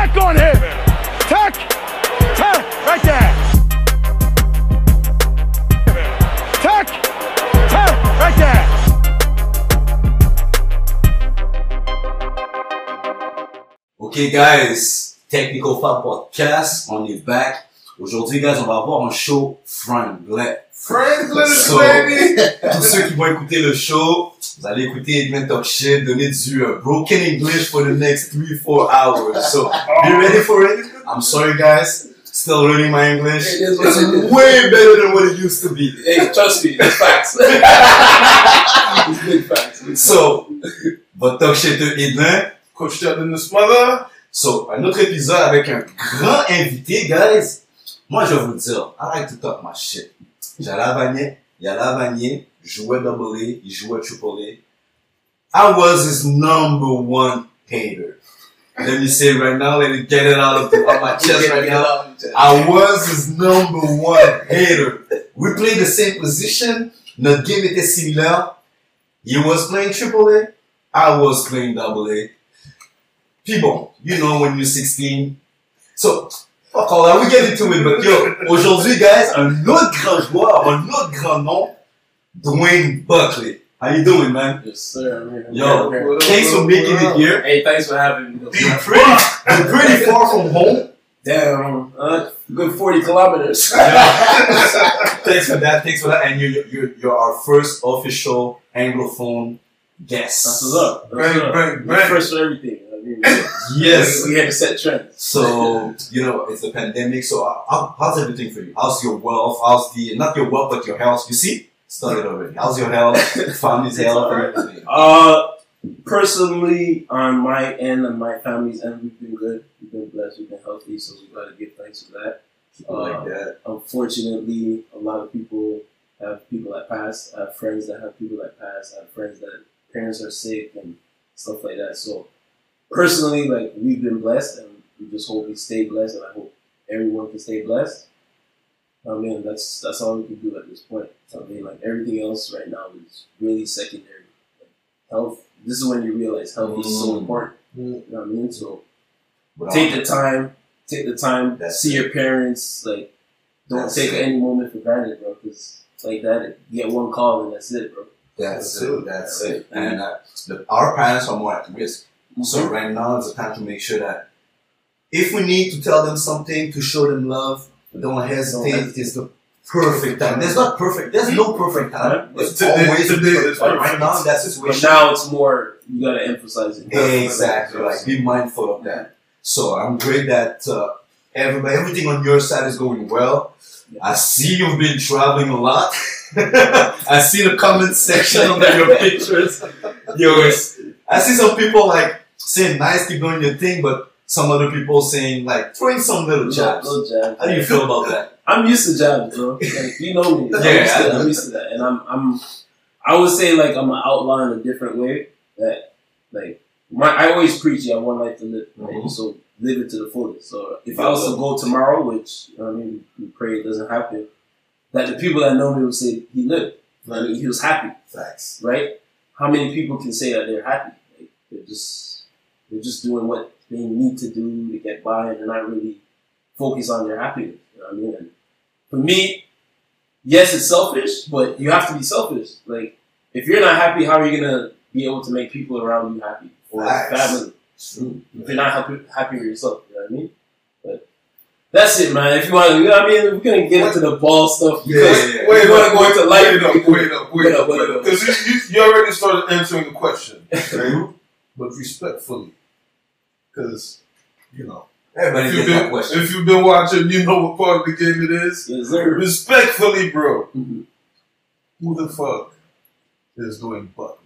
Tech on him. Tech. Tech. Right there. Tech. Tech. Right there. Ok, guys, Technical Fab Podcast, on est back. Aujourd'hui, guys, on va avoir un show franglais. Franklin, So- baby! Tous ceux qui vont écouter le show, vous allez écouter Edmund talk shit, donner du uh, broken English for the next 3-4 hours. So, be ready for it? I'm sorry, guys. Still learning my English. It is It's it way better than what it used to be. Hey, trust me, it's facts. it's big facts. So, votre talk shit de Edmund. Coach Chad in the smother. So, un autre épisode avec un grand invité, guys. Moi, je vais vous dire, I like to talk my shit. J'allais à Vanier, il allait à Vanier, jouait double A, il jouait triple A. I was his number one hater. Let me say it right now, let me get it out of, of my chest right now. I was his number one hater. We played the same position. Notre game était similaire. He was playing triple A. I was playing double A. People, you know when you're 16. So, fuck all that. We get into it. But yo, aujourd'hui, guys, un autre grand joueur, un autre grand nom, Dwayne Buckley. How you doing, man? Yes, sir. I'm Yo, up, thanks for making it here. Hey, thanks for having me. You're pretty, pretty far from home. Damn, uh, good 40 kilometers. thanks for that. Thanks for that. And you're, you're, you're our first official Anglophone guest. That's what's up. That's up. bang, We're. First for everything. I mean, Yes. we, we had to set trends. So, you know, it's the pandemic. So, how, how's everything for you? How's your wealth? How's the, not your wealth, but your health? You see? Started already. How's your health? Family's health everything. Uh, personally, on my end and my family's end, we've been good. We've been blessed. We've been healthy, so we gotta give thanks for that. People like that. unfortunately, a lot of people have people that pass. I have friends that have people that pass. I have friends that parents are sick and stuff like that. So, personally, like we've been blessed, and we just hope we stay blessed, and I hope everyone can stay blessed. I mean, that's that's all we can do at this point. I mean, like everything else right now is really secondary. Like, health. This is when you realize health is so Mm. important. You know what I mean? So But take the time, take the time, That's see it. your parents. Like, don't That's take it. any moment for granted, bro. Because like that, you get one call and that's it, bro. That's it. That's it. And uh, the, our parents are more at risk. So right now is the time to make sure that if we need to tell them something to show them love, don't hesitate. hesitate. It's the perfect time. There's not perfect. There's no perfect time. It's Today- always today perfect is time. Right now in that but situation. now it's more you gotta emphasize it. Exactly. Like be mindful of that. So I'm great that uh, everybody, everything on your side is going well. I see you've been traveling a lot. I see the comment section under your pictures. Yo, I see some people like saying nice, keep doing your thing, but some other people saying like throwing some little jabs. Little jab. How do you feel about that? I'm used to jabs, bro. Like, you know me. I'm, Yeah, used to I that. know. I'm used to that, and I'm I'm I would say like I'm an outlaw in a different way. That like my I always preach you have one life to live, right? Mhm. So live it to the fullest. So if I was to go tomorrow, which you know I mean, we pray it doesn't happen, that the people that know me would say he lived. What I mean, he was happy, Facts. right? How many people can say that they're happy? Like, they're just they're just doing what they need to do to get by, and they're not really focused on their happiness. You know what I mean? And for me, yes, it's selfish, but you have to be selfish. Like, if you're not happy, how are you gonna be able to make people around you happy or Facts. family? If you're not happy, happy with yourself, you know what I mean? But that's it, man. If you want, you know what I mean, we're gonna get into the ball stuff. Yeah, yeah, yeah. Wait, you want to go into life? Wait up, wait up, wait Wait up, wait wait up. Because you, you, you already started answering the question, right? but respectfully. Because, you know, Everybody if you've, that been, question. if you've been watching, you know what part of the game it is. Yes, sir. Respectfully, bro, Mhm. who the fuck is doing Buckley?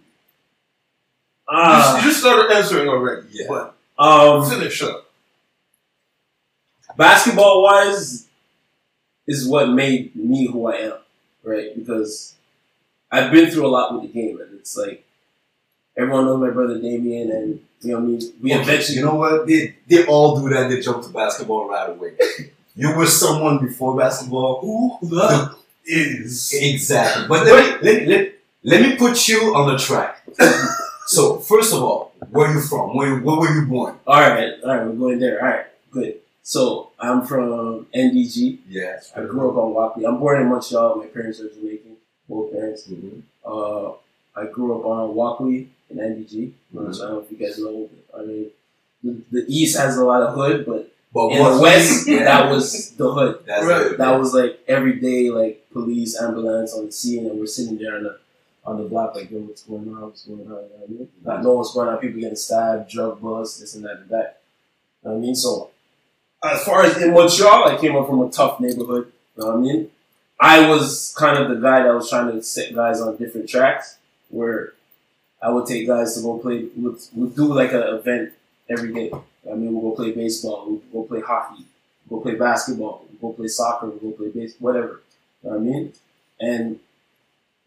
Ah, you, just started answering already, Yeah. but um, finish up. basketball wise is what made me who I am, right? Because I've been through a lot with the game, and it's like everyone knows my brother Damien, and you know what I mean. We Okay, eventually, you know what? They they all do that. They jump to basketball right away. you were someone before basketball. Who the Is exactly? But let me let, let, let me put you on the track. so first of all, Where you from? Where, where were you born? All right, all right, we're going there. All right, good. So I'm from NDG. Yeah. I grew up on Walkley. I'm born in Montreal. My parents are Jamaican, both parents. Mhm. Uh, I grew up on Walkley in NDG. Mhm. So I don't know if you guys know. I mean, the, the East has a lot of hood, but But in the West, Yeah. that was the hood. That's Right. it. That was like every day, like police, ambulance on the scene, and we're sitting there on the on the block, like, yo, what's going on? What's going on? You know what I mean? Not knowing what's going on. People getting stabbed, drug busts, this and that and that. You know what I mean? So, as far as in Montreal, I came up from a tough neighborhood. You know what I mean? I was kind of the guy that was trying to set guys on different tracks, where I would take guys to go play. Would would do like an event every day. I mean, we'll go play baseball, we'll go play hockey, we'll go play basketball, we'll go play soccer, we'll go play base, whatever. You know what I mean? And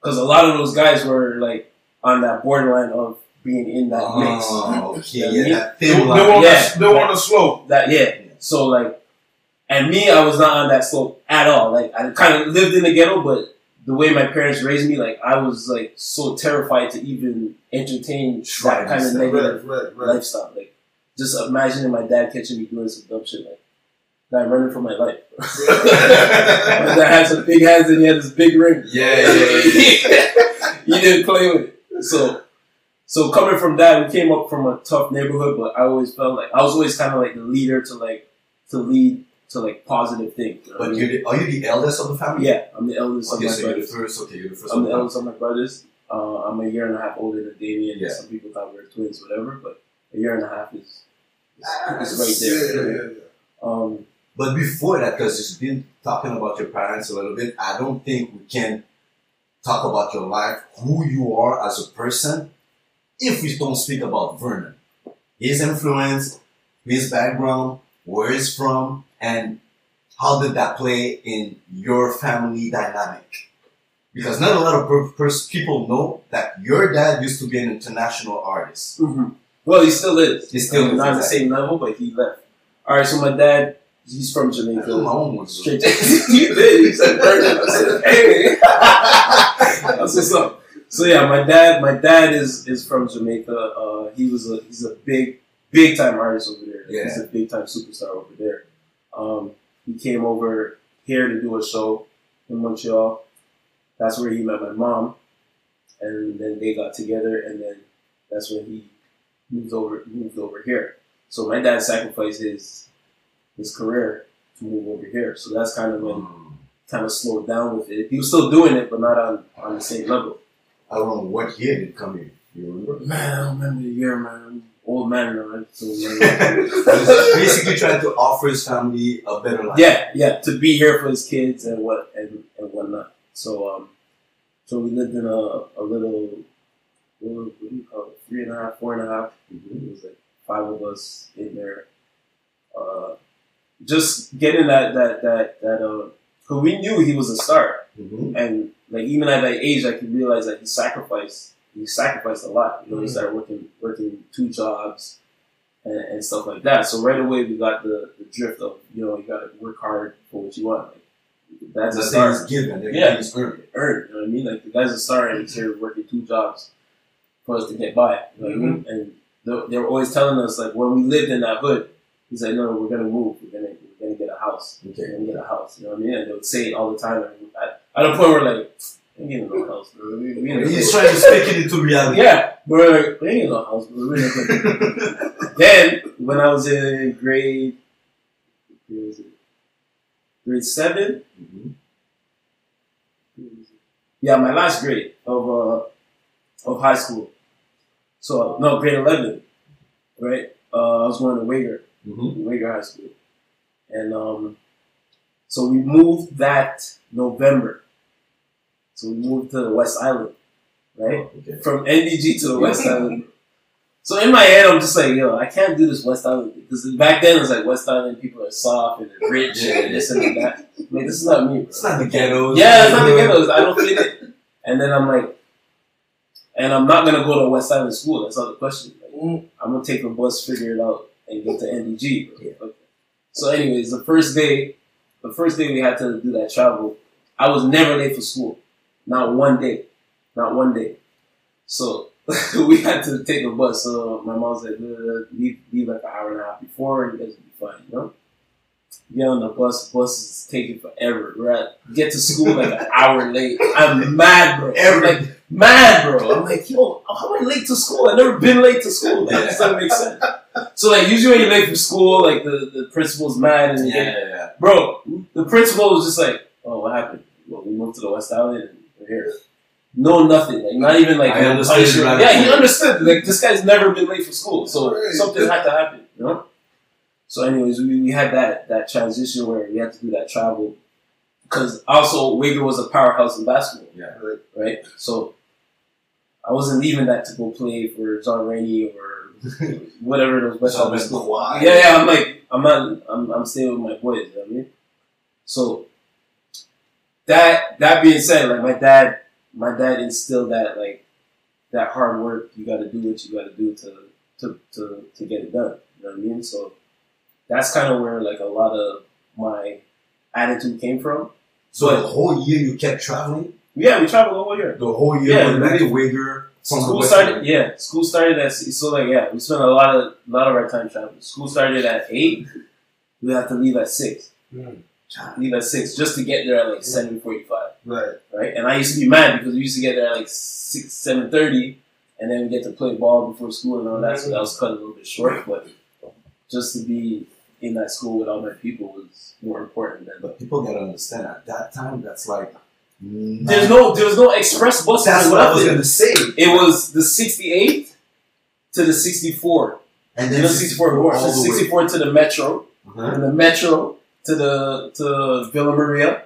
because a lot of those guys were like on that borderline of being in that mix. Oh, okay. Yeah, Yeah, me- that They, thin they line. want Yeah. the, they want the slope. That yeah. So like, and me, I was not on that slope at all. Like I kind of lived in the ghetto, but the way my parents raised me, like I was like so terrified to even entertain Try that kind of negative Right, right, right. lifestyle. Like just imagining my dad catching me doing some dumb shit like that, running for my life. my dad had some big hands and he had this big ring. Yeah, yeah, yeah. he didn't play with it. So, so coming from that, we came up from a tough neighborhood, but I always felt like I was always kind of like the leader to like to lead to like positive things. you know what I But mean? you're the, are you the eldest of the family? yeah, I'm the eldest Okay, of my so you're the first. Okay, you're the first. I'm the eldest of my brothers. Uh, I'm a year and a half older than Damien. Yeah. Some people thought we were twins, whatever, but a year and a half is, is, is right there. yeah, yeah, yeah. Um, But before that, because you've been talking about your parents a little bit, I don't think we can talk about your life, who you are as a person, if we don't speak about Vernon. His influence, his background, where he's from, and how did that play in your family dynamic? Because not a lot of people know that your dad used to be an international artist. well, he still is. He still I mean, is, not the same level, but he left. All right, so my dad, he's from Jamaica. my own was Straight to you did. You said virgin. I said, hey. That's what's up. So yeah, my dad, my dad is is from Jamaica. Uh, he was a he's a big big time artist over there. Yeah. He's a big time superstar over there. Um, he came over here to do a show in Montreal. That's where he met my mom, and then they got together, and then that's when he moved over moved over here. So my dad sacrificed his his career to move over here. So that's kind of when Um, kind of slowed down with it. He was still doing it, but not on, on the same level. I don't know what year did come here. You remember? Man, I don't remember the year, man. I'm old man now. I don't He's basically trying to offer his family a better life. yeah, yeah, to be here for his kids and what and, and whatnot. So um, so we lived in a, a little what, what do you call it? Three and a half, four and a half. It was like five of us in there. Uh, just getting that that that that uh, cause we knew he was a star. Mhm. and like even at that age, I could realize that he sacrificed. He sacrificed a lot. You know, he Mhm. started working working two jobs and, and stuff like that. So right away, we got the, the drift of you know you got to work hard for what you want. Like that's a Nothing star. is given. Everything Yeah. is earned. Earn. You know what I mean? Like the guy's a star, and he's here working two jobs for us to get by. You know what I mean? And they, they were always telling us like when we lived in that hood, he's like, no, we're gonna move. We're gonna we're gonna get a house. We're gonna get a house. You know what I mean? And they would say it all the time. At, at a point, we're like, we ain't getting no house, bro. We, He's trying to speak it into reality. yeah, like, we ain't getting no house, bro. We ain't gonna- then when I was in grade, was grade seven, Mhm. yeah, my last grade of uh, of high school. So no, grade eleven, right? Uh, I was going to Wagar, Mhm. Wagar High School, and um, so we moved that November. So we moved to the West Island, right? Oh, okay. From NDG to the West Island. So in my head, I'm just like, yo, I can't do this West Island because back then it was like West Island people are soft and they're rich and this and that. Like this is not me. Bro. It's not the ghetto. Yeah, it's not the ghettos. I don't fit it. And then I'm like, and I'm not gonna go to West Island school. That's not the question. Like, Mm. I'm gonna take a bus, figure it out, and get to NDG. Yeah. Okay. So, anyways, the first day, the first day we had to do that travel, I was never late for school. Not one day. Not one day. So we had to take a bus. So my mom said, "Uh, leave, leave like an hour and a half before, and you guys will be fine, you know? Get on the bus, bus is taking forever. We're at, get to school like an hour late. I'm mad, bro. I'm like, mad, bro. I'm like, yo, how am I late to school? I've never been late to school. Like, this doesn't make sense. So, like, usually when you're late for school, like, the, the principal's mad and Yeah, yeah, yeah. Bro, the principal was just like, "Oh, what happened? Well, we moved to the West Island and here." No, nothing. Like not even like I no understood punishment. right Yeah, he understood. Like this guy's never been late for school, so Right. something had to happen. You know. So, anyways, we, we had that that transition where we had to do that travel because also Wagar was a powerhouse in basketball. Yeah. Right. Right. So I wasn't leaving that to go play for John Rennie or whatever those West So Island it's schools. quiet. Yeah, yeah. I'm like, I'm not. I'm, I'm staying with my boys. You know what I mean, so that that being said, like my dad, my dad instilled that like that hard work. You got to do what you got to do to to to to get it done. You know what I mean? So that's kind of where like a lot of my attitude came from. So the whole year you kept traveling? Yeah, we traveled the whole year. The whole year Yeah, going back to Wagar from School started, yeah. School started at so like yeah. We spent a lot of lot of our time traveling. School started at eight. We have to leave at six. Mm. Leave at six just to get there at like seven forty five, Right. right? And I used to be mad because we used to get there at like six seven thirty, and then we get to play ball before school and all that. So that was cut a little bit short, but just to be in that school with all my people was more important than. But people gotta understand at that time that's like There's no there was no express bus. That's what I was gonna say. It was the sixty eight to the sixty four. And You then know, 64 more. all So the way. 64 to the metro, Uh-huh. and the metro to the to Villa Maria,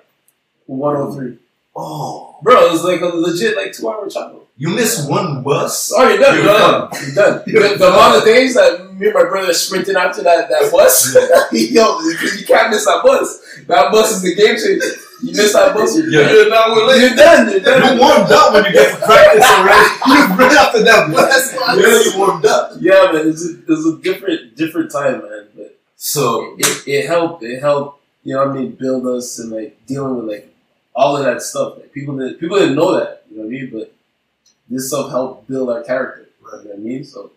103. Oh, Bro, it was like a legit like two hour travel. you miss one bus. Oh, you're done. You're You're done. You're done. The, the amount of days that me and my brother are sprinting after that, that bus, yo, you can't miss that bus. That bus is the game changer. You miss that bus, you're, Yeah. You're not with you're done. You're done. You warmed up when you get to practice already. You right after that bus. You really warmed up. Yeah, man, it's a, it's a different different time, man. So it, it helped. It helped. You know what I mean? Build us and like dealing with like all of that stuff. Like people didn't people didn't know that. You know what I mean? But this stuff helped build our character. You know what I mean? So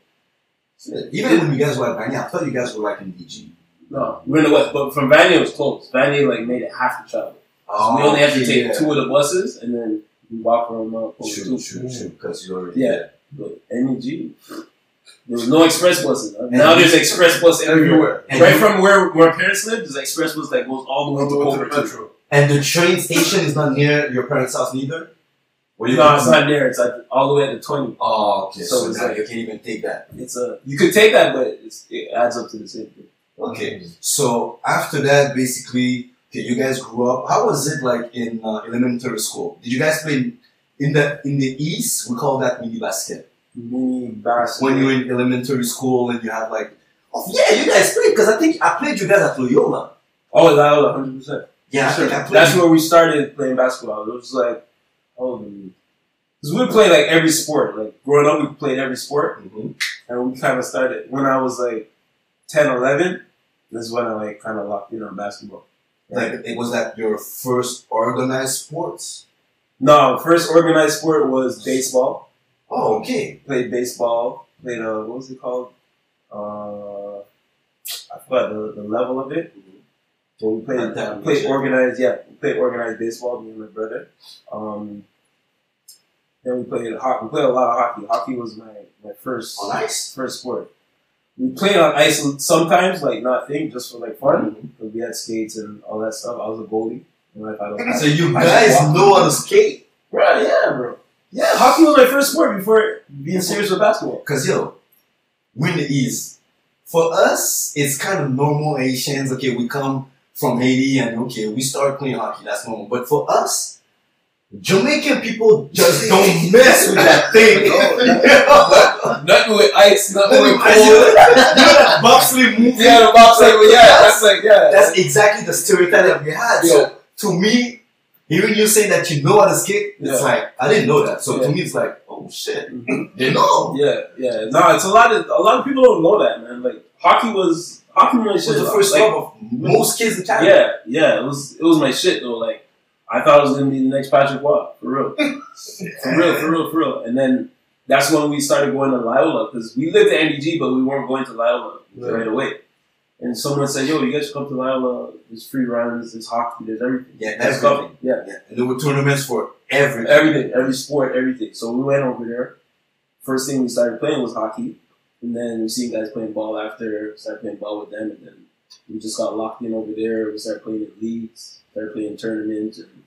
even when you guys were at Vanier, I thought you guys were like in DG. no, we're in the west. But from Vanier it was close. Vanier like made it half the travel. So we only had to take two of the buses and then we walk from uh, True, true, true. Because you're already Yeah. But MEG, there was no express buses. Now there's express bus everywhere. And right from where where parents live, there's an express bus that goes all the way All to the way to Culver. the too. metro. And the train station is not near your parents' house neither? Were you No, it's not near. It's like all the way at the twenty. Oh, okay. So So, it's like- you can't even take that. It's a you could take that, but it adds up to the same thing. Okay. So after that, basically, okay, you guys grew up. How was it like in uh, elementary school? Did you guys play in, in the in the east? We call that mini basket. When you're in elementary school and you have like, oh yeah, you guys played because I think I played you guys at Loyola. oh, that was hundred percent. Yeah, I think I played. That's where we started playing basketball. It was like, oh, because we would play like every sport. Like growing up, we played every sport, Mhm. and we kind of started when I was like 10, 11. This is when I like kind of locked in on basketball. Like, it was that your first organized sports? No, first organized sport was baseball. Oh, okay. Played baseball. Played uh, what was it called? Uh, I forgot the, the level of it. So we played that played organized. Yeah, we played organized baseball. Me and my brother. Um, then we played hockey. We played a lot of hockey. Hockey was my my first Oh, first sport. We played on ice sometimes, like not thing, just for like fun. Because we had skates and all that stuff. I was a goalie. I. So you guys know how to skate? Right? Yeah, bro. Yeah, hockey was my first sport before being serious with basketball. Cause yo, we're in the East. For us, it's kind of normal Asians. Okay, we come from Haiti and okay, we start playing hockey. That's normal. But for us, Jamaican people just don't mess with that thing. Nothing with ice, nothing with you know cold. that bobsleigh movie? Yeah, the box like, yeah, that's like, yeah. That's exactly the stereotype that we had. So to me, hearing you say that you know how to skate, it's Yeah. like I didn't know that. So Yeah. to me, it's like, oh shit, Mhm. they know. Yeah, yeah. No, it's a lot of a lot of people don't know that, man. Like hockey was hockey was my shit. was the first like, love of most kids in Canada. Yeah, yeah. It was it was my shit though. Like I thought I was gonna be the next Patrick Roy for real, for real, for real, for real. And then that's when we started going to Loyola because we lived at NDG, but we weren't going to Loyola right away. And someone said, "Yo, you guys should come to Loyola. There's free runs, there's hockey, there's everything. Yeah, go." everything. Yeah, Yeah, and there were tournaments for everything. everything, every sport, everything. So we went over there. First thing we started playing was hockey, and then we seen guys playing ball after. Started playing ball with them, and then we just got locked in over there. We started playing in leagues, started playing tournaments, and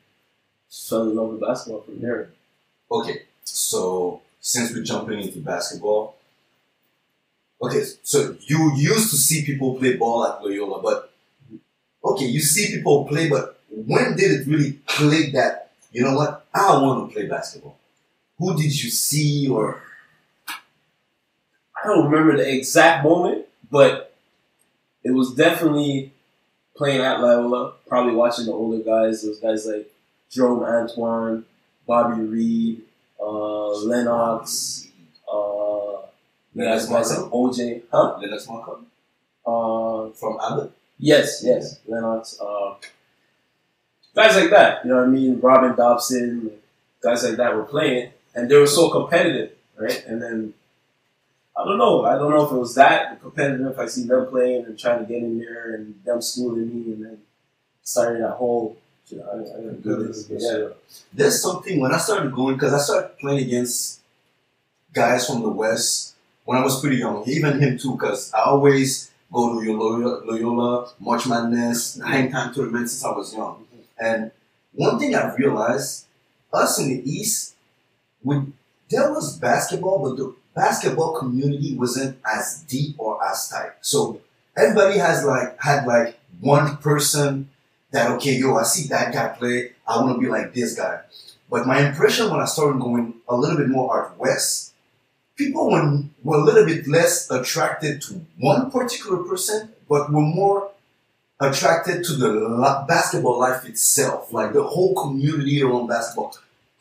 just fell in love with basketball from there. Okay, so since we're jumping into basketball, okay, so you used to see people play ball at Loyola, but okay, you see people play, but when did it really click that you know what I want to play basketball? Who did you see or I don't remember the exact moment, but it was definitely playing at Loyola, probably watching the older guys. Those guys like Jerome Antoine, Bobby Reed, uh, Lennox, uh, guys, guys OJ, huh? Lennox Markham Uh, from Abbott? yes, yes, Lennox, uh, guys like that. You know what I mean? Robin Dobson, guys like that were playing, and they were so competitive, right? And then I don't know. I don't know if it was that competitive. I see them playing and trying to get in there, and them schooling me, and then starting that whole. You know, I, I gotta do this. Yeah. There's something when I started going because I started playing against guys from the West when I was pretty young. Even him too, because I always go to Loyola, Loyola March Madness, hang time tournaments since I was young. And one thing I've realized, us in the East, we there was basketball, but the basketball community wasn't as deep or as tight. So everybody has like had like one person that okay, yo, I see that guy play, I want to be like this guy. But my impression when I started going a little bit more out west, people were, were a little bit less attracted to one particular person, but were more attracted to the basketball life itself, like the whole community around basketball.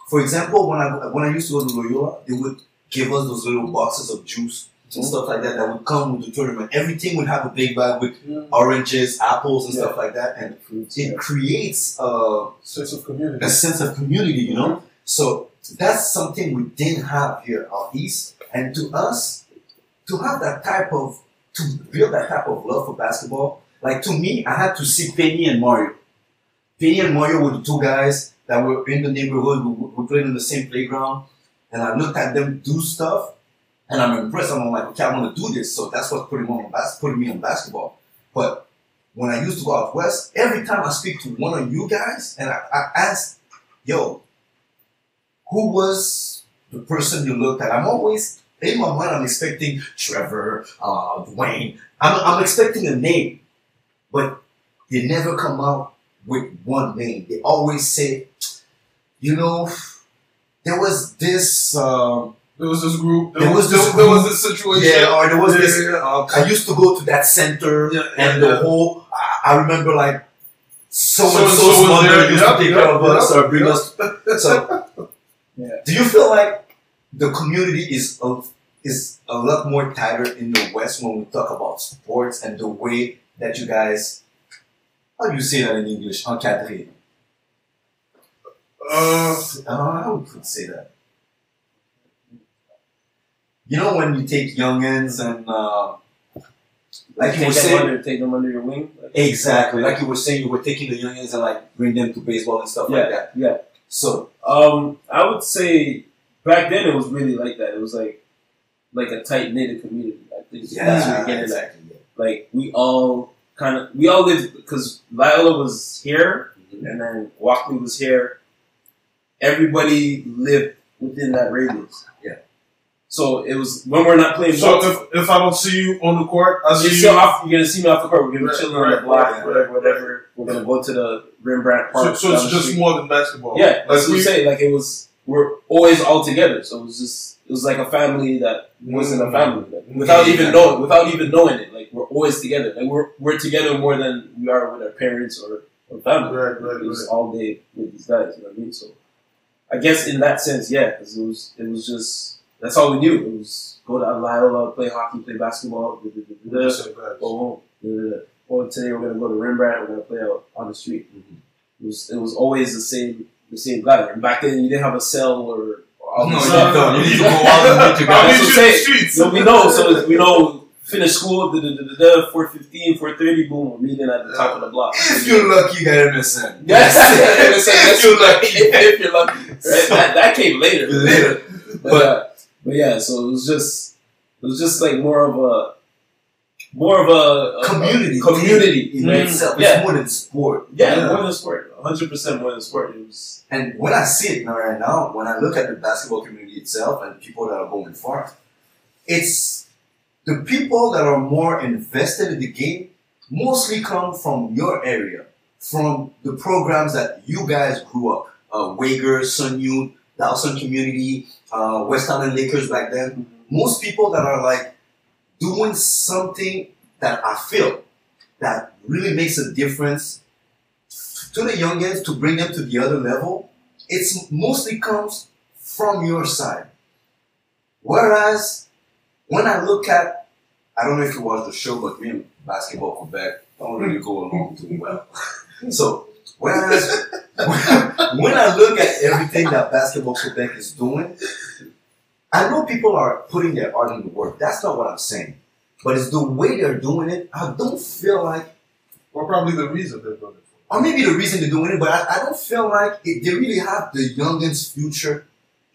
For example, when I when I used to go to Loyola, they would give us those little boxes of juice and stuff like that that would come with the tournament. Everything would have a big bag with oranges, apples, and Yeah. stuff like that, and it creates uh, Sense of community. a sense of community, you know. So that's something we didn't have here out east, and to us, to have that type of to build that type of love for basketball, like to me, I had to see Penny and Mario. Penny and Mario were the two guys that were in the neighborhood. We, we played in the same playground, and I looked at them do stuff, and I'm impressed. I'm like, okay, I want to do this. So that's what put me on bas- putting me on basketball. But when I used to go out west, every time I speak to one of you guys, and I, I ask, yo, who was the person you looked at? I'm always in my mind. I'm expecting Trevor, uh, Dwayne. I'm, I'm expecting a name, but they never come out with one name. They always say, you know, there was this. Um, There was this group. There, There was, was this there, there was this situation. yeah, or there was Yeah, this. yeah. Uh, I used to go to that center, Yeah, and the whole. I, I remember like so and So-and-so so's was mother used Yep, to take yep, care of us yep, or bring yep. us. So, Yeah. do you feel like the community is a, is a lot more tighter in the West when we talk about sports and the way that you guys? How do you say that in English? Encadré. Uh, I don't know how we could say that. You know when you take youngins and uh, like you take were saying, under, take them under your wing. Like, exactly like you were saying, you were taking the youngins and like bring them to baseball and stuff like yeah, that. yeah. So Um, I would say back then it was really like that. It was like like a tight knitted community. I think that's what yeah, you're getting at. exactly. Like we all kind of we all lived because Loyola was here and then Walkley was here. Everybody lived within that radius. Yeah. So it was when we're not playing. so if, if I don't see you on the court, I you're, see you. off, you're gonna see me off the court. We're gonna be Right, chilling on the block, right, whatever, whatever. We're gonna go to the Rembrandt So, Park. so it's just street. more than basketball. Yeah, Like what we- I'm saying. Like it was, we're always all together. So it was just, it was like a family that wasn't a mm. family like, mm. without Yeah. even knowing, without even knowing it. Like we're always together. Like we're we're together more than we are with our parents or, or family. Right, right, It was right. all day with these guys. You know what I mean? So I guess in that sense, yeah, because it was it was just that's all we knew. It was go to Loyola, play hockey, play basketball. da- da- da- da- da, Same guys. Go home. Oh, today we're gonna go to Rembrandt. We're gonna play out on the street. Mhm. It was it was always the same the same guy. And back then you didn't have a cell or, or No, you don't. You need to go out and meet your guys. meet so you in the streets. So we know, so we know, finish school, da da da da da, 415, 430, boom, we're meeting at the top of the block. If you're lucky, you got MSN. Yes, if you're lucky. if you're lucky, right? That, that came later. Later. But, uh, but yeah, so it was just, it was just like more of a, more of a, a Community. a community, in right? itself. It's Yeah, more than sport. yeah, more than sport, 100 percent more than sport. It was, And when I see it now, right now, when I look at the basketball community itself and people that are going far, it's the people that are more invested in the game mostly come from your area, from the programs that you guys grew up. Uh, Wagar, Sun Youth, Dawson Community, uh, West Island Lakers back then. Most people that are like doing something that I feel that really makes a difference to the youngins to bring them to the other level, it mostly comes from your side. Whereas when I look at, I don't know if you watch the show, but me and basketball Quebec don't really go along too well. so whereas when I look at everything that basketball Quebec is doing, I know people are putting their art into work. That's not what I'm saying. But it's the way they're doing it. I don't feel like Or probably the reason they're doing it or maybe the reason they're doing it, but I, I don't feel like it, they really have the youngins' future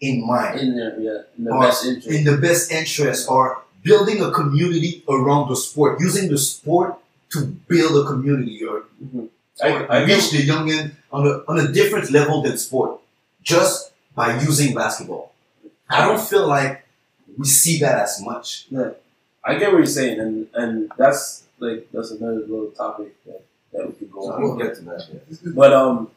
in mind, in there, yeah, in the best interest. in the best interest, or building a community around the sport, using the sport to build a community or, Mhm. or I, I reach the youngin on a, on a different level than sport, just by using basketball. I don't feel like we see that as much. No, I get what you're saying, and and that's like that's another little topic that, that we could go So on. we'll get to that. yeah. But um,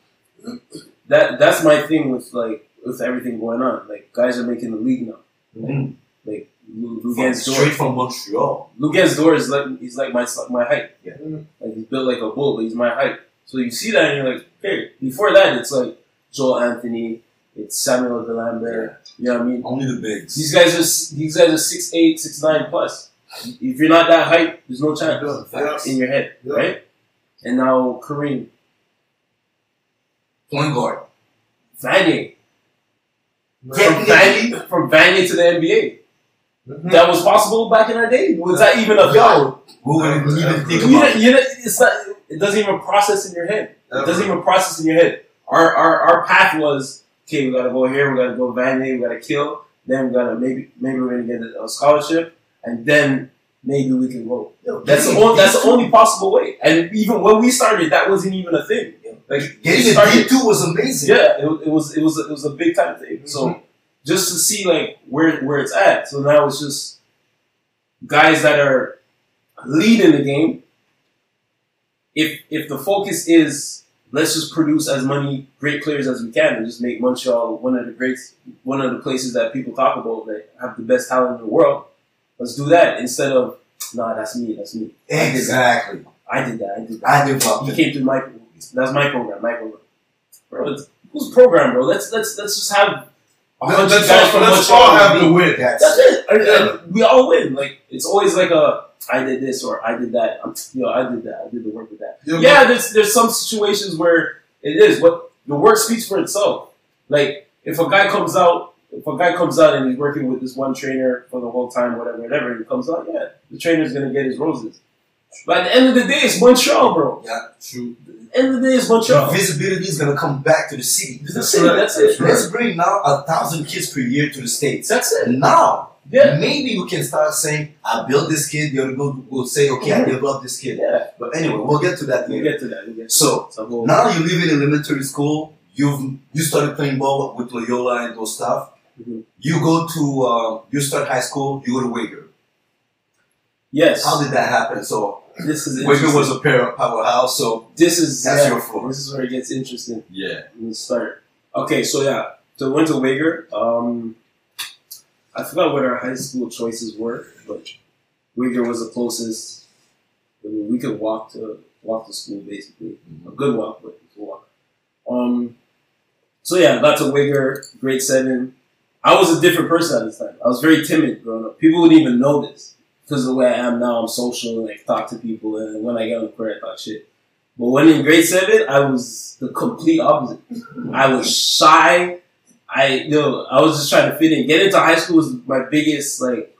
that that's my thing with like with everything going on. Like guys are making the league now. Mhm. Like Lu- From- Luguentz Dort. straight from Montreal. Luguentz Dort is like he's like my my height. Yeah. Like he's built like a bull, but he's my height. So you see that and you're like, okay. Before that, it's like Joel Anthony, it's Samuel Dalembert. You know what I mean? Only the bigs. These guys are these guys are six eight, six nine plus. If you're not that height, there's no chance Facts. in your head, Yeah. right? And now Kareem, Point guard. Vanier, from Technically, Vanier, from Vanier to the NBA. Mhm. That was possible back in our day. Was that even a thought? Yo, we wouldn't even think about it. you know, it's not. It doesn't even process in your head. It doesn't even process in your head. Our our, our path was okay. We gotta go here. We gotta go Vanier. We gotta kill. Then we gotta maybe maybe we're gonna get a, a scholarship, and then maybe we can go. Yo, That's the only, that's the only possible way. And even when we started, that wasn't even a thing. Like Getting started, D two was amazing. yeah, it, it was it was it was a big time thing. So mm-hmm. just to see like where where it's at. So now it's just guys that are leading the game. If if the focus is let's just produce as many great players as we can and just make Montreal one of the great one of the places that people talk about that have the best talent in the world. Let's do that instead of nah, that's me, that's me. Exactly. I did that. I did that. I developed He it. came through my that's my program, my program. Bro, who's program, bro? Let's let's let's just have a Let's, let's guys all, from let's all have the win. That's, That's it. Yeah. and we all win. Like it's always like a I did this or I did that. You know, I did that. I did the work with that. Yeah, Yeah, there's there's some situations where it is, but the work speaks for itself. Like if a guy comes out, if a guy comes out and he's working with this one trainer for the whole time, whatever, whatever, and he comes out, yeah, the trainer's gonna get his roses. But at the end of the day, it's Montreal, bro. yeah, true. At the end of the day, it's The Montreal. visibility is gonna come back to the city. That's it. That's it. Let's bring now a thousand kids per year to the states. That's it. Now, Yeah. maybe we can start saying, "I built this kid." The other will will say, "Okay, I developed this kid." Yeah. But anyway, we'll get to that We'll get to that. We'll get So that. So we'll- now you live in elementary school. You've you started playing ball with Loyola and those stuff. Mhm. You go to uh, you start high school. You go to Wagar. yes. How did that happen? So this is Wagar was a pair powerhouse. So This is That's yeah, your floor. This is where it gets interesting. yeah, Let's start. Okay, so yeah, so went to Wagar. Um, I forgot what our high school choices were, but Wagar was the closest. I mean, we could walk to walk to school basically, a good walk, but it's a walk. Um, so yeah, got to Wagar, grade seven. I was a different person at this time. I was very timid growing up. People wouldn't even know this because of the way I am now. I'm social and I talk to people, and when I get on the court, I talk shit. But when in grade seven, I was the complete opposite. I was shy. I yo, I was just trying to fit in. Get into high school was my biggest like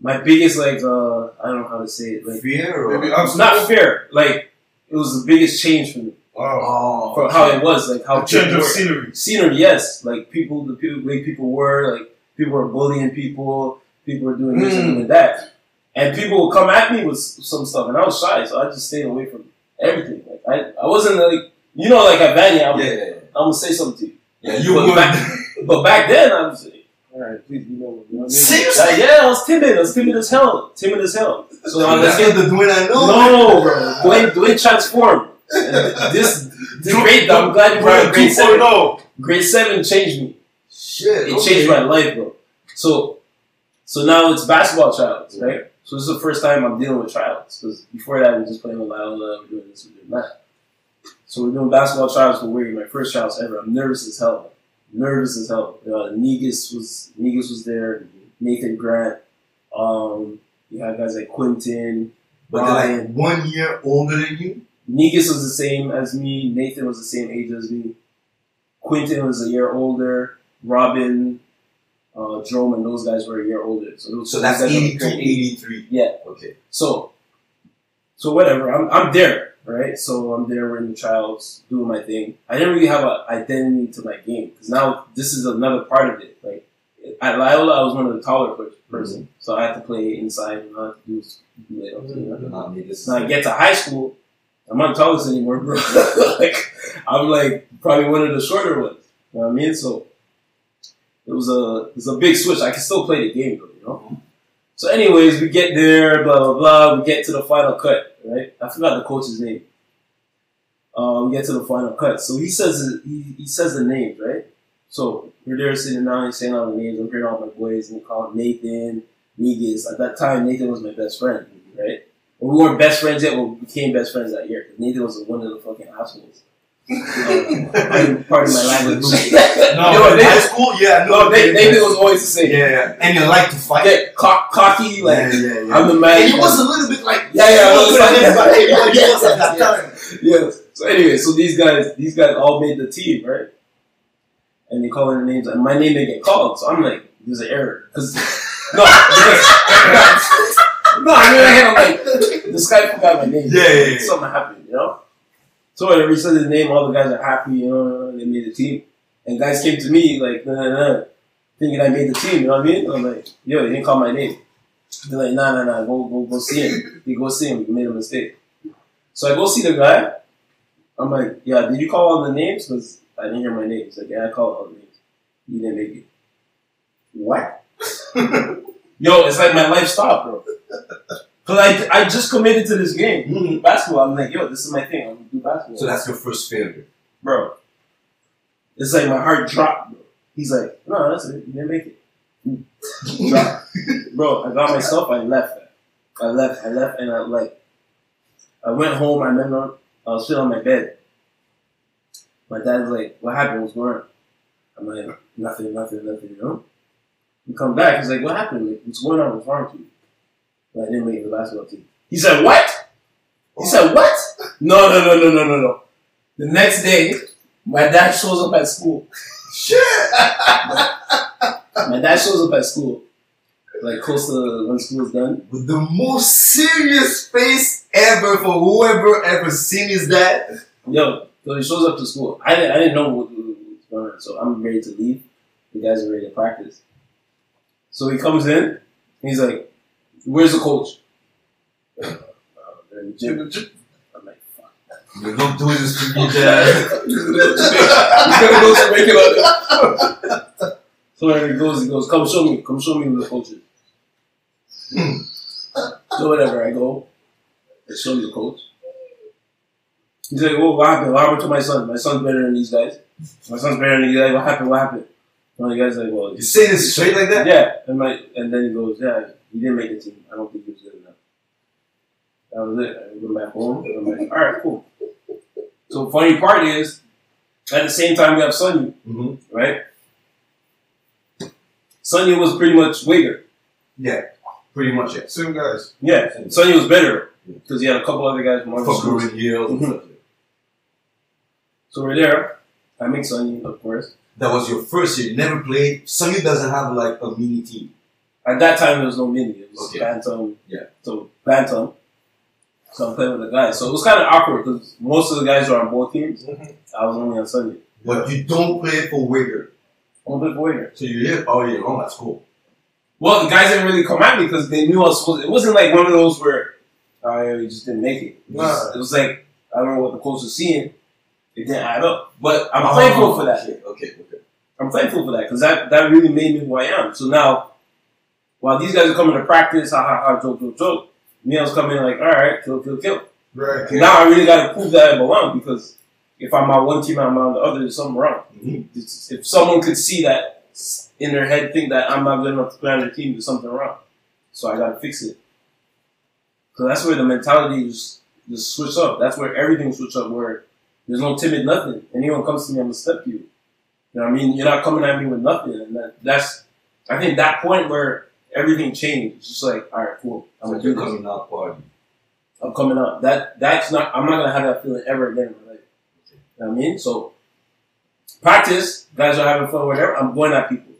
my biggest like uh I don't know how to say it. Like Fear or? Maybe I'm it's not fair. Like it was the biggest change for me. Wow. Oh. For how it was, like how A change of scenery. scenery, yes. Like people, the people, way people were, like people were bullying people, people were doing this Mm. and doing that, and people would come at me with some stuff, and I was shy, so I just stayed away from everything. Like I, I wasn't like, you know, like at Vanier, I'm, Yeah, yeah, yeah. I'm gonna say something to you, Yeah, you But would. back- but back then I was like, all right, please, you know, you know what I mean? Seriously? Like, yeah, I was timid, I was timid as hell, timid as hell. So I That's let's not get the Dwayne I know. no, bro, Dwayne, Dwayne transformed. This, this great, I'm glad you brought up grade oh. seven. No. Grade seven changed me. Shit. It okay. changed my life, bro. So, so now it's basketball tryouts, right? So this is the first time I'm dealing with tryouts because before that we just playing with Loyola, we're doing this, we're doing that. So we're doing basketball tryouts for Weary, my first trials ever. I'm nervous as hell, nervous as hell. Uh, Negus was Negus was there, Nathan Grant. Um, you had guys like Quentin. But they're like one year older than you. Negus was the same as me. Nathan was the same age as me. Quentin was a year older. Robin, uh, Jerome, and those guys were a year older. So, those So that's those guys 82, 83. Yeah. Okay. So, so whatever. I'm, I'm there, right? So I'm there. The trials, doing my thing. I didn't really have an identity to my game because now this is another part of it. Like at Loyola, I was one of the taller per- person, so I had to play inside and all I had to do was do layups, you know? Not me. This So I get to high school, I'm not the tallest anymore, bro. like I'm like probably one of the shorter ones. You know what I mean? So it was a it was a big switch. I can still play the game though, you know. So anyways, we get there, blah blah blah. We get to the final cut, right? I forgot the coach's name. Uh, we get to the final cut. So he says he, he says the names, right? So we're there sitting down, he's saying all the names. I'm hearing all my boys and call Nathan, Negus. At that time, Nathan was my best friend, right? Well, we weren't best friends yet, but we became best friends that year. Nathan was the one of the fucking assholes. Um, pardon, pardon my language. No, Yo, in Nathan- high school, yeah, no, Nathan, Nathan was always the same. Yeah, yeah. And you like to fight. Yeah, cock, cocky, like yeah, yeah, yeah. I'm the man. and he was a little bit like, Yeah, yeah, he I was was like- everybody, yeah, but he at that yeah. time. yeah. So anyway, so these guys, these guys all made the team, right? And they call in the names, and my name didn't get called, so I'm like, there's an error, because no, because, no, I mean, I had like this guy forgot my name. Yeah, yeah, yeah. something happened, you know. So he said his name, all the guys are happy, you know, they made the team, and guys came to me like, nah, nah, nah, thinking I made the team, you know what I mean? I'm like, yo, they didn't call my name. They're like, nah, nah, nah, go, go, go see him. They go see him. You made a mistake. So I go see the guy. I'm like, yeah, did you call all the names? Because I didn't hear my name. He's like, yeah, I called all the names. You didn't make it. What? Yo, it's like my life stopped, bro. Cause I, I just committed to this game, mm-hmm. basketball. I'm like, yo, this is my thing. I'm gonna do basketball, So that's your first failure. bro. It's like my heart dropped, bro. He's like, no, that's it. You didn't make it. Bro, I got myself. I left. I left. I left, and I like. I went home. I remember I was sitting on my bed. My dad's like, "What happened? What's going on?" I'm like, "Nothing, nothing, nothing." You know. We come back. He's like, "What happened? Like, what's going on? With you?" Like, I didn't make the basketball team. He said, "What?" He said, "What?" No, no, no, no, no, no, no. The next day, my dad shows up at school. Shit! My dad shows up at school, like close to when school's done. With the most serious face ever for whoever ever seen his dad. Yo, so he shows up to school. I didn't, I didn't know what, what was going on, so I'm ready to leave. The guys are ready to practice. So he comes in, and he's like, "Where's the coach?" "Uh, they're in the gym." I'm like, "Fuck." You don't do this to me, dad. He's gonna go to Jamaica. So he goes, he goes, "Come show me, come show me who the coach is." so whatever, I go, I show me the coach. He's like, "Oh, what happened? What happened to my son? My son's better than these guys. My son's better than these guys. What happened? What happened?" One of the guys like, "Well, You say this straight like that? yeah," and my and then he goes, "Yeah, he didn't make the team. I don't think he was good enough." That was it. I went back home, and I'm like, "All right, cool." So funny part is, at the same time we have Sonny, Mm-hmm. right? Sonny was pretty much Wigger. Yeah, pretty much it. Same guys. Yeah, Sonny was better because he had a couple other guys from other schools. Ruin Hills and stuff. So we're there. I make Sonny, of course. that was your first year. You never played. Sunny doesn't have like a mini team. At that time, there was no mini. It was Okay. Bantam. Yeah. So Bantam. So I'm playing with the guys. So it was kind of awkward because most of the guys were on both teams. Mm-hmm. I was only on Sunday. But you don't play for Wagar. I'm a big winner. So you're here oh, all year long. Oh, that's cool. Well, the guys didn't really come at me because they knew I was supposed. It wasn't like one of those where I just didn't make it. It was, Nah. it was like I don't know what the coach was seeing. It didn't add up. But I'm Oh, thankful for that. Okay, okay, okay. I'm thankful for that because that, that really made me who I am. So now, while these guys are coming to practice, ha ha ha, joke, joke, joke, me, I was coming like, all right, kill, kill, kill. Right. Now I really got to prove that I belong because if I'm on one team and I'm on the other, there's something wrong. Mhm. If someone could see that in their head, think that I'm not good enough to play on their team, there's something wrong. So I got to fix it. So that's where the mentality just, just switch up. That's where everything switch up. Where there's no timid nothing. Anyone comes to me, I'm gonna step you. You know what I mean? You're not coming at me with nothing, and that, that's I think that point where everything changed. It's just like, all right, cool. I'm So gonna do this. coming out party. I'm coming up. That that's not. I'm not gonna have that feeling ever again in my life. You know what I mean? So practice, guys are having fun, whatever. I'm going at people.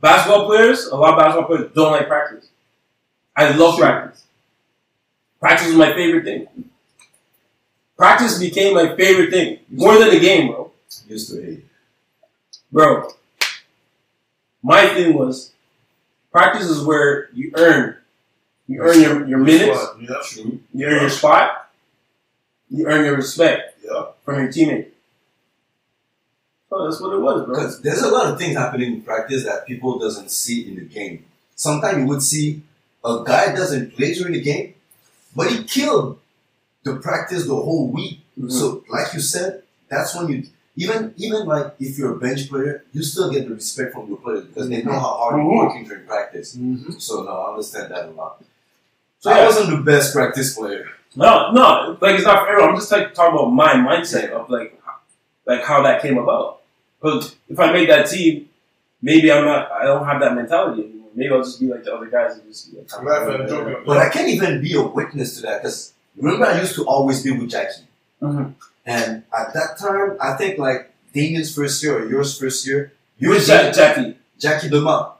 Basketball players, a lot of basketball players don't like practice. I love practice. Practice is my favorite thing. Practice became my favorite thing more than the game, bro. Used to hate. Bro, my thing was practice is where you earn. You earn your, your minutes. Yeah, true. You earn your spot. You earn your respect Yeah. from your teammate. Oh, that's what it was, bro. Because there's a lot of things happening in practice that people doesn't see in the game. Sometimes you would see a guy doesn't play during the game, but he killed the practice the whole week. Mhm. So, like you said, that's when you even even like if you're a bench player, you still get the respect from your players because they know how hard you're working during practice. Mhm. So no, I understand that a lot. So I yeah, wasn't the best practice player. no, no, like it's not for everyone. I'm just like talking about my mindset of like, like how that came about. Because if I made that team, maybe I'm not. I don't have that mentality anymore. Maybe I'll just be like the other guys and just be like. I'm laughing and joking. But I can't even be a witness to that because remember I used to always be with Jackie. Mhm. And at that time, I think like Damien's first year or yours first year, you Who's Jack, Jackie? Jackie Dema.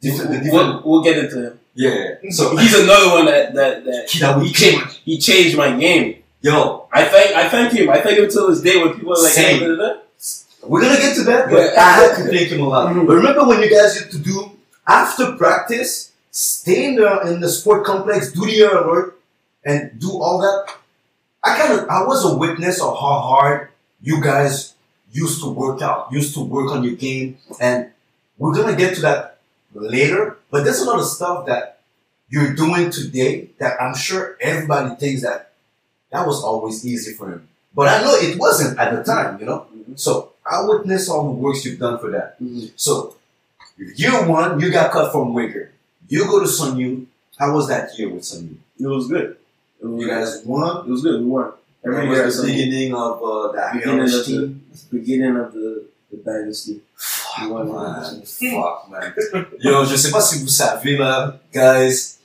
The different, We'll, we'll get into him. yeah. So He's another one that that that that he changed. He changed my game. yo, I thank I thank him. I thank him till this day when people are like, Same. "Hey, da, da, da." we're gonna get to that, but Yeah. I have to thank him a lot. Mhm. But remember when you guys used to do after practice, stay in the in the sport complex, do the alert, and do all that. I kind of I was a witness of how hard you guys used to work out, used to work on your game, and we're gonna get to that later. But there's a lot of stuff that you're doing today that I'm sure everybody thinks that that was always easy for him. But I know it wasn't at the time, you know. So I witness all the works you've done for that. Mhm. So year one, you got cut from Wagar. You go to Sun Youth. How was that year with Sun Youth? It was good. It was, You guys won. it was good. We won. Every It year, the beginning of uh, the beginning of Irish the beginning of the, the dynasty. Fuck, won. man. Fuck, man. Yo, je sais pas si vous savez, là, guys,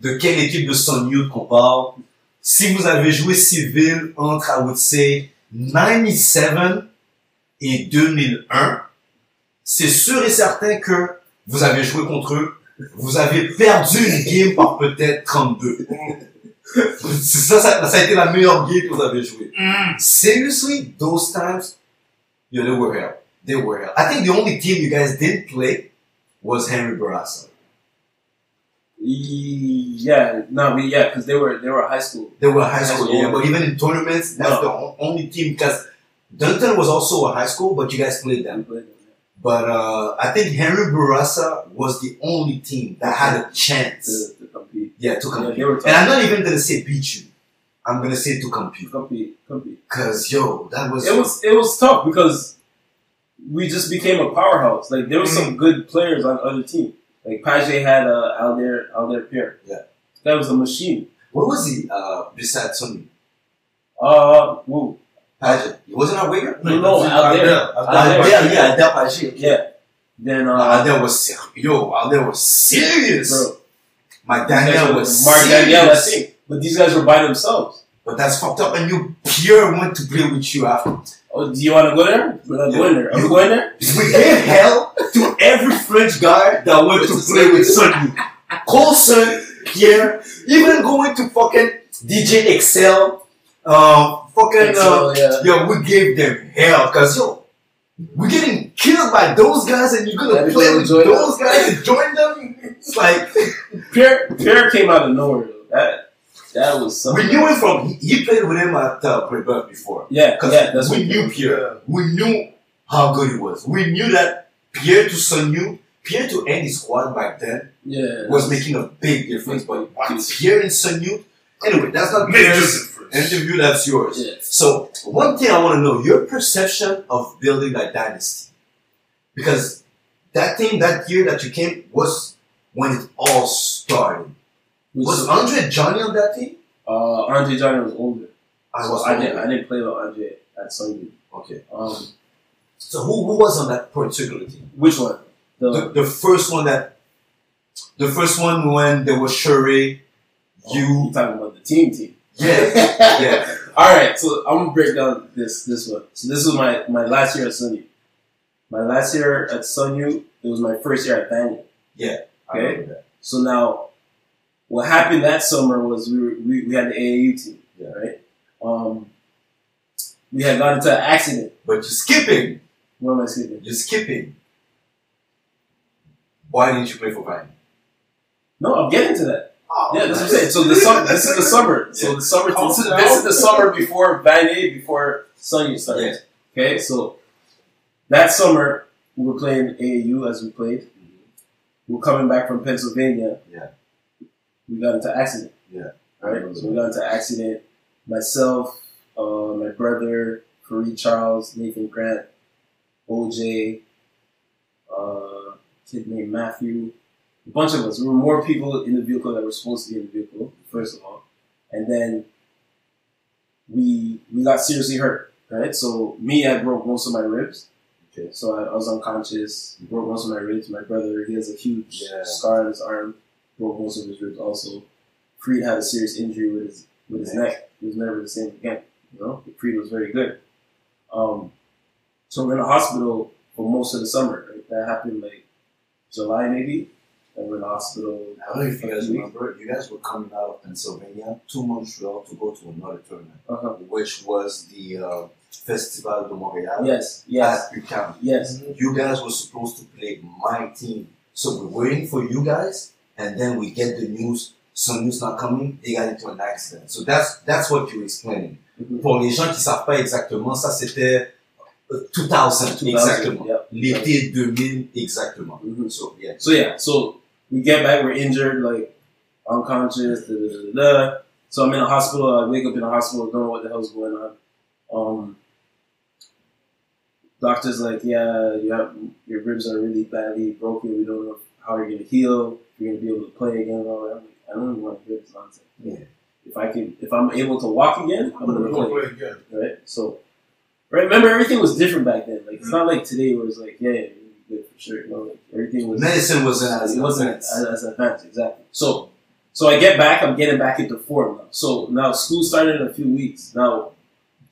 de quelle équipe de Sunyu qu'on parle. Si vous avez joué civil entre, I would say, 97 et 2001, c'est sûr et certain que vous avez joué contre eux. Vous avez perdu une game par peut-être 32. C'est ça, ça, ça a été la meilleure game que vous avez joué. Seriously, those times, yo, they were hell. They were hell. I think the only team you guys didn't play was Henri Bourassa. Yeah, no, we yeah, because they were they were high school. They were high High school, school. yeah, but even in tournaments, that's No. the only team because Dunton was also a high school, but you guys played them. Played them, But uh, I think Henri Bourassa was the only team that had a chance, to, to compete. Yeah, to compete. were And. I'm not even gonna say beat you. I'm gonna say to compete. compete, compete. Cause yo, that was, It was it was tough because we just became a powerhouse. Like there were some good players on other teams. Like Page had uh, Alder Alder Pierre. Yeah. that was a machine. What was he uh, besides Sonny? Uh, woo. Paget. He wasn't a winger. No, no, out there. Out there. Adele, yeah, Adele Paget. Yeah. Then uh, Adele was yo, Adele was serious. bro, My these Daniel was Mark serious. Danielle, I think. But these guys were by themselves. But that's fucked up. And you Pierre went to play with you after. Oh, do you want to go there? We're not going there. Are we going there? We gave hell to every French guy that went to play with Sonny. Colson, Pierre, even going to fucking DJ Excel, uh, fucking, uh, So, yeah. we gave them hell, cause yo, we're getting killed by those guys and you're gonna play they with join those guys and join them? It's like, Pierre, Pierre came out of nowhere. Though. That that was something. we something. knew him from, he, he played with him at uh, Brebeuf before. Yeah, Cause yeah, that's we knew Pierre. We knew how good he was. We knew that Pierre to Sun Youth, Pierre to any squad back then Yeah, was making a big difference. But Big what, Pierre and Sun Youth? Anyway, that's not Major Pierre's difference. interview, that's yours. Yeah. So, one thing I want to know your perception of building that dynasty. Because that team that year that you came was when it all started. Was Andre Johnny on that team? uh, Andre Johnny was older. I So was I didn't. I didn't play with Andre at Sun Youth. Okay. Um, So, who, who was on that particular team? which one? The, the, the first one that the first one when there was Shure, you you talking about the team team? yeah yeah All right, so I'm gonna break down this this one. So this was my my last year at Sun Youth. My last year at Sun Youth, it was my first year at Vanier. Yeah. Okay. So now, what happened that summer was we were, we, we had the AAU team, Yeah. right? Um, we had gotten into an accident. But you're skipping. What am I skipping? You're skipping. Why didn't you play for Vine? No, I'm getting to that. Oh, Yeah, that's what I'm saying. So the summer, this is the summer. So the summer, this is, this is the summer before Vanier, before Sun Youth started. Yeah. Okay, so that summer we were playing AAU as we played. We are coming back from Pennsylvania. Yeah. We got into accident. Yeah. Right. So we got into accident. Myself, uh, my brother, Fareed Charles, Nathan Grant, OJ, uh, kid named Matthew, a bunch of us. There were more people in the vehicle that were supposed to be in the vehicle, first of all. And then we we got seriously hurt, right? So me, I broke most of my ribs. Okay. So I, I was unconscious, broke most of my ribs. My brother, he has a huge Yeah. scar on his arm, broke most of his ribs also. Freed had a serious injury with his with his neck. He was never the same again. You know, Freed was very good. Um, so we're in the hospital for most of the summer. Right? That happened like July maybe. The hospital. I don't know if you guys for a few remember, you guys were coming out of Pennsylvania to Montreal to go to another tournament, Uh-huh. which was the uh, Festival de Montréal Yes, yes, at UQAM. yes. You guys were supposed to play my team. So we're waiting for you guys, and then we get the news, some news not coming, they got into an accident. So that's that's what you're explaining. Mhm. Pour les gens qui savent pas exactement, ça c'était euh, 2000, 2000, exactement. yep. L'été 2000 exactement. Mhm. So yeah. So yeah, so we get back, we're injured, like unconscious, da, da, da, da. So I'm in a hospital. I wake up in a hospital, don't know what the hell's going on. Um, doctor's like, yeah, you have your ribs are really badly broken. We don't know how you're gonna heal. If you're gonna be able to play again. And all that. I'm like, I don't even want to hear this nonsense. Yeah. If I can, if I'm able to walk again, I'm gonna gonna play. play again. Right. So, right. Remember, everything was different back then. Like it's not like today, where it's like, yeah, good for sure. You know, everything was Medicine wasn't as it wasn't as, as advanced exactly. So, so I get back. I'm getting back into form now. So now school started in a few weeks. Now,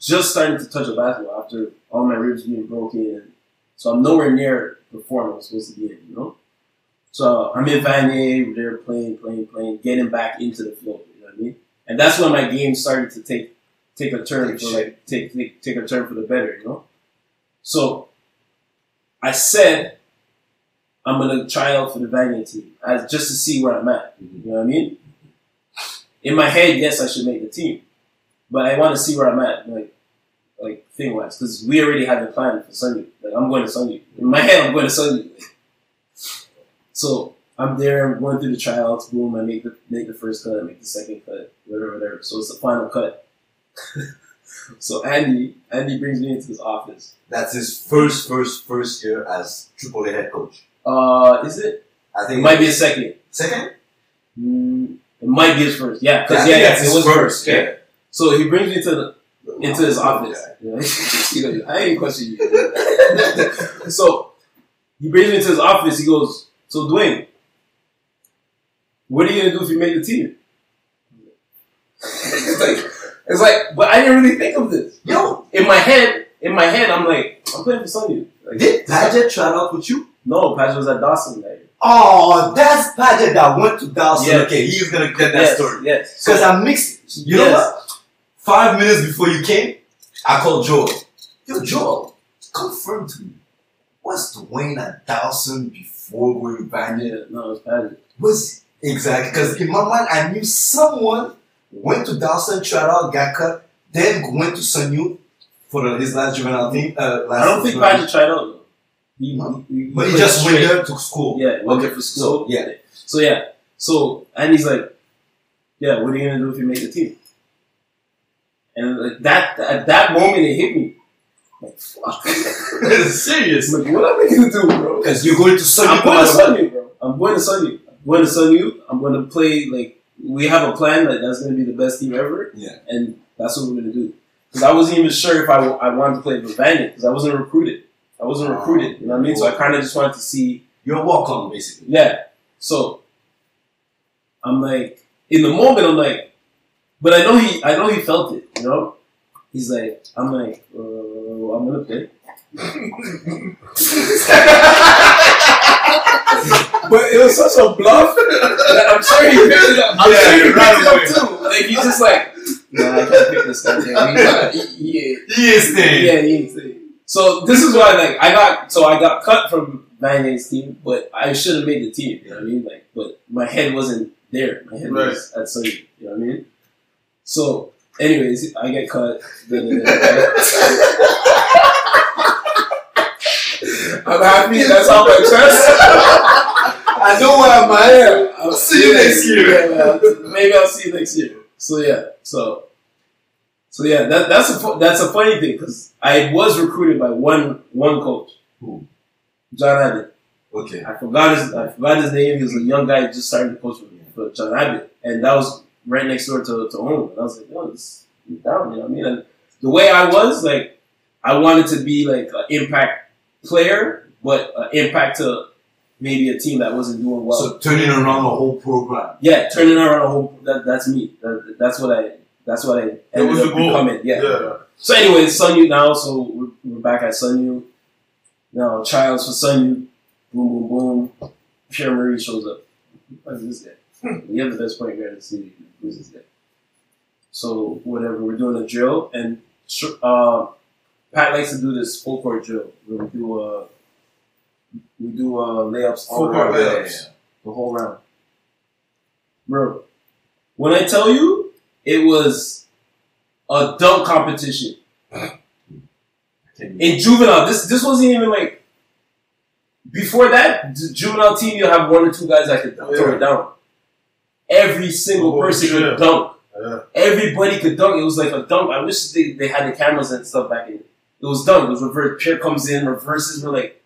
just starting to touch a basketball after all my ribs being broken, and so I'm nowhere near the form I was supposed to be in. You know. So I'm in Vanier, we're there playing, playing, playing, getting back into the flow. You know what I mean? And that's when my game started to take take a turn for like take, take take a turn for the better. You know. So I said I'm gonna try out for the Vanier team as just to see where I'm at. Mm-hmm. You know what I mean? In my head, yes, I should make the team, but I want to see where I'm at, like like thing wise, because we already had the plan for Sun Youth. Like I'm going to Sun Youth. In my head, I'm going to Sun Youth. So I'm there, I'm going through the tryouts. Boom, I make the make the first cut, I make the second cut, whatever, whatever. So it's the final cut. so Andy, Andy brings me into his office. That's his first, first, first year as Triple A head coach. Uh, is it? I It think might be a second. second. Mm, it might be his first. Yeah, because think yeah, yeah, it was first, first. Yeah. So he brings me to the into his office. You know, I ain't questioning you. so he brings me to his office. He goes, "So Dwayne, what are you gonna do if you make the team?" like, it's like, but I didn't really think of this. Yo, In my head, in my head, I'm like, I'm playing for Sun Youth. Like, Did Paget try out with you? no, Patrick was at Dawson that year. Oh, that's Paget that went to Dawson. Yeah. Okay, he's gonna get that yes, story. Yes. Because I mixed, you know what? Five minutes before you came, I called Joel. Yo, Joel, confirm to me. Was Dwayne at Dawson before we to Vanier? Yeah, no, it was Patrick. Was exactly because in my mind I knew someone went to Dawson, tried out, cut, then went to Sun Youth for his last juvenile team. Uh, last I don't think Patrick tried out. He, No. he, he, But he just went there to school. Yeah, went Okay, there for so, school. yeah. So yeah. So and he's like, Yeah, what are you gonna do if you make the team? And like that at that moment it hit me. Like fuck. Serious. Like what am I gonna do, bro? Because you're going to Sun Youth. I'm going to Sun Youth, bro. I'm going to Sun Youth. I'm going to Sun Youth. I'm going to play like we have a plan that that's going to be the best team ever. Yeah. And that's what we're going to do. Because I wasn't even sure if I, I wanted to play for Vanier because I wasn't recruited. I wasn't Oh. recruited. You know what I mean? So I kind of just wanted to see. You're on, basically. Yeah. So I'm like in the moment I'm like, but I know he I know he felt it. You know. He's like I'm like uh, I'm gonna play. But it was such a bluff that I'm sure he picked it up. I'm Yeah, sure he right it up too. Like he's just like, nah, I can't pick this guy. Man. He's not, he, he, ain't- He is staying. yeah, he ain't staying. So this is why, like, I got so I got cut from Vanier's team, but I should have made the team. You know what I mean? Like, but my head wasn't there. My head was at Sun Youth. You know what I mean? So, anyways, I get cut. I'm happy. That's how my chest. I know where I'm at. I'll See you next year. Yeah, maybe I'll see you next year. So yeah, so so yeah, that, that's a that's a funny thing because I was recruited by one one coach, Who? John Abbott. Okay. I forgot his I forgot his name. He was a young guy who just started to coach for, for John Abbott, and that was right next door to to home. And I was like, yo, this down. You know what I mean? And the way I was like, I wanted to be like an impact player, but an impact to maybe a team that wasn't doing well. So turning around the whole program. Yeah, turning around a whole that that's me. That, that's what I that's what I ended was up the goal. becoming. Yeah. Yeah. So anyways, Sun Youth now, so we're, we're back at Sun Youth. Now trials for Sun Youth. Boom boom boom. Pierre Marie shows up. Who's this guy? we have the best point guard in the city. Who's this guy? So whatever, we're doing a drill and uh, Pat likes to do this full court drill where we do uh we do uh layups all Full court layups. the whole round. Bro, when I tell you it was a dunk competition in juvenile, this this wasn't even like before that. The juvenile team, you have one or two guys that could throw it down. Every single Oh, person could dunk. Yeah. Everybody could dunk. It was like a dunk. I wish they, they had the cameras and stuff back in. It was dunk. It was reverse. Pierre comes in, reverses. We're like,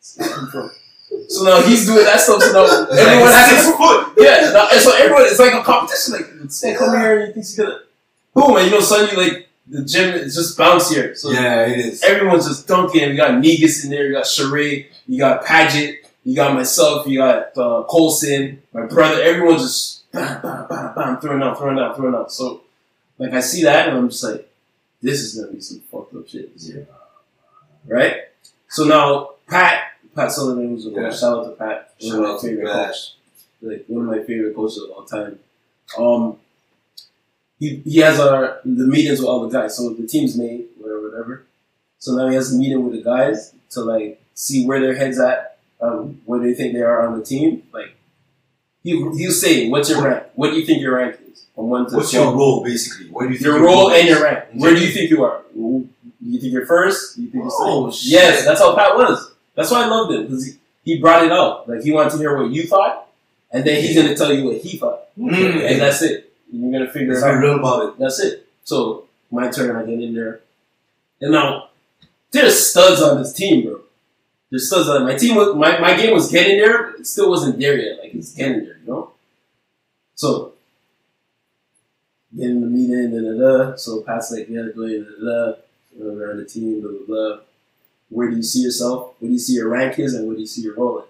so now he's doing that stuff. So now everyone has to foot. yeah, no, and so everyone, it's like a competition. Like, this guy come here and he thinks he's gonna, boom, and you know, suddenly like the gym is just bouncier. So Yeah, it is. everyone's just dunking. We got Negus in there, you got Sheree, you got Paget, you got myself, you got uh, Colson, my brother. Everyone's just bam, bam, bam, bam, throwing out, throwing out, throwing out. So, like, I see that and I'm just like, this is gonna be some fucked up shit this year, right? So now Pat, Pat Sullivan was a Yeah. shout out to Pat, one Shout of my favorite Pat. like one of my favorite coaches of all time. Um, he, he has our the meetings with all the guys. So the team's made, whatever, whatever. So now he has a meeting with the guys to like see where their heads at, um, where they think they are on the team. Like he he'll say, "What's your rank? What do you think your rank is from one to What's 12? your role, basically? Where do you think your role and your rank? Where do you think you are? Do you think you're first? Do you think you're Oh, second? shit. Yes, that's how Pat was. That's why I loved him because he, he brought it out. Like he wanted to hear what you thought, and then he's gonna tell you what he thought, Mm. and that's it. You're gonna figure it out. real about it. That's it. So my turn, I get in there. And now there's studs on this team, bro. There's studs on my team. Was, my my game was getting there, but it still wasn't there yet. Like it's getting there, you know. So getting the meeting, da da da. So Pat's like, yeah, go ahead, da da da. Around the team, blah blah blah. Where do you see yourself? Where do you see your rank is, and where do you see your role in?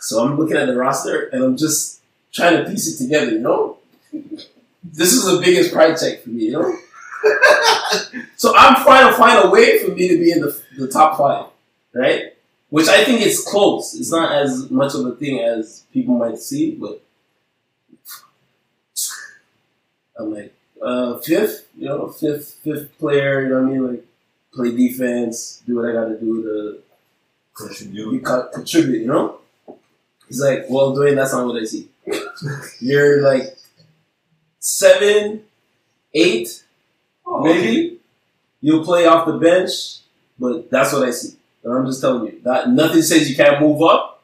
So I'm looking at the roster, and I'm just trying to piece it together, you know this is the biggest pride check for me, you know? so I'm trying to find a way for me to be in the, the top five, right? Which I think is close. It's not as much of a thing as people might see, but I'm like uh, fifth, you know, fifth fifth player. You know what I mean? Like play defense, do what I got to do to Contribute. you co- contribute, you know? He's like, well, Dwayne, that's not what I see. You're like seven, eight, Oh, maybe. You'll play off the bench, but that's what I see. And I'm just telling you that nothing says you can't move up.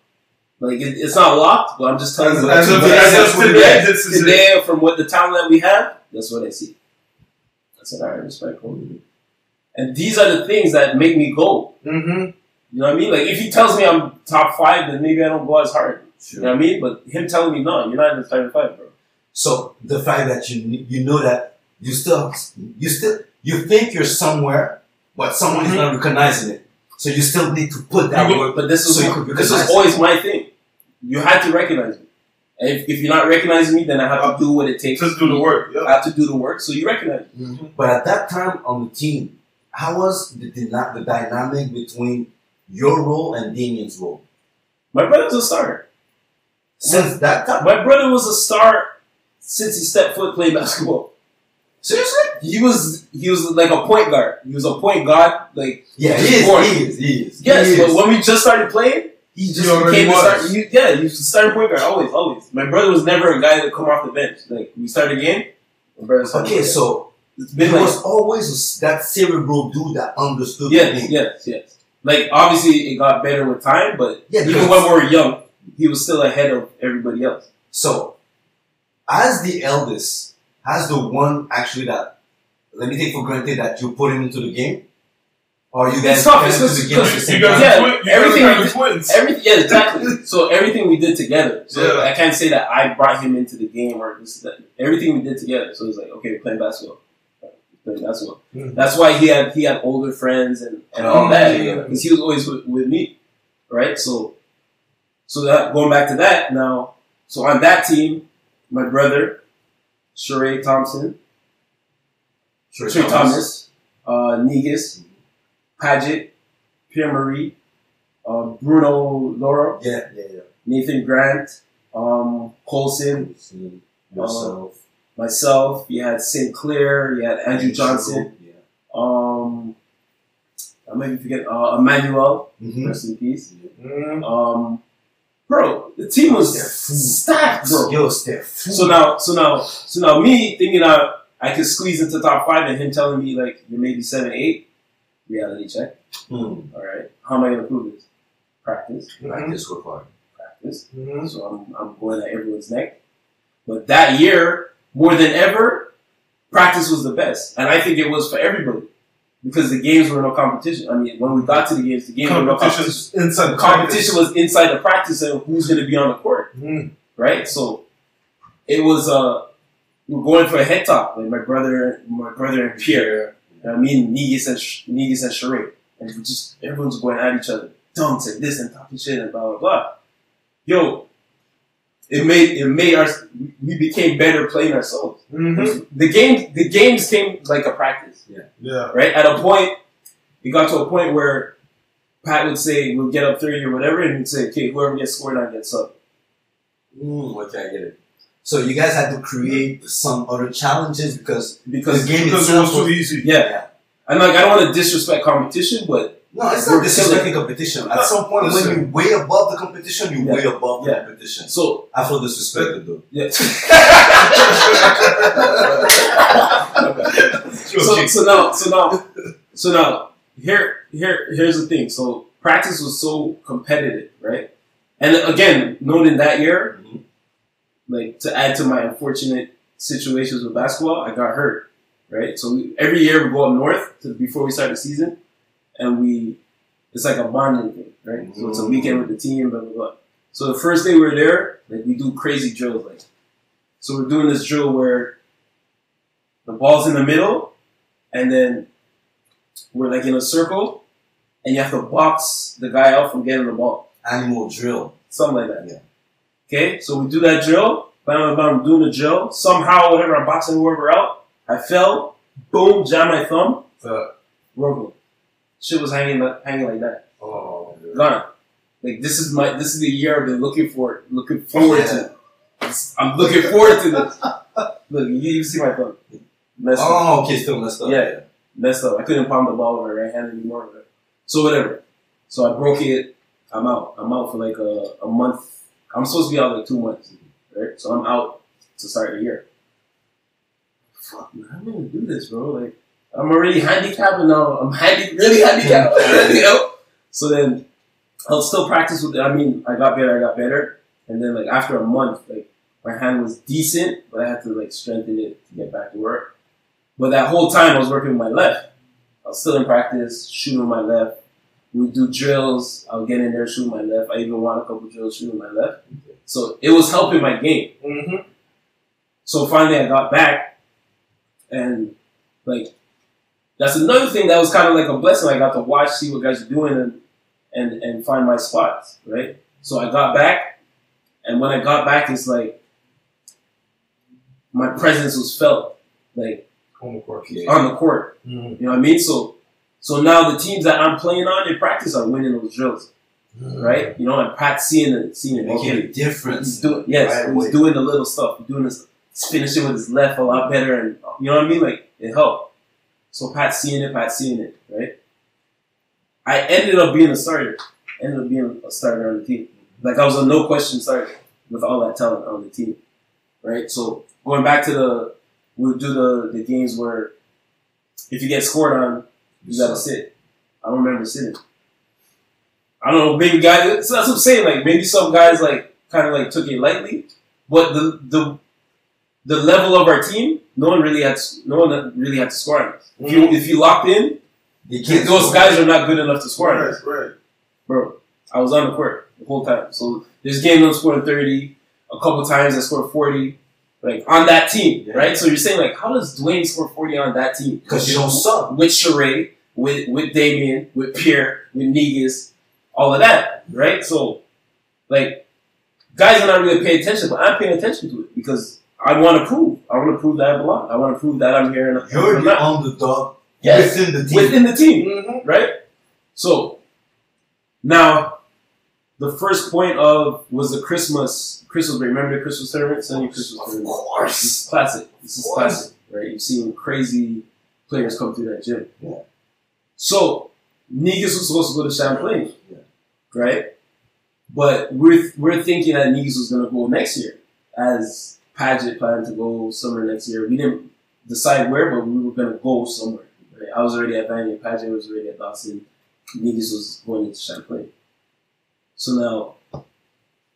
Like it, it's not locked, but I'm just telling you. as, like, today, as of today, this is it. today, from what the talent that we have, that's what I see. I said, all right, respect. And these are the things that make me go. Mm-hmm. You know what I mean? Like if he tells me I'm top five, then maybe I don't go as hard. You know what I mean? But him telling me no, you're not in the top five, bro. So the fact that you you know that you still you still you think you're somewhere, but someone is not recognizing it. So you still need to put that work. but this is So could this is always my thing. You had to recognize me. And if, if you're not recognizing me, then I have to do what it takes To do the work. I have to do the work, so you recognize me. Mm-hmm. But at that time on the team, how was the dyna- the dynamic between your role and Damien's role? My brother's a starter. Since that time, My brother was a star since he stepped foot playing basketball. seriously? He was he was like a point guard. He was a point guard. Like Yeah, he is. He is. He is. yes, he but when we just started playing, he just He became the start. You, yeah, he was the starting point guard always, always. My brother was never a guy that come off the bench. Like we start a game, my brother okay, so it's been like was always that cerebral dude that understood the yes, game. yes, yes. Like obviously it got better with time, but Yeah, even when we were young, he was still ahead of everybody else. So, as the eldest, as the one actually that, let me take for granted that you put him into the game, or you guys It's tough, it's into just the game because- You guys. Yeah, twin- you everything guys we are did- twins. Everything, yeah, exactly. so everything we did together. So Yeah. I can't say that I brought him into the game or this that. Everything we did together. So it's like, okay, we're playing basketball. We're playing basketball. Mhm. That's why he had he had older friends and, and all Oh, that yeah. because he was always with, with me, right? So, so that going back to that now. So on that team, my brother, Sheree Thompson, Sure, Trey Thomas, uh, Negus, Paget, Pierre Marie, uh, Bruno Laura, Yeah, yeah, yeah. Nathan Grant, um, Colson, See, Yourself. myself. You had Sinclair. You had Andrew Johnson. Yeah. Um, I maybe forget uh, Emmanuel. Mm-hmm. Rest in peace. Mm. Um, bro, the team was stacked, bro. Yo, Steph. So now, so now, so now, me thinking I I could squeeze into top five, and him telling me like you're maybe seven, eight. Reality check. Hmm. All right. How am I gonna prove this? Practice, Practice work hard. practice. Mhm. So I'm I'm going at everyone's neck. But that year, more than ever, practice was the best, and I think it was for everybody because the games were no competition. I mean, when we got to the games, the games were no competition. Inside The competition was inside the practice and who's going to be on the court. Mhm. right? So it was uh we we're going for a head top, like my brother, my brother and Pierre. I mean, Negus and Sh- Negus and Sheree, and we just everyone's going at each other, dunks and this and talking shit and blah blah blah. Yo, it made it made our we became better playing ourselves. Mhm. The game the games came like a practice, Yeah. right? At a point, it got to a point where Pat would say we'll get up thirty or whatever, and he'd say, okay, whoever gets scored on gets up. Mm, okay, I get it. So you guys had to create some other challenges because Because the game Because it itself was too easy. Yeah. And like I don't want to disrespect competition, but No, it's We're not disrespecting competition. At some point, when you way above the competition, you Yeah. way above the competition. so I feel disrespected though. yeah. Sure. so, so now so now so now here here here's the thing. So practice was so competitive, right? And again, known in that year, Mhm. Like to add to my unfortunate situations with basketball, I got hurt, right? So we, every year we go up north to, before we start the season, and we it's like a bonding thing, right? So it's a weekend with the team, blah blah blah. So the first day we're there, like we do crazy drills, like so we're doing this drill where the ball's in the middle, and then we're like in a circle, and you have to box the guy out from getting the ball. Animal drill. Something like that. Yeah. Okay, so we do that drill. Bam, bam, bam, I'm doing the drill. Somehow, whatever, I'm boxing whoever out. I fell. boom, jam my thumb, Uh, broken. Shit was hanging like, hanging like that. oh, yeah. Gone. Like this is my this is the year I've been looking for looking forward to. I'm looking forward to this. Look, you, you see my thumb. Messed up. Oh, okay, still messed up. Yeah. Messed up. I couldn't palm the ball with my right hand anymore. So whatever. So I broke it. I'm out. I'm out for like a, a month. I'm supposed to be out like two months. Right? So I'm out to start the year. Fuck man, I'm gonna do this, bro. Like I'm already handicapped and now I'm handi- really handicapped. you know? So then I'll still practice with it. I mean, I got better, I got better. And then like after a month, like my hand was decent, but I had to like strengthen it to get back to work. But that whole time I was working with my left. I was still in practice, shooting with my left. We do drills. I would get in there, shoot my left. I even won a couple drills shooting my left. So it was helping my game. Mm-hmm. So finally I got back and like that's another thing that was kind of like a blessing. I got to watch, see what guys are doing and and, and find my spots, right? So I got back and when I got back it's like my presence was felt like On the court. Yeah. on the court. Mm-hmm. You know what I mean? So so now the teams that I'm playing on in practice are winning those drills, mm. right? You know, and Pat's seeing it, seeing it. Making Okay, a difference. He's doing yes, Right he's doing the little stuff. He's doing this, he's finishing with his left a lot better, and you know what I mean. Like it helped. So Pat's seeing it, Pat's seeing it, right? I ended up being a starter. Ended up being a starter on the team. Like I was a no question starter with all that talent on the team, right? So going back to the, we'll do the the games where if you get scored on, you gotta sit. I don't remember sitting. I don't know, maybe guys. So that's what I'm saying. Like maybe some guys like kind of like took it lightly, but the the the level of our team, no one really had to, no one really had to score on us. If you mm. if you locked in, those score. guys are not good enough to score on us, Right, right. bro. I was on the court the whole time. So this game, I'm scoring 30. A couple times I scored 40. Like on that team, Yeah. right? So you're saying like, how does Dwayne score 40 on that team? Because you don't suck. with Sheree, with with Damien, with Pierre, with Negus, all of that, right? So, like, guys are not really paying attention, but I'm paying attention to it because I want to prove. I want to prove that I belong. I want to prove that I'm here and You're I'm the underdog Yes, within the team. within the team, Mm-hmm. right? So, now, the first point of was the Christmas Christmas break. Remember the Christmas tournament? Sun Youth Christmas of tournament. This course. is classic. This is classic, right? You've seen crazy players come through that gym. Yeah. So Negus was supposed to go to Champlain, Yeah. right? But we're we're thinking that Negus was going to go next year, as Paget planned to go somewhere next year. We didn't decide where, but we were going to go somewhere. Right? I was already at Vanier, Paget was already at Dawson, Negus was going into Champlain. So now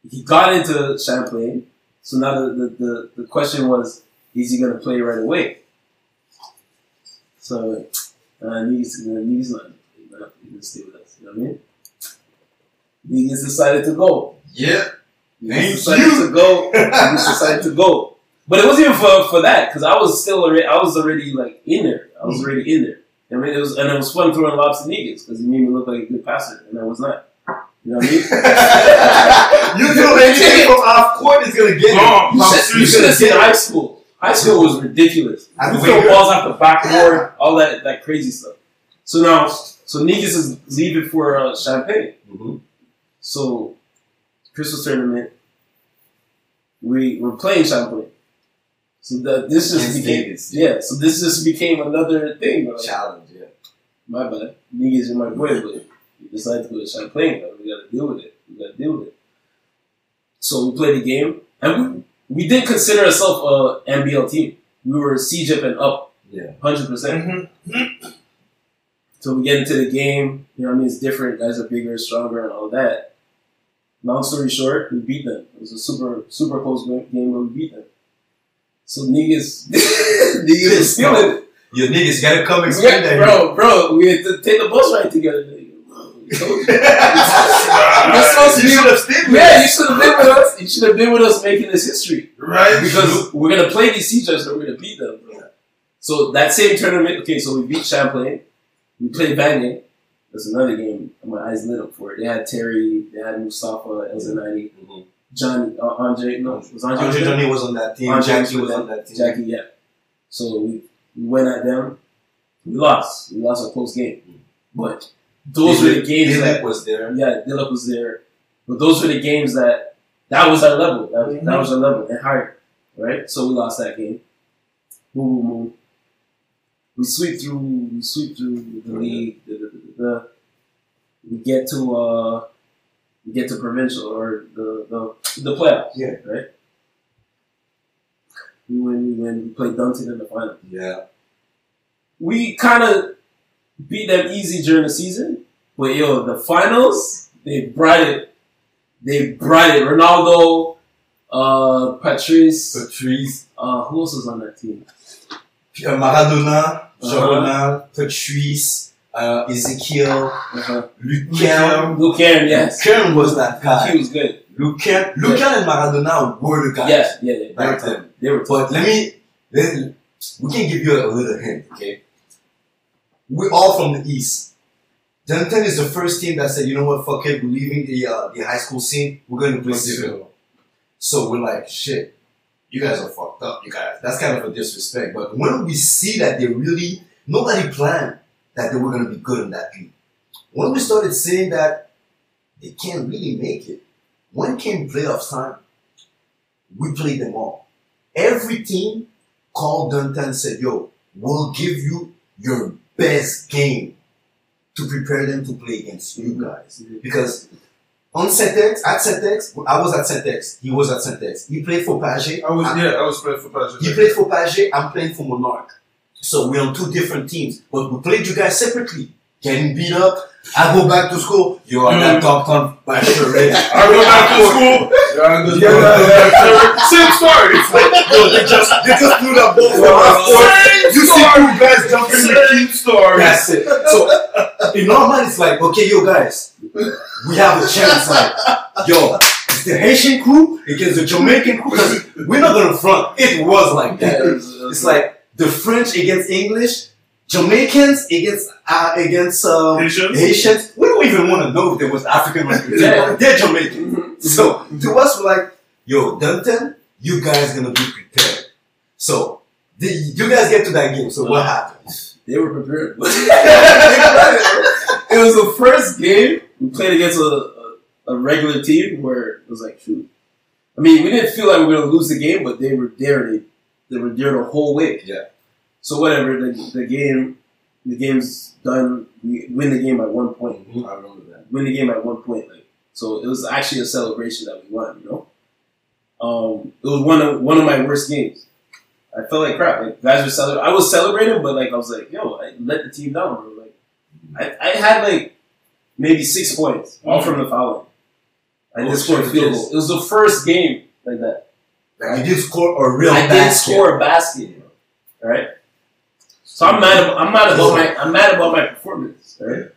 he got into Champlain. So now the, the, the, the question was, is he going to play right away? So uh, Negus, uh, not, not going to stay with us. You know what I mean? Negus decided to go. Yeah. Negus decided you. to go. Negus decided to go. But it wasn't even for, for that because I was still already I was already like in there. I was already in there. I mean, it was and it was fun throwing lobs to Negus because he made me look like a good passer, and I was not. You know what I mean? you do anything from off court is gonna get you. You should, you should have seen high school. High school was ridiculous. I We throw balls off the backboard, all that that crazy stuff. So now, so Negus is leaving for uh, Champlain. Mhm. So Christmas tournament, we were playing Champlain. So that this just Against became Negus, yeah. So this just became another thing. Like, Challenge, yeah. my bad. Negus is my boy, but he decided to go to Champlain. But we got to deal with it. We got to deal with it. So we played the game, and we we didn't consider ourselves a NBL team. We were CEGEP and up, Yeah. hundred percent. Mm-hmm. So we get into the game. You know, what I mean, it's different. Guys are bigger, stronger, and all that. Long story short, we beat them. It was a super super close game game where we beat them. So niggas, Negus was feeling it. Your niggas gotta come explain Yeah, that. bro, bro, we had to take the bus ride together. We told you. You're supposed to be- you should have stayed with Yeah, you should have been with us. You should have been with us making this history Right? because we're gonna play these CJs and we're gonna beat them. Bro. So that same tournament, okay, so we beat Champlain. We played Banging. That's another game. My eyes lit up for it. They had Terry, they had Mustafa, Elzanani, Mhm. Johnny, uh, Andre. No, was Andre, Andre there? Johnny was on that team. Andre Jackie was was on on that team. Jackie, yeah. So we We went at them. We lost. We lost a close game. But those were the games Dylan that was there. yeah, Dillup was there. But those were the games that that was our level. That, was- that was our level and higher. Right? So we lost that game. Boom, boom, boom. We sweep through we sweep through the league. The, the, the, the- we get to uh we get to provincial or the the, the playoffs. Yeah. Right? We win, we win, we play Dunton in the final Yeah. we kind of beat them easy during the season, but yo, the finals they brought it. They brought it. Ronaldo, uh, Patrice, Patrice, uh, who else was on that team? uh, Maradona, Uh-huh. Patrice, uh, Ezekiel, Uh-huh. Lucan. Yes, Lucan was that guy. he was good. Lucan, Lucan and Maradona were the guys. Yeah, yeah, yeah. They were Back then. They were tough. But let me, let, we can give you a little hint, okay? We're all from the East. Denton is the first team that said, you know what, fuck it, we're leaving the, uh, the high school scene, we're going to play civil. So we're like, shit, you guys are fucked up, you guys. That's kind of a disrespect. But when we see that they really, nobody planned that they were going to be good in that league. When we started seeing that they can't really make it, when came playoffs time, we played them all. Every team called Dunton and said, yo, we'll give you your best game to prepare them to play against you guys. Mm-hmm. Because on Centex, at Centex, I was at Centex, he was at Centex. He played for Page. I was I- yeah, I was playing for Patrick. he played for Page, I'm playing for Monarch. So we're on two different teams, but we played you guys separately. Getting beat up, I go back to school, you're on mm-hmm. that top ton by Sheree. I go back to school. Same story. They just, they just that ball. You see two guys jumping in the Same story. That's it. So in normal, it's like, okay, yo guys, we have a chance. Like, yo, it's the Haitian crew against the Jamaican crew. We're not gonna front. It was like that. It's like the French against English, Jamaicans against uh, against um, Haitians? Haitians. We don't even want to know if there was African. Yeah. They're Jamaican. So to us, we're like, yo, Dunton, you guys gonna be prepared. So the, you guys get to that game. So what happened? They were prepared. it was the first game we played against a, a, a regular team where it was like, shoot. I mean, we didn't feel like we were going to lose the game, but they were there. They, they were there the whole way. Yeah. So whatever, the, the game, the game's done. We win the game by one point. Mhm. I remember that. Win the game by one point. Like, so it was actually a celebration that we won. You know, um, it was one of one of my worst games. I felt like crap. Like guys were celebrating. I was celebrating, but like I was like, yo, I let the team down. Bro. Like I, I had like maybe six points all from the foul. I Oh, did score a field goal. It was the first game like that. Like you did score a real I did basket. score a basket. All right. So I'm mad. About, I'm mad about my. I'm mad about my performance. Right.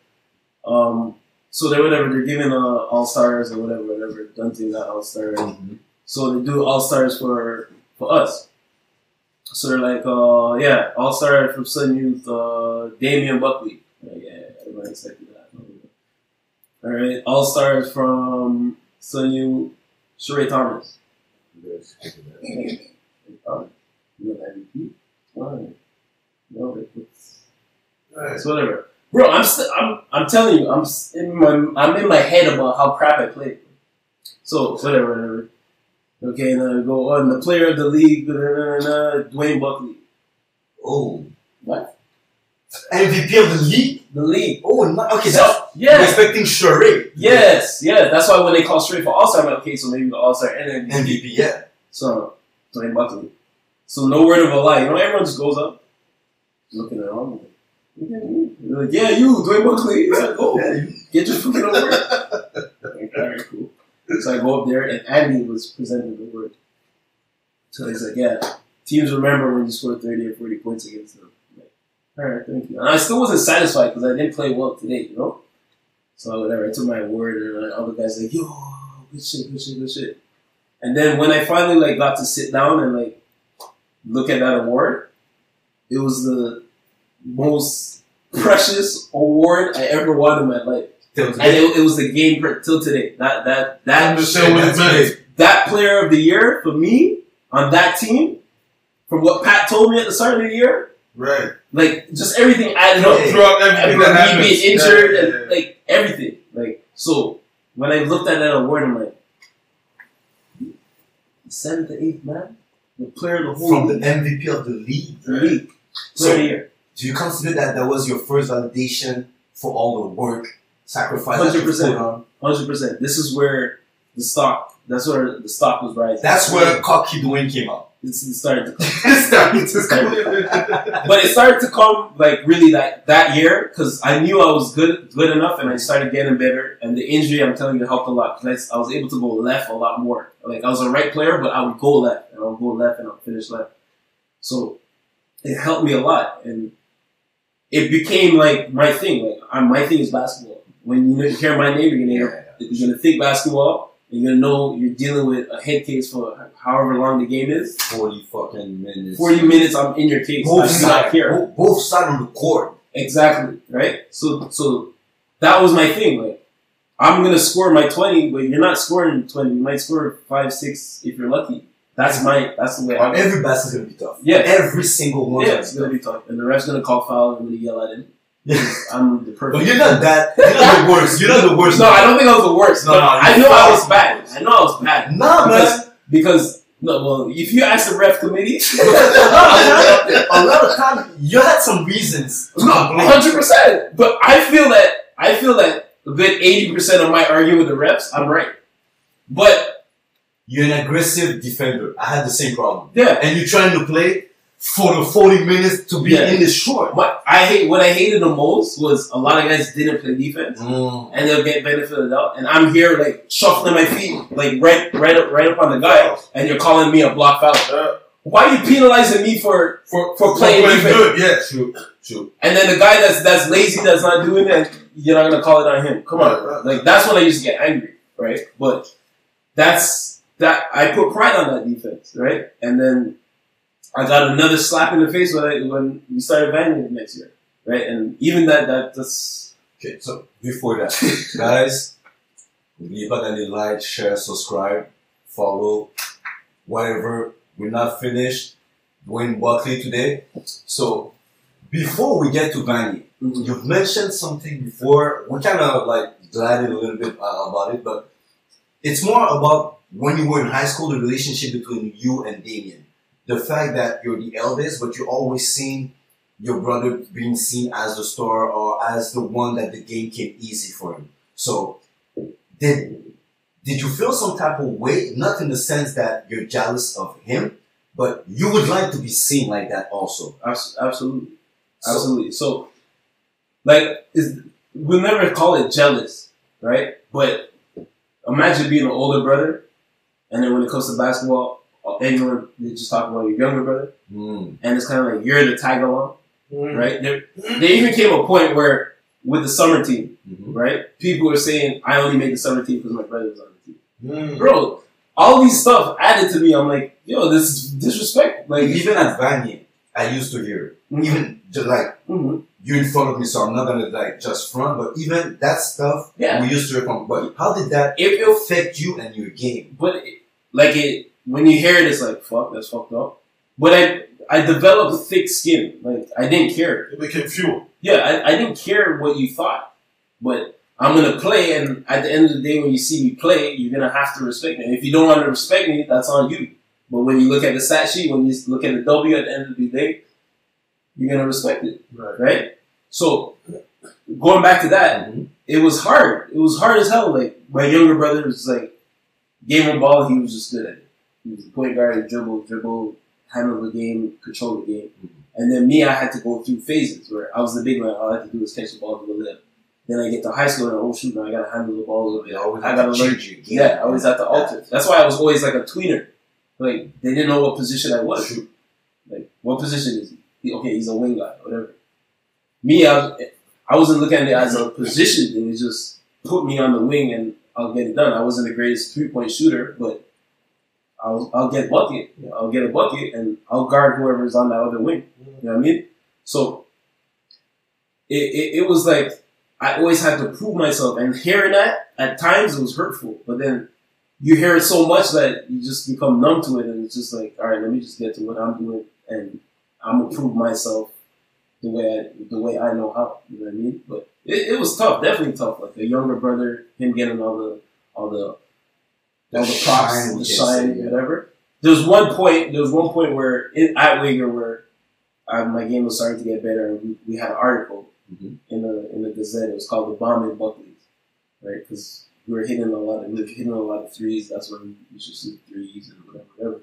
Um. So they whatever they're giving uh, all stars or whatever whatever Dunton got all stars. Mhm. So they do all stars for for us. So they're like, uh, yeah, all star from Sun Youth, uh, Damian Buckley. Like, yeah, everybody expected that. All right, all stars from Sun Youth, Sheree Thomas. Um, you know MVP? Why? No, it's, it's whatever. Bro, I'm st- I'm I'm telling you, I'm in my I'm in my head about how crap I played. So whatever, whatever. Okay, and then I go oh, on the player of the league, Dwayne Buckley. Oh. What? MVP of the league? The league. Oh, no, okay, So, that's yeah. Expecting Sheree. Yes, yeah. That's why when they call straight for All Star, I'm like, okay, so maybe the All Star and then MVP, yeah. So Dwayne Buckley. So no word of a lie. You know, everyone just goes up, looking at him. Like, "Yeah, you." They're like, yeah, you, Dwayne Buckley. Go. Yeah, you- Get your fucking award. like, all right, cool. So I go up there, and Andy was presenting the award. So he's like, yeah, teams remember when you scored 30 or 40 points against them. I'm like, all right, thank you. And I still wasn't satisfied because I didn't play well today, you know? So whatever, I took my award, and then other guys like, yo, good shit, good shit, good shit. And then when I finally like got to sit down and like look at that award, it was the most precious award I ever won in my life. And it, it was the game per, till today. That that that understand what it That's meant. great. that player of the year for me on that team, from what Pat told me at the start of the year, Right. Like just everything added up. Throughout And everything that me happens. being injured Yeah, and yeah, yeah. like everything. Like so when I looked at that award, I'm like, seventh to eighth man, the player of the whole From the MVP of the league. the league, So- player of the year. Do you consider that that was your first validation for all the work, sacrifice 100%. Hundred percent. This is where the stock. That's where the stock was rising. That's where Cocky Dwayne came out. it started to come. Started to- come. but it started to come like really that that year because I knew I was good good enough and I started getting better and the injury I'm telling you helped a lot because I, I was able to go left a lot more like I was a right player but I would go left and I would go left and I would finish left so it helped me a lot and it became like my thing like i my thing is basketball when you hear my name you're gonna hear you're gonna think basketball and you're gonna know you're dealing with a head case for however long the game is 40 fucking minutes. 40 minutes I'm in your case Both sides. Both, both sides on the court. Exactly, right? So so that was my thing. Like I'm gonna score my twenty, but you're not scoring twenty. You might score five, six if you're lucky. That's my that's the way I Every basket's gonna be tough. Yeah. Every single one. Yeah, it's gonna be tough. And the ref's gonna call foul and I'm gonna yell at him. I'm the perfect But you're not that. You're not the worst. You're not the worst. No, I don't think I was the worst. No, no, I know I was bad. I know I was bad. Nah, man. Because because no, well, if you ask the ref committee, a lot of time you had some reasons. No, hundred percent. But I feel that I feel that a good eighty percent of my argument with the refs, I'm right. But You're an aggressive defender. I had the same problem. yeah, And you're trying to play for the 40 minutes to be Yeah. in the short. what I hate, what I hated the most was a lot of guys didn't play defense, Mm. and they'll get benefit of doubt, and I'm here like shuffling my feet, like right, right up, right up on the guy, and you're calling me a block foul. Why are you penalizing me for? for, For playing defense. good, yeah, true, true. And then the guy that's that's lazy, that's not doing it, you're not gonna call it on him. Come on, Right, right. like that's when I used to get angry, right? But that's that I put pride on that defense, right? And then I got another slap in the face when I, when we started Vanderbilt next year, right? And even that that that's Okay, so before that, guys, leave d'aller like, share, subscribe, follow, whatever. We're not finished doing Buckley today. So, before we get to Vanier, mm-hmm. you've mentioned something before. We kind of like glided a little bit about it, but it's more about when you were in high school, the relationship between you and Damien. The fact that you're the eldest, but you're always seen your brother being seen as the star or as the one that the game came easy for him. So, did did you feel some type of way? Not in the sense that you're jealous of him, but you would like to be seen like that also. abs- absolutely. So- Absolutely. So, like, we'll never call it jealous, right? But imagine being an older brother, and then when it comes to basketball, anyone they just talk about your younger brother, Mm. and it's kind of like you're the tiger along, Mm. right? There, there even came a point where with the summer team, Mhm. right? People were saying I only made the summer team because my brother was on the team, Mm. bro. All these stuff added to me. I'm like, yo, this is disrespect. Like, even at Vanier, I used to hear it. Even just like mhm. you're in front of me, so I'm not gonna like just front. But even that stuff, Yeah. we used to hear from. But how did that if it affect you and your game? but it, like it when you hear it, it's like fuck, that's fucked up. But I I developed thick skin. Like I didn't care. It became fuel. Yeah, I, I didn't care what you thought. But I'm gonna play, and at the end of the day, when you see me play, you're gonna have to respect me. And if you don't want to respect me, that's on you. But when you look at the stat sheet, when you look at the W at the end of the day, you're gonna respect it, Right. right? So going back to that, Mhm. it was hard. It was hard as hell. Like my younger brother was like game of ball, he was just good at it. He was the point guard, dribble, dribble, handle the game, control the game. Mm-hmm. And then me, I had to go through phases where I was the big man. All I had to do was catch the ball to the lip. Then I get to high school and oh shoot, I gotta handle the ball a little bit. You always I gotta to learn. change your game. Yeah, I always had to alter. That's why I was always like a tweener. Like they didn't know what position I was. Shoot. Like what position is he? he? Okay, he's a wing guy, whatever. Me, I, was- I wasn't looking at it as a position. It was just put me on the wing and I'll get it done. I wasn't the greatest three point shooter, but I'll I'll get bucket. I'll get a bucket and I'll guard whoever's on that other wing. You know what I mean? So it, it, it was like I always had to prove myself, and hearing that at times it was hurtful. But then you hear it so much that you just become numb to it, and it's just like, all right, let me just get to what I'm doing, and I'm gonna prove myself the way I, the way I know how. You know what I mean? But it, it was tough, definitely tough. Like a younger brother, him getting all the all the all the props, the shine, yeah. whatever. There was one point. There was one point where in, at Wagar where uh, my game was starting to get better, and we, we had an article Mhm. in the in the Gazette. It was called "The Bomb in Buckley's," right? Because we were hitting a lot of we were hitting a lot of threes. That's when we used to shoot threes and whatever, whatever.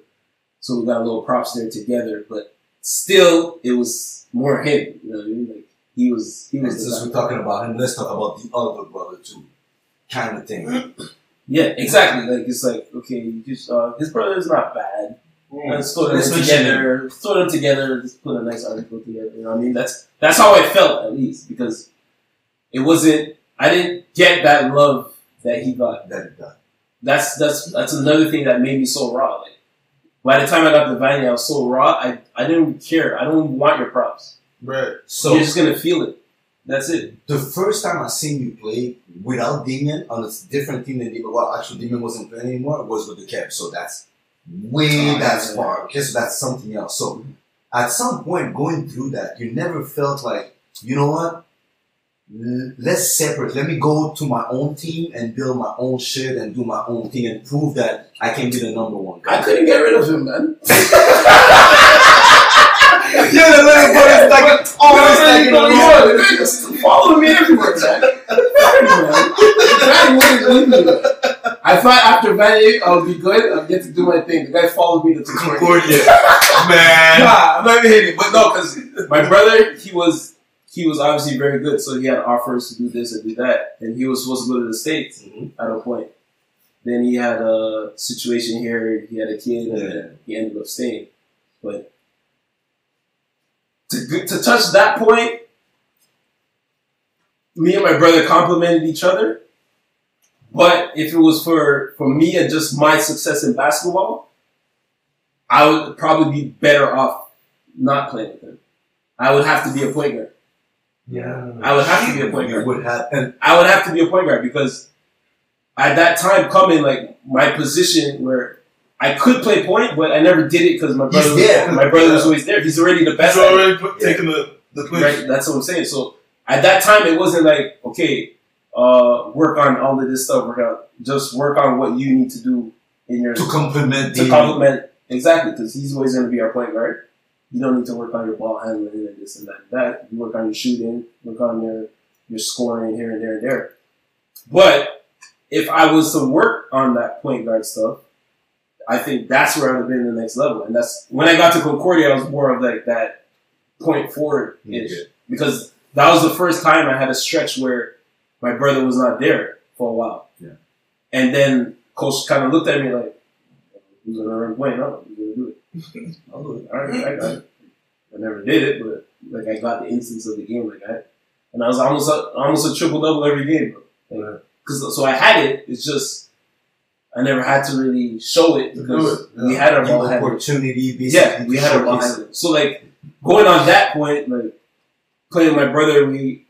So we got a little props there together, but still, it was more him. You know what I mean? Like he was he was the since we're talking about him, let's talk about the other brother too. Kind of thing. Yeah, exactly. Like it's like okay, you just uh, his brother is not bad. Let's throw them Let's together. Throw them together. Just put a nice article together. You know what I mean? That's that's how I felt at least because it wasn't. I didn't get that love that he got. That, that. That's that's that's another thing that made me so raw. Like by the time I got to Vanier, I was so raw. I I didn't care. I don't want your props. Right. So You're just gonna feel it. That's it. the first time I seen you play without Damien on a different team than Damien, well, actually Damien wasn't playing anymore, was with the Cavs. So that's way Oh, that's yeah. far. Okay, so that's something else. So at some point going through that, you never felt like, you know what? Let's separate. Let me go to my own team and build my own shit and do my own thing and prove that I can be the number one guy. I couldn't get rid of him, man. You're the little boy that's like always like in the room. follow me everywhere, man. man. Vanier wouldn't leave me. I thought after Vanier, I would be good. I'd get to do my thing. The guy followed me to Concordia. Concordia. Man. Nah, I'm not even hitting. But no, because my brother, he was he was obviously very good, so he had offers to do this and do that, and he was supposed to go to the states Mhm. at a point. Then he had a situation here. He had a kid, and Yeah. then he ended up staying. But to to touch that point, me and my brother complimented each other. But if it was for for me and just my success in basketball, I would probably be better off not playing with him. I would have to be a point guard. Yeah. I would have to be a point You guard. would have, and I would have to be a point guard because at that time coming, like my position where I could play point, but I never did it because my brother, was, there. my brother was always there. He's already the best. He's at it. already put, taking the, the place. Right, that's what I'm saying. So at that time, it wasn't like okay, uh, work on all of this stuff. Work out, just work on what you need to do in your to complement to complement exactly because he's always going to be our point guard. You don't need to work on your ball handling and this and that. and That you work on your shooting, work on your your scoring here and there and there. But if I was to work on that point guard stuff, I think that's where I would have been the next level. And that's when I got to Concordia, I was more of like that point forward ish because that was the first time I had a stretch where my brother was not there for a while. Yeah. And then coach kind of looked at me like, "Who's gonna run point? No, who's gonna do it? I'll do it. All right, I got it. I never did it, but like I got the instance of the game, like I, and I was almost a, almost a triple double every game, bro. Like, Cause so I had it. It's just I never had to really show it because it, we had our ball handling. opportunity basically Yeah, we to had our ball showcase. So like going on that point, like playing with my brother, we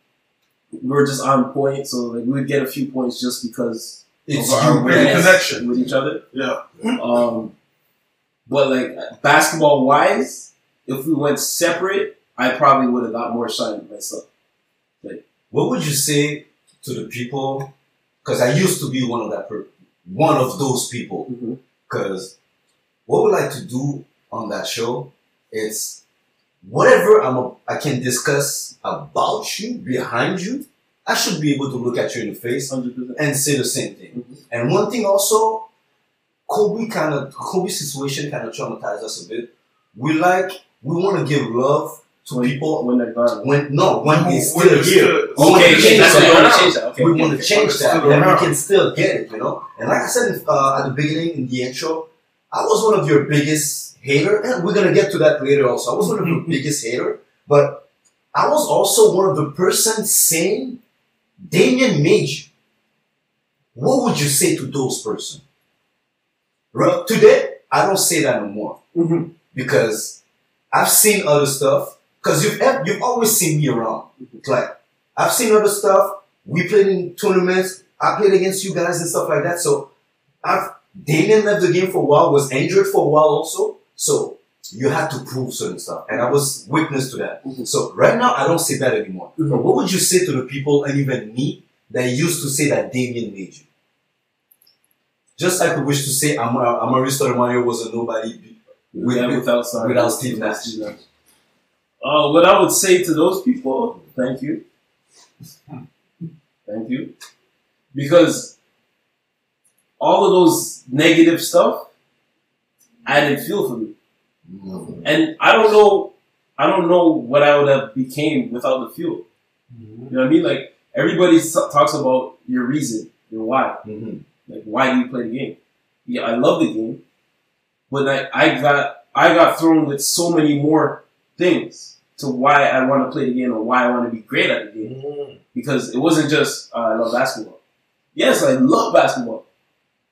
we were just on point. So like we would get a few points just because It's of our you. Connection. with each other. Yeah. Um, but like basketball wise, if we went separate, I probably would have got more shine myself. Like, what would you say to the people? Because I used to be one of that, per- one of those people. Mhm. Because what we like to do on that show is whatever I'm a, I can discuss about you behind you. I should be able to look at you in the face Hundred percent. and say the same thing. Mhm. And one thing also, Kobe kind of Kobe's situation kind of traumatized us a bit. We like we want to give love to people when they're gone. when no when it's they're still here. still- We wanna Okay, change that's that. what you want to change that. Okay, we okay, want to okay. change that, and we can still get it, you know. And like I said uh, at the beginning in the intro, I was one of your biggest hater, and we're gonna get to that later. Also, I was one of your biggest hater, but I was also one of the person saying, "Damien you." What would you say to those person? Right, today, I don't say that no more Mhm. because I've seen other stuff. Because you've you've always seen me around. Like I've seen other stuff. We played in tournaments. I played against you guys and stuff like that. So I've Damien left the game for a while. Was injured for a while also. So you had to prove certain stuff, and I was witness to that. Mhm. So right now, I don't say that anymore. Mhm. But what would you say to the people and even me that used to say that Damien made you? Just like we wish to say Amar Amar'e Stoudemire was a nobody. With- yeah, with- without without Steve Nash. Uh, what I would say to those people, thank you, thank you, because all of those negative stuff added fuel for me. Mm. and I don't know, I don't know what I would have became without the fuel. You know what I mean? Like everybody talks about your reason, your why. Mhm. Like why do you play the game? Yeah, I love the game, but I, I got I got thrown with so many more things to why I want to play the game or why I want to be great at the game. Because it wasn't just uh, I love basketball. Yes, I love basketball,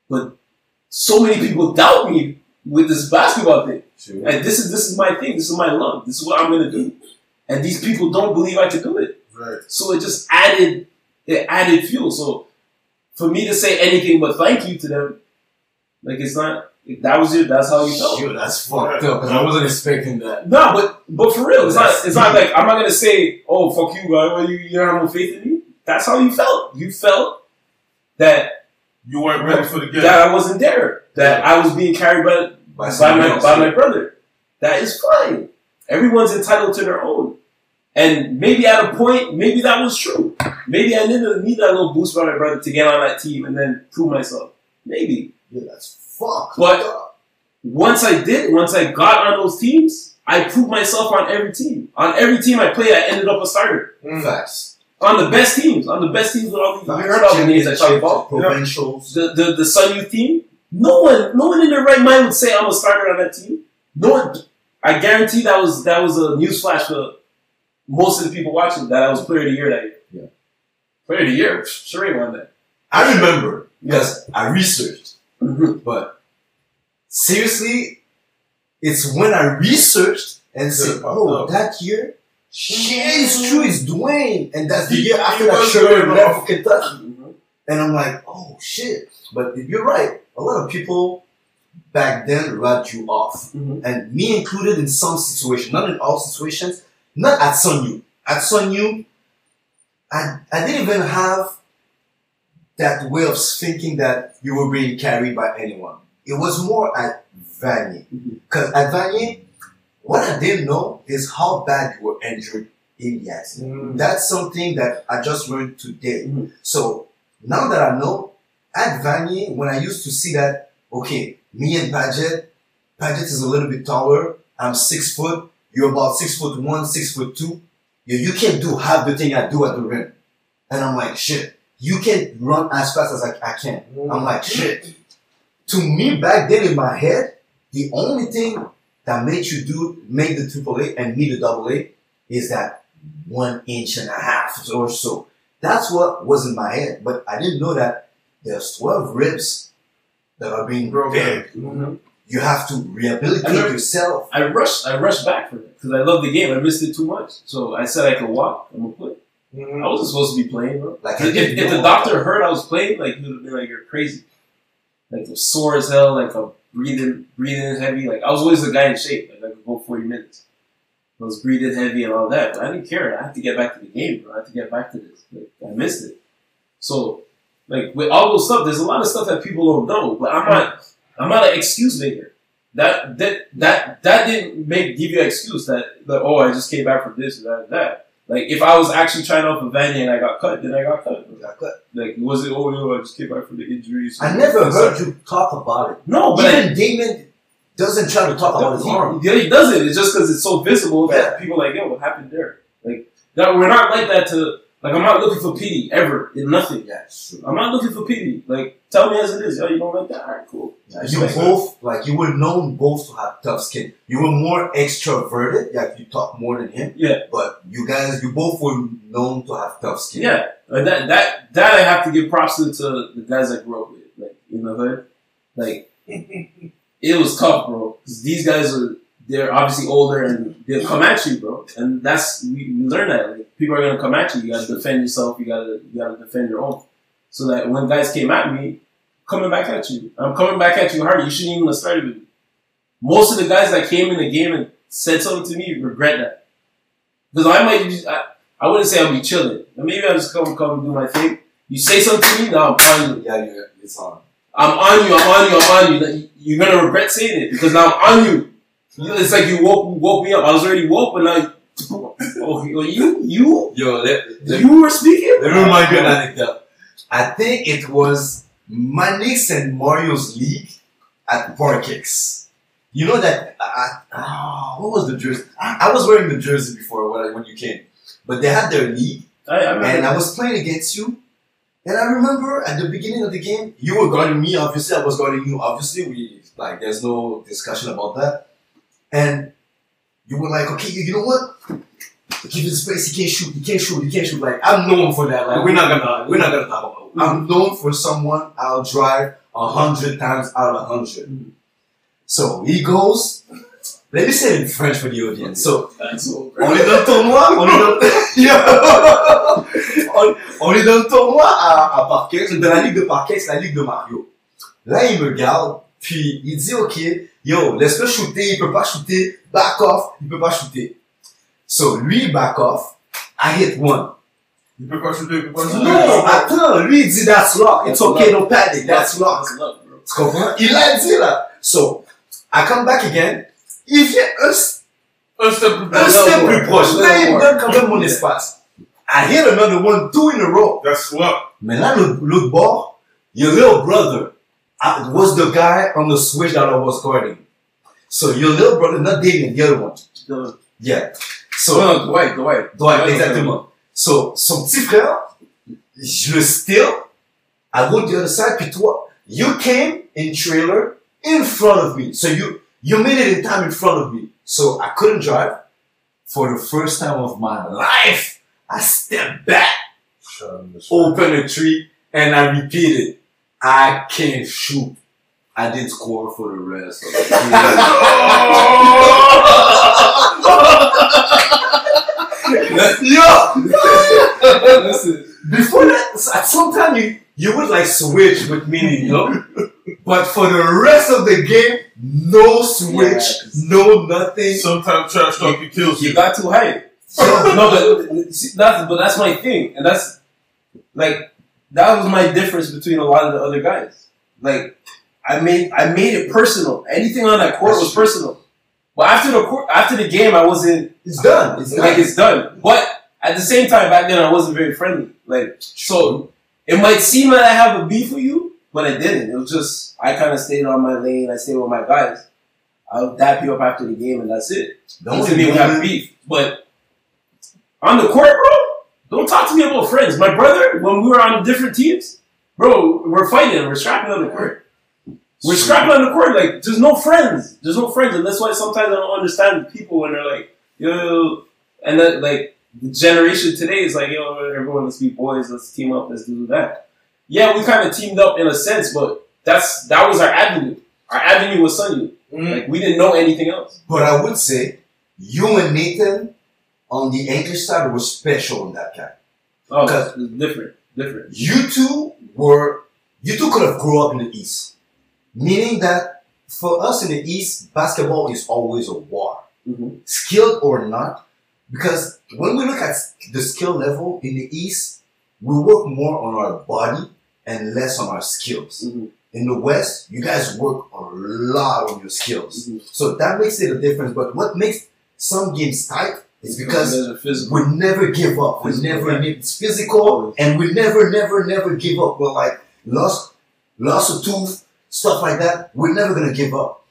but so many people doubt me with this basketball thing. Sure. And this is this is my thing. This is my love. This is what I'm gonna do. And these people don't believe I can do it. Right. So it just added it added fuel. So for me to say anything but thank you to them, like it's not that was it. That's how you felt. Yo, that's fucked up. Cause I wasn't expecting that. No, but but for real, it's not That's it's not like I'm not gonna say, oh fuck you, guy, well, you you don't have no faith in me. That's how you felt. You felt that You weren't ready for the game. that I wasn't there. That I was being carried by By by my else. by my brother. That is fine. Everyone's entitled to their own. And maybe at a point, maybe that was true. Maybe I needed need that little boost by my brother to get on that team and then prove myself. Maybe. Yeah, that's fucked But- Once I did, once I got on those teams, I proved myself on every team. On every team I played, I ended up a starter. Mm. Facts. On the best teams, on the best teams with all the, you Facts. heard all the names I talked about. Provincials. the, the, the Sun Youth team, no one, no one in their right mind would say I'm a starter on that team. No one, I guarantee that was that was a newsflash for most of the people watching that I was player of the year that year. Yeah. Player of the year, pff, sure he won that. I remember because I researched, Mhm. but seriously, it's when I researched and said, "Oh, that year, shit, it's true, it's Dwayne," and that's the He- year he after that was Sherman going left off. Kentucky. Mhm. And I'm like, oh shit. But you're right. A lot of people back then write you off. Mhm. And me included in some situations, not in all situations, not at Sun Youth. At Sun Youth, I, I didn't even have that way of thinking that you were being carried by anyone. It was more at Vanier. Mhm. Because at Vanier, what I didn't know is how bad you were injured in the accident. Mm. That's something that I just learned today. Mhm. So now that I know, at Vanier, when I used to see that, okay, me and Paget, Paget is a little bit taller, I'm six foot, you're about six foot one, six foot two, you, you can't do half the thing I do at the rim. And I'm like, shit, you can't run as fast as I, I can. I'm like, shit. To me, back then in my head, the only thing that made you do, make the triple A and me the double A is that one inch and a half or so. That's what was in my head. But I didn't know that there's 12 ribs that are being Broken. Mhm. You have to rehabilitate I yourself. I rushed, I rushed back for it because I love the game. I missed it too much, so I said I could walk. I'm gonna play. I wasn't supposed to be playing, bro. Like, I if, if the doctor heard I was playing, like he would have been like, "You're crazy." Like I'm sore as hell. Like I'm breathing, breathing heavy. Like I was always the guy in shape. Like I could go 40 minutes. I was breathing heavy and all that, but I didn't care. I had to get back to the game, bro. I had to get back to this. Like I missed it. So, like with all those stuff, there's a lot of stuff that people don't know. But I'm not, I'm not an excuse maker. That that that that didn't make give you an excuse that that oh I just came back from this or that and that. Like if I was actually trying out for Vanier and I got cut, then I got cut. I cut. Like was it oh no I just came back from the injuries? I never heard you talk about it. No, but I, Even Damon doesn't try to talk about his arm. yeah, he does it. It's just because it's so visible that people are like, yo, what happened there? Like, that we're not like that to, like, I'm not looking for pity ever in nothing. True. I'm not looking for pity. Like, tell me as it is. Yo, you don't like that? All right, cool. Yeah, you both, like, you were known both to have tough skin. You were more extroverted, like, you talk more than him. Yeah. But you guys, you both were known to have tough skin. Yeah, and that that that I have to give props to, to the guys I grew up with, like in the hood. Like it was tough, bro. 'Cause these guys are they're obviously older and they'll come at you, bro. And that's we, we learn that like people are gonna come at you. You gotta defend yourself. You gotta you gotta defend your own. So that when guys came at me, coming back at you, I'm coming back at you hard. You shouldn't even have started with me. most of the guys that came in the game and said something to me regret that. Because I might just, I, I wouldn't say I'll be chilling. Maybe I'll just come, come and do my thing. You say something to me, now I'm on you. Yeah, yeah, it's on. I'm on you, I'm on you, I'm on you. You're gonna regret saying it because now I'm on you. You It's like you woke woke me up. I was already woke, but now oh, you you Yo, let, let, you were speaking. let me remind you an anecdote. I think it was Manix and Mario's league at Parkix. You know that, uh, uh, what was the jersey? I, I was wearing the jersey before when, I, when you came. But they had their league I, I remember. and I was playing against you. And I remember at the beginning of the game, you were guarding me. Obviously, I was guarding you. Obviously, we like there's no discussion about that. And you were like, okay, you, know what? Give him space. He can't shoot. He can't shoot. He can't shoot. Like I'm known for that. Like we're not gonna we're not gonna talk about. It. I'm known for someone I'll drive a hundred times out of a hundred. So he goes. Let me say it in French for the audience. So on est dans le tournoi, on est dans Yo! on, on est dans le tournoi à, à Parkex, dans la ligue de Parkex, la ligue de Mario. Là, il me regarde, puis il dit, OK, yo, laisse-le shooter, il peut pas shooter, back off, il peut pas shooter. So, lui, back off, I hit one. You pick up shooter, you pick up shooter. Non, attends, lui, il dit, that's lock, it's okay, no panic, that's lock. That's love, bro. Tu comprends? Il l'a dit, là. So, I come back again, il vient un Un step plus un bas. step plus proche. Là, il me donne quand même mon espace. I hit another one, two in a row. That's luck. Mais là, l'autre bord, your little brother uh, was the guy on the switch that I was guarding. So your little brother, not Damien, the other one. The, Yeah. So, no, Dwight, Dwight. Dwight, exactement. So, son petit frère, je le steal, I go to the other side, puis toi, you came in trailer in front of me. So you, you made it in time in front of me. So I couldn't drive. For the first time of my life, I stepped back, Shut him this open a tree, and I repeated, I can't shoot. I didn't score for the rest of the game. Yo! Listen, Before that, at some time you, you would like switch with me, you know? But for the rest of the game, no switch, Yeah, 'cause- no nothing. Sometimes trash talking kills you you. got too hype. no, but see, that's but that's my thing, and that's like that was my difference between a lot of the other guys. Like I made I made it personal. Anything on that court was personal. But after the court, after the game, I wasn't It's done. It's done. like it's done. But at the same time, back then I wasn't very friendly. Like so, it might seem that I have a beef with you, but I didn't. It was just I kind of stayed on my lane. I stayed with my guys. I'll dap you up after the game, and that's it. only mean we have beef, but on the court, bro, don't talk to me about friends. My brother, when we were on different teams, bro, we're fighting, we're scrapping on the court. We're scrapping on the court, like there's no friends. There's no friends, and that's why sometimes I don't understand people when they're like, yo, and then like the generation today is like, yo, everyone let's be boys, let's team up, let's do that. Yeah, we kind of teamed up in a sense, but that's that was our avenue. Our avenue was Sunny. Mm-hmm. Like we didn't know anything else. But I would say you and Nathan on the English side was special in that kind. Oh, Okay. it's different, different. You two were, you two could have grew up in the East. Meaning that for us in the East, basketball is always a war. Mhm. skilled or not, because when we look at the skill level in the East, we work more on our body and less on our skills. Mhm. In the West, you guys work a lot on your skills. Mhm. So that makes it a difference. But what makes some games tight is because there's a physical. we never give up. We never, yeah. it's physical, and we never, never, never give up. We're like, lost, lost a tooth, stuff like that. We're never gonna give up.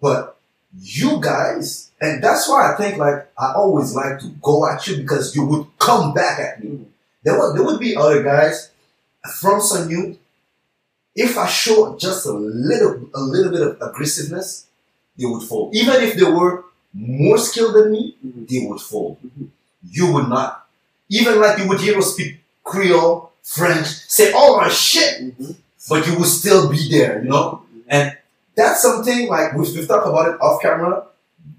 But you guys, and that's why I think like I always like to go at you because you would come back at me. There would there would be other guys from Sun Youth. If I show just a little a little bit of aggressiveness, they would fall. Even if they were more skilled than me, Mhm. they would fold. Mhm. You would not. Even like you would hear us speak Creole, French, say all my shit, Mhm. but you would still be there, you know? And that's something like we've, we've talked about it off camera.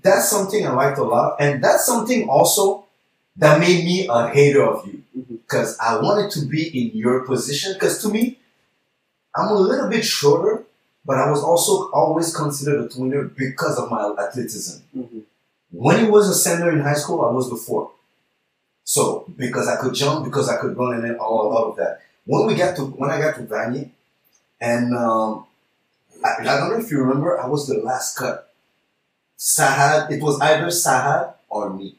That's something I liked a lot, and that's something also that made me a hater of you because I wanted to be in your position. Because to me, I'm a little bit shorter, but I was also always considered a tweener because of my athleticism. Mhm. When he was a center in high school, I was the four. So because I could jump, because I could run, and all, all of that. When we got to when I got to Vanier, and um, I, I don't know if you remember, I was the last cut. Sahad, it was either Sahad or me.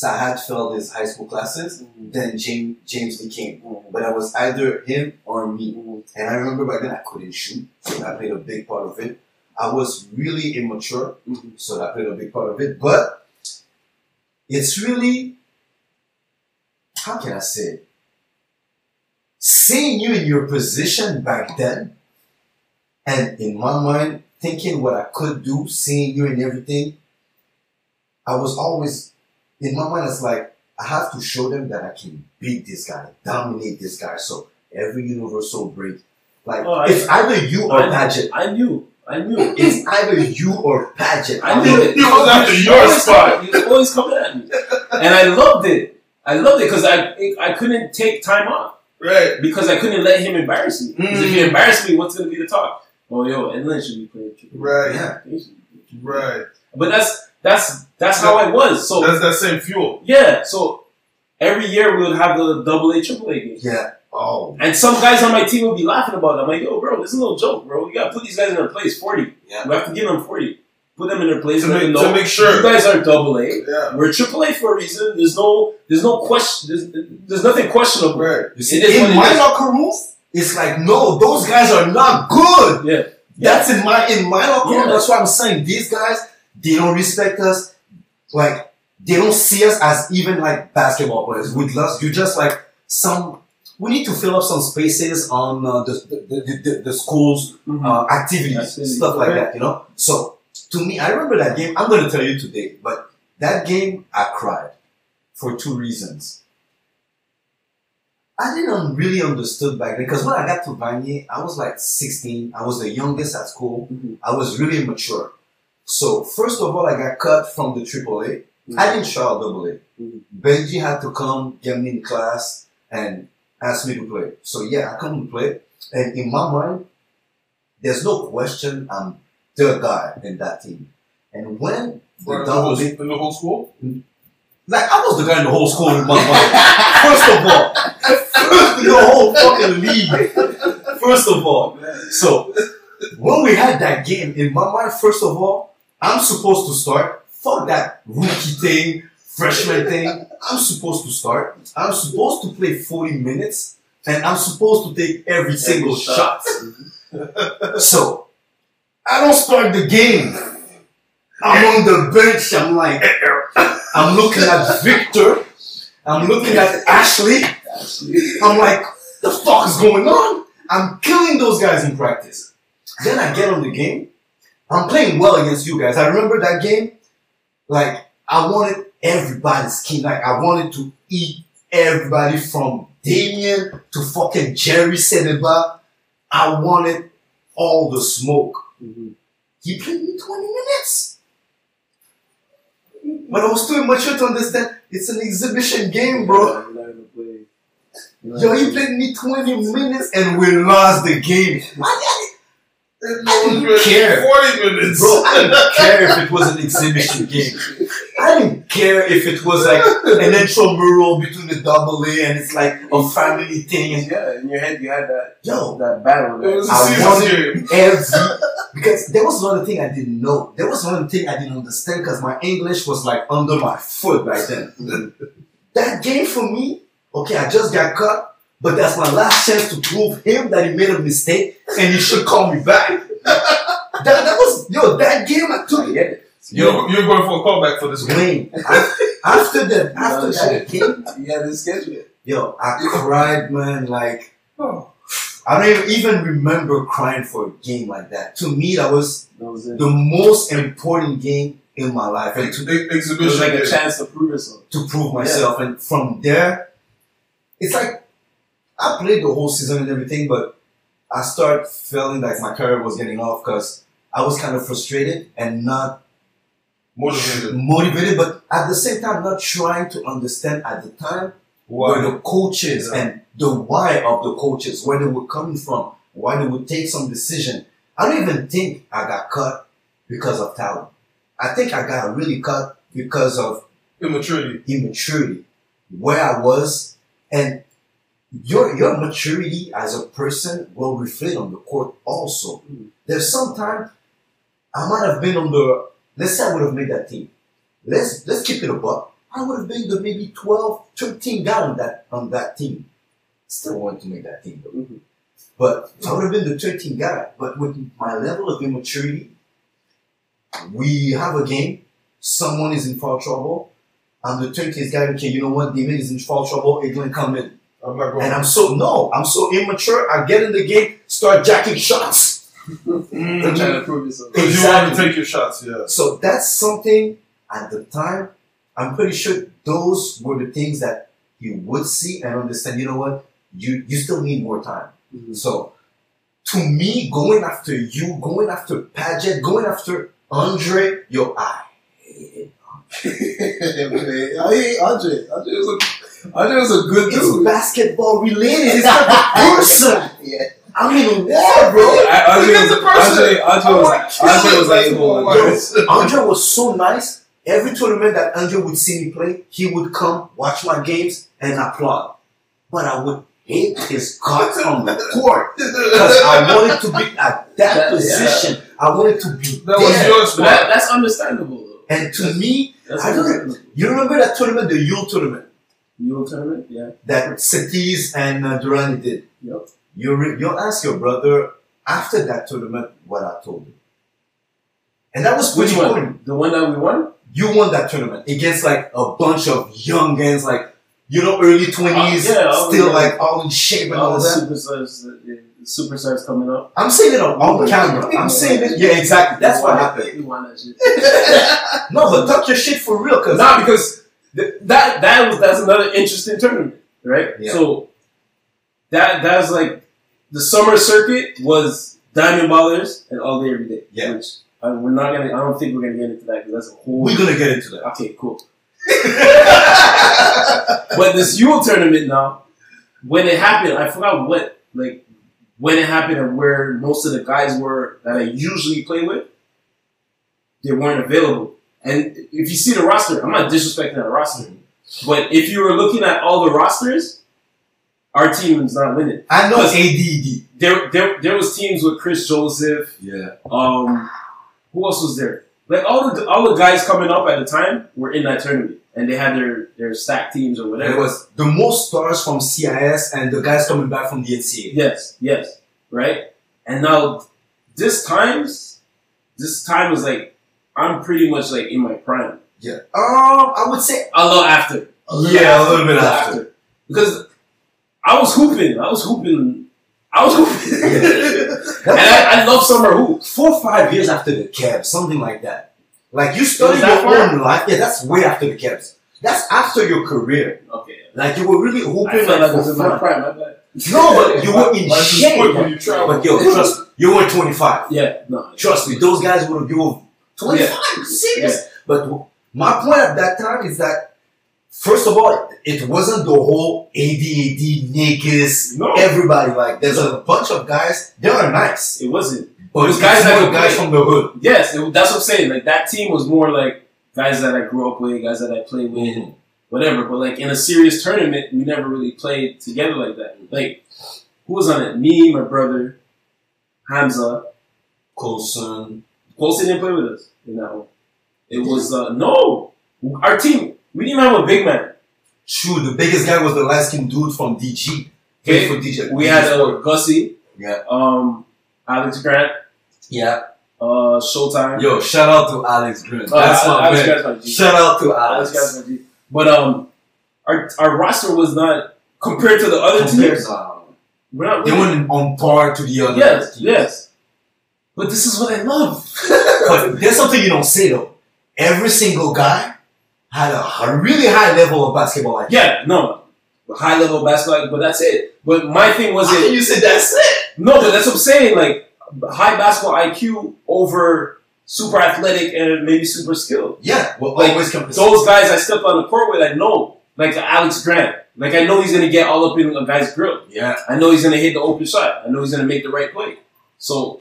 Sahad failed his high school classes, Mhm. then James James became. Mhm. But I was either him or me. Mhm. And I remember back then I couldn't shoot, so that played a big part of it. I was really immature, Mhm. so that played a big part of it. But it's really, how can I say it? Seeing you in your position back then, and in my mind, thinking what I could do, seeing you and everything, I was always, in my mind, it's like, I have to show them that I can beat this guy, dominate this guy. So every universal break, like, Oh, I- it's either you or I- Paget. I knew. I knew. It's either you or Paget. I knew it. He was after your spot. coming- He was always coming at me, and I loved it. I loved it because I I couldn't take time off Right. because I couldn't let him embarrass me. 'Cause if he mm-hmm. embarrassed me, what's gonna be the talk? Oh, yo, Edlin should be playing. triple. Right. Yeah. He should be- Right. But that's that's that's how I was. So That's that same fuel. yeah. So every year we would have the double A, triple A game. Yeah. Oh. And some guys on my team would be laughing about it. I'm like, yo, bro, this is no joke, bro. We gotta put these guys in their place. 40. Yeah. We have to give them 40. Put them in their place. To make, to make sure. You guys are double A. Yeah. We're triple A for a reason. There's no there's no question there's, there's nothing questionable. Right. You see, It in my locker room, it's like, no, those guys are not good. Yeah. That's in my in my locker room. Yeah. That's why I'm saying these guys, they don't respect us. Like they don't see us as even like basketball players. With us, you're just like some. We need to fill up some spaces on uh, the, the, the, the schools Mhm. uh, activities, Activities, stuff like right. that. You know. So to me, I remember that game. I'm going to tell you today, but that game I cried for two reasons. I didn't really understood back then because when I got to Vanier, I was like 16. I was the youngest at school. Mhm. I was really immature. So first of all, I got cut from the AAA. I didn't show double A. Mhm. Benji had to come get me in class and ask me to play. So yeah, I come to play. And in my mind, there's no question I'm the guy in that team. And when the In the double whole, A in the whole school? like I was the guy in the whole school in my mind. First of all, first in the whole fucking league. First of all, so when we had that game in my mind, first of all, I'm supposed to start. Fuck that rookie thing, freshman thing. I'm supposed to start. I'm supposed to play 40 minutes, and I'm supposed to take every single shot. Mm-hmm. So I don't start the game. I'm on the bench. I'm like, I'm looking at Victor. I'm looking at Ashley. I'm like, the fuck is going on? I'm killing those guys in practice. Then I get on the game. I'm playing well against you guys. I remember that game. Like, I wanted everybody's skin. Like, I wanted to eat everybody from Damien to fucking Jerry Seneba. I wanted all the smoke. Mhm. He played me 20 minutes. But I was too immature to understand it's an exhibition game, bro. You're not gonna play. You're not Yo, he played me 20 minutes and we lost the game. I, I didn't care. 40 minutes. Bro, I didn't care if it was an exhibition game. I didn't care if it was like an intramural between the double A and it's like a family thing. And Yeah, in your head you had that yo, that battle. It was a I wanted game. every because there was another thing I didn't know. There was another thing I didn't understand because my English was like under my foot back then. that game for me, okay, I just got cut, but that's my last chance to prove him that he made a mistake and he should call me back. that, that was yo, that game I I took get it. You're, you're going for a callback for this game. After that after No that game, You had to schedule it. yo, I cried man like Oh. I don't even remember crying for a game like that. To me, that was That was the most important game in my life and Ex- to, ex- It was exhibition like a chance to prove yourself. to prove myself. And from there, it's like I played the whole season and everything, but I started feeling like my career was getting off because I was kind of frustrated and not Motivated. motivated, but at the same time not trying to understand at the time where the coaches Yeah. and the why of the coaches, where they were coming from, why they would take some decision. I don't even think I got cut because of talent. I think I got really cut because of Immaturity. immaturity, where I was, and your your maturity as a person will reflect on the court also. Mm. There's sometimes I might have been on the let's say I would have made that team. Let's let's keep it above. I would have been the maybe 12, 13 guy on that on that team. Still want to make that team though. Mhm. But I would have been the 13 guy. But with my level of immaturity, we have a game, someone is in foul trouble. I'm the 13th guy, okay, you know what, David is in foul trouble, gonna come in. I'm not going. And I'm so, no, I'm so immature, I get in the game, start jacking shots. They're trying to prove yourself. Because you want to take your shots, yeah. So that's something at the time, I'm pretty sure those were the things that he would see and understand, you know what, you, you still need more time. Mhm. So, to me, going after you, going after Paget, going after Andre, yo, I hate it. I hate Andre. Andre was a Andre was a good dude. It's dude. basketball related. It's not the person. Yeah. I'm in a war, bro. I, Andre Look was at the person. Andre, Andre was wanna Andre was like Basketball yo. Andre was so nice. Every tournament that Andre would see me play, he would come, watch my games, and applaud. But I would hate his guts on the court because I wanted to be at that That- position. I wanted to be That was there. your spot. that, that's understandable though. And to me, That's I don't- you remember that tournament, the Yule tournament Euro tournament, yeah. that Cetis and uh, Durrani did? Yep. You re- you'll ask your brother after that tournament what I told him. And that was Which one? The one that we won? You won that tournament against like a bunch of young guys, like you know, early twenties, Uh, yeah, still yeah. like all in shape and all All the that. superstars, the, the superstars coming up. I'm saying it on, on camera. I'm saying it. Yeah, exactly. That's what happened. We won that shit. No, but talk your shit for real, cause Not because th- that that was that's another interesting tournament, right? Yeah. So that that was like the summer circuit was Diamond Ballers and all day every day. Yeah. Which uh, we're not gonna. I don't think we're gonna get into that because that's a whole. we're gonna get into that. okay, cool. but this Yule tournament now, when it happened, I forgot what like when it happened and where most of the guys were that I usually play with. They weren't available, and if you see the roster, I'm not disrespecting that roster, but if you were looking at all the rosters, our team is not winning. I know it's ADD. There, there, there was teams with Chris Joseph. Yeah. Um, who else was there? Like all the all the guys coming up at the time were in that tournament, and they had their their stack teams or whatever. It was the most stars from CIS and the guys coming back from the NCAA. Yes, yes, right. And now this times, this time was like I'm pretty much like in my prime. Yeah. Um, I would say A little after. Yeah, a little bit after. because I was hooping. I was hooping. I was hooping. that and I, I love summer hoops. four or five years after the Cavs, something like that. Like you started your far? own life. Yeah, that's way after the Cavs. That's after your career. Okay. Like you were really I hooping felt like like I was for in my fun. prime. My bad. No, but you were in Life shape. you. But yo, trust me, you were 25. Yeah, no. Trust me, those guys would have you were 25. Serious. But w- my point at that time is that first of all, it wasn't the whole ADAD niggas. No. Everybody like there's a bunch of guys. They are nice, It wasn't. but It was guys that more could guys from the hood. Yes, it, that's what I'm saying. Like that team was more like guys that I grew up with, guys that I played with, Mhm. whatever. But like in a serious tournament, we never really played together like that. Like who was on it? Me, my brother, Hamza. Colson. Colson didn't play with us in that one. It was uh, no, our team. We didn't even have a big man. True, the biggest guy was the light skinned dude from DG. Okay. Played for DJ. We had uh, Gussie, Yeah. um, Alex Grant, Yeah. uh, Showtime. Yo, shout out to Alex Grant. Uh, That's my Alex man. Grant's my G. Shout out to Alex Alex. Grant's my G. But um, our our roster was not compared to the other Compared teams. to- We're not really, They weren't on par to the other Yes, teams. yes. But this is what I love. But there's something you don't say though. Every single guy had a, really high level of basketball IQ. yeah, no, high level basketball, but that's it. But my thing was How it. you said that's it? No, but that's what I'm saying. Like high basketball IQ over super athletic and maybe super skilled. Yeah, well, Like, always compensate. Those guys I step on the court with, I know. Like Alex Grant. Like I know he's gonna get all up in a guy's grill. Yeah, I know he's gonna hit the open shot. I know he's gonna make the right play. So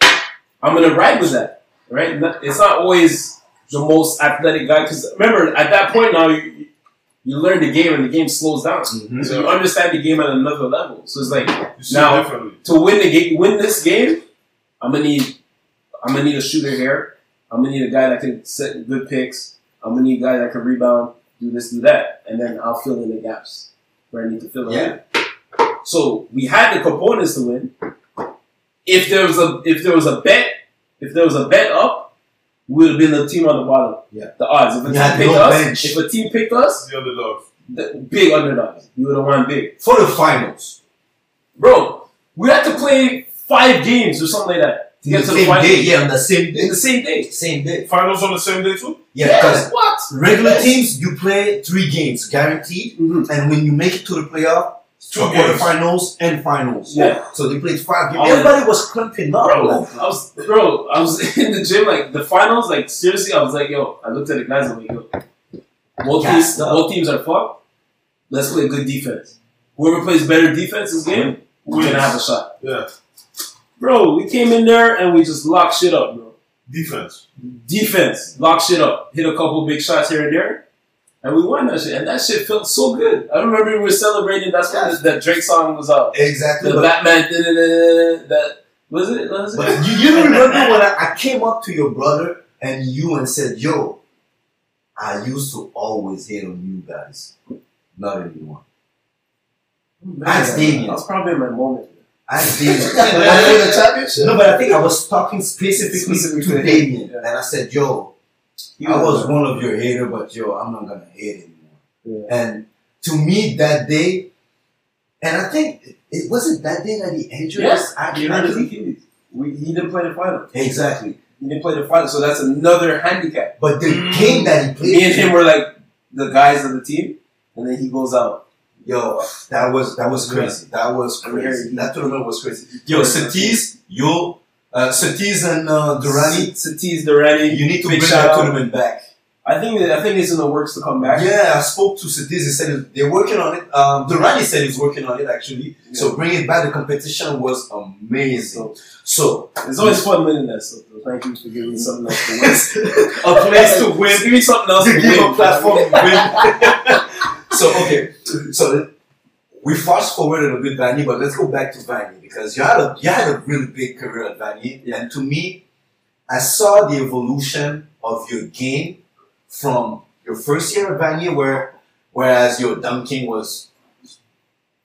I'm gonna ride with that, right? It's not always the most athletic guy because remember at that point now you, you learn the game and the game slows down, Mhm. so you understand the game at another level. So it's like Now- to win the game, win this game, I'm gonna need, I'm gonna need a shooter here. I'm gonna need a guy that can set good picks. I'm gonna need a guy that can rebound, do this, do that, and then I'll fill in the gaps where I need to fill in. Yeah. So we had the components to win. If there was a if there was a bet, if there was a bet up, we would have been the team on the bottom. Yeah. The odds. If a You team had picked no us, bench. if a team picked us, The underdog. the big underdogs. You would have won big. For the finals. Bro, we had to play five games or something like that to In get the to the same final. day, yeah, on the same In day. the same day. Same day. Finals on the same day too. Yeah, because what? regular Yes. teams you play three games guaranteed, Mhm. and when you make it to the playoff, Two games. quarterfinals and finals. Yeah. So they played five games. Everybody was clumping up. Bro, like, I was bro, I was in the gym like the finals, like seriously, I was like, yo, I looked at the guys, I'm like, yo, both teams both teams are fucked. Let's play good defense. Whoever plays better defense this game, we're gonna have a shot. Yeah. Bro, we came in there and we just locked shit up, bro. Defense. Defense, lock shit up, hit a couple big shots here and there, and we won that shit. And that shit felt so good. I remember we were celebrating. That's when Yes. that Drake song was out. exactly. The Batman, that was it. Was it? but you, you remember when I, I came up to your brother and you and said, "Yo, I used to always hate on you guys, not anymore." Ask Damien. That was probably my moment. I did. the championship. no, but I think I was talking specifically, Specifically to to Damien, yeah. and I said, "Yo, I was one of your hater, but yo, I'm not gonna hate anymore." Yeah. And to me, that day, and I think it, it wasn't that day that he injured Yes, us. you heard his Actually, We, he didn't play the final. exactly. He didn't play the final, so that's another handicap. But the mm. game that he played, Me and him were like the guys of the team, and then he goes out. yo, that was that was crazy. That was I'm crazy. That tournament was crazy. Yo, Satis, yo, uh, Satis and uh, Durrani, Satis Durrani. you need to bring that tournament back. I think I think it's in the works to come back. Yeah, I spoke to Satis. He said they're working on it. Um, Durrani said he's working on it actually. So bringing back the competition was amazing. So It's always fun winning that stuff. Though. Thank you for giving me something else to win. a place to win. Give me something else to to give a platform to win. so okay, so we fast forwarded a bit, Vanny, but let's go back to Vanny because you had a you had a really big career at Vanny, and to me, I saw the evolution of your game from your first year at Vanny, where whereas your dunking was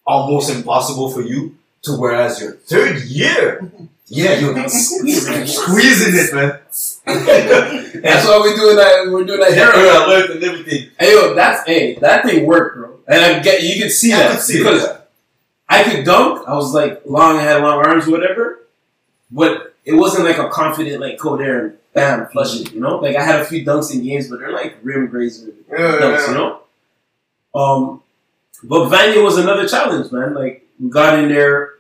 almost impossible for you, to whereas your third year, yeah, you're squeezing, squeezing it, man. That's why we're doing that. We're doing that. Yeah, alert and everything. Hey yo, that's hey, that thing worked, bro. And I get you can see I that could see because that. I could dunk. I was like long, I had long arms, whatever. But it wasn't like a confident like go there and bam flush it. You know, like I had a few dunks in games, but they're like rim grazer Yeah, dunks. yeah. You know. Um, but Vanier was another challenge, man. Like we got in there,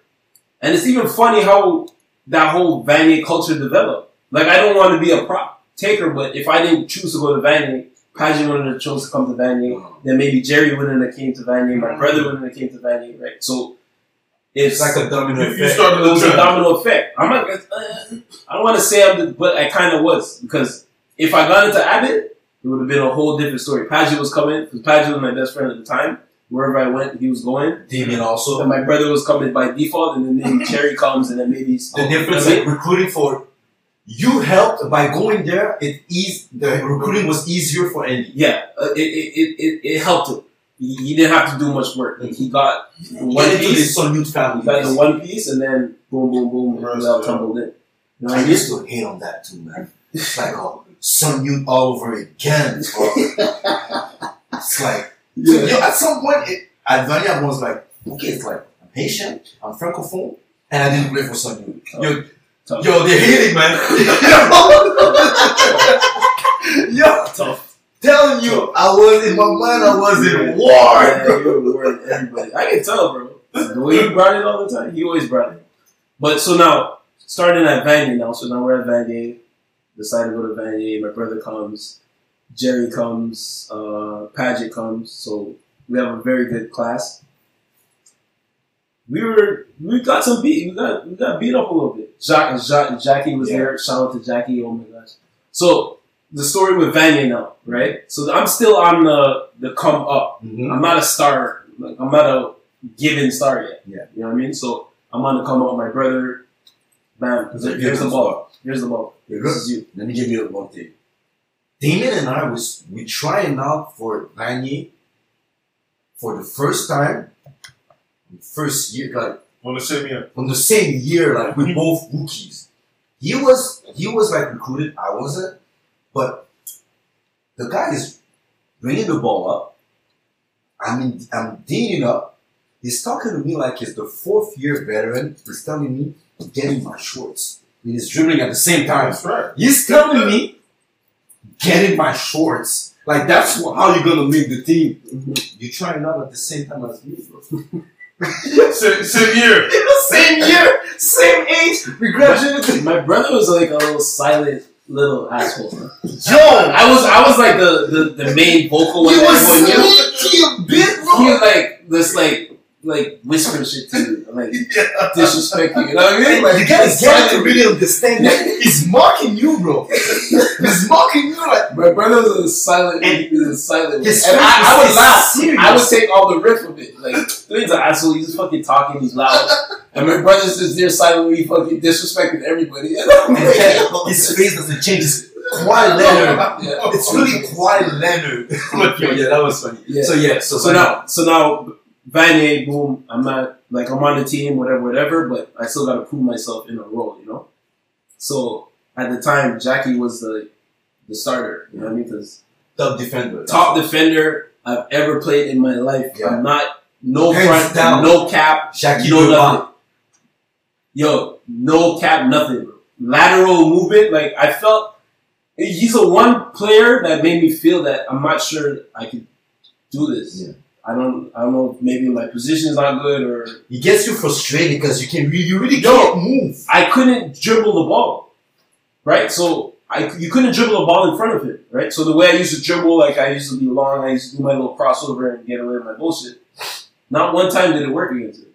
and it's even funny how that whole Vanier culture developed. Like I don't want to be a prop taker, but if I didn't choose to go to Vanya, Paget wouldn't have chose to come to Vanier. Then maybe Jerry wouldn't have came to Vanier. My brother wouldn't have came to Vanier, right? So it's, It's like a domino You, you effect. started it was a domino effect. I'm not. Uh, I don't want to say I'm, the, but I kind of was because if I got into Abbott, it would have been a whole different story. Paget was coming because Paget was my best friend at the time. Wherever I went, he was going. Damien also. And my brother was coming by default, and then maybe Jerry comes, and then maybe The difference like recruiting for you helped by going there. It eased the recruiting was easier for Andy. Yeah, uh, it, it, it, it, helped him. He, he didn't have to do much work. Like he got one the piece, Sun Youth family. he got the one piece, and then boom, boom, boom, we all tumbled in. You know I used to hate on that too, man. It's like oh, Sun Youth all over again. it's like Yeah. yo, at some point, it, at Vanier, was like, okay, it's like I'm Haitian, I'm francophone, and I didn't play for Sun Youth. Yo, Tough. yo, they're hating, man. yo, Tough. telling you, I was in my mind, I was in war. Yeah, you were everybody. I can tell, bro. The way he brought it all the time, he always brought it. But so now, starting at Vanier now, so now we're at Vanier. Decided to go to Vanier. My brother comes, Jerry comes, uh, Paget comes. So we have a very good class. We were we got some beat. We got we got beat up a little bit. Jacques, Jacques, Jackie was Yeah. there. Shout out to Jackie. Oh my gosh. So the story with Vanier now, right? So I'm still on the the come up. Mhm. I'm not a star. Like I'm not a given star yet. Yeah. You know what I mean? So I'm on the come up. My brother, bam. Here's the ball. Here's the ball. This is you. let me give you one thing. Damien and I was we trying out for Vanier for the first time, first year, like On the same year. on the same year, like we both rookies. He was he was like recruited, I wasn't, but the guy is bringing the ball up. I mean, I'm digging up. He's talking to me like he's the fourth year veteran. He's telling me, get in my shorts. And he's dribbling at the same time. That's right. He's telling me, get in my shorts. Like that's wh- how you're gonna make the team. Mm-hmm. You're trying out at the same time as me, bro. Same, same year. same year, same age. We graduated. My brother was like a little silent little asshole. Yo, I was I was like the the, the main vocal one. he was sneaky a bit, He was like this like like whispering shit to you, like Yeah. disrespect you. You know what I mean? Like you guys he's get to really understand that he's mocking you, bro. he's mocking you like My brother was a silent. And he was a silent. his and I, I would was laugh. serious. I would take all the riff of it. Like dude's an asshole. He's just fucking talking. He's loud. And my brother's just there silently fucking disrespecting everybody. his face doesn't change. It's Kawhi Leonard. Yeah. It's really Kawhi Leonard. yeah, that was funny. Yeah. So yeah, so, So now, so now, Vanier, boom. I'm not like I'm on the team, whatever, whatever. But I still got to prove myself in a role, you know. So at the time, Jackie was the the starter. You know what I mean? Because top defender. top defender I've ever played in my life. Yeah. I'm not no Hands front, down. no cap, Jackie no nothing. Yo, no cap, nothing. Lateral movement, like I felt. He's a one player that made me feel that I'm not sure I could do this. Yeah. I don't. I don't know. if Maybe my position is not good, or It gets you frustrated because you can really, you really can't move. I couldn't dribble the ball. Right. So I you couldn't dribble the ball in front of him. Right. So the way I used to dribble, like I used to be long, I used to do my little crossover and get away with my bullshit. Not one time did it work against him.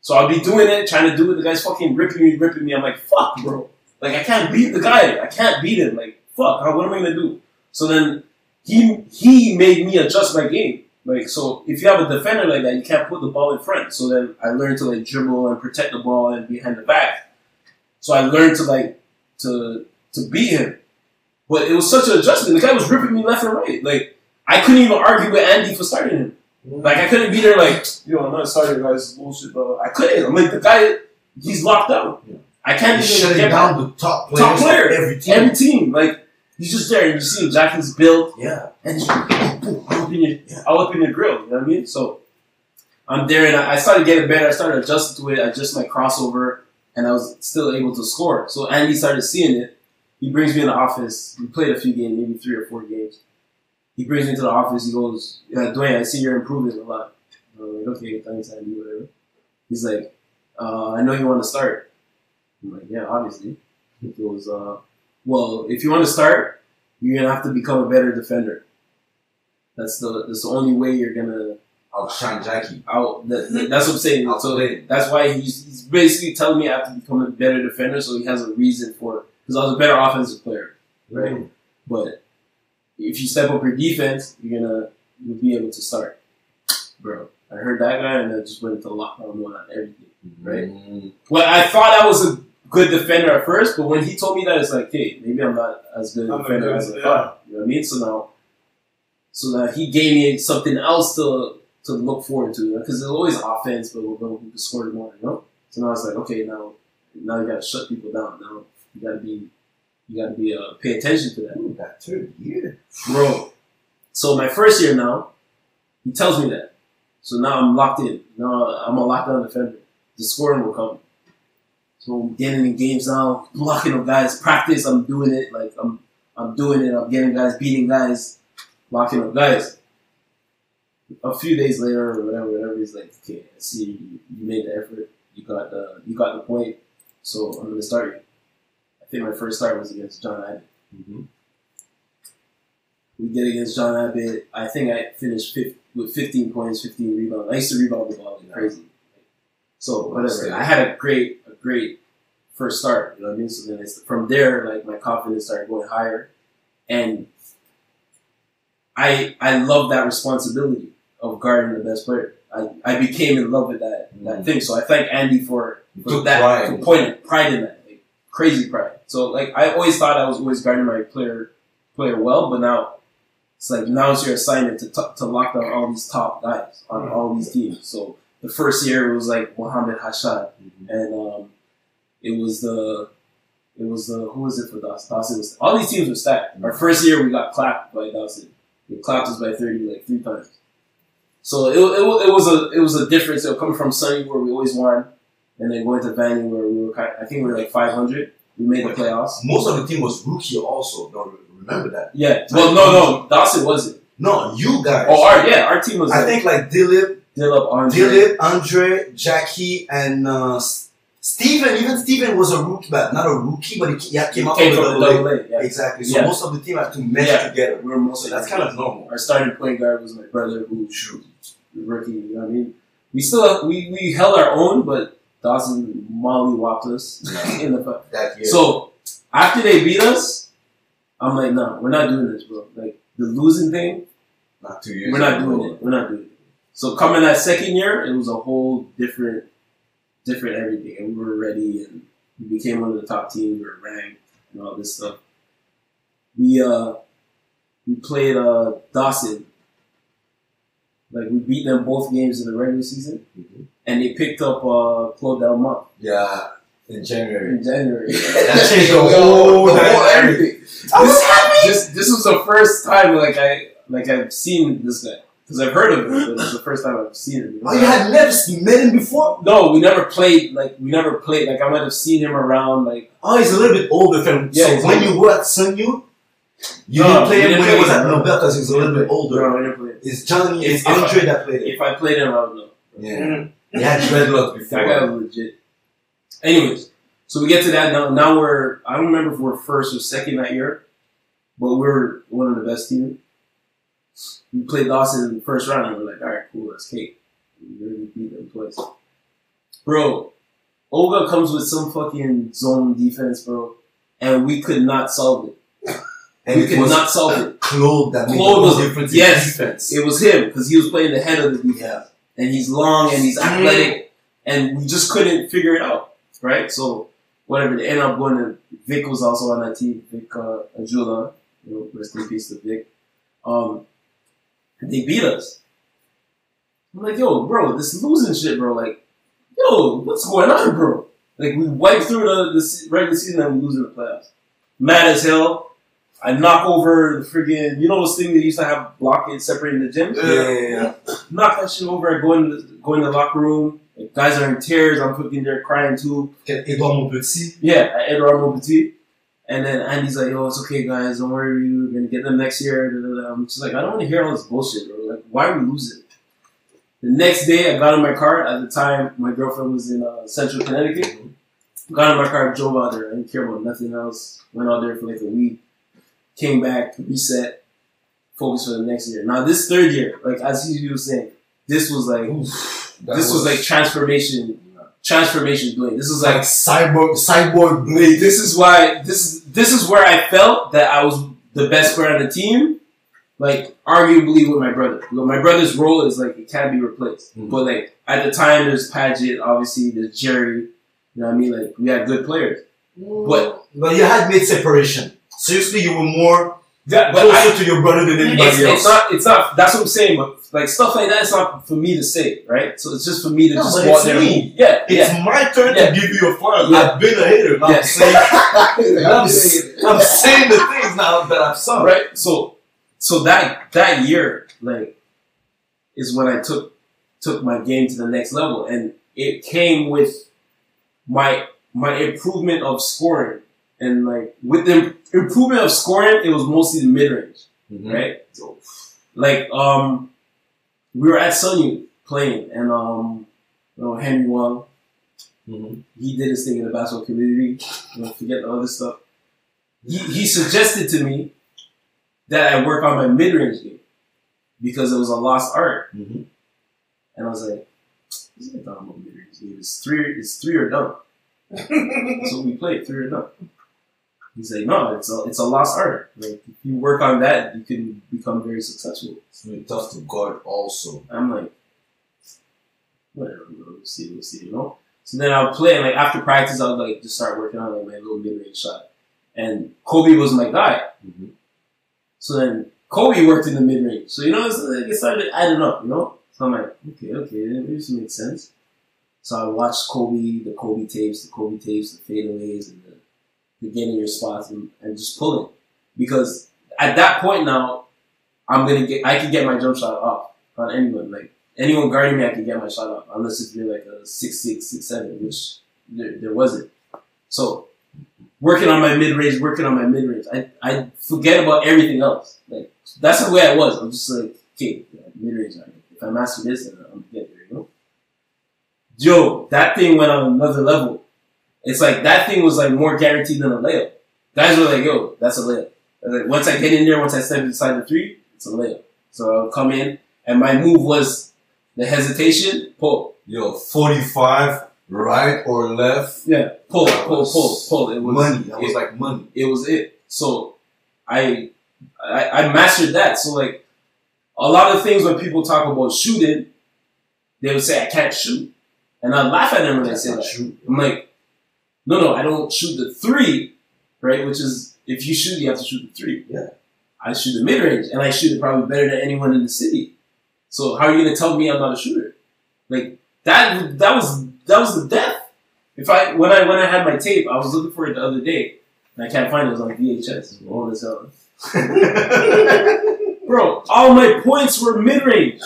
So I'll be doing it, trying to do it. The guy's fucking ripping me, ripping me. I'm like, fuck, bro. Like I can't beat the guy. I can't beat him. Like fuck. What am I gonna do? So then he he made me adjust my game. Like so, if you have a defender like that, you can't put the ball in front. So then I learned to like dribble and protect the ball and behind the back. So I learned to like to to beat him. But it was such an adjustment. The guy was ripping me left and right. Like I couldn't even argue with Andy for starting him. Like I couldn't be there like, yo, I'm not starting guys, bullshit, bro. I couldn't. I'm like the guy, he's locked out. Yeah. I can't He's even shutting down the top players. Top player. Every team. every team. Like he's just there, and you see him, Jackie's built, yeah. and he's boom, all up in your, all up in your grill. You know what I mean? So I'm there, and I I started getting better. I started adjusting to it. I adjust my crossover, and I was still able to score. So Andy started seeing it. He brings me in the office. We played a few games, maybe three or four games. He brings me to the office. He goes, yeah, Dwayne, I see you're improving a lot. I'm like, okay, thanks, Andy, whatever. He's like, uh, I know you want to start. I'm like, yeah, obviously. He goes, uh, well, if you want to start, you're gonna have to become a better defender. That's the that's the only way you're gonna Outshine Jackie. out. That, that- that's what I'm saying. So that's why he's, he's basically telling me I have to become a better defender, so he has a reason for it. Because I was a better offensive player, right? But if you step up your defense, you're gonna you'll be able to start, bro. I heard that guy, and I just went into lockdown one on everything. Right. Mm. Well, I thought I was a good defender at first, but when he told me that, it's like, hey, maybe I'm not as good a defender good- as I yeah. thought. You know what I mean? So now, so now he gave me something else to to look forward to because there's always offense, but we're going to score more. You know? So now it's like, okay, now now you got to shut people down. Now you got to be you got to be uh, pay attention to that Ooh, that third year. bro. So my first year now, he tells me that. So now I'm locked in. Now I'm a lockdown defender. The scoring will come. So I'm getting in games now, blocking up guys. Practice, I'm doing it. Like I'm, I'm doing it. I'm getting guys, beating guys, blocking up guys. A few days later, or whatever, whatever, he's like, okay, I see you, you made the effort. You got the, you got the point. So I'm gonna start you. I think my first start was against John Abbott. Mm-hmm. We did against John Abbott. I think I finished fif- with 15 points, 15 rebounds. I used to rebound the ball like crazy. So whatever. I had a great, great first start. You know what I mean? So then it's from there, like my confidence started going higher, and I I love that responsibility of guarding the best player. I, I became in love with that that mm-hmm. thing. So I thank Andy for, for that pride. for pointing pride in that, like crazy pride. So like I always thought I was always guarding my player player well, but now it's like now it's your assignment to t- to lock down all these top guys on mm-hmm. all these teams. So the first year it was like Mohammed Hashad, mm-hmm. and um, it was the it was the who was it for Dawson? Dawson was all these teams were stacked. Our first year we got clapped by Dawson. They clapped us by thirty like three times. So it, it, it was a it was a difference. It coming from Sunny where we always won, and then going to Vanny where we were kind of, I think we were like five hundred. We made the playoffs. Most of the team was rookie also. Don't remember that. Yeah. Well, no, no, Dawson wasn't. No, you guys. Oh, our yeah, our team was. I like, think like Dilip, Dilip, Andre. Dilip, Andre, Jackie, and uh, S- Steven. Even Steven was a rookie, but not a rookie, but he, he came out came from the double A. double A. Yeah. Exactly. So Yeah. most of the team had to mesh Yeah. together. We were mostly So that's kind of normal. Our starting point guard was my brother, who the rookie. You know what I mean, we still we we held our own, but Dawson molly whopped us in the. That year. So after they beat us, I'm like, no, we're not doing this, bro. Like the losing thing, not two years. we're not doing it. We're not doing it. So coming that second year, it was a whole different, different everything, and we were ready, and we became one of the top teams. We were ranked and all this stuff. We uh, we played uh Dawson. Like we beat them both games in the regular season, Mhm. and they picked up uh Claude Delmont Yeah, in January. in January. That changed the whole the whole everything. This, this this was the first time like I like I've seen this guy because I've heard of him, but it's the first time I've seen him. Oh, you had never seen- met him before? No, we never played. Like we never played. Like I might have seen him around. Like Oh, he's a little bit older from. Yeah, so when you were at Sun Youth, you No, didn't play him didn't when play he was at no. Nobel because he's a little bit older. No, I never played. It's Johnny, it's I- Andre that played him. If I played him, I would know. Yeah. He had dreadlocks before. That guy was legit. Anyways, so we get to that now. Now we're I don't remember if we're first or second that year, but we're one of the best teams. We played Dawson in the first round, and we're like, all right, cool, that's cake. We really beat them twice, bro. Olga comes with some fucking zone defense, bro, and we could not solve it. and we it could was not solve it. Claude that made Claude the was- difference yes. in defense. It was him because he was playing the head of the defense. Yeah. and he's long and he's athletic, and we just couldn't figure it out, right? So whatever, they end up going to Vic was also on that team, Vic uh, Ajula, you know, rest in peace to Vic. Um, and they beat us. I'm like, yo, bro, this losing shit, bro. Like, yo, what's going on, bro? Like, we wiped through the, the regular season and we lose in the playoffs. Mad as hell. I knock over the friggin', you know those things that used to have blockades separating the gyms? Yeah, yeah, yeah. knock that shit over. I go in the, go in the locker room. Like, guys are in tears. I'm fucking there crying too. Edouard Montpetit. Yeah, Edouard Montpetit. And then Andy's like, "Yo, it's okay, guys. Don't worry. We're gonna get them next year." I'm just like, I don't want to hear all this bullshit, bro. Like, why are we losing? The next day, I got in my car. At the time, my girlfriend was in uh, Central Connecticut. Got in my car, drove out there. I didn't care about nothing else. Went out there for like a week. Came back, reset, focused for the next year. Now this third year, like as you was saying, this was like this was, like transformation, transformation Blade. This was like like cyborg, cyborg blade. this is why this is this is where I felt that I was the best player on the team. Like arguably with my brother. You know, my brother's role is like it can't be replaced. Mhm. But like at the time, there's Paget, obviously there's Jerry. You know what I mean? Like we had good players. But But you had made separation. Seriously, you were more that, but closer I, to your brother than anybody it's, else. it's not. It's not. That's what I'm saying. But like stuff like that, it's not for me to say, right? So it's just for me to No, just but go out it's there. me. Yeah, It's yeah. my turn Yeah. to give you a flowers. Yeah. I've been a hater. I'm saying, I'm, I'm saying the things now that I've sung. right? So, so that that year, like, is when I took took my game to the next level, and it came with my my improvement of scoring, and like with the improvement of scoring, it was mostly the mid range, Mhm. right? So, like, um, we were at Sunny playing, and um, you know, Henry Wong, Mhm. he did his thing in the basketball community. You know, forget the other stuff. He, he suggested to me that I work on my mid range game because it was a lost art, Mhm. and I was like, "This ain't talking about mid range game. It's three. It's three or done." so we played three or nothing. He's like, no, it's a it's a lost art. Like if you work on that, you can become very successful. It's really tough to guard also. I'm like, whatever, bro. We'll see, we'll see, you know. So then I'll play, and like after practice, I'll like just start working on like my little mid range shot. And Kobe was my guy. Mhm. So then Kobe worked in the mid range. So you know, it's like it started adding up, you know. So I'm like, okay, okay, this makes sense. So I watched Kobe, the Kobe tapes, the Kobe tapes, the fadeaways, and the, the getting your spots and, and just pulling. Because at that point now, I'm gonna get, I can get my jump shot off on anyone. Like anyone guarding me, I can get my shot off, unless if you're like a six six six seven, which there, there wasn't. So working on my mid range, working on my mid range, I I forget about everything else. Like that's the way I was. I'm just like, okay, mid range. If I master this, then I'm gonna get there. You know. Yo, that thing went on another level. It's like that thing was like more guaranteed than a layup. Guys were like, "Yo, that's a layup." Like, once I get in there, once I step inside the three, it's a layup. So I'll come in, and my move was the hesitation, pull, Yo, 45, right or left? yeah, pull, pull, pull, pull. It was money. That was it- like money. it was it. So I, I I mastered that. So like a lot of things when people talk about shooting, they would say I can't shoot, and I laugh at them when they say that. true. I'm like, no, no, I don't shoot the three, right? Which is if you shoot, you have to shoot the three. Yeah. I shoot the mid range, and I shoot it probably better than anyone in the city. So how are you gonna tell me I'm not a shooter? Like that that was that was the death. If I when I when I had my tape, I was looking for it the other day, and I can't find it. It was on VHS. All this out. Bro, all my points were mid range.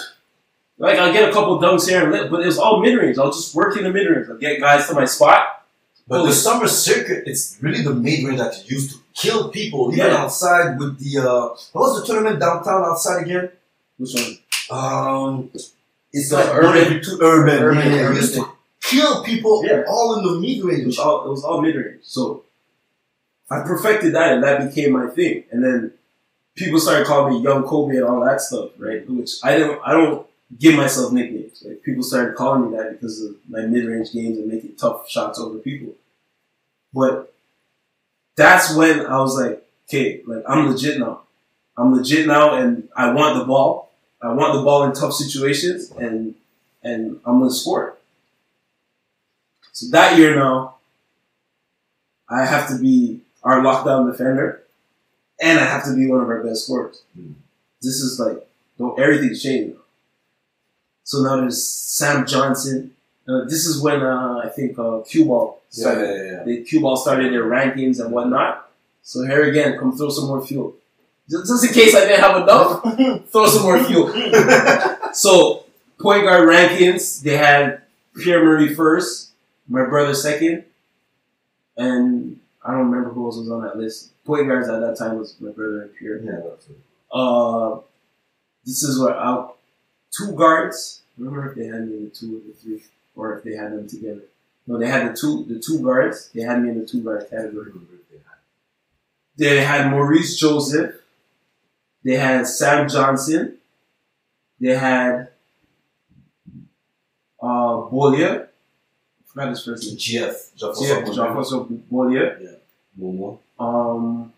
Like I'll get a couple dunks here and there, but it was all mid range. I'll just work in the mid range. I'll get guys to my spot. But the summer circuit, it's really the mid range that you used to kill people, even Yeah. outside with the, uh, what was the tournament downtown outside again? Which one? Um, it's The like urban- every two urban. urban- yeah, urban used to kill people Yeah. all in the mid It range. was all it was all mid range. So I perfected that, and that became my thing. And then people started calling me Young Kobe and all that stuff, right? Which I don't I don't give myself nicknames. Like people started calling me that because of my mid range games and making tough shots over people. But that's when I was like, okay, like I'm legit now. I'm legit now, and I want the ball. I want the ball in tough situations, and and I'm gonna score. So that year now, I have to be our lockdown defender, and I have to be one of our best scorers. Hmm. This is like, don't everything's changing. now. So now there's Sam Johnson. Uh, this is when uh, I think uh, Q Ball Yeah, started. yeah, yeah. The Q Ball started their rankings and whatnot. So here again, come throw some more fuel. Just, just in case I didn't have enough, throw some more fuel. So point guard rankings, they had Pierre Murray first, my brother second, and I don't remember who else was on that list. Point guards at that time was my brother and Pierre. Yeah, that's it. Uh, this is what out two guards. I remember if they had me in the two or the three, or if they had them together. No, they had the two the two guards. They had me in the two guard category. They had Maurice Joseph. They had Sam Johnson. They had uh Bollier. I forgot his first name. GF. Yeah, Jean-François Jean-François Bollier. Momo. Um,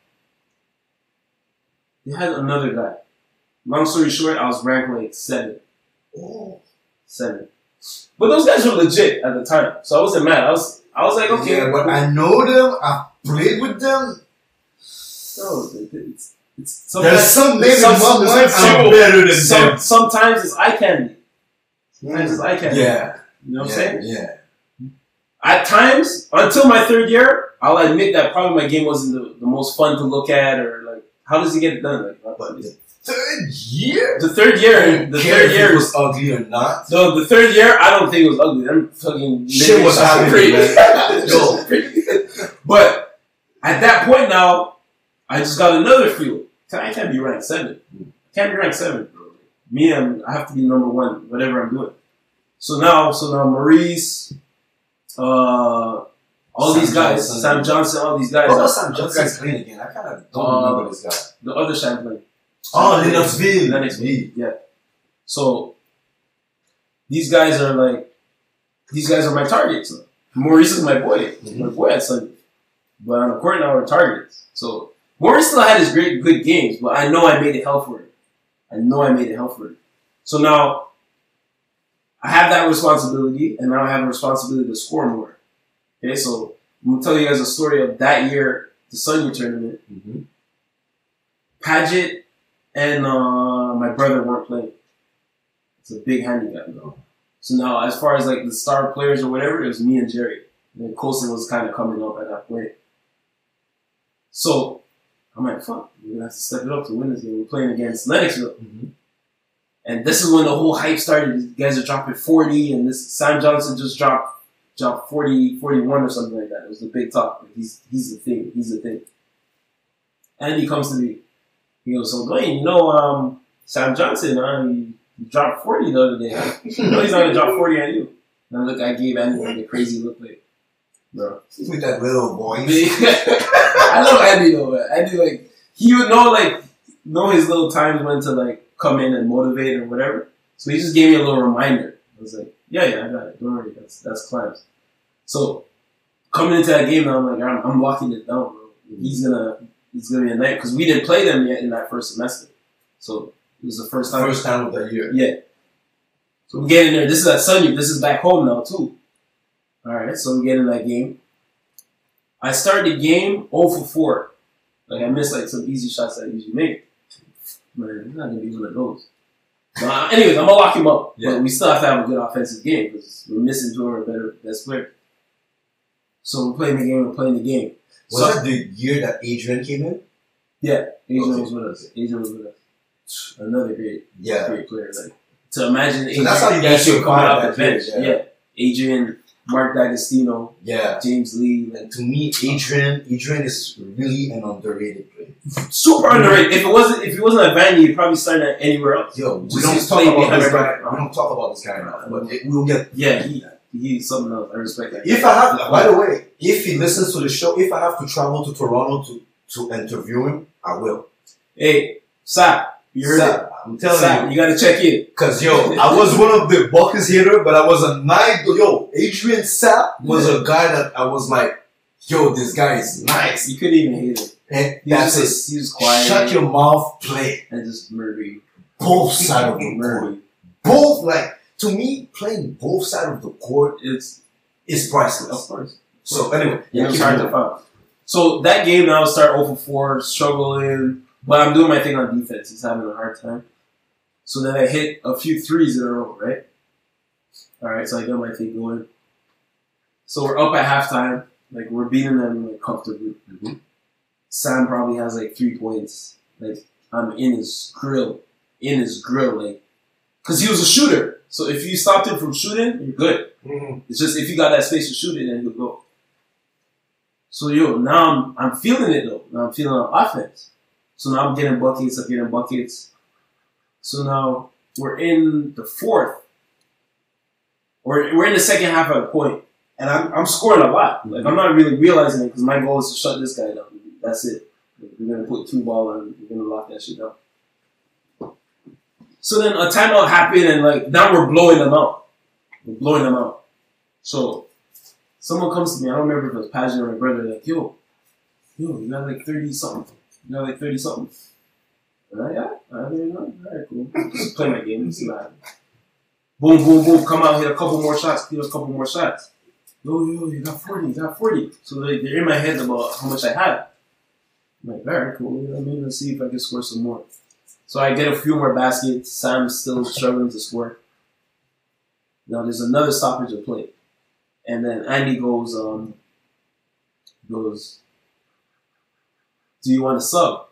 they had another guy. Long story short, I was ranked like seven. Seven. But those guys were legit at the time, so I wasn't mad. I was, I was like, okay, Yeah, but I know them. I played with them. no, it- it's, it's There's sometimes, some maybe some- some- I'm some- better than some, them. sometimes it's eye candy. Sometimes it's eye candy. Yeah. You know what yeah, I'm saying? Yeah. At times, until my third year, I'll admit that probably my game wasn't the, the most fun to look at, or like, how does he get it done? Like, But third year, the third year, the third year was ugly or not. So the third year, I don't think it was ugly. Them fucking Shit was happening, man. But at that point now, I just got another fuel. I can't be ranked seven. I can't be ranked seven, bro. Me, I'm, I have to be number one, whatever I'm doing. So now, so now Maurice, uh, all Sam these guys, Johnson. Sam Johnson, all these guys, What was Sam Johnson's Johnson playing again? I kind of don't Uh, remember this guy. the other Champlain. Oh, Lennoxville. Lennoxville, yeah. So these guys are like, these guys are my targets. now. Maurice is my boy. Mhm. My boy had Sunday. But on the court now we're targets. So Maurice still had his great good games, but I know I made it hell for it. I know I made it hell for it. So now I have that responsibility, and now I have a responsibility to score more. Okay, so I'm gonna tell you guys a story of that year, the Sunday tournament. Mhm. Paget and uh, my brother weren't playing. It's a big handicap though. So now, as far as like the star players or whatever, it was me and Jerry. And then Colson was kind of coming up at that point. So I'm like, fuck, we're gonna have to step it up to win this game. We're playing against Lennoxville. Mhm. And this is when the whole hype started. These guys are dropping 40, and this Sam Johnson just dropped dropped 40, 41 or something like that. It was the big talk. He's he's the thing. He's the thing. And he comes to me. He goes, so Dwayne, you know, um, Sam Johnson, uh, he, he dropped 40 the other day. You know he's not gonna drop 40 on you. And look, I gave Andy like a crazy look like, bro. With that little voice. I love Andy though, man. Andy like he would know like know his little times when to like come in and motivate or whatever. So he just gave me a little reminder. I was like, yeah, yeah, I got it. Don't worry, that's that's clams. So coming into that game, now, I'm like, I'm, I'm locking it down, bro. He's gonna he's gonna be a night because we didn't play them yet in that first semester. So it was the first time. First time of the year. Yeah. So we get in there. This is at Sunny. This is back home now too. All right. So we get in that game. I start the game 0 for 4. Like I missed like some easy shots that I usually make. Man, it's not gonna be one of those. Nah, uh, anyways, I'm gonna lock him up. Yeah. But we still have to have a good offensive game because we're missing two of our better best player. So we're playing the game. We're playing the game. Was So- that the year that Adrian came in? Yeah, Adrian Okay. was with us. Adrian was with us. Another great Yeah. great player. Like to imagine So Adrian, that's how you guys coming survived off the bench. year, Yeah. yeah. Adrian, Mark D'Agostino, Yeah. James Lee, like And to me, Adrian, Adrian is really an underrated player. super underrated. If it wasn't if he wasn't at Vandy, he'd probably start at anywhere else. Yo, we don't talk about this guy. We don't talk about this guy enough, but it, we'll get. Yeah, he he's something else. I respect that. If I have, by the way, if he listens to the show, if I have to travel to Toronto to to interview him, I will. Hey, Sap, you heard Sap, I'm telling Sap, you. you gotta check in. Cause yo, I was one of the Buckers hitter, but I was a nice yo. Adrian Sapp was a guy that I was like, yo, this guy is nice. You couldn't even hate eh, him. And He that's just it. he was quiet Shut your mouth, play and just murdering. both sides of the. Murdering. Both like to me, playing both sides of the court It's is priceless. of course. So anyway, Yeah, keep to find. So that game now start 0 for 4, struggling, but I'm doing my thing on defense. He's having a hard time. So then I hit a few threes in a row, right? All right, so I got my thing going. So we're up at halftime, like we're beating them like comfortably. Mm-hmm. Sam probably has like three points. Like I'm in his grill, in his grill, like because he was a shooter. So if you stopped him from shooting, you're good. Mm-hmm. It's just if you got that space to shoot it, then he'll go. So yo, now I'm I'm feeling it though. Now I'm feeling on offense. So now I'm getting buckets. I'm getting buckets. So now we're in the fourth. We're we're in the second half at a point, and I'm I'm scoring a lot. Like I'm not really realizing it because my goal is to shut this guy down. That's it. We're gonna put two ball and we're gonna lock that shit down. So then a timeout happened, and like now we're blowing them out. We're blowing them out. So someone comes to me, I don't remember if it was Paget or my brother, like, yo, yo, you got like 30 something. You got like 30 something. And I, yeah, I don't know. Alright, cool. Just play my game, what. Boom, boom, boom, come out, hit a couple more shots, hit a couple more shots. Yo, yo, you got 40, you got 40. So they, they're in my head about how much I had. I'm like, alright, cool. Let me let's see if I can score some more. So I get a few more baskets. Sam's still struggling to score. Now there's another stoppage of play. And then Andy goes, um, goes, do you want to sub?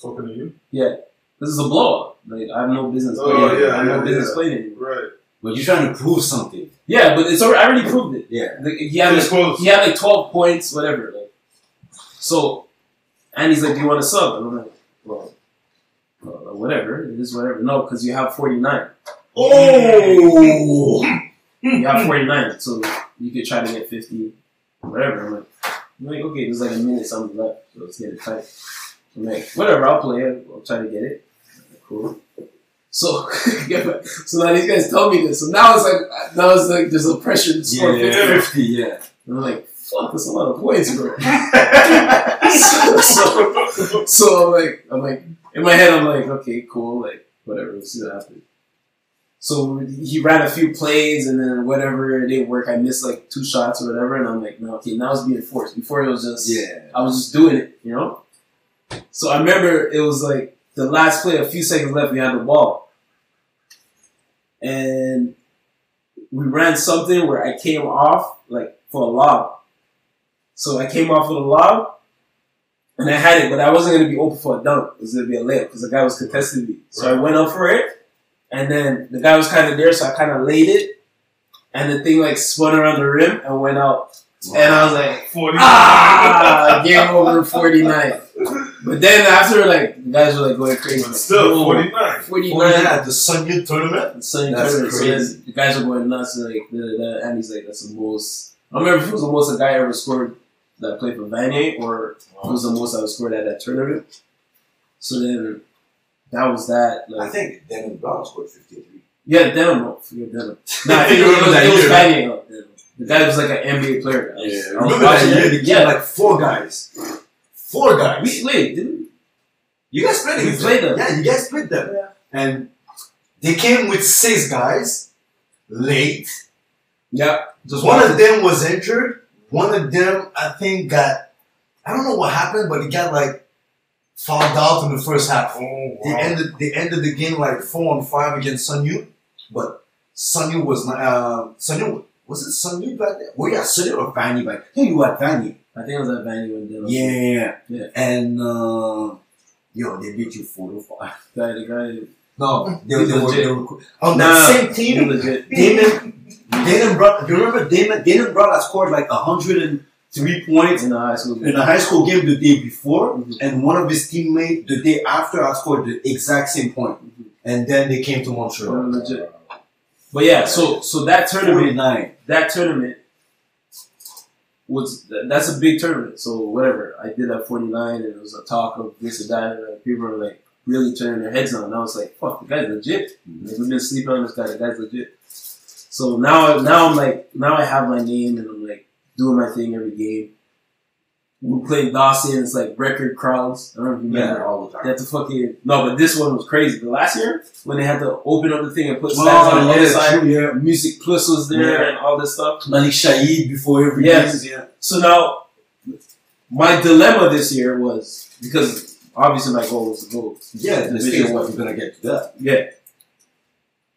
Talking to you. Yeah. This is a blowout. Like I have no business Oh, playing. yeah, I have no yeah, business yeah. playing anymore. Right. But you're trying to prove something. Yeah, but it's already, I already proved it. Yeah. The- he had It's like, close. he had like twelve points, whatever. Like, so Andy's like, "Do you want to sub?" And I'm like, "Well, whatever. It is whatever." No, because you have forty nine. Oh, You have forty nine, so you could try to get fifty, whatever. I'm like, I'm like, okay, there's like a minute something left, so let's get it tight. I'm like, whatever, I'll play it. I'll try to get it. Cool. So, so now these guys tell me this. So now it's like, now it's like there's a pressure to score Yeah, 50. yeah, 50, yeah. And I'm like, fuck, that's a lot of points, bro. so, so, so I'm like, I'm like, in my head, I'm like, okay, cool, like, whatever, let's see what happens. So he ran a few plays, and then whatever it didn't work. I missed like two shots or whatever, and I'm like, no, okay, now it's being forced. Before it was just, Yeah. I was just doing it, you know. So I remember it was like the last play, a few seconds left, we had the ball, and we ran something where I came off like for a lob. So I came off with a lob, and I had it, but I wasn't gonna be open for a dunk. It was gonna be a layup because the guy was contesting me. So I went up for it, and then the guy was kind of there, so I kind of laid it, and the thing like spun around the rim and went out. And I was like, 40. ah, game over, forty nine. But then after like the guys were like going crazy, like, Still "Yo, 49. 49. Oh yeah, the Sunny tournament. Sunny That's tournament. So crazy. then the guys were going nuts. Like, da, da, da, and he's like, that's the most. I remember if it was the most a guy ever scored that played for Vanier, or it was the most I was scored at that tournament. So then that was that. I think Devin Brown scored 53. yeah, Denim. No, forget. Nah, I think it was, it was Vanier. no, Denim. The guy was like an NBA player. I was- Yeah, I was remember that year? Yeah, like four guys. Four guys. we wait. Didn't You guys played We against played them. Yeah, you guys played them. Yeah. And they came with six guys late. yeah. Just One of them was injured. One of them, I think, got I don't know what happened, but he got like fouled out in the first half. Oh, They wow. ended they ended the game like four on five against Sun Youth, but Sun Youth was not. Uh, Sun Youth was it Sun Youth back then? Well, yeah, Sun Youth or Vanny back. I think you were at Vanny. I think it was at Vanier and Denim. Yeah, yeah, yeah. Yeah. And uh, yo, they beat you four to five. Guy, the guy. No, they, they, were, they were on Nah, that same team. legit. Damon brought. Do you remember Damon? Damon brought had scored like hundred and three points In the high school. in a high school game the day before, Mhm. and one of his teammates the day after had scored the exact same point. Mhm. And then they came to Montreal. legit. But yeah, so so that tournament, Forty-nine. that tournament was that's a big tournament. So whatever, I did at forty nine, and it was a talk of this and that, and people were like really turning their heads on. And I was like, "Fuck, the guy's legit. Like, we've been sleeping on this guy. The guy's legit." So now, now I'm like, now I have my name, and I'm like doing my thing every game. We played Dawson. It's like record crowds. I don't know if you remember. Yeah, all the They time. had to fucking no, but this one was crazy. The last year when they had to open up the thing and put stats Oh, on the other side, yeah. Music Plus was there Yeah. and all this stuff. Malik Shahid before every Yes. game. Yeah. So now, my dilemma this year was because obviously my goal was to go. Yeah, the Division is one. what you're gonna get to that. Yeah.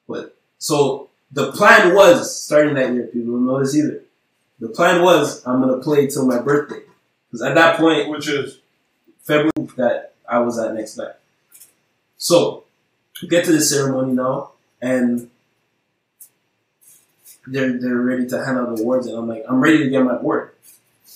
But so the plan was starting that year. People don't know this either. The plan was I'm gonna play till my birthday because at that point Which is February that I was at next night. So we get to the ceremony now, and they're they're ready to hand out the awards, and I'm like, I'm ready to get my award.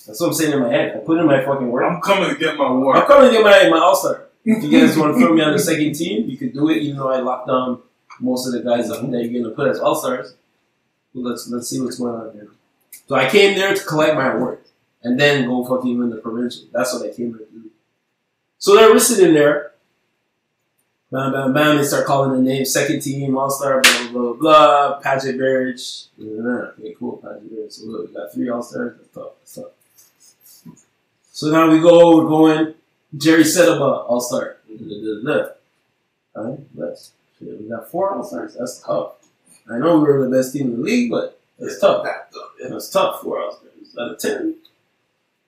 That's what I'm saying in my head. I put in my fucking word. I'm coming to get my award. I'm coming to get my my All Star. If you guys want to throw me on the second team, you could do it. Even though I locked down most of the guys that you're gonna put as All Stars. Let's let's see what's going on here. So I came there to collect my award and then go fucking win the provincial. That's what I came here to do. So they're sitting there. Bam, bam, bam. They start calling the name, second team, all star, blah, blah, blah, blah. Paget Barrage. Okay, cool, Paget Barrage. So look, we got three all stars. That's tough. That's tough. So now we go, we're going. Jerry about all star. Alright, that's. We got four all stars. That's tough. I know we were the best team in the league, but it's tough. It's tough. Four all stars out of ten.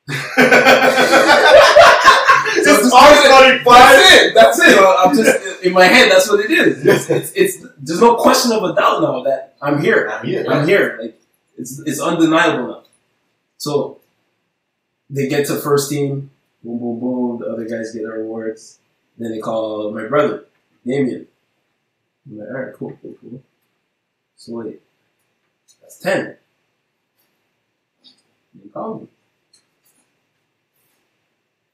It's all starting That's it. That's it. I'm just in my head. That's what it is. It's, it's, it's there's no question of a doubt now that I'm here. I'm here. I'm here. Like it's it's undeniable now. So they get to first team. Boom, boom, boom. The other guys get their awards. Then they call my brother, Damien. I'm like, all right, cool, cool, cool. So wait, that's ten. They called me.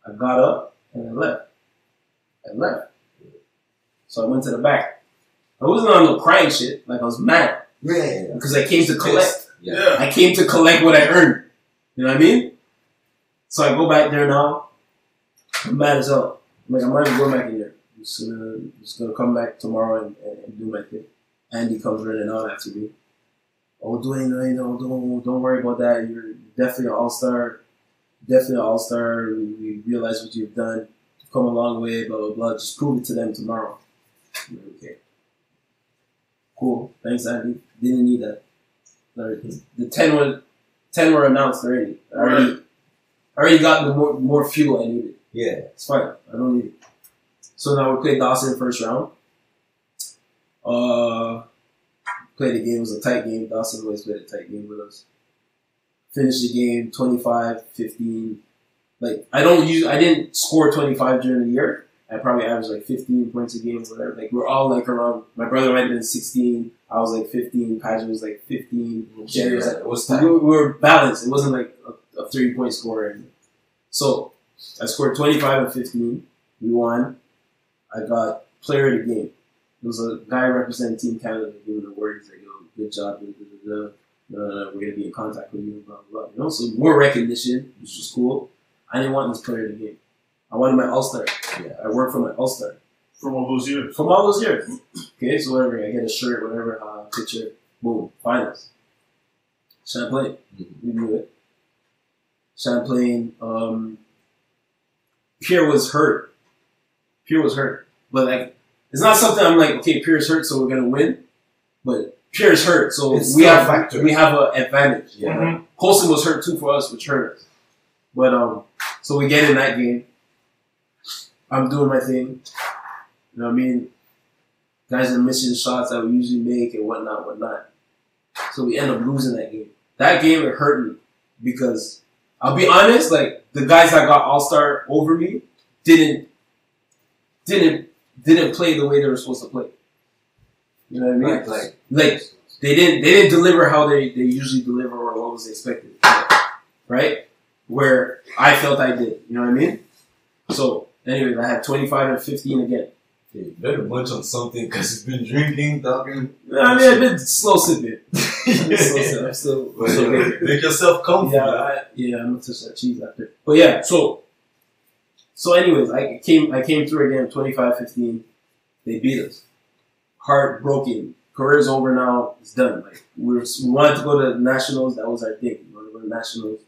I got up and I left. I left. So I went to the back. I wasn't on no crying shit. Like I was mad Yeah. because I came to collect. Yeah. I came to collect what I earned. You know what I mean? So I go back there now. I'm mad as hell. I'm like, I'm not even going back in there. Just gonna just gonna come back tomorrow and, and, and do my thing. Andy comes running out after me. Oh, Dwayne, no, no, don't don't worry about that. You're definitely an all star. Definitely an all star. We, we realize what you've done. You've come a long way. Blah blah blah. Just prove it to them tomorrow. Okay. Cool. Thanks, Andy. Didn't need that. The ten were ten were announced already. I already, I already got the more, more fuel I needed. Yeah. It's fine. I don't need it. So now we played Dawson in first round. Uh, played the game. It was a tight game. Dawson always played a tight game with us. Finished the game 25, 15. Like, I don't use, I didn't score 25 during the year. I probably averaged like 15 points a game or whatever. Like, we're all like around, my brother might have been 16. I was like 15. Patrick was like 15. Jerry was like it was we were, we were balanced. It wasn't like a, a 30 point score. So I scored 25 and 15. We won. I got player of the game. There was a guy representing Team Canada giving the award. He's like, yo, good job. Da, da, da, da. Uh, we're going to be in contact with you. Blah, blah, blah. You know, so more recognition, which was cool. I didn't want this player of the game. I wanted my All Star. Yeah. I worked for my All Star From all those years. from all those years. Okay, so whatever, I get a shirt, whatever, uh, picture, boom, finals. Champlain, we knew it. Champlain, um, Pierre was hurt. Pierre was hurt, but like, it's not something I'm like, okay, Pierce hurt, so we're gonna win. But Pierce hurt, so It's we still a have factor. we have an advantage. Yeah. Mhm. Colson was hurt too for us, which hurt us. But um, so we get in that game. I'm doing my thing. You know what I mean? Guys are missing shots that we usually make and whatnot, whatnot. So we end up losing that game. That game it hurt me because I'll be honest, like the guys that got All Star over me didn't didn't didn't play the way they were supposed to play. You know what I mean? Like, like, like they didn't they didn't deliver how they, they usually deliver or what was expected. Right? Where I felt I did. You know what I mean? So anyways, I had twenty five and fifteen again. okay, you better munch on something because it's been drinking, talking. I mean I've been slow sipping. Slow sipping. I'm still, But, yeah, make yourself comfortable. yeah, I, yeah, I'm gonna touch that cheese after. But yeah, so so anyways, I came I came through again 25-15. They beat us. Heartbroken. Career's over now. It's done. Like we, were, we wanted to go to nationals. That was our thing. We wanted to go to nationals.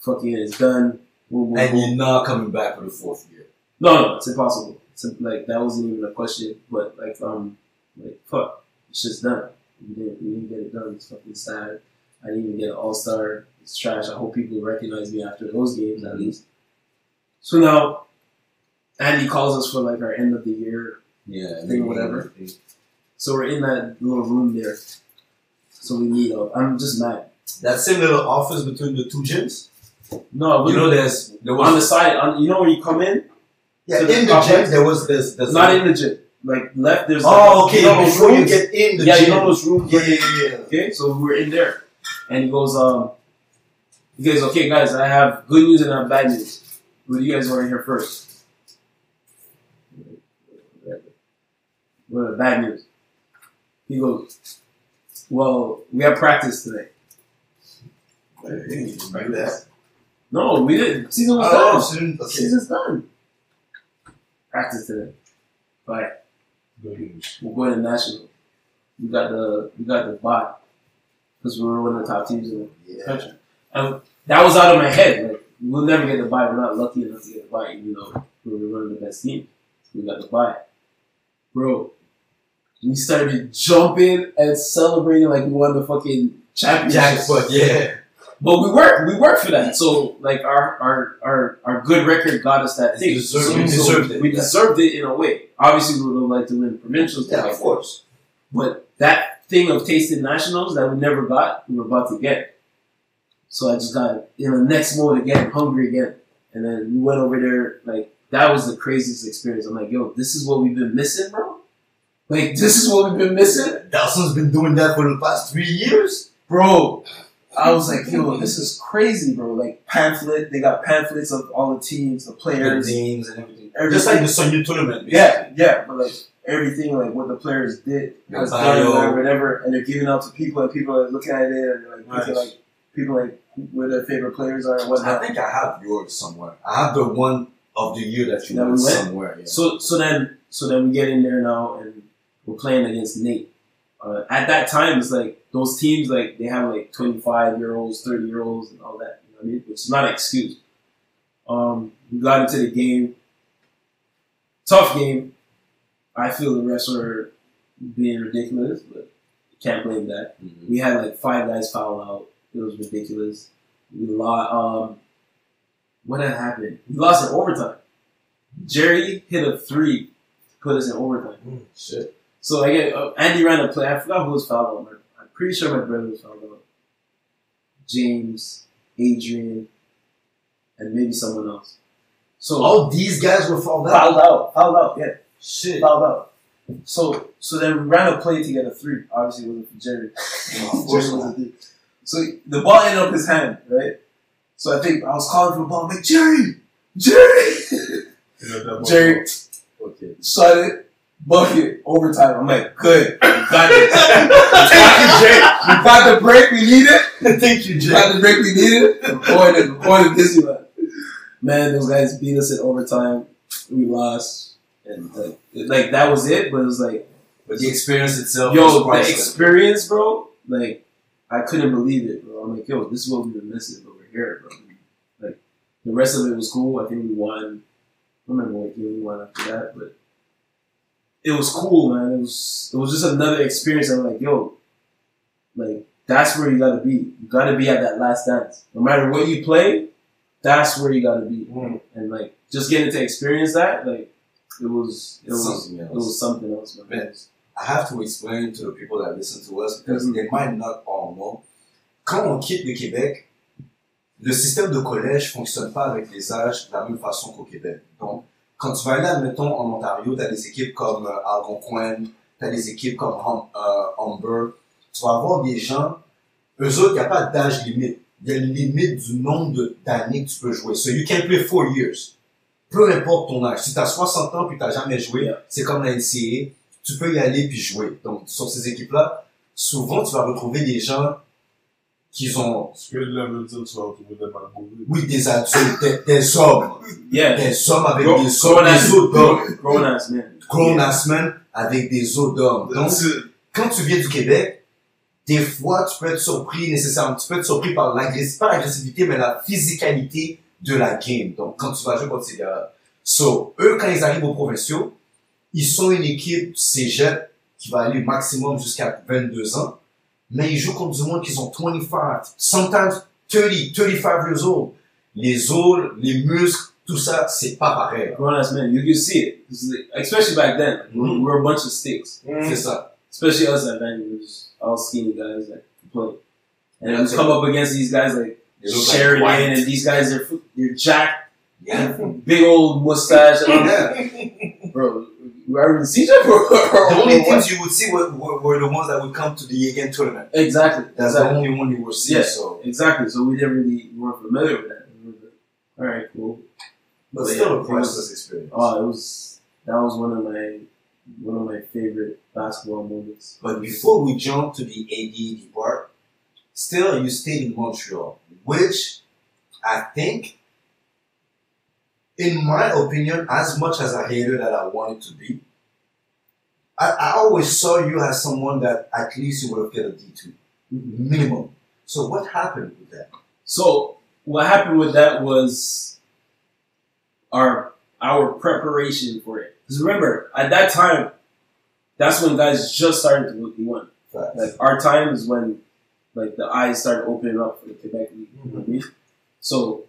Fucking it's done. And you're not coming back for the fourth year. No, no, it's impossible. It's like that wasn't even a question. But like, um, like fuck, it's just done. We didn't, we didn't get it done. It's fucking sad. I didn't even get an All Star. It's trash. I hope people recognize me after those games at least. So now, Andy calls us for like our end of the year. Yeah. Thing, whatever. So we're in that little room there. So we meet up. I'm just mad. That same little office between the two gyms. No, we You know, there's there on the side. On, you know where you come in? yeah to in the complex? gym there was this. there's Not in the gym. Like left. There's Oh, like, okay. You know before you get in the yeah, gym. you know those rooms. yeah, yeah, yeah, yeah. Okay, so we're in there, and he goes, um, he goes, okay, guys, I have good news and I have bad news. What do you guys want to hear first? What the bad news? He goes, well, we have practice today. That. No, we didn't. Season was Oh, done. shouldn't- okay. Season's done. Practice today. Bye. We're going to national. We got the we got the bot because we were one of the top teams in the Yeah. country. And that was out of my head. Like we'll never get the buy. We're not lucky enough to get the buy. You know, we were one of the best team. We got the buy, bro. We started jumping and celebrating like we won the fucking championship. Jackpot. Yeah. But we worked. We worked for that. So like our our our, our good record got us that thing. Deserved- So- we so deserved it. We deserved it in a way. Obviously, we would have liked to win provincials. Yeah, of course. But that thing of tasting nationals that we never got, we were about to get. So I just got in the next mode again, hungry again. And then we went over there, like, that was the craziest experience. I'm like, yo, this is what we've been missing, bro? Like, this is what we've been missing? Dawson's been doing that for the past three years. Bro, I was like, yo, this is crazy, bro. Like, pamphlet, they got pamphlets of all the teams, the players. The names and everything. Everything. Just like the Sun Youth tournament. Yeah, yeah, but like everything, like what the players did, done, or whatever, and they're giving out to people, and people are looking at it, and they're like, Nice. like people like where their favorite players are and I think I have yours somewhere. I have the one of the year that you That went somewhere. Yeah. So so then so then we get in there now and we're playing against Nate. Uh, at that time, it's like those teams like they have like twenty five year olds, thirty year olds, and all that. You know what I mean? Which is not an excuse. Um, we got into the game. Tough game. I feel the refs were being ridiculous, but can't blame that. Mhm. We had like five guys foul out. It was ridiculous. We lost. Um, what had happened? We lost in overtime. Jerry hit a three, to put us in overtime. Shit. So I get uh, Andy ran a play. I forgot who was fouled out. I'm pretty sure my brother was fouled out. James, Adrian, and maybe someone else. So All these guys were fouled out. fouled out, fouled out, yeah, Shit. fouled out. So so then we ran a play to get a three. Obviously, it wasn't for Jerry. Of course Jerry was not. So the ball ended up his hand, right? So I think I was calling for the ball. I'm like, Jerry, Jerry, You know, that Jerry, Okay. shot it, bucket, overtime. I'm like, good, we got it. Thank you, Jay. we got the break we needed. Thank you, We Jay. got the break we needed. Going to, we're going to Disneyland. Man, those guys beat us in overtime. We lost, and like, like that was it. But it was like, But the experience itself yo, the experience, bro. Like, I couldn't believe it, bro. I'm like, yo, this is what we've been missing, but we're here, bro. Like, the rest of it was cool. I think we won. I don't remember what game we won after that, but it was cool, man. It was it was just another experience. I'm like, yo, like that's where you gotta be. You gotta be at that last dance. No matter what you play, that's where you gotta be. Mm. And like just getting to experience that, like it was it was Something else. it was something else, man. I have to explain to the people that listen to us because Mhm. they might not all know. Quand on quitte le Québec, le système de collège fonctionne pas avec les âges de la même façon qu'au Québec. Donc, quand tu vas aller, admettons, en Ontario, tu as des équipes comme euh, Algonquin, tu as des équipes comme Hum- euh, Humber. Tu vas avoir des gens, eux autres, il n'y a pas d'âge limite. Il y a une limite du nombre d'années que tu peux jouer. So you can play four years. Peu importe ton âge. Si tu as 60 ans puis tu n'as jamais joué, c'est comme la NCAA tu peux y aller puis jouer. Donc, sur ces équipes-là, souvent, tu vas retrouver des gens qui ont, Spirit level till 12 with them on Google. oui, des adultes, des, des hommes, Yeah, des hommes avec des, hommes, grown ass- des grown men. Avec des os d'hommes. Donc, quand tu viens du Québec, des fois, tu peux être surpris nécessairement, tu peux être surpris par l'agressivité, pas l'agressivité, mais la physicalité de la game. Donc, quand tu vas jouer contre ces gars So, eux, quand ils arrivent aux provinciaux, ils sont une équipe cégep qui va aller maximum jusqu'à 22 ans, mais ils jouent contre du monde qui sont 25, sometimes 30, 35 years old. Les os, les muscles, tout ça, c'est pas pareil. Grown ass man. You can see it, like, especially back then. We Mhm. were a bunch of sticks. C'est ça. Especially us at Vandy, we was all skinny guys that could play. And Yeah, you come up against these guys like like Sheridan, white. and these guys they're they're jacked, Yeah. big old mustache. And all that. yeah. Bro, we ever even see that? Or, or, The only teams you would see were, were, were the ones that would come to the Again tournament. Exactly. That's exactly. the only one you would see. Yeah. So, Exactly. So we didn't really we weren't familiar with that. We like, All right, cool. but But still yeah, a priceless experience. Oh, it was that was one of my one of my favorite basketball moments. But before we jump to the AD part, still you stayed in Montreal, which I think, in my opinion, as much as I hated that I wanted to be, I, I always saw you as someone that at least you would have get a D2, minimum. So what happened with that? So what happened with that was our our preparation for it. Because remember, at that time, that's when guys just started to look D1. Facts. Like our time is when like the eyes started opening up for the Quebec League. You know what I mean? So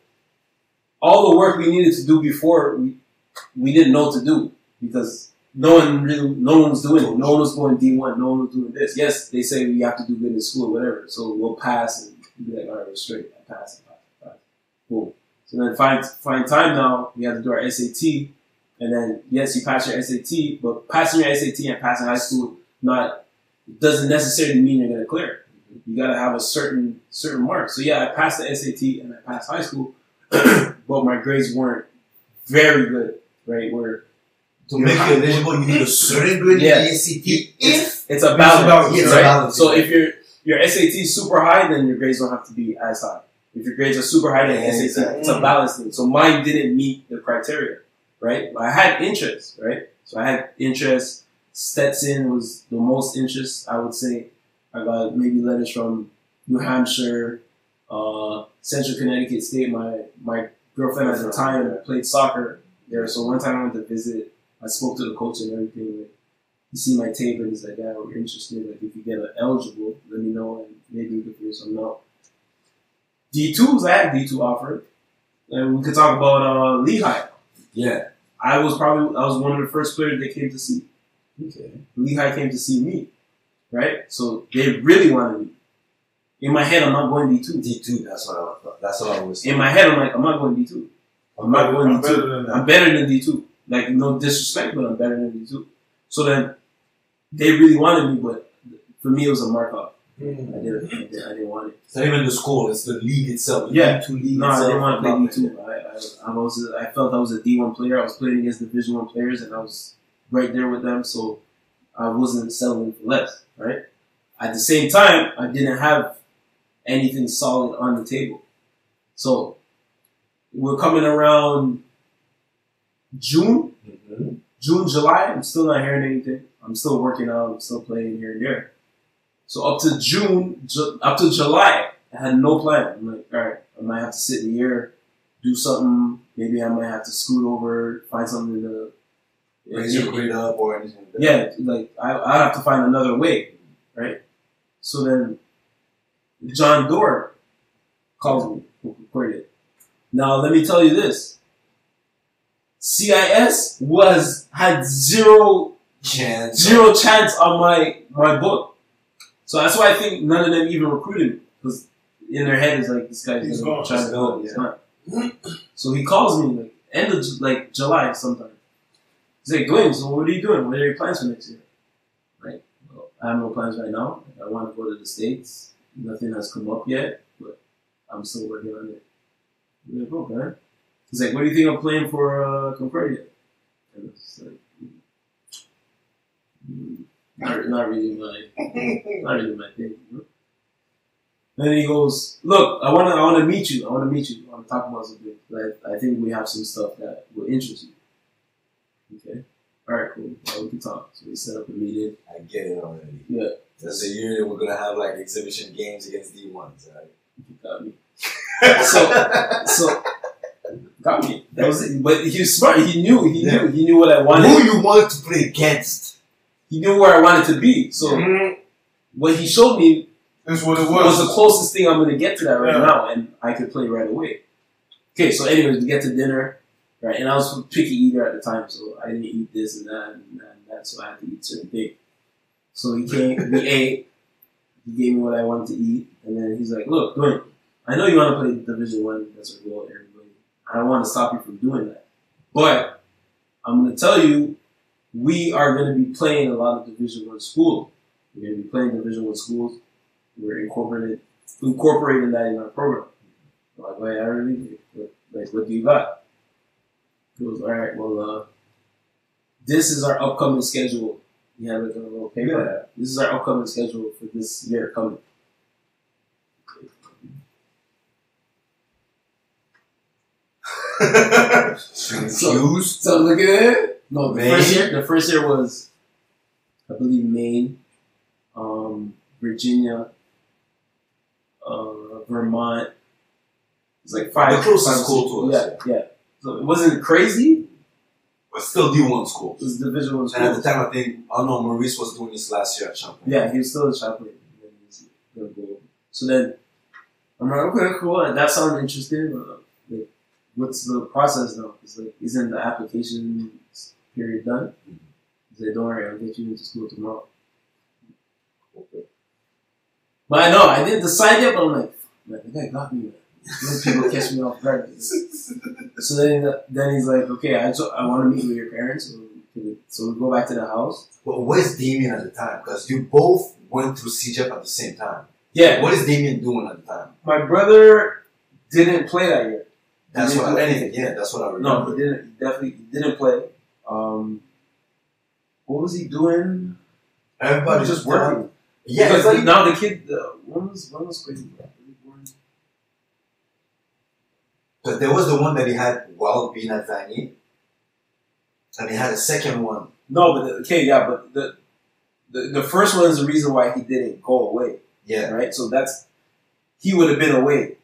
all the work we needed to do before we we didn't know what to do because no one really no one was doing it. No one was going D one, no one was doing this. Yes, they say we have to do good in school or whatever. So we'll pass and be like, all right, we're straight. I pass, I pass. So then find find time now, we have to do our SAT. And then yes, you pass your SAT, but passing your SAT and passing high school not doesn't necessarily mean you're gonna clear. You gotta have a certain certain mark. So yeah, I passed the SAT and I passed high school, but my grades weren't very good, right? Where To make you eligible, you need a certain grade Yeah. in the. If it's a balance, it's a right? balance, So if your your SAT is super high, then your grades don't have to be as high. If your grades are super high, then SAT. exactly. It's a balance thing. So mine didn't meet the criteria, right? I had interest, right? So I had interest. Stetson was the most interest, I would say. I got maybe letters from New Hampshire, uh, Central Connecticut State. My my girlfriend at the time played soccer there, so one time I went to visit. I spoke to the coach and everything. Like, you see my tape and he's like, "Yeah, we're interested. Like, if you get eligible, let me know and maybe we could figure something out." D twos, I had D two offered, and we could talk about uh, Lehigh. Yeah. I was probably I was one of the first players they came to see. Okay. Lehigh came to see me, right? So they really wanted me. In my head, I'm not going D two. D two. That's what I. That's what I was. In my head, I'm like, I'm not going D two. I'm not going I'm D two. better I'm better than D two. Like no disrespect, but I'm better than D two. So then they really wanted me, but for me it was a mark off. Mm. I didn't, I didn't, I didn't want it. It's not even the school. It's the league itself. The Yeah. D two league No, I didn't want to play D two. I, I, I was, I felt I was a D one player. I was playing against Division one players, and I was right there with them. So I wasn't settling for less. Right. At the same time, I didn't have anything solid on the table. So we're coming around June, Mhm. June, July. I'm still not hearing anything. I'm still working out. I'm still playing here and there. So up to June, Ju- up to July, I had no plan. I'm like, all right, I might have to sit in the do something. Maybe I might have to scoot over, find something to. Raise your grade up or anything. like. Yeah, like I, I have to find another way, right? So then, John Dore calls me, recorded it. Now let me tell you this: CIS was had zero Chance. zero chance on my my book. So that's why I think none of them even recruited me because in their head is like this guy's He's gonna gone. try to gone, go. He's not. So he calls me like end of Ju- like July sometime. He's like, Dwayne, so what are you doing? What are your plans for next year? Like, well, I have no plans right now. I want to go to the states. Nothing has come up yet, but I'm still working on it. I'm like, oh, man. He's like, what do you think I'm playing for uh, Concordia? And it's like, mm, not, not really my, not really my thing. You know? And then he goes, look, I want to, I want to meet you. I want to meet you. I want to talk about something. But I think we have some stuff that will interest you. Okay. All right, cool. Well, we can talk. So we set up a meeting. I get it already. Yeah. That's a year that we're gonna have like exhibition games against D ones, right? You got me. So, so got me. That was it. But he was smart. He knew. He Yeah. knew. He knew what I wanted. Who you wanted to play against? He knew where I wanted to be. So Mhm. what he showed me That's what it was the was. closest thing I'm going to get to that right Yeah. now, and I could play right away. Okay, so anyways, we get to dinner, right? And I was a picky eater at the time, so I didn't eat this and that and that, and that so I had to eat certain things. So he came, we ate, he gave me what I wanted to eat, and then he's like, "Look, Dwayne, I know you want to play Division One. That's our goal, everybody. I don't want to stop you from doing that, but I'm going to tell you, we are going to be playing a lot of Division One schools. We're going to be playing Division One schools. We're incorporated incorporating that in our program. I'm like, wait, I really what, like what do you got? He goes, all right, well, uh, this is our upcoming schedule. We have like a little paper. This is our upcoming schedule for this year coming. Confused. So look at it. No, the Maine? first year. The first year was, I believe, Maine, um, Virginia, uh, Vermont. It's like five. The closest five, school to us, Yeah, yeah. So it wasn't crazy. But still D one school. It was division one And at the time I think I don't know, Maurice was doing this last year at Champlain. Yeah, he was still a Champlain. and then he was gonna go. So then I'm like, okay, cool. That sounds interesting. Like, what's the process now? It's like, isn't the application period done? He said, don't worry, I'll get you into school tomorrow. Okay. But I know, I didn't decide yet, but I'm like, man, the guy got me, man. Those people catch me off guard. So then, then he's like, okay, I, just, I want to meet with your parents. So we, go back to the house. But where's Damien at the time? Because you both went through CEGEP at the same time. Yeah, What is Damien doing at the time? my brother didn't play that year. That's what I anything. Yeah, that's what I remember. No, he didn't. He definitely he didn't play. Um, what was he doing? Everybody's just working. Yeah, because everybody- now the kid. Uh, when was when was Crazy? Was he born? But there was the one that he had while being at Vanier. And he had a second one. No, but the, okay, yeah, but the, the the first one is the reason why he didn't go away, Yeah. right? So that's he would have been away,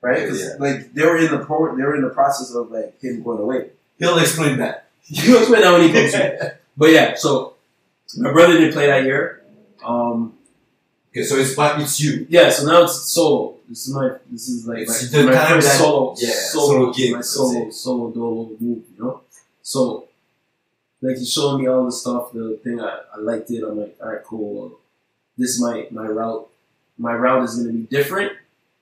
right? Because Yeah. like they were in the pro, they were in the process of like him going away. He'll explain that. He'll explain that when he comes. to But yeah, so my brother didn't play that year. Um, Okay, so it's but it's you. yeah, so now it's solo. This is my this is like It's my, the my time first that- solo, yeah, solo, solo gig, my solo, solo dolo move, you know. So like he's showing me all the stuff, the thing I, I liked it. I'm like, all right, cool. Well, this is my my route. My route is gonna be different,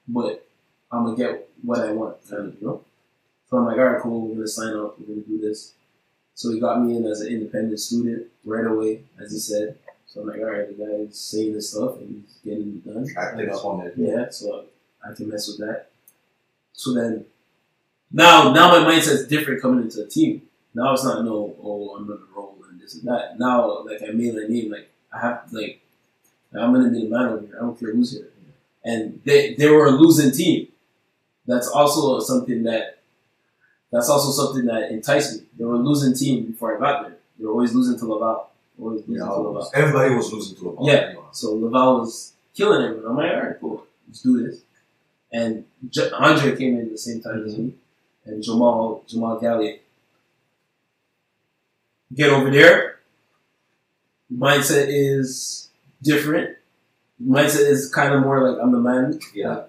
but I'm gonna get what I want, kind of, you know. So I'm like, all right, cool. We're gonna sign up. We're gonna do this. So he got me in as an independent student right away, as he said. So I'm like, all right, the guy's saying this stuff and he's getting it done. Acting up on it. Yeah, so I can mess with that. So then, now now my mindset's different coming into a team. Now it's not no, oh, I'm gonna roll and this and that. Now, like I made my name, like I have, like I'm gonna be the man over here. I don't care who's here. And they they were a losing team. That's also something that that's also something that enticed me. They were a losing team before I got there. They were always losing to Laval. Always losing Yeah, to Laval. everybody was losing to Laval. ball. Yeah. So Laval was killing everyone. I'm like, all right, cool, let's do this. And J- Andre came in at the same time as me, and Jamal Jamal Gallier. Get over there. Mindset is different. Mindset is kind of more like I'm the man. Yeah.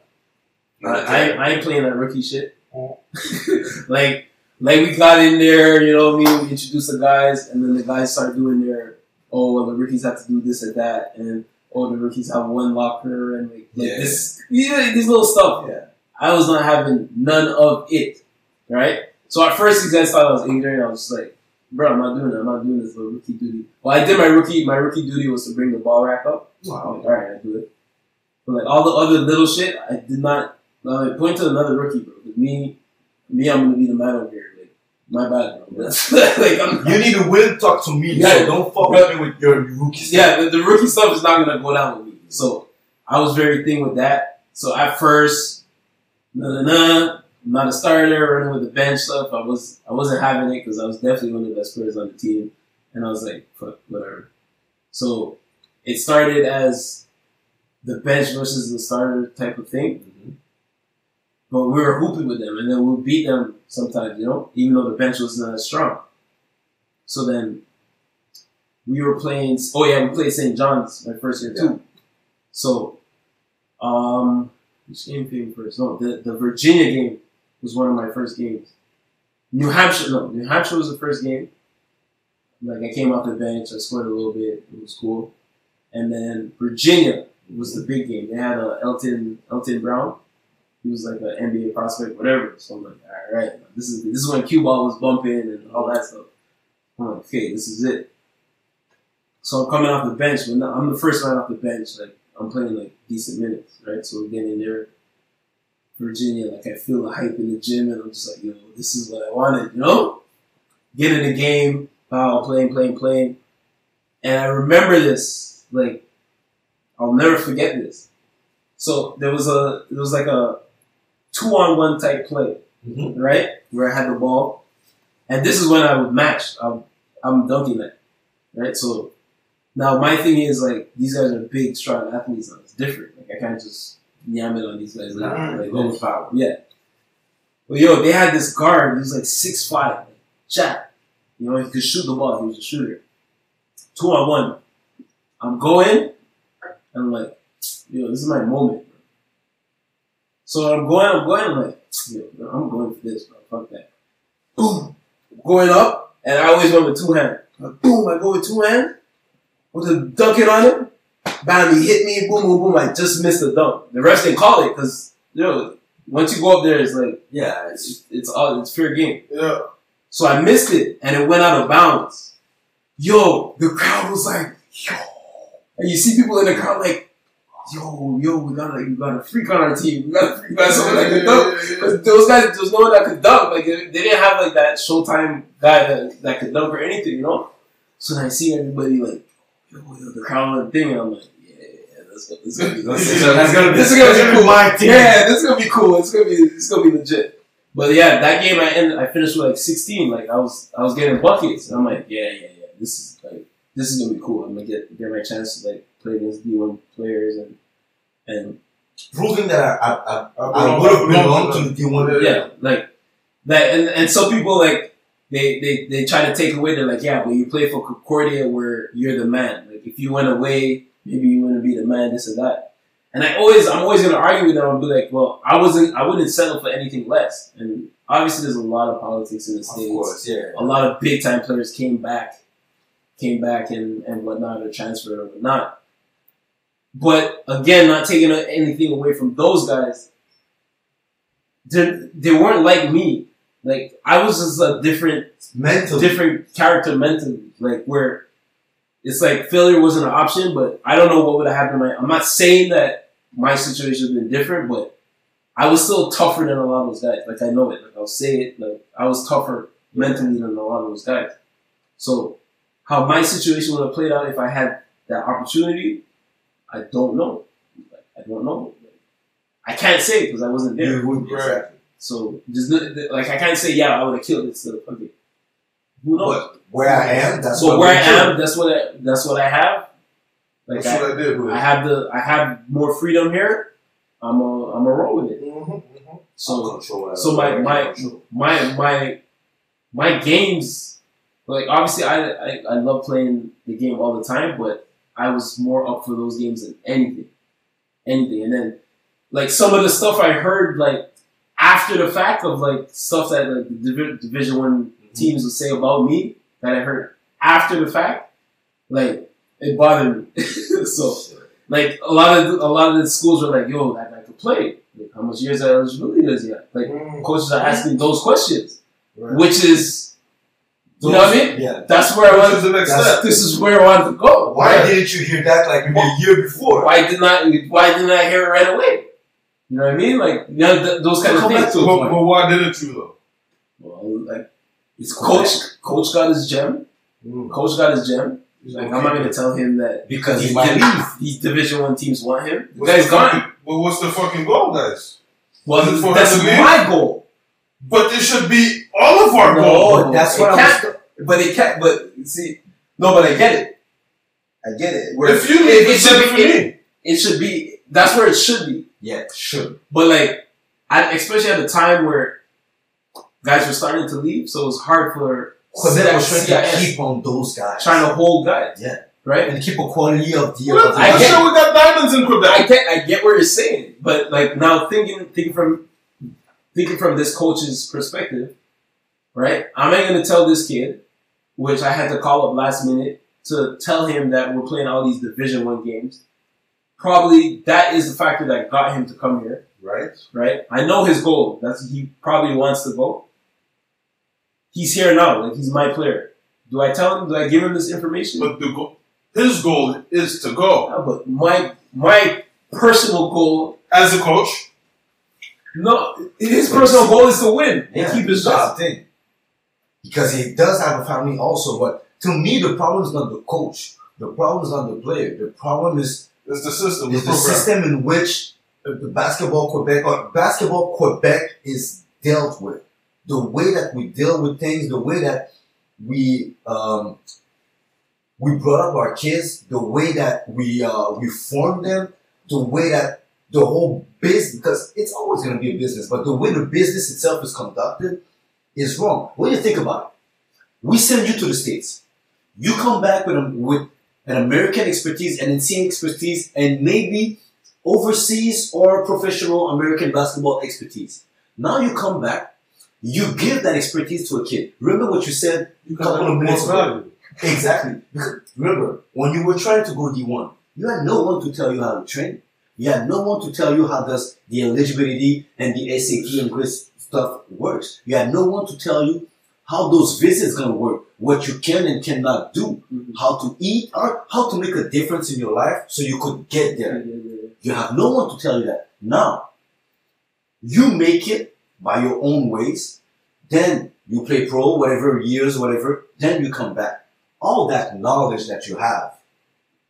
I, I, I ain't playing that rookie shit. like, like we got in there, you know what I mean? We introduced the guys, and then the guys start doing their, oh, well, the rookies have to do this and that, and oh, the rookies have one locker, and like, like Yeah. this, yeah, this little stuff. Yeah. I was not having none of it, right? So at first, these guys thought I was ignorant. I was just like, bro, I'm not doing that. I'm not doing this little rookie duty. Well, I did my rookie. My rookie duty was to bring the ball rack up. Wow. like, all right, I do it. But like all the other little shit, I did not. Like, point to another rookie, bro. With me, me, I'm gonna be the man over here. Like, my bad, bro. Like, I'm, You need to will talk to me. Yeah. So don't fuck with me with your rookie stuff. yeah, the, the rookie stuff is not gonna go down with me. So I was very thin with that. So at first, nah, nah, nah, I'm not a starter running with the bench stuff. I was I wasn't having it because I was definitely one of the best players on the team, and I was like, fuck, whatever. So it started as the bench versus the starter type of thing. But we were hooping with them, and then we beat them sometimes, you know, even though the bench wasn't as strong. So then we were playing. Oh yeah, we played St. John's my first year too. So, um, which game came first? No, the the Virginia game was one of my first games. New Hampshire, no, New Hampshire was the first game. Like I came off the bench, I scored a little bit. It was cool. And then Virginia was the big game. They had uh, Elton Elton Brown. He was like an NBA prospect, whatever. So I'm like, all right, this is this is when Q ball was bumping and all that stuff. I'm like, okay, this is it. So I'm coming off the bench, but I'm the first man off the bench. Like I'm playing like decent minutes, right? So we're getting in there. Virginia, like I feel the hype in the gym, and I'm just like, yo, this is what I wanted, you know? Get in the game, foul, playing, playing, playing. And I remember this, like, I'll never forget this. So there was a, there was like a two on one type play, Mhm. right? Where I had the ball. And this is when I would match. I'm, I'm dunking it, right? So now my thing is like, these guys are big, strong athletes now. It's different. Like I can't just yam it on these guys. now. Like, Nah, like, overpower. yeah. But yo, they had this guard. He was like six five, like, Jack. You know, he could shoot the ball. He was a shooter. Two on one. I'm going. And I'm like, yo, this is my moment. So I'm going. I'm going. I'm like, yo, bro, I'm going for this, bro. Fuck that. Boom, going up, and I always went with two hands. Like, boom, I go with two hands with a dunk it on him. Bam, he hit me. Boom, boom, boom. I just missed the dunk. The refs didn't call it because yo, once you go up there, it's like Yeah. It's, it's it's all it's fair game. Yeah. So I missed it and it went out of bounds. Yo, the crowd was like, yo. And you see people in the crowd like, yo, yo, we got a, we got a freak on our team. We got a freak, we got someone that can dunk. Because those guys, there was no one that could dunk. Like they, they didn't have like that Showtime guy that, that could dunk or anything, you know. So then I see everybody like, yo, yo, the crowd thing, and I'm like, yeah, let's this is gonna be, That's- that's gonna be- this is gonna be cool. my team. Yeah, this is gonna be cool. It's gonna be, it's gonna be legit. But yeah, that game I ended, I finished with like 16. Like I was, I was getting buckets. And I'm like, yeah, yeah, yeah. This is like, this is gonna be cool. I'm gonna get get my chance to like play against D1 players and and Proving that I, I, I, uh, I I would have belonged to the D1. yeah, like that. And and some people like they they they try to take away. They're like, yeah, but you play for Concordia where you're the man. Like if you went away, maybe you wouldn't be the man. This or that. And I always, I'm always gonna argue with them. I'll be like, well, I wasn't, I wouldn't settle for anything less. And obviously, there's a lot of politics in the Of states. course, yeah. A lot of big time players came back, came back and and whatnot, or transferred or whatnot. But again, not taking anything away from those guys. They they weren't like me. Like I was just a different Mentally. different character mentally, like where it's like failure wasn't an option, but I don't know what would have happened. My, I'm not saying that my situation would have been different, but I was still tougher than a lot of those guys. Like I know it. Like I'll say it. Like I was tougher mentally than a lot of those guys. So how my situation would have played out if I had that opportunity, I don't know. Like, I don't know. I can't say because I wasn't there. You would, Right. exactly. So just like I can't say yeah I would have killed it. So okay, who knows? But where I am, that's so what where I do. am, that's what I, that's what I have. Like That's I, what I did with I have the I have more freedom here. I'm a I'm a roll with it. Mhm, mhm. So control so my my my my my games like obviously I, I I love playing the game all the time, but I was more up for those games than anything, anything. And then like some of the stuff I heard like after the fact of like stuff that like the Divi- Division One teams would say about me that I heard after the fact, like it bothered me. so like a lot of a lot of the schools were like, "Yo, that guy could play. Like, how much years of eligibility does he have?" Like Mm. coaches are asking those questions, Right. which is, you know what I mean? Yeah. That's where I Which is wanted. the next That's- step. This is where I wanted to go. Why Right? didn't you hear that like maybe a year before? Why did not? Why didn't I hear it right away? You know what I mean? Like you know, th- those kind of Come back things. to a But, but why didn't you though? Well, like it's coach. Coach got his gem. Hmm. Coach got his gem. Like I'm not gonna tell him that Because he these, might leave. these Division One teams want him. The What's guy's the gone. fucking- Well, what's the fucking goal, guys? Well, Is it for that's him to leave? my goal. But this should be all of our No, goals. Oh, that's it what I was. can't- But it can't. But see, no, but I get it. I get it. Where If you it, leave, it should be. It, it should be. That's where it should be. Yeah, sure. But like, at, especially at the time where guys were starting to leave, so it was hard for Quebec was trying to keep on those guys. trying to hold guys. Yeah. Right. and keep a quality of the. Well, of the I I'm sure we got diamonds in I Quebec. get I get what you're saying, but like now thinking thinking from thinking from this coach's perspective, right? I'm not gonna tell this kid, which I had to call up last minute to tell him that we're playing all these Division One games. Probably that is the factor that got him to come here, Right? right? I know his goal. That's he probably wants to go. He's here now, like he's my player. Do I tell him? Do I give him this information? But the go- his goal is to go No, but my my personal goal as a coach. No, his personal goal is to win and Yeah, keep his that's job. the thing. Because he does have a family also, but to me the problem is not the coach. The problem is not the player. The problem is It's the system. is the the system in which the basketball Quebec or basketball Quebec is dealt with. The way that we deal with things, the way that we um, we brought up our kids, the way that we uh, we form them, the way that the whole business because it's always going to be a business, but the way the business itself is conducted is wrong. When you think about it, we send you to the states, you come back with a, with an American expertise, and an NCAA expertise, and maybe overseas or professional American basketball expertise. Now you come back, you give that expertise to a kid. Remember what you said You couple got of minutes value. Exactly. Remember, when you were trying to go D1, you had no one to tell you how to train. You had no one to tell you how does the eligibility and the SAT and grit stuff works. You have no one to tell you how those visits gonna work, what you can and cannot do, Mhm. how to eat, or how to make a difference in your life so you could get Yeah, there. yeah, yeah. You have no one to tell you that. Now, you make it by your own ways, then you play pro, whatever years, whatever, then you come back. All that knowledge that you have,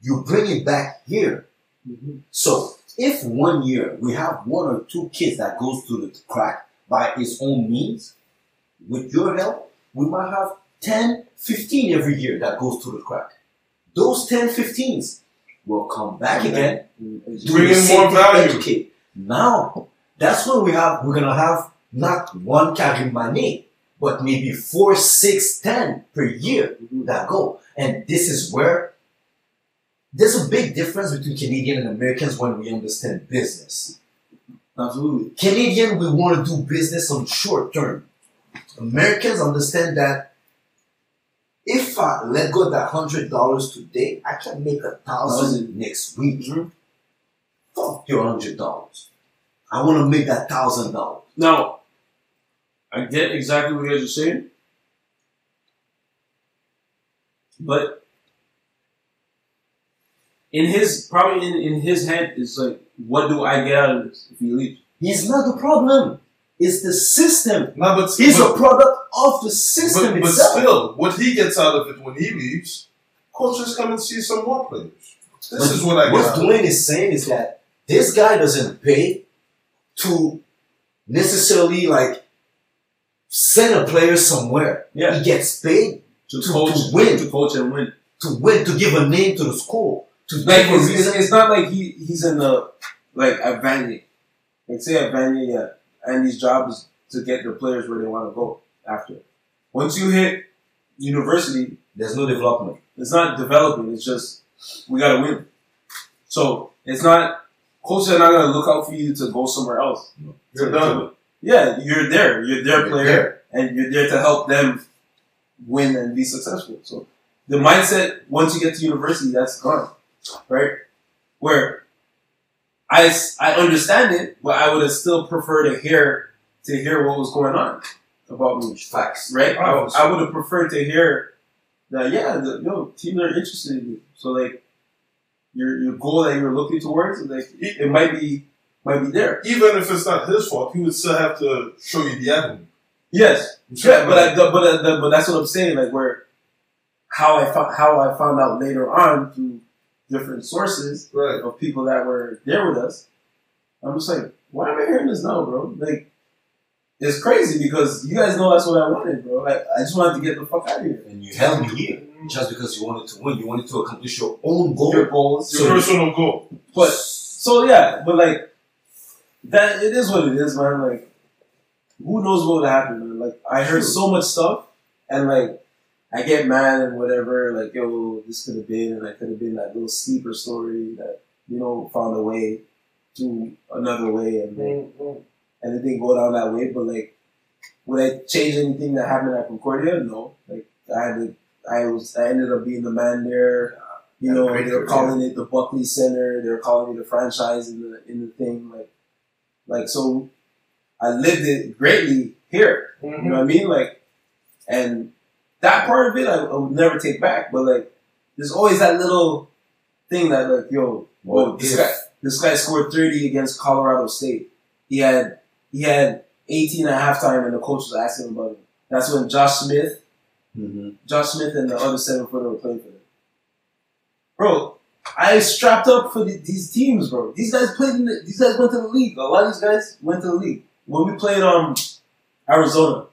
you bring it back here. Mhm. So, if one year we have one or two kids that goes through the crack by his own means, with your help, we might have 10, 15 every year that goes through the crack. Those 10, 15s will come back again, do Bring in more value. educate. Now, that's when we have, we're gonna have not one Karim Mane, but maybe four, six, ten per year that go. And this is where there's a big difference between Canadian and Americans when we understand business. Absolutely. Canadian, we want to do business on short term. Americans understand that if I let go that hundred dollars today, I can make a thousand next week. Mm-hmm. Fuck your hundred dollars. I want to make that thousand dollars. Now, I get exactly what you guys are saying, but in his probably in, in his head is like, what do I get out of this if he leaves? He's not the problem. It's the system. No, but He's but, a product of the system but, but still, what he gets out of it when he leaves, coaches come and see some more players. This But is what I get. What out of it. Dwayne is saying is that this guy doesn't pay to necessarily like send a player somewhere. Yeah. He gets paid To, To- coach, to win. to coach and win. to win, to give a name to the school. To Like it's, it's, it's not like he he's in the like at Vanier. Like say at Vanier, yeah, and his job is to get the players where they want to go after. Once you hit university, There's no development. it's not developing. It's just we gotta win. So it's not coaches are not gonna look out for you to go somewhere else. You're done. Yeah, you're there. You're their You're player, there. and you're there to help them win and be successful. So the mindset once you get to university, that's gone, right? Where I, I understand it, but I would have still preferred to hear to hear what was going on about me, Facts. right? I, Oh, I would have preferred to hear that yeah, the yo teams are interested in you. So like your your goal that you're looking towards, like it, it might be might be there. Even if it's not his fault, he would still have to show you the avenue. Yes, Yeah, but I, but uh, but that's what I'm saying. Like where how I found how I found out later on through different sources right. of people that were there with us. I'm just like, why am I hearing this now, bro? Like, it's crazy because you guys know that's what I wanted, bro. Like, I just wanted to get the fuck out of here. And you held me here just because you wanted to win. You wanted to accomplish your own goal. Your goals, Your So- personal goal. but so yeah, but like that it is what it is, man. Like who knows what would happen, man? Like I heard so much stuff and like I get mad and whatever, like, yo, this could have been and I could have been that little sleeper story that, you know, found a way to another way and like mm, mm. and it didn't go down that way, but like would I change anything that happened at Concordia? No. Like I had to I was I ended up being the man there. You know, Great they were calling it the Buckley Center. They were calling it the franchise in the in the thing. Like, like so, I lived it greatly here. You know mm-hmm. what I mean? Like, and that part of it I, I would never take back. But like, there's always that little thing that like, yo, whoa, this guy, this guy scored 30 against Colorado State. He had he had 18 at halftime, and the coach was asking about it. That's when Josh Smith, Mhm. Josh Smith, and the other seven footer were playing for them. Bro, I strapped up for the, these teams, bro. These guys played. In the, these guys went to the league. A lot of these guys went to the league. When we played um Arizona,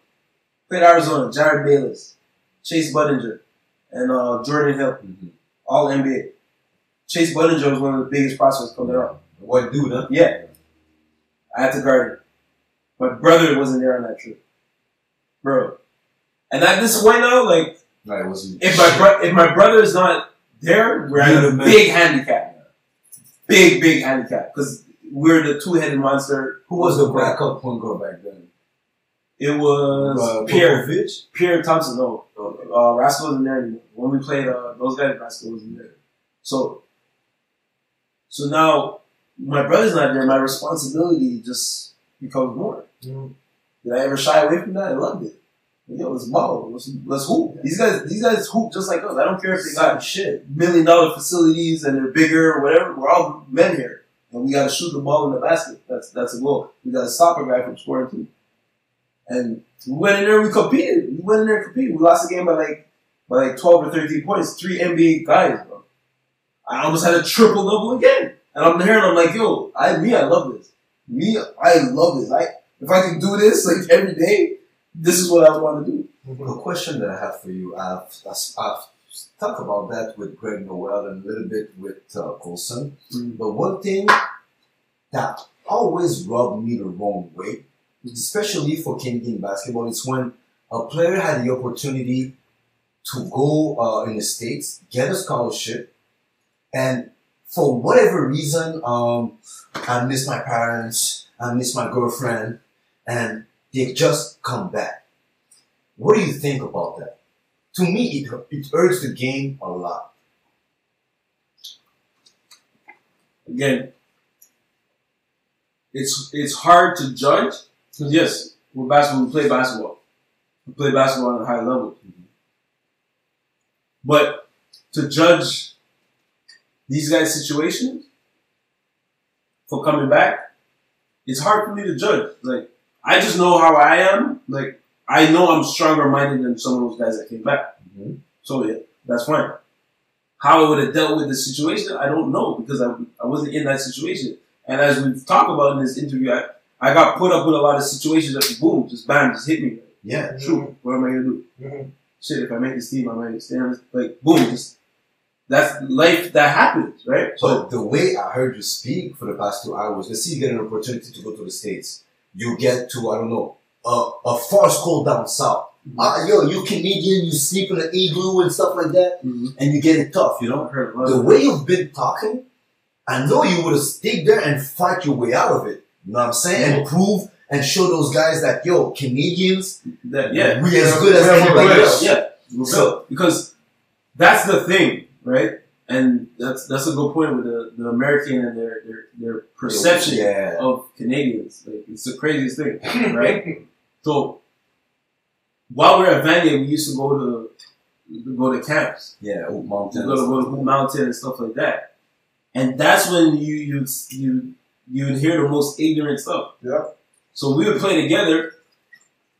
played Arizona, Jerryd Bayless, Chase Budinger, and uh, Jordan Hill, Mhm. all NBA. Chase Budinger was one of the biggest prospects coming up. What dude, huh? Yeah, I had to guard him. My brother wasn't there on that trip, bro. And at this point now, like Right, if my bro- if my brother is not there, we're at a big handicap. Big big handicap because we're the two headed monster. Who was the backup point guard back then? It was Uh, Pierre Popovich? Pierre Thompson. No, Okay. uh, Rascal wasn't there anymore. When we played uh, those guys, Rascal wasn't there. So, so now my brother's not there. My responsibility just becomes more. Mm-hmm. Did I ever shy away from that? I loved it. Yo, let's ball. Let's, let's hoop. These guys, these guys hoop just like us. I don't care if they got shit. million dollar facilities and they're bigger or whatever. We're all men here, and we got to shoot the ball in the basket. That's that's a goal. We got to stop a guy from scoring too. And we went in there, we competed. We went in there and competed. We lost the game by like by like twelve or thirteen points. Three NBA guys, bro. I almost had a triple double again, and I'm here and I'm like, yo, I me, I love this. Me, I love this. I if I can do this like every day, this is what I want to do. The question that I have for you, I've, I've talked about that with Greg Noel and a little bit with uh, Colson. Mm. But one thing that always rubbed me the wrong way, especially for Canadian basketball, it's when a player had the opportunity to go uh, in the States, get a scholarship, and for whatever reason, um, I miss my parents, I miss my girlfriend, and they just come back. What do you think about that? To me, it, it hurts the game a lot. Again, it's it's hard to judge because yes, we're basketball. We play basketball. We play basketball at a high level. But to judge these guys' situations for coming back, it's hard for me to judge. Like I just know how I am. Like I know I'm stronger minded than some of those guys that came back. Mhm. So yeah, that's fine. How I would have dealt with the situation, I don't know because I, I wasn't in that situation. And as we've talked about in this interview, I, I got put up with a lot of situations that boom, just bam, just hit me. Yeah. Shoot, what am I gonna do? Mhm. Shit, if I make this team, I might stay on this. Like boom, just that's life that happens, right? So But the way I heard you speak for the past two hours, let's say you get an opportunity to go to the States. You get to, I don't know, a, a far school down south. Ah, yo, you Canadian, you sleep in an igloo and stuff like that, Mhm. and you get it tough, you know? Heard The way you've been talking, I know you would have stayed there and fight your way out of it. You know what I'm saying? And prove and show those guys that, yo, Canadians, that. Yeah, we as good as anybody else. Yeah, so because that's the thing, right? And that's that's a good point with the, the American and their their, their perception Yeah. of Canadians. Like it's the craziest thing, right? so while we we're at Vanier, we used to go to, go to camps. Yeah, Oak Mountain. go to go to Mountain and stuff like that. And that's when you you you you would hear the most ignorant stuff. Yeah. So we would play together,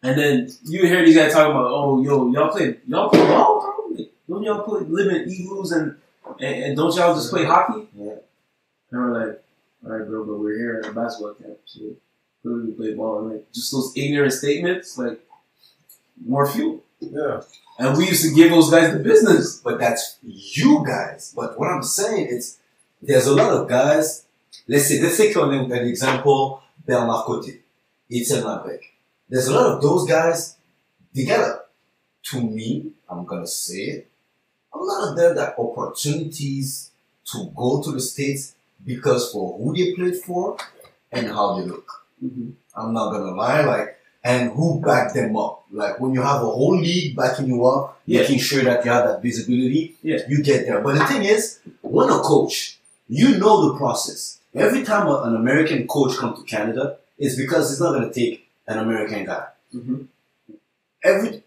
and then you hear these guys talking about, oh, yo, y'all play, y'all play ball, bro? Like, Don't y'all play, live in igloos and, and and don't y'all just play hockey? Yeah. And we're like, all right, bro, but we're here at a basketball camp, so we play ball. And like just those ignorant statements, like more fuel. Yeah. And we used to give those guys the business. but that's you guys. But what I'm saying is, there's a lot of guys. Let's say, let's take an, an example, Bernard Coté, Etienne Labec. There's a lot of those guys. They got, to me, I'm gonna say it. A lot of them got opportunities to go to the states because for who they played for and how they look. Mm-hmm. I'm not gonna lie, like, and who backed them up. Like when you have a whole league backing you up, Yeah. making sure that you have that visibility, Yeah. you get there. But the thing is, when a coach, you know the process. Every time an American coach comes to Canada, it's because he's not gonna take an American guy. Mm-hmm. Every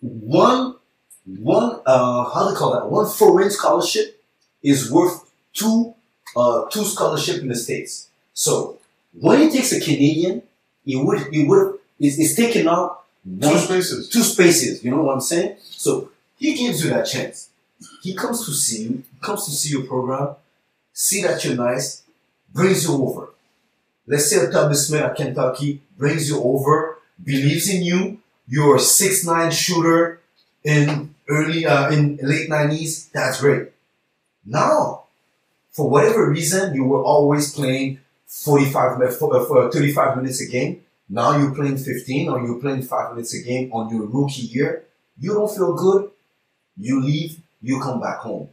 one one uh how do you call that? One foreign scholarship is worth two uh two scholarship in the States. So when he takes a Canadian, he would he would is is taking out Two one spaces. two spaces. You know what I'm saying? So he gives you that chance. He comes to see you, comes to see your program, see that you're nice, brings you over. Let's say a Thomas Smith at Kentucky brings you over, believes in you. You're a six nine shooter in early uh, in late nineties. That's great. Now, for whatever reason, you were always playing 45 for, uh, for 35 minutes a game. Now you're playing 15 or you're playing 5 minutes a game on your rookie year. You don't feel good. You leave. You come back home.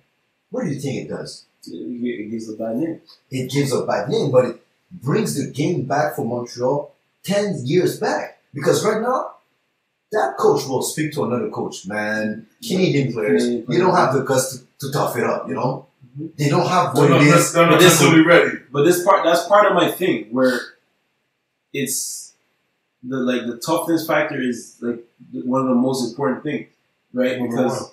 What do you think it does? It gives a bad name. It gives a bad name, but it brings the game back for Montreal 10 years back. Because right now, that coach will speak to another coach, man. Canadian players, Canadian they don't have the guts to, to tough it up, you know? Mhm. They don't have They're what not, it is. they're not But this- necessarily ready. But this part, that's part of my thing where it's the like the toughness factor is like one of the most important things, right? Because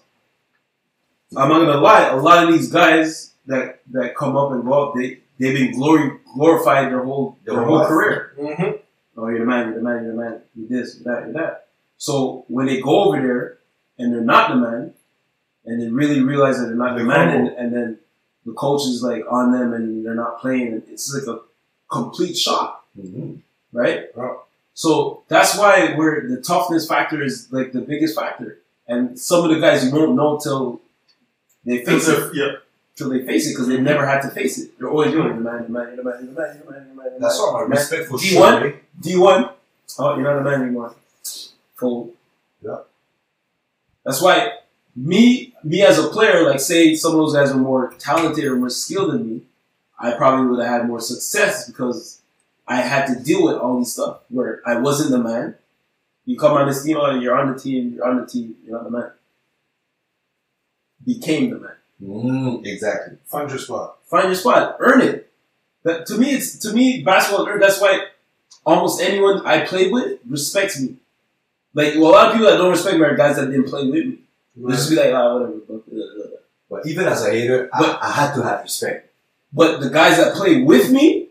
I'm not gonna lie, a lot of these guys that that come up and go up, they they've been glory glorified their whole their, Their whole life. career. Mm-hmm. Oh, you're the man, you're the man, you're the man, you're this, you're that, you're that. So when they go over there and they're not the man, and they really realize that they're not the man, and, and then the coach is like on them and they're not playing, it's like a complete shock, Mhm. right? So that's why where the toughness factor is like the biggest factor. And some of the guys you won't know till they face it, yeah. Till they face it because they never had to face it. They're always doing the man, the man, the man, the man, the man, the man, the man. That's all my Man. respect for D1? sure. eh? D one. Oh, you're not a man anymore. Fool. Yeah. That's why me, me as a player, like say some of those guys are more talented or more skilled than me, I probably would have had more success because I had to deal with all these stuff where I wasn't the man. You come on this team, oh, you're on the team, you're on the team, you're not the man. Became the man. Mm, exactly. Find your spot. Find your spot, earn it. That to me, it's to me basketball. is. That's why almost anyone I play with respects me. Like well, a lot of people that don't respect me are guys that didn't play with me. They just be like, ah, whatever. blah, blah, blah, blah." But even as a hater, I, I had to have respect. But the guys that play with me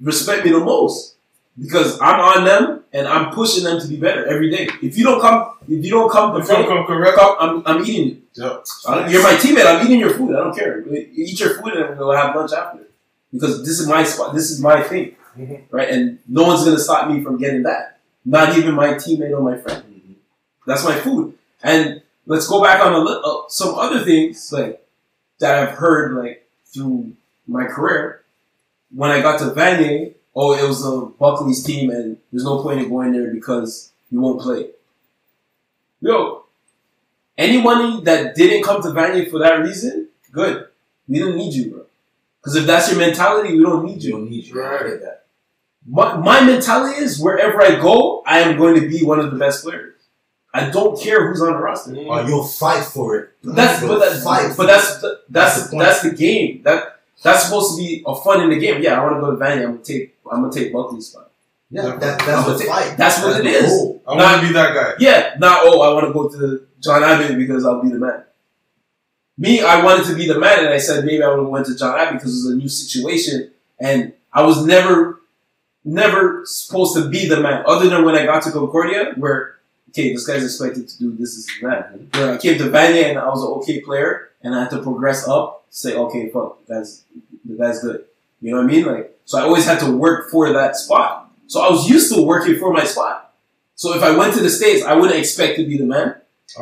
respect me the most because I'm on them and I'm pushing them to be better every day. If you don't come, if you don't come to If you play, come correct, I'm, I'm eating you. yeah. I don't- You're my teammate. I'm eating your food. I don't care. You Eat your food and we'll have lunch after. Because this is my spot. This is my thing, Mhm. right? And no one's gonna stop me from getting that. Not even my teammate or my friend. That's my food. And let's go back on a li- uh, some other things like that I've heard like through my career. When I got to Vanier, oh, it was a Buckley's team, and there's no point in going there because you won't play. Yo, anyone that didn't come to Vanier for that reason, good. We don't need you, bro. Because if that's your mentality, we don't need You you. don't need you. Right. get that. My, my mentality is wherever I go, I am going to be one of the best players. I don't care who's on the roster. Or you'll fight for it. That's You'll but that's fight. but that's the, that's That's the that's, the game. That that's supposed to be a fun in the game. Yeah, I want to go to Vanny. I'm gonna take I'm gonna take Buckley's spot. yeah, that, I'm that's gonna the fight. that's what it is. the is. goal. I want to be that guy. Yeah, not oh I want to go to John Abbott because I'll be the man. Me, I wanted to be the man, and I said maybe I would have went to John Abbott because it was a new situation, and I was never never supposed to be the man, other than when I got to Concordia, where okay, this guy's expected to do this, is and that. Where I came to Vanier and I was an okay player, and I had to progress up. Say, okay, fuck, the guy's the guy's good. You know what I mean? Like, so I always had to work for that spot. So I was used to working for my spot. So if I went to the states, I wouldn't expect to be the man.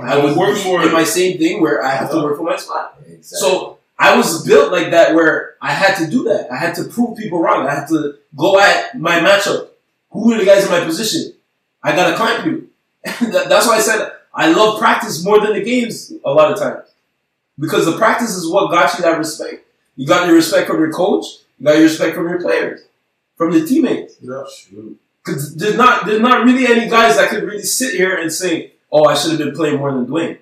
I would work for in my same thing where I have to uh-huh. work for my spot. Exactly. So I was built like that where I had to do that. I had to prove people wrong. I had to go at my matchup. Who are the guys in my position? I gotta climb you. That's why I said I love practice more than the games a lot of times. Because the practice is what got you that respect. You got your respect from your coach, you got your respect from your players, from the teammates. Yeah. Cause there's not there's not really any guys that could really sit here and say, "Oh, I should have been playing more than Dwayne."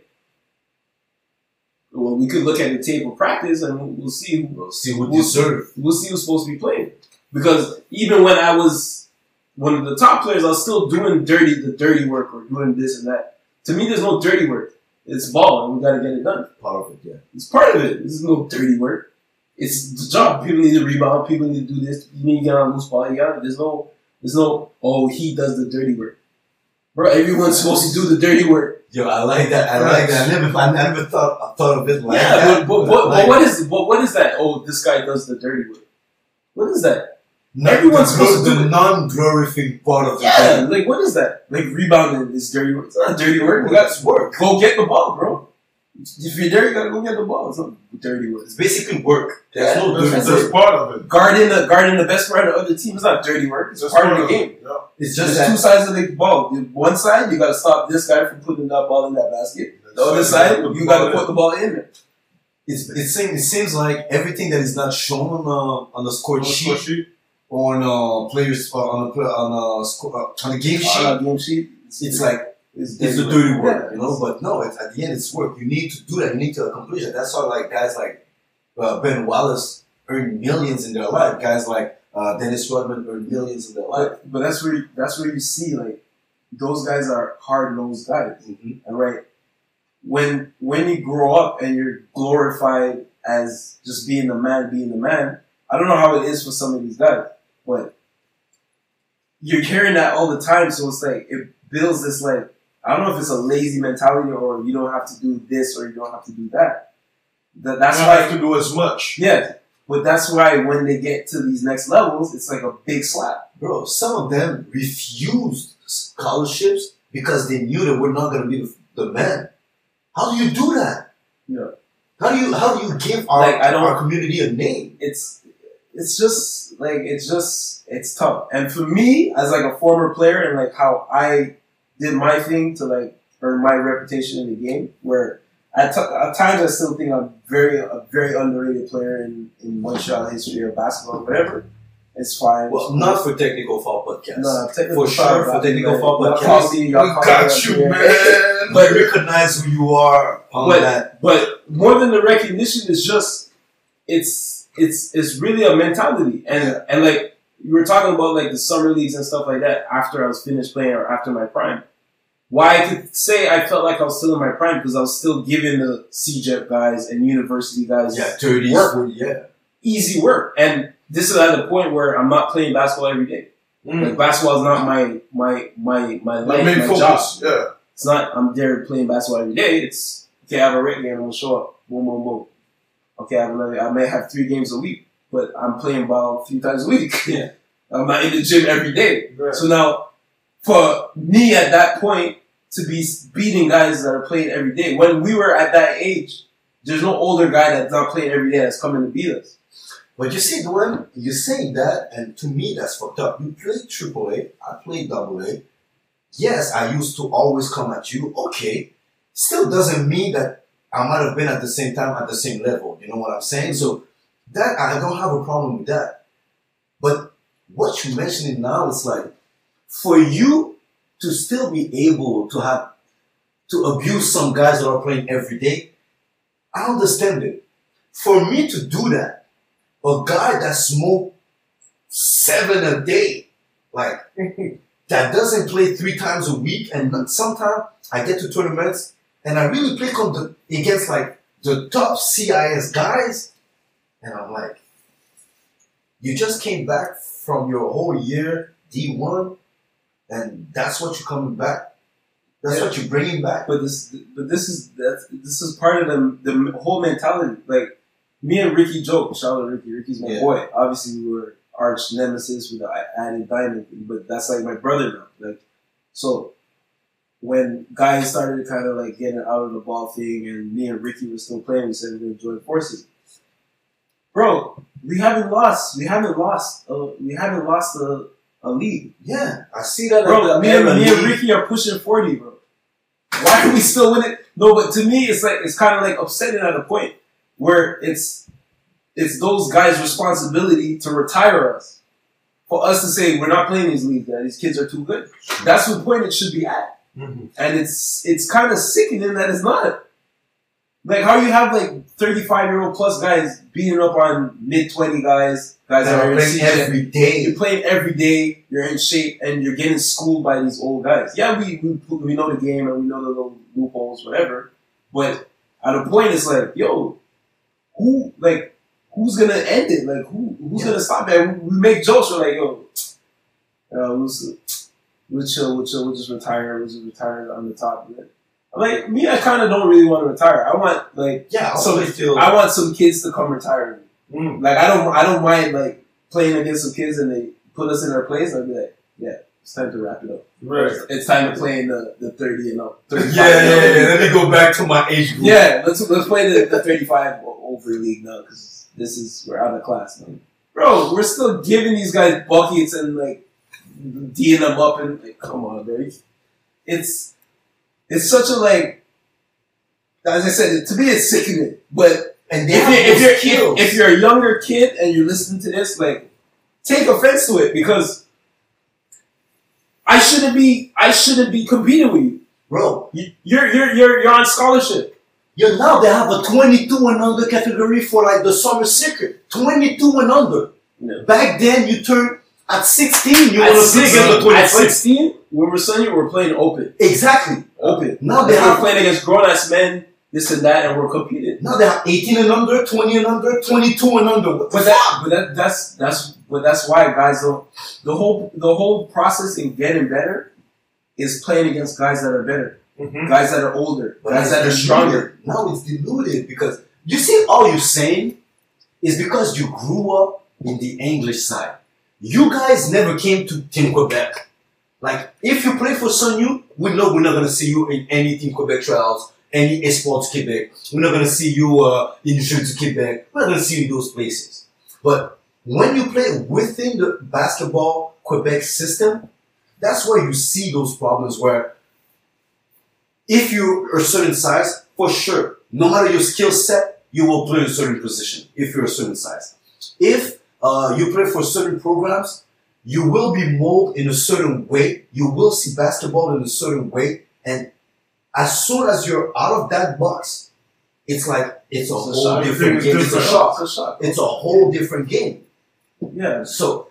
Well, we could look at the tape of practice and we'll, we'll see. Who, we'll see who we'll deserve. we'll see who's supposed to be playing. Because even when I was one of the top players, I was still doing dirty the dirty work or doing this and that. To me, there's no dirty work. It's ball, and we got to get it done. part of it. Yeah. It's part of it. There's no dirty work. It's the job. People need to rebound. People need to do this. You need to get on loose ball. You got. There's no. There's no. Oh, he does the dirty work, bro. Everyone's supposed to do the dirty work. Yo, I like that. I like that. I never, I never thought, I thought of it like yeah, that. but, but, I but, like but what is but what is that? Oh, this guy does the dirty work. What is that? Not everyone's the, supposed to the do it. non-glorifying part of the Yeah, thing. like what is that? Like rebounding is dirty work. It's not dirty work. Got That's work. go get the ball, bro. If you're there, you gotta go get the ball. It's not dirty work. It's basically work. There's Yeah, no That's, dirty That's that's part of it. Guarding the guarding the best player of the other team is not dirty work. It's That's part of the game. it. Yeah. It's There's just two sides of the ball. One side, you gotta stop this guy from putting that ball in that basket. The other side, you gotta put the ball in there. It's, it seems, it seems like everything that is not shown on the on the score the sheet sheet. or on uh, players uh, on the on a score uh, on the game sheet, On a game sheet, it's like it's, it's the dirty work, you know. But no, it's, at the end, it's work. You need to do that. You need to accomplish it. That's why, like guys like uh, Ben Wallace earn millions in their life. Guys like uh, Dennis Rodman earn millions in their life. But, but that's where that's where you see like those guys are hard nosed guys. Mm-hmm. And right when when you grow up and you're glorified as just being the man, being the man. I don't know how it is for some of these guys, but you're hearing that all the time. So it's like it builds this like I don't know if it's a lazy mentality or you don't have to do this or you don't have to do that. That that's you why don't have to do as much. yeah. But that's why when they get to these next levels, it's like a big slap. Bro, some of them refused scholarships because they knew that we're not going to be the, the men. How do you do that? Yeah. How do you how do you give our, Like, I don't- our community a name? it's it's just like it's just it's tough. And for me, as like a former player, and like how I did my thing to like earn my reputation in the game, where at, t- at times I still think I'm very a very underrated player in in Montreal history of basketball, or whatever. It's fine. Well, not for technical foul podcast. no, technical for sure, for technical foul podcast. call me- y'all We got you, man. but recognize who you are on But- that. But more than the recognition is just it's it's it's really a mentality. And and like you were talking about like the summer leagues and stuff like that after I was finished playing or after my prime. Why I could say I felt like I was still in my prime because I was still giving the CEGEP guys and university guys Yeah, 30s, Work. 40, yeah. easy work. And this is at the point where I'm not playing basketball every day. Mm. Like basketball is not my my my my My life, main my focus. job. Yeah. It's not I'm there playing basketball every day. It's okay, I have a rec game, I'm gonna show up. Boom, boom, boom. Okay, I have another I may have three games a week, but I'm playing ball three times a week. Yeah. I'm not in the gym every day. Right. So now for me at that point to be beating guys that are playing every day, when we were at that age, there's no older guy that's not playing every day that's coming to beat us. But you see, Dwayne, you're saying that, and to me, that's fucked up. You played AAA, I played AA. Yes, I used to always come at you. Okay. Still doesn't mean that I might have been at the same time at the same level. You know what I'm saying? So that I don't have a problem with that. But what you're mentioning now is like for you to still be able to have to abuse some guys that are playing every day. I understand it. For me to do that, a guy that smoke seven a day, like that doesn't play three times a week, and sometimes I get to tournaments and I really play against like the top CIS guys, and I'm like, you just came back from your whole year D1, and that's what you're coming back. That's Yeah. what you're bringing back. But this, but this is that's this is part of the the whole mentality. Like me and Ricky joke. Shout out to Ricky. Ricky's my Yeah. boy. Obviously, we were arch nemesis with the added diamond, but that's like my brother now. Like so, when guys started kind of like getting out of the ball thing, and me and Ricky were still playing, we said we are gonna join forces. Bro, we haven't lost. We haven't lost. Uh, we haven't lost a, a league. Yeah, I see that. Bro, me and, me and Ricky are pushing 40, bro. Why are we still winning? No, but to me, it's like, it's kind of like upsetting at a point where it's, it's those guys' responsibility to retire us. For us to say, we're not playing these leagues. These kids are too good. That's the point it should be at. Mhm. And it's, it's kind of sickening that it's not. Like, how you have like 35 year old plus guys beating up on mid 20 guys, guys that that are are in playing every day. You're playing every day. You're in shape, and you're getting schooled by these old guys. Yeah, we we, we know the game and we know the little loopholes, whatever. But at a point, it's like, yo, who like who's gonna end it? Like who who's Yeah. gonna stop it? We, make jokes. We're like, yo, uh, we'll, we'll chill, we'll chill, we'll just retire, we'll just retire on the top. But, like me, I kind of don't really want to retire. I want like Yeah, I So, feel. I want some kids to come retire me. Mm. Like I don't I don't mind like playing against some kids and they put us in our place. I'd be like, yeah, it's time to wrap it up. Right. It's time to play in the, the thirty and up. yeah, yeah, yeah. up. Let me go back to my age group. Yeah, let's let's play the, the thirty five over league now because this is we're out of class now. Bro, we're still giving these guys buckets and like D'ing them up and like, come on, man. It's it's such a like. As I said, to me it's sickening, but and if, you, if you're if, if you're a younger kid and you're listening to this, like, take offense to it because I shouldn't be I shouldn't be competing with you. bro, You- You're you're you're you're on scholarship. you now they have a 22 and under category for like the summer circuit. 22 and under. Yeah. Back then, you turn at 16, you At want to play against the 16, at 16, when we're senior, we're playing open. Exactly. Open. Now they we're have playing against grown ass men, this and that, and we're competing. now they have 18 and under, 20 and under, 22 and under. What the But that, but that, that's that's but that's why guys don't. The whole the whole process in getting better is playing against guys that are better, Mhm. guys that are older, But guys it's that are diluted. stronger. Now it's diluted because you see, all you're saying is because you grew up in the English side. You guys never came to Team Quebec. Like, if you play for Sun Youth, we know we're not gonna see you in any Team Quebec trials, any Esports Quebec. We're not gonna see you uh, in Jeux Quebec. We're not gonna see you in those places. But when you play within the basketball Quebec system, that's where you see those problems where if you're a certain size, for sure, no matter your skill set, you will play a certain position if you're a certain size. If uh, you play for certain programs, you will be molded in a certain way. You will see basketball in a certain way. And as soon as you're out of that box, it's like it's a whole shock. different It's game. It's a shock. It's a shock. It's a whole different game. Yeah. So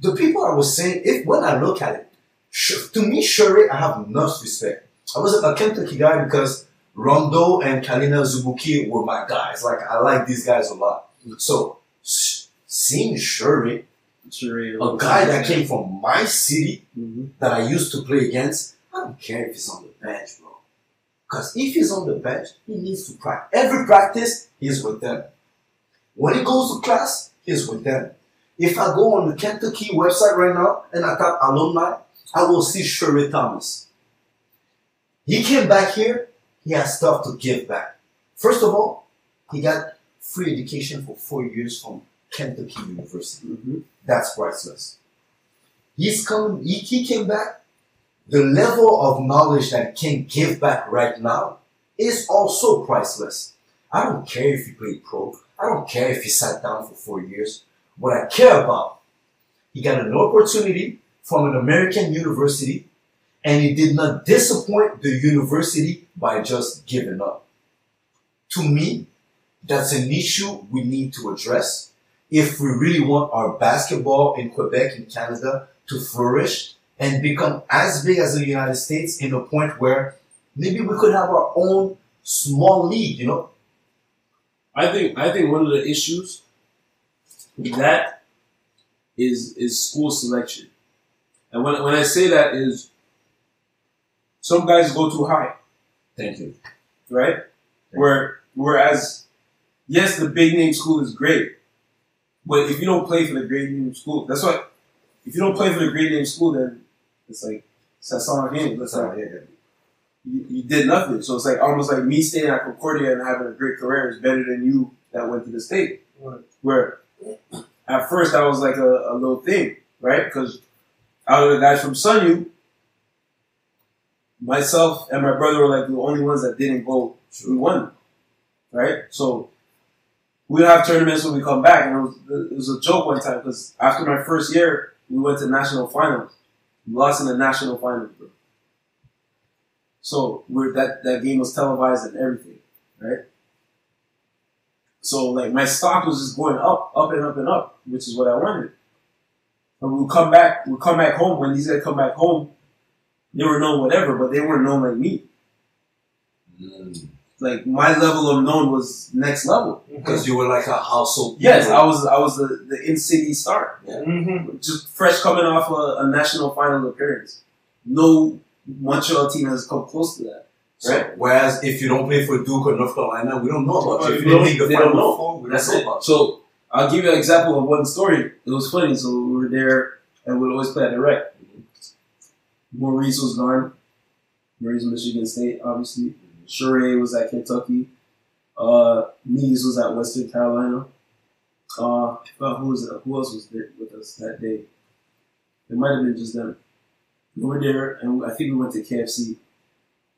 the people I was saying, if when I look at it, to me, Sheray, I have enough respect. I was a Kentucky guy because Rondo and Kelenna Azubuike were my guys. Like I like these guys a lot. So seeing Sheray, A guy that came from my city hmm that I used to play against, I don't care if he's on the bench, bro. Because if he's on the bench, he needs to practice. Every practice, he's with them. When he goes to class, he's with them. If I go on the Kentucky website right now and I type alumni, I will see Sheray Thomas. He came back here, he has stuff to give back. First of all, he got free education for four years from Kentucky University. hmm That's priceless. He's come. He, he came back. The level of knowledge that he can give back right now is also priceless. I don't care if he played pro. I don't care if he sat down for four years. What I care about, he got an opportunity from an American university, and he did not disappoint the university by just giving up. To me, that's an issue we need to address if we really want our basketball in Quebec and Canada to flourish and become as big as the United States in a point where maybe we could have our own small league, you know? I think I think one of the issues with that is is school selection, and when when I say that is some guys go too high, Thank you. right? Where whereas yes, the big name school is great, but if you don't play for the great name school, that's why if you don't play for the great name school, then it's like that's on game. That's like you, you did nothing. So it's like almost like me staying at Concordia and having a great career is better than you that went to the state. Where at first that was like a, a little thing, right? Because out of the guys from Sun Youth, myself and my brother were like the only ones that didn't go. We won, right? So we'd have tournaments when we come back, and it was, it was a joke one time because after my first year, we went to national finals. We lost in the national finals, bro. So we're, that that game was televised and everything, right? So like my stock was just going up, up and up and up, which is what I wanted. And we'll come back, we'll come back home. When these guys come back home, they were known whatever, but they weren't known like me. Mm. Like my level of known was next level. Because you were like a household. Yes, I was I was the, the in city star. Mm-hmm. Just fresh coming off a, a national final appearance. No Montreal team has come close to that. So, Right. Whereas if you don't play for Duke or North Carolina, we don't know about you. If They you don't- didn't make the they don't Final know. Four, we That's don't know it. about So I'll give you an example of one story. It was funny. So we were there and we'd always play at the rec. Maurice was gone. Maurice Michigan State, obviously. Sheray was at Kentucky. Uh, was at Western Carolina. Uh, who was it? who else was there with us that day? It might have been just them. We were there, and I think we went to KFC,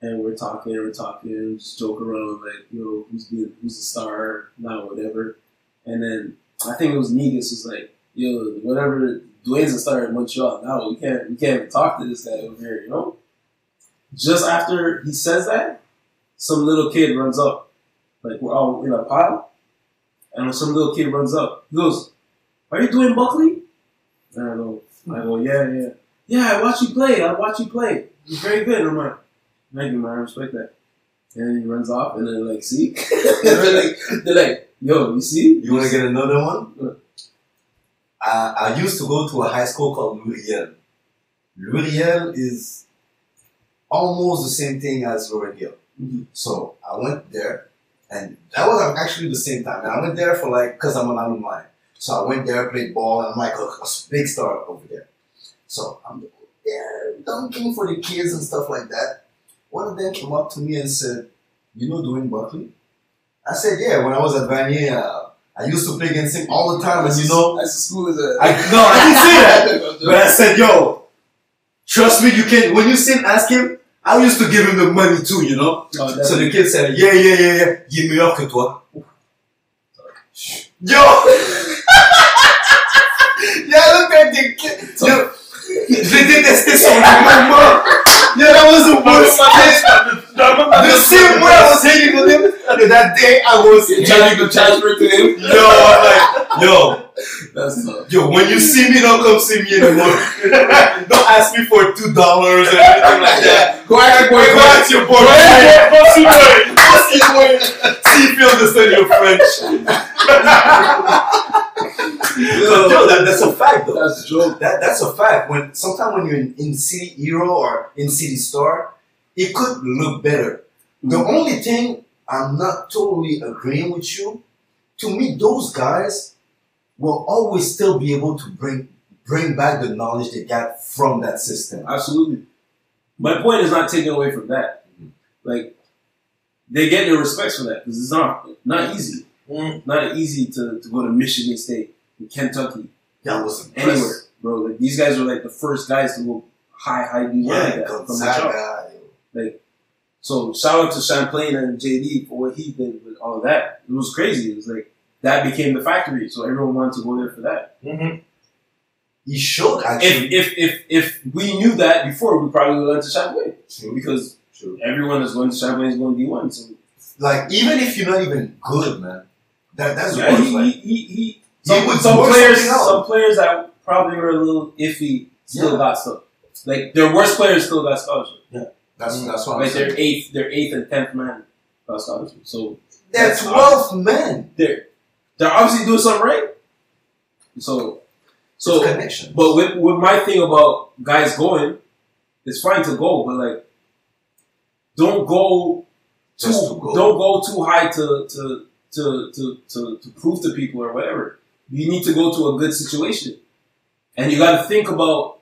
and we're talking, we're talking, just joke around like, yo, who's the who's the star now, whatever. And then I think it was Negus was like, yo, whatever, Dwayne's a star in Montreal. Now we can't we can't even talk to this guy over here, you know. Just after he says that, some little kid runs up, like we're all in a pile, and some little kid runs up. He goes, "Are you doing Buckley?" And I go, "I go, yeah, yeah, yeah. I watch you play. I watch you play. You're very good." And I'm like, "Thank you, man. I respect that." And then he runs off, and they're like, "See?" they're like, "They're like, yo, you see?" You want to get another one? I, I used to go to a high school called Louis-Riel. Louis-Riel is almost the same thing as Lauren Hill. Mhm. So I went there, and that was actually the same time. And I went there for like, because I'm an alumni. So I went there, played ball, and I'm like a, a big star over there. So I'm there dunking for the kids and stuff like that. One of them came up to me and said, "You know Dwayne Buckley?" I said, "Yeah." When I was at Vanier, uh, I used to play against him all the time, and you know, That's the school is a. I no, I didn't say that. But I said, yo, trust me, you can. When you see him, ask him. I used to give him the money too, you know. Oh, So the kid said, yeah, yeah, yeah, yeah. Il est meilleur que toi. Yo! yeah, look at the kid. Yo, je l'ai détesté le moment. Yo, that was the worst kid. The same way I was hating on him. That day I was. Trying to transfer to him. Yo, I'm like, yo, That's tough. Yo, when you see me, don't come see me anymore. don't ask me for two dollars or anything like that. Go ahead, Go ask your boy. See if you understand your French. So, yo, that, that's a fact though. That's a joke. That, that's a fact. When sometimes when you're in, in City Hero or in City Star, it could look better. The mm. only thing I'm not totally agreeing with you, to me, those guys will always still be able to bring bring back the knowledge they got from that system. Absolutely. My point is not taken away from that. Mm-hmm. Like, they get their respects for that because it's not not easy. Mm-hmm. Not easy to, to go to Michigan State, Kentucky, That was anywhere, bro. Like these guys are like the first guys to go high, high D1 like that from the jump. So shout out to Champlain and JD for what he did with all that. It was crazy. It was like that became the factory, so everyone wanted to go there for that. Mm-hmm. He showed If actually. if if if we knew that before, we probably would have went to Champlain because everyone that's going to Champlain is going to D one. So like even if you're not even good, man, that that's yeah, worth he, like. he, he, he, He some, would some players some players that probably were a little iffy still Yeah. got stuff. Like their worst players still got scholarship. That's mm. that's what I'm Like saying. their eighth, their eighth and tenth man got scholarship. So They're that's twelve men. they're they're obviously doing something right. So so connection. but with, with my thing about guys going, it's fine to go, but like don't go too Just to go. don't go too high to to, to to to to prove to people or whatever. You need to go to a good situation. And you gotta think about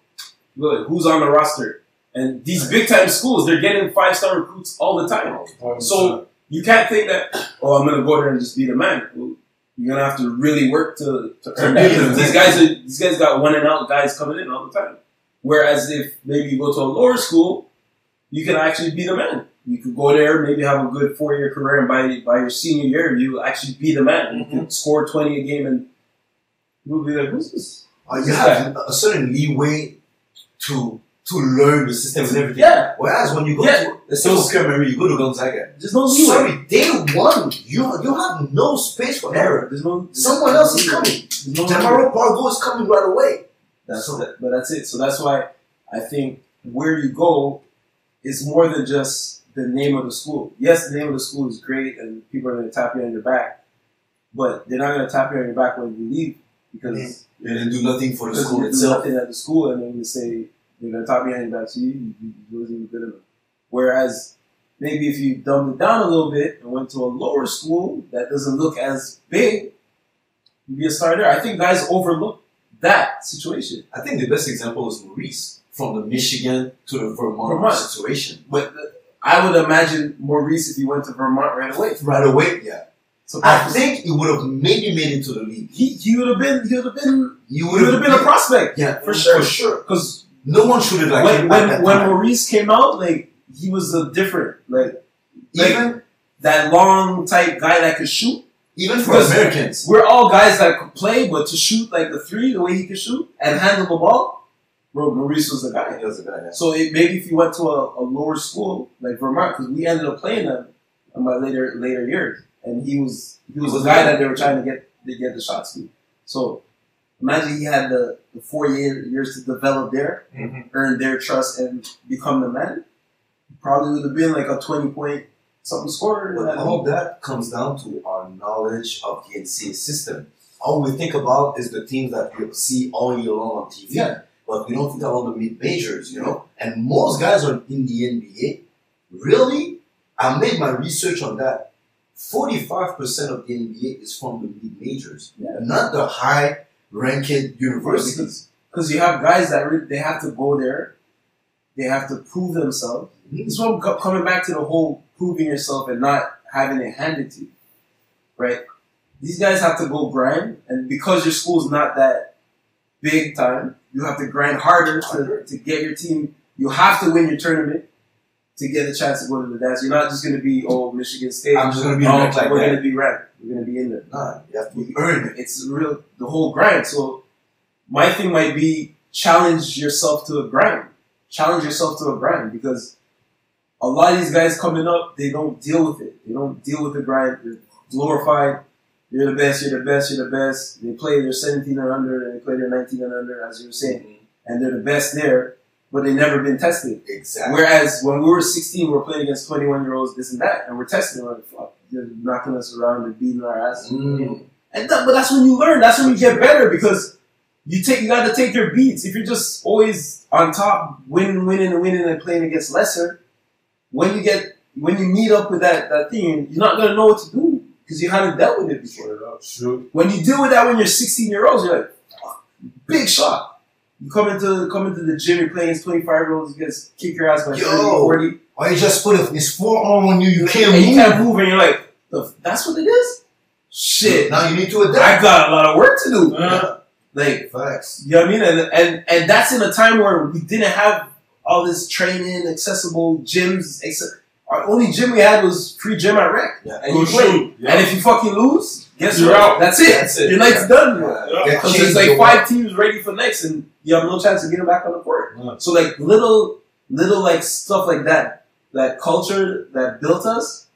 look, who's on the roster. And these big time schools, they're getting five star recruits all the time. So you can't think that, oh, I'm gonna go there and just be the man. Well, you're gonna have to really work to, to earn that. be the These guys are these guys got one and out guys coming in all the time. Whereas if maybe you go to a lower school, you can actually be the man. You could go there, maybe have a good four year career, and by by your senior year, you actually be the man. You can score twenty a game, and you'll be like, "Who's this?" Uh, you have a certain leeway to to learn the system and everything. Yeah, Whereas when you go Yeah. to say okay, Mary, you go to Gonzaga. there's no leeway. Sorry, day one, you you have no space for error. There's no. Someone else is coming. No. Tamaro Pargo is coming right away. That's So- that, but that's it. So that's why I think where you go is more than just the name of the school. Yes, the name of the school is great, and people are going to tap you on your back, but they're not going to tap you on your back when you leave because mm-hmm. They didn't do nothing for the school itself. nothing at the school, and then you say they're going to tap you on your back to you. You, you, you wasn't even good enough. Whereas maybe if you dumbed it down a little bit and went to a lower school that doesn't look as big, you'd be a starter. I think guys overlook that situation. I think the best example is Maurice from the Michigan to the Vermont, Vermont. situation. But I would imagine Maurice if he went to Vermont right away. Right away, yeah. So I think he would have maybe made it to the league. he, he would have been he would have been he would have been a prospect yeah, for sure. For sure. because No one should have like when him when, that when. Maurice came out, like he was a different like like- even that long type guy that could shoot. even for Because- Americans. We're all guys that could play, but to shoot like the three, the way he could shoot and handle the ball, bro, Maurice was the guy. He was a guy, yeah. So it, maybe if you went to a, a lower school like Vermont, because we ended up playing them in my later later years, and he was he was the guy that they were trying to get to get the shots to. So imagine he had the, the four year, years to develop there, Mhm. earn their trust, and become the man. Probably would have been like a twenty point something scorer. But that all that comes down to our knowledge of the NCAA system. All we think about is the teams that we see all year long on TV. Yeah. But we don't think about the mid majors, you know? And most guys are in the NBA. Really? I made my research on that. 45% of the NBA is from the mid majors, Yeah. not the high ranked universities. because you have guys that re- they have to go there, they have to prove themselves. Mhm. This one coming back to the whole proving yourself and not having it handed to you, right? These guys have to go grind, and because your school's not that big time, you have to grind harder to, to get your team. You have to win your tournament to get a chance to go to the dance. You're not just going to be oh Michigan State. I'm just gonna be oh, ranked like we're going to be ranked. We're going to be in there. Nah, you have to earn it. It's real the whole grind. So my thing might be challenge yourself to a grind. Challenge yourself to a grind because a lot of these guys coming up, they don't deal with it. They don't deal with the grind. They're glorified. You're the best. You're the best. You're the best. They play their 17 and under, and they play their 19 and under, as you were saying, mm-hmm. and they're the best there, but they never been tested. Exactly. Whereas when we were 16, we were playing against 21 year olds, this and that, and we're testing. We're like, fuck, you're knocking us around and beating our ass. Mm. And that, but that's when you learn. That's when you get better because you take you got to take your beats. If you're just always on top, winning, winning, and winning, and playing against lesser, when you get when you meet up with that that thing, you're not gonna know what to do because you haven't dealt with it before. Sure. When you deal with that when you're 16 year olds, you're like, big shot. You come into come into the gym, you're playing against 25 year olds, you guys kick your ass by 30, Yo. 40, Or you just put his forearm on you, you can't and you move. can't move, and you're like, "The- that's what it is. Shit, Now you need to adapt. I got a lot of work to do. Uh, Like, Facts. you know what I mean? And, and and that's in a time where we didn't have all this training, accessible gyms. Ex- our only gym we had was free gym at rec. Yeah. And you play. Yeah. And if you fucking lose, guess You're what? out. That's it. That's it. Your night's done. Yeah. Yeah. Because changed there's like your five teams ready for next, and you have no chance of getting back on the court. Yeah. So like little, little like stuff like that, that culture that built us,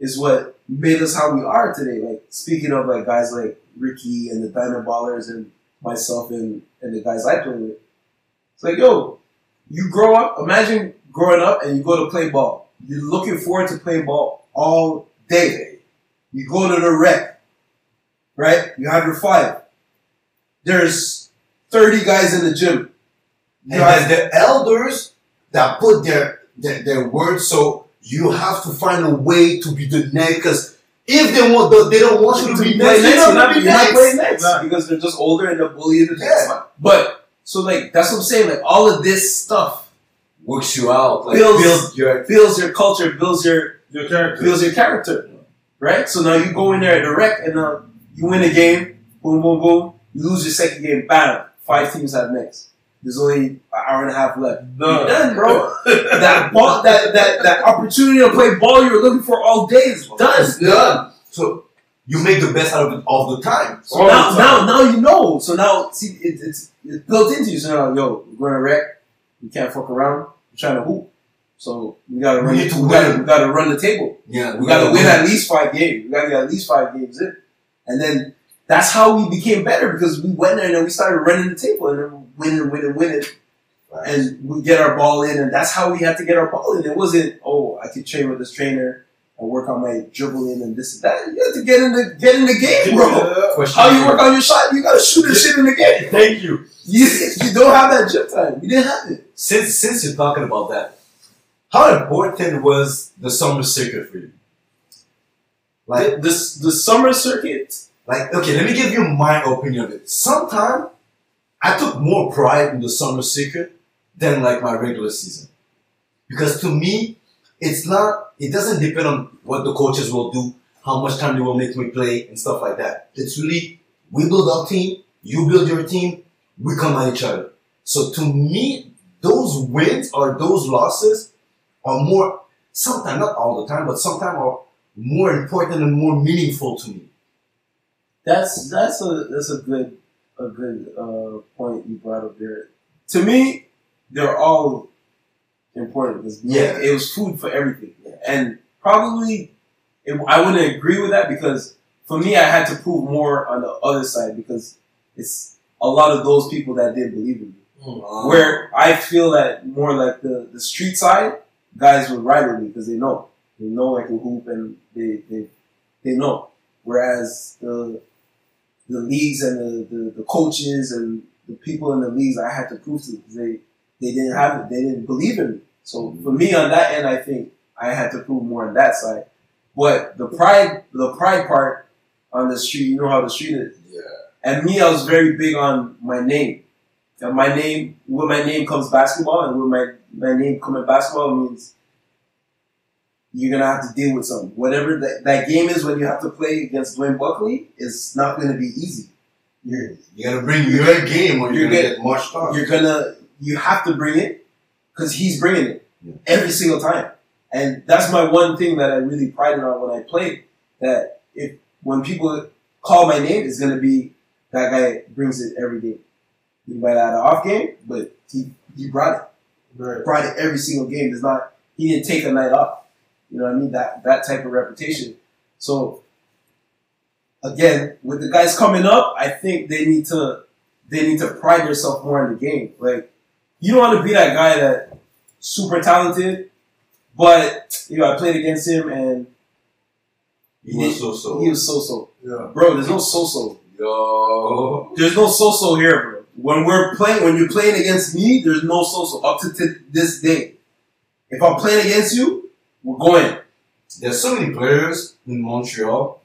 is what made us how we are today. Like speaking of like guys like Ricky and the Diamond Ballers and myself and and the guys I play with. It's like yo, you grow up. Imagine growing up and you go to play ball. You're looking forward to playing ball all day. You go to the rec, right? You have your five. There's 30 guys in the gym. You And have- the elders that put their, their their word, so you have to find a way to be the next. Because if they want, the, they don't want you to be play next. next, You you're don't not, be you're not next. Nah. because they're just older and they're bullying the next Yeah. one. But so like that's what I'm saying. Like all of this stuff Works you out. Like Builds- build your builds your culture, builds your Your character. builds your character, right? So now you go in there at the rec and uh, you win a game, boom, boom, boom. You lose your second game, bam. Five teams have next. There's only an hour and a half left. You're Done. done, bro. that ball, that, that that opportunity to play ball you were looking for all day is done. It's done. So you make the best out of it all the time. So All now, the now, time. now you know. So now, see, it, it's, it's built into you. So now, yo, we're going to wreck. You can't fuck around. Trying to hoop. So we gotta run. to we gotta, we gotta run the table. Yeah, We gotta win at least five games. We gotta get at least five games in, and then that's how we became better because we went there and then we started running the table and then winning, winning, winning, and we get our ball in, and that's how we had to get our ball in. It wasn't oh I could train with this trainer and work on my dribbling and this and that. You have to get in the get in the game, bro. Yeah. How you work on your shot? You gotta shoot this shit in the game. Thank you. You, you don't have that gym time. We didn't have it. Since since you're talking about that, how important was the summer circuit for you? Like The, the, the summer circuit. Like, okay, let me give you my opinion of it. Sometimes I took more pride in the summer circuit than like my regular season. Because to me, it's not, it doesn't depend on what the coaches will do, how much time they will make me play and stuff like that. It's really, we build our team, you build your team, we come at each other. So to me, those wins or those losses are more, sometimes, not all the time, but sometimes are more important and more meaningful to me. That's that's a that's a good a good uh, point you brought up there. To me, they're all important because Yeah. it was food for everything, and probably it, I wouldn't agree with that because for me, I had to prove more on the other side because it's a lot of those people that didn't believe in me. Hmm. Where I feel that more like the, the street side, guys would ride with me because they know. They know I can hoop and they, they, they know. Whereas the the leagues and the, the, the coaches and the people in the leagues I had to prove to because they, they didn't have it. They didn't believe in me. So for me on that end, I think I had to prove more on that side. But the pride, the pride part on the street, you know how the street is. Yeah. And me, I was very big on my name And my name, with my name comes basketball, and with my my name coming basketball means you're gonna have to deal with something. Whatever that, that game is when you have to play against Dwayne Buckley, it's not gonna be easy. You're You gotta bring your game or you're, You're gonna get- get marched off. you're gonna you have to bring it because he's bringing it Yeah. every single time. And that's my one thing that i really prided on when i played that if when people call my name it's gonna be that guy brings it every game. He might have had an off game but he he brought it. Right. brought it every single game. There's not he didn't take a night off. You know what i mean? That that type of reputation. So again with the guys coming up i think they need to they need to pride themselves more in the game. Like, you don't want to be that guy that super talented, but you know, I played against him and You was so so. he was so so. Yeah. Bro, there's no so so. Yo. There's no so so here, bro. When we're playing, when you're playing against me, there's no so so up to t- this day. If I'm playing against you, we're going. There's so many players in Montreal.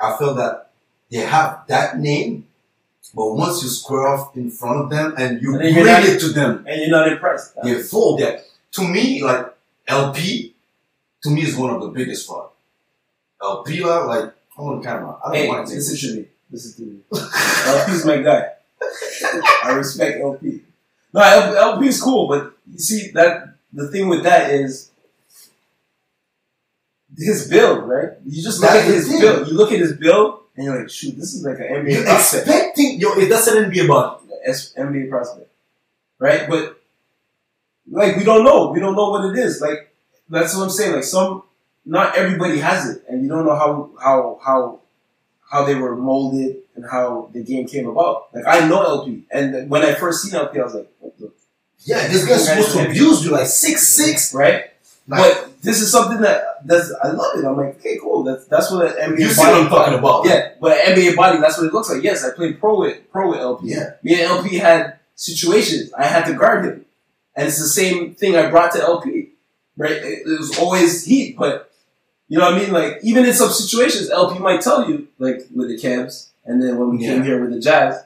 I feel that they have that name, but once you square off in front of them and you And bring not- it to them, And you're not impressed. they fold that. To me, like LP, to me is one of the biggest fraud. LP, like I'm on camera. I don't Hey, want to listen to me. Listen to me. LP's my guy. I respect LP. No, LP, LP is cool, but you see that the thing with that is his build, right? You just look That's at his thing. build. You look at his build, and you're like, shoot, this is like an NBA You're prospect. expecting yo, it doesn't NBA body. S- NBA prospect, right? But like we don't know, we don't know what it is. Like that's what I'm saying. Like some, not everybody has it, and you don't know how how how how they were molded and how the game came about. Like I know LP, and when I first seen LP, I was like, Yeah, this guy's supposed to abuse you like six six. right? Like, but this is something that that's I love it. I'm like, okay, cool. That's that's what an NBA you see body. what I'm talking about? Yeah, but an NBA body, that's what it looks like. Yes, I played pro with pro with LP. Yeah. Me and LP had situations. I had to guard him. And it's the same thing I brought to LP. Right? It, it was always heat, but you know what I mean? Like even in some situations, LP might tell you, like with the Cavs, and then when we came here with the Jazz,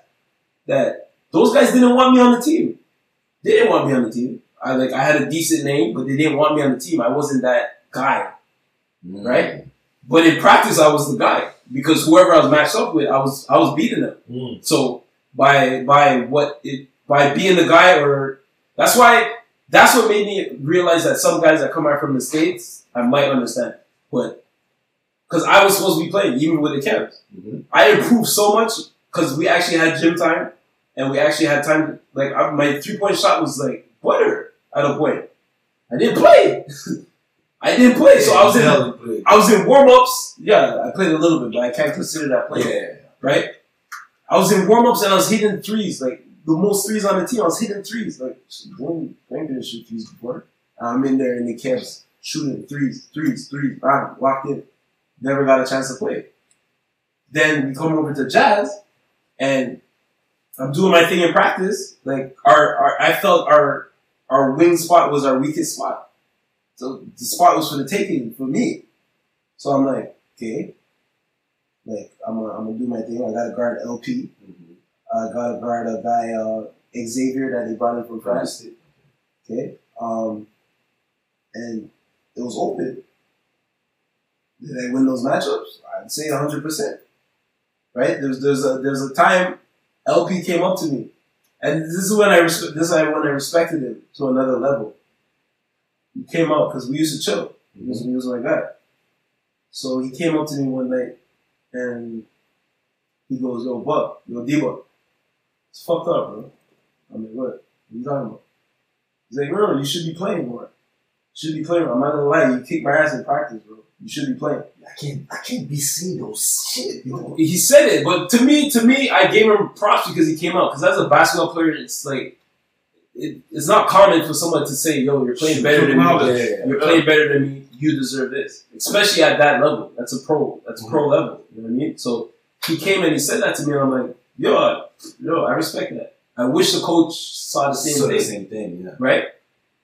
that those guys didn't want me on the team. They didn't want me on the team. I like I had a decent name, but they didn't want me on the team. I wasn't that guy. Mm. Right? But in practice, I was the guy because whoever I was matched up with, I was I was beating them. Mm. So by by what it by being the guy, or that's why that's what made me realize that some guys that come out from the states, I might understand, but because I was supposed to be playing even with the Cavs, Mhm. I improved so much because we actually had gym time and we actually had time. To, Like I, my three point shot was like butter at a point. I didn't play. I didn't play, so I was in Hell, he played. I was in warm ups. Yeah, I played a little bit, but I can't consider that playing. Yeah. Right? I was in warm ups and I was hitting threes, like the most threes on the team. I was hitting threes. Like Dwayne, Dwayne didn't shoot threes before. I'm in there in the camps shooting threes, threes, threes. Bam, locked in. Never got a chance to play. Then we come over to Jazz, and I'm doing my thing in practice. Like our, our I felt our our wing spot was our weakest spot. So the spot was for the taking for me. So I'm like, okay, like I'm gonna, I'm gonna do my thing. I got to guard LP. I got guard a guy uh, Xavier that they brought in from France. Okay, um, and it was open. Did I win those matchups? I'd say 100. percent Right? There's there's a there's a time LP came up to me, and this is when I this is when I respected him to another level. He came out because we used to chill. He was, he was my guy. So he came up to me one night and he goes, Yo, Buck, yo, D-Buck, it's fucked up, bro. I'm like, what? What are you talking about? He's like, bro, you should be playing more. You should be playing more. I'm not gonna lie, you kicked my ass in practice, bro. You should be playing. I can't. I can't be seeing those shit. You know. He said it, but to me, to me, I gave him props because he came out. Because as a basketball player, it's like it, it's not common for someone to say, "Yo, you're playing better than me. Yeah. You're playing better than me. You deserve this." Especially at that level. That's a pro. That's a pro level. You know what I mean? So he came and he said that to me, and I'm like, "Yo, I- yo, I respect that. I wish the coach saw the same So thing." the same thing. Yeah. right?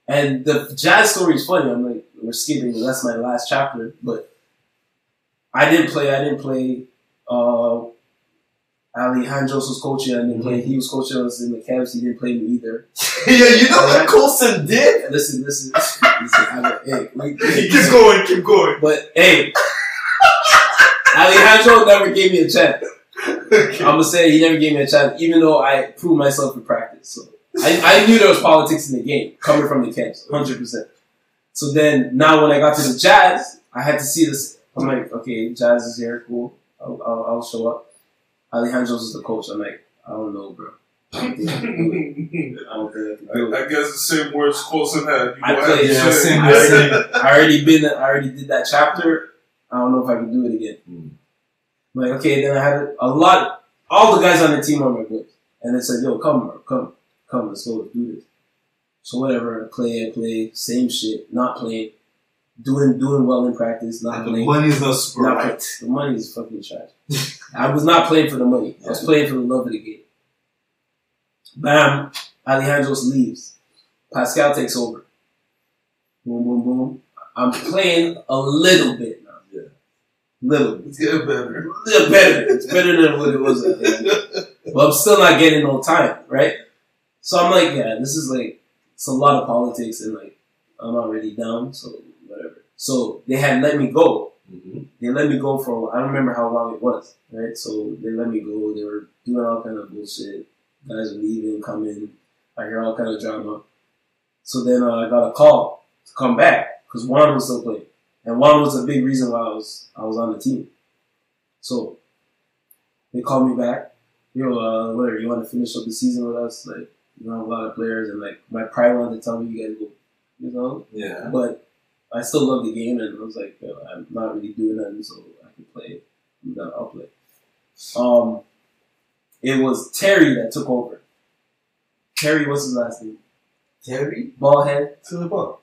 And the jazz story is funny. I'm like, we're skipping. That's my last chapter. But I didn't play. I didn't play. Uh, Alejandro's was coaching. I didn't play. He was coaching us in the camps. He didn't play me either. yeah, you know what Colson did? Listen, listen, listen. I, hey, like, Keep going, keep going. But hey, Alejandro never gave me a chance. I'm gonna say he never gave me a chance, even though I proved myself in practice. So I, I knew there was politics in the game coming from the camps, hundred percent. So then now when I got to the Jazz, I had to see this. I'm like, okay, Jazz is here, cool. I'll, I'll, I'll show up. Alejandro's is the coach. I'm like, I don't know, bro. I don't think I do it. I don't think I I, guess the same words Colson had. You I played- Yeah, same, same. I already been, I already did that chapter. I don't know if I can do it again. Mm. I'm like, okay, then I had a lot, all the guys on the team are my boys. And they said, yo, come, bro, come, come, let's go, let's do this. So whatever, play, I play, same shit, not playing, doing, doing well in practice, not And the playing. money's not super Not right. play- the money is fucking trash. I was not playing for the money. I was playing for the love of the game. Bam, Alejandro's leaves. Pascal takes over. Boom, boom, boom. I'm playing a little bit. Little. It's getting better. little better. It's better than what it was. at the end. But I'm still not getting no time, right? So I'm like, yeah, this is like, it's a lot of politics and like, I'm already down, so whatever. So they had let me go. Mhm. They let me go for. I don't remember how long it was, right? So they let me go. They were doing all kind of bullshit. Guys were leaving, coming. I hear all kind of drama. So then uh, I got a call to come back because Juan was still playing, and one was a big reason why I was I was on the team. So they called me back. Yo, uh, whatever, you want to finish up the season with us? Like, you know, a lot of players, and like my pride wanted to tell me you guys go, you know, Yeah. but I still love the game, and I was like, Yo, I'm not really doing nothing, so I can play. Done, I'll play. Um, it was Terry that took over. Terry, what's his last name? Terry? Ballhead, To the ball.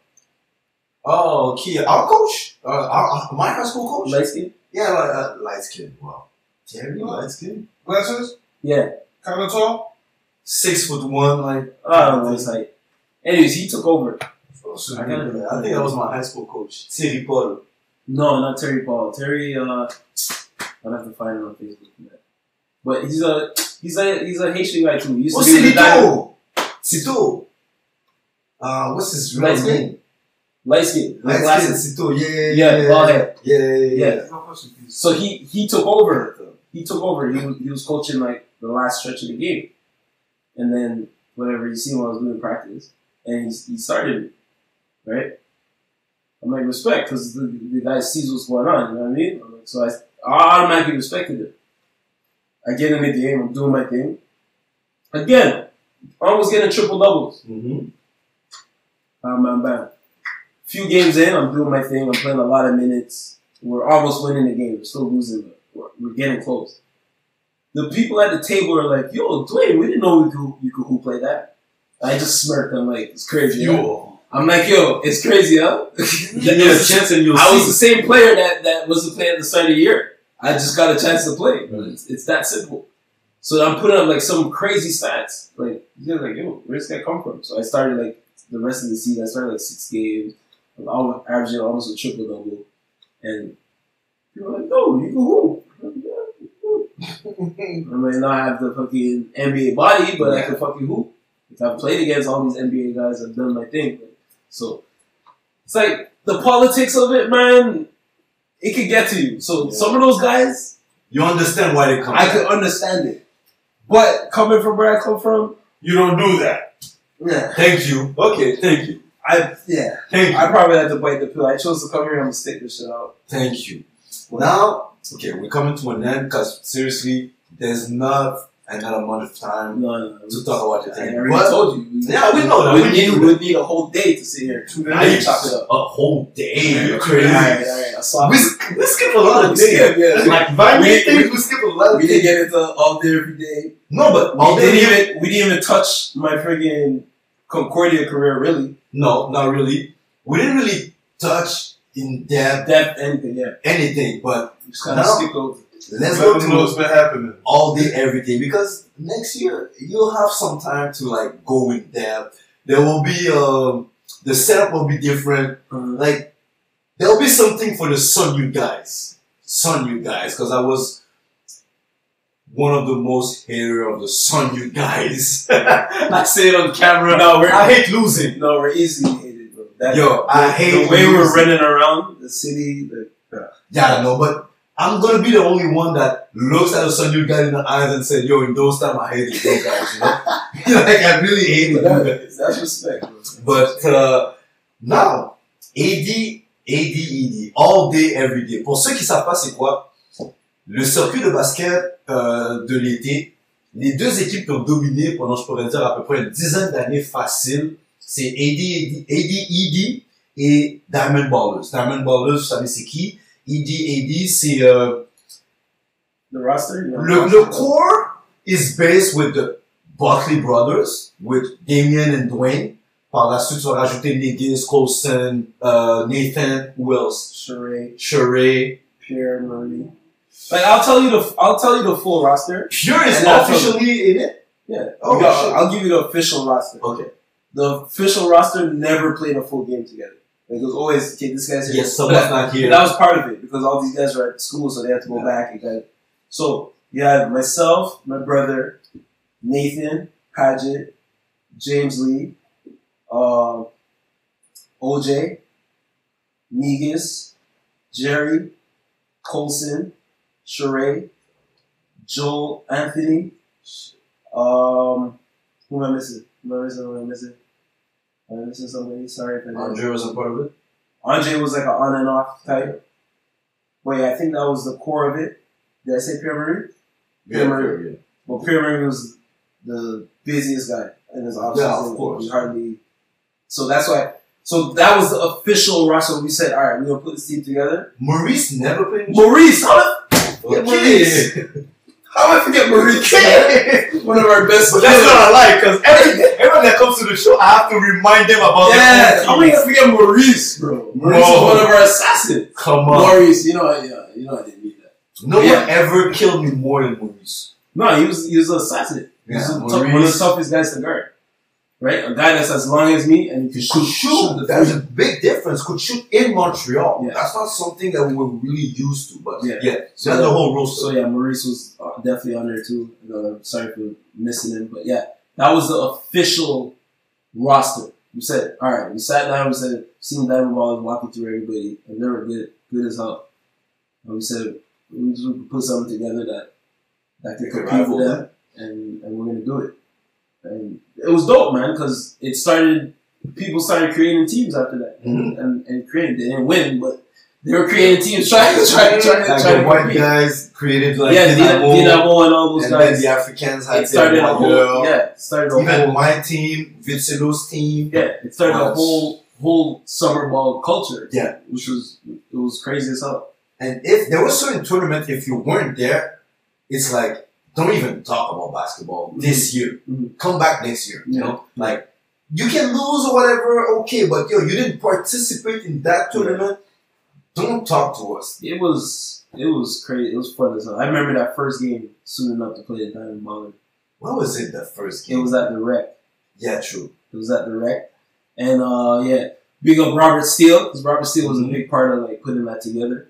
Oh, okay. Our coach? Uh, our, our, my high school coach? light skin. yeah, like, uh, light skin. Wow. Terry, light skin? Glasses? Yeah, Kind of tall? Six foot one, like. I don't know his height. Anyways, he took over. Oh, shit. I gotta- I think that was my high school coach. Terry Potter. No, not Terry Paul. Terry, uh, I'll have to find him on Facebook. But he's a he's a he's a Haitian guy too. He used Oh, to be guy Sito! Sito! Uh, what's his real name? Light skin, with Light skin, glasses. Sito. Yeah, yeah, Yeah, yeah. bald head. Yeah, yeah, yeah. Yeah. No question, please. So he he took over. He took over. He was, he was coaching like the last stretch of the game, and then whatever you see when I was doing practice, and he, he started it, right? I'm like respect because the, the guy sees what's going on. You know what I mean? I'm like, so I, I automatically respected it. I get in the game. I'm doing my thing. Again, I was getting triple doubles. Mm-hmm. Bam, bam, bam. Few games in, I'm doing my thing. I'm playing a lot of minutes. We're almost winning the game. We're still losing, but we're, we're getting close. The people at the table are like, "Yo, Dwayne, we didn't know we could, you could who play that." I just smirked. I'm like, "It's crazy." huh?" Yo. I'm like, "Yo, it's crazy, huh?" Me a chance and you'll I was the same player that that was the player at the start of the year. I just got a chance to play. It's, it's that simple. So I'm putting up like some crazy stats. Like you're like, yo, where's this guy come from? So I started like the rest of the season. I started like six games. I was averaging almost a triple double, and people were like, "Oh, you can hoop." I'm like, "Yeah, you can hoop." I may not have the fucking NBA body, but I can fucking hoop. If I've played against all these NBA guys, I've done my thing. So it's like the politics of it, man. It could get to you. So Yeah. some of those guys, You understand why they come I could understand it. But coming from where I come from, You don't do that. yeah, Thank you. Okay, thank you. I yeah, Thank you. I probably had to bite the pill. I chose to come here. I'm gonna stick this shit out. Thank you. Now, okay, we're coming to an end because seriously, there's not another month of time No, no, no. to talk about the I already But told you. Yeah, we know that. We need, we would need a whole day to sit here. Two I need to days. chop it up. a whole day. You're All crazy. right, all right. I saw We, we skip a lot of days. skip, yeah. Like five We- minutes, we- skip a lot of We didn't get into all day every day. No, but We all didn't day even we didn't even touch my friggin' Concordia career really. No, not really. We didn't really touch in depth Depth anything, yeah. anything, but Just kind of No. skip over. let's go them know what's to been happening. all day, every day because next year you'll have some time to like go in depth. There will be um the setup will be different. Like there'll be something for the Sun Youth guys, Sun Youth guys, because I was one of the most hater of the Sun Youth guys. I say it on camera. No, we're- I hate losing. No, we're easily hated, bro. That, Yo, I the, hate the way we're running around the city. Like, Yeah, I know, but I'm gonna be the only one that looks at the Sun Youth guys in the eyes and said, "Yo, in those times I hated you guys." You know, like I really hated you guys. that, that's respect, bro. But uh, now, AD, AD, ED, all day, every day. Pour ceux qui savent pas c'est quoi, le circuit de basket euh, de l'été, les deux équipes qui ont dominé pendant, je pourrais dire, à peu près une dizaine d'années facile, c'est AD, AD, AD, ED et Diamond Ballers. Diamond Ballers, vous savez c'est qui? ED, AD, c'est euh, The roster, le, le core is based with the Buckley brothers, with Damien and Dwayne. Par la suite, tu vas rajouter Negus, Colson, uh, Nathan, else? Sheree, Sheree. Pierre, Murray. Like I'll tell you the I'll tell you the full roster. Pure is officially in it? Yeah. Oh, got- shit. I'll give you the official roster. Okay. The official roster never played a full game together. Like it was always okay, this guy's here. Yes, someone's But not here. That was part of it because all these guys were at school, so they had to go back and got. So you had myself, my brother, Nathan, Paget, James Lee, uh, OJ, Negus, Jerry, Colson, Sheray, Joel Anthony. Um, who am I missing? Who am I missing? Who am I missing? Am I missing somebody? Sorry if I did. Andre wasn't part of it? Andre was like an on and off type. But yeah, I think that was the core of it. Did I say Pierre Marie? Yeah, Pierre-Marie. yeah, yeah. Well, Pierre Marie was the busiest guy in his office. Yeah, of course. He hardly. So that's why. So that was the official roster. We said, all right, we're gonna put this team together. Maurice never played Maurice, how did, Okay. Maurice. how did I forget Maurice? Okay. One of our best. But that's what I like, because every, everyone that comes to the show, I have to remind them about Yeah, their how own many teams. I forget Maurice, bro? Maurice Bro. was one of our assassins. Come on. Maurice, you know, I, yeah, you know, I didn't mean that. No Yeah. one ever killed me more than Maurice. No, he was he was an assassin. He was Yeah, one of the toughest guys to guard. Right, a guy that's as long as me and he can shoot. could shoot. the There's three. a big difference. Could shoot in Montreal. Yeah. That's not something that we were really used to. But Yeah. yeah, So- that's the whole roster. So yeah, Maurice was uh, definitely on there too. You know, sorry for missing him, but yeah, that was the official roster. We said, all right, we sat down. We said, seen Diamond Ballers walking through everybody, and they were good, good as hell. And we said, we just put something together that that could compete with them, and and we're gonna do it. And it was dope, man, because it started. People started creating teams after that, Mhm. and and creating. They didn't win, but they were creating teams, trying to try to try to like try the white compete. guys created like yeah, Dinamo, Dinamo, and all those and then the Africans had It started a whole, girl. yeah, started a Even whole, my team, Vitselo's team. yeah, it started a whole whole summer ball culture. Yeah. which was it was crazy as hell. And if there was certain tournament, if you weren't there, it's like don't even talk about basketball this year. Mhm. Come back next year. You know, like you can lose or whatever, okay, but yo, you didn't participate in that tournament. Don't talk to us. It was it was crazy. It was fun as hell. I remember that first game soon enough to play the Diamond Baller. What was it the first It game? was at the rec. yeah, true. It was at the rec, and uh yeah, big up Robert Steele because Robert Steele was a Mhm. big part of like putting that together.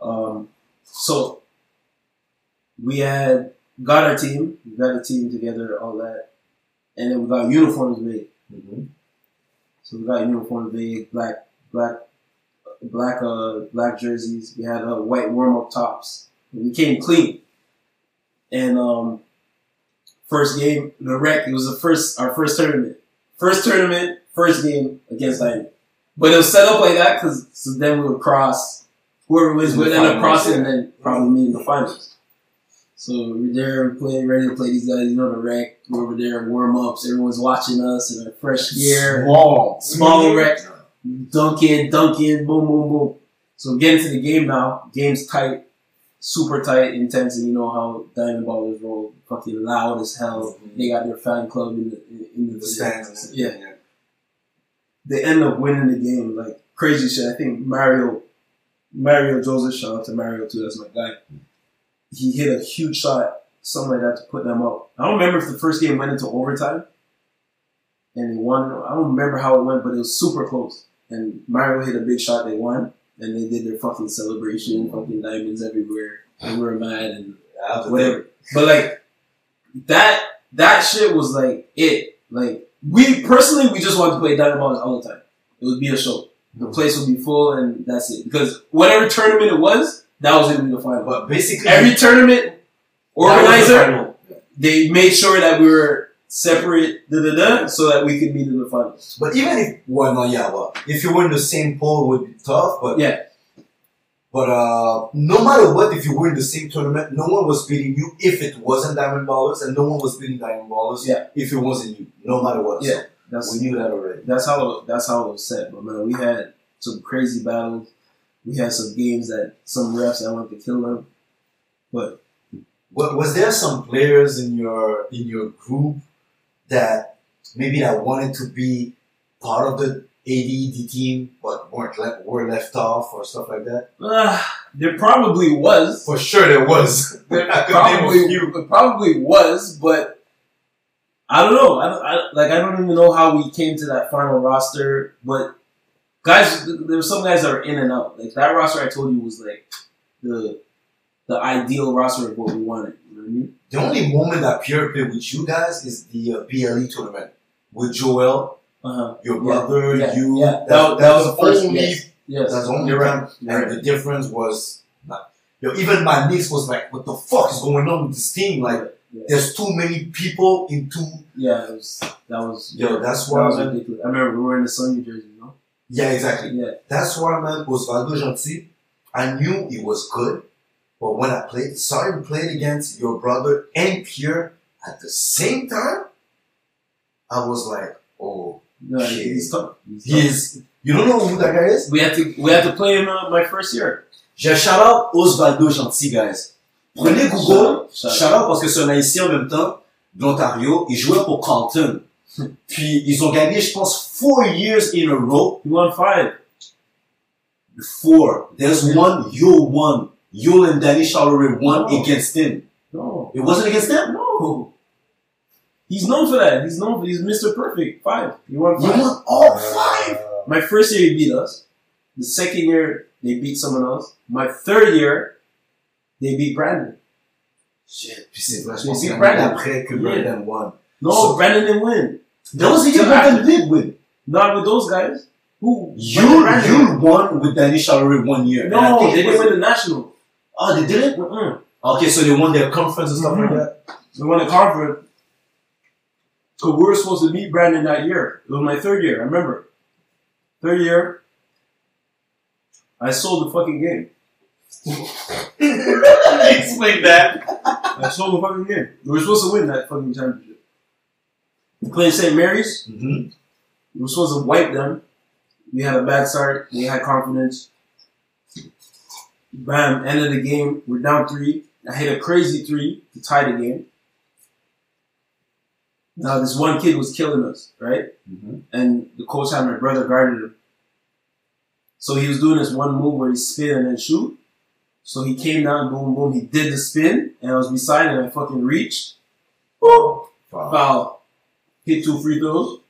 Um, so we had got our team, we got a team together, all that, and then we got uniforms made. Mm-hmm. So we got uniforms made, black, black, black, uh, black jerseys. We had uh, white warm up tops. We came clean, and um, first game, the rec. It was the first our first tournament, first tournament, first game against Diamond. But it was set up like that because so then we would cross. Whoever wins In would the end up crossing and then probably meet in the finals. So we're there, playing, ready to play these guys. You know the rec. We're over there, warm ups. Everyone's watching us in our fresh gear Small. small rec, dunking, dunking, boom, boom, boom. So get into the game now. Game's tight, super tight, intense, and you know how Diamond Ballers roll, fucking loud as hell. Mm-hmm. They got their fan club in the in, in the, The stands. Yeah, they end up winning the game like crazy shit. I think Mario, Mario Joseph, shout out to Mario too. That's my guy. He hit a huge shot, something like that, to put them up. I don't remember if the first game went into overtime and they won. I don't remember how it went, but it was super close. And Mario hit a big shot, they won, and they did their fucking celebration, fucking diamonds everywhere. And we were mad, and I have to whatever. But like that that shit was like it. Like we personally we just wanted to play Diamond Ballers all the time. It would be a show. The place would be full and that's it. Because whatever tournament it was, that was be the final. But basically, Every tournament was the organizer they made sure that we were separate da da da so that we could meet in the finals. But even if well, no, yeah, well, if you were in the same pool, it would be tough. But Yeah. But uh, no matter what, if you were in the same tournament, no one was beating you if it wasn't Diamond Ballers, and no one was beating Diamond Ballers Yeah. if it wasn't you. No matter what. Yeah. So That's we knew that already. that's how that's how it was set. But man, we had some crazy battles. We had some games that some refs that wanted to kill them. But Wa- Was there some players in your in your group that maybe that wanted to be part of the ADD team but weren't le- were left off or stuff like that? uh, there probably was. For sure, there was. There I could name a probably, probably was, but I don't know. I, don't, I like I don't even know how we came to that final roster. But guys, there were some guys that were in and out. Like that roster I told you was like the the ideal roster of what we wanted. You know what I mean? The only moment that Pierre played with you guys is the uh, BLE tournament with Joel, Uh-huh. your brother, yeah, you. yeah. That, That- that that was was the first- only. yes. Yes, That's the only you're right. And right. the difference was, not, yo, even my niece was like, "What the fuck is going on with this team? Like, Yeah. there's too many people in two Yeah, it was, that was Yo, that's that why, was man. ridiculous. I remember we were in the Sun, New Jersey? Yeah, exactly. Yeah, That's why, man, Osvaldo Gentil, I knew he was good, but when I played, saw him played against your brother and Pierre at the same time, I was like, oh, no, Shit. he's tough. He's he tough. is. You don't know who that guy is? We had to we had to play him uh, my first year. J'ai shout out Osvaldo Gentil, guys. Prenez Google, Shout out. shout out parce que c'est un haïtien en même temps de l'Ontario. Il jouait pour Compton. Puis ils ont gagné, je pense, four years in a row. He won five. Four. There's one, you won. You and Danny Charleroy won No. against him. No, It wasn't against them? no. He's known for that. He's known for he's Mr. Perfect. Five. He won You won all five. Uh, my first year he beat us. The second year they beat someone else. My third year they beat Brandon. Shit. Puis c'est vrai, je They pense beat que Brandon. après que Yeah. Brandon won. No, So- Brandon didn't win. That was the year Brandon did win. Not with those guys. Who? You, you won with Danny Charleroy one year. No, they didn't win the national. Oh, they didn't? Mm-mm. Okay, so they won their conference and stuff like Mhm. that? They won the conference. Cause we were supposed to meet Brandon that year. It was my third year. I remember. Third year. I sold the fucking game. Explain that. I sold the fucking game. We were supposed to win that fucking championship. We played St. Mary's. Mm-hmm. We were supposed to wipe them. We had a bad start. We had confidence. Bam, end of the game. We're down three. I hit a crazy three to tie the game. Now this one kid was killing us, right? Mhm. And the coach had my brother guarded him. So he was doing this one move where he spin and then shoot. So he came down, boom, boom. He did the spin, and I was beside him. I fucking reached. Boom, Wow. foul. Hit two free throws.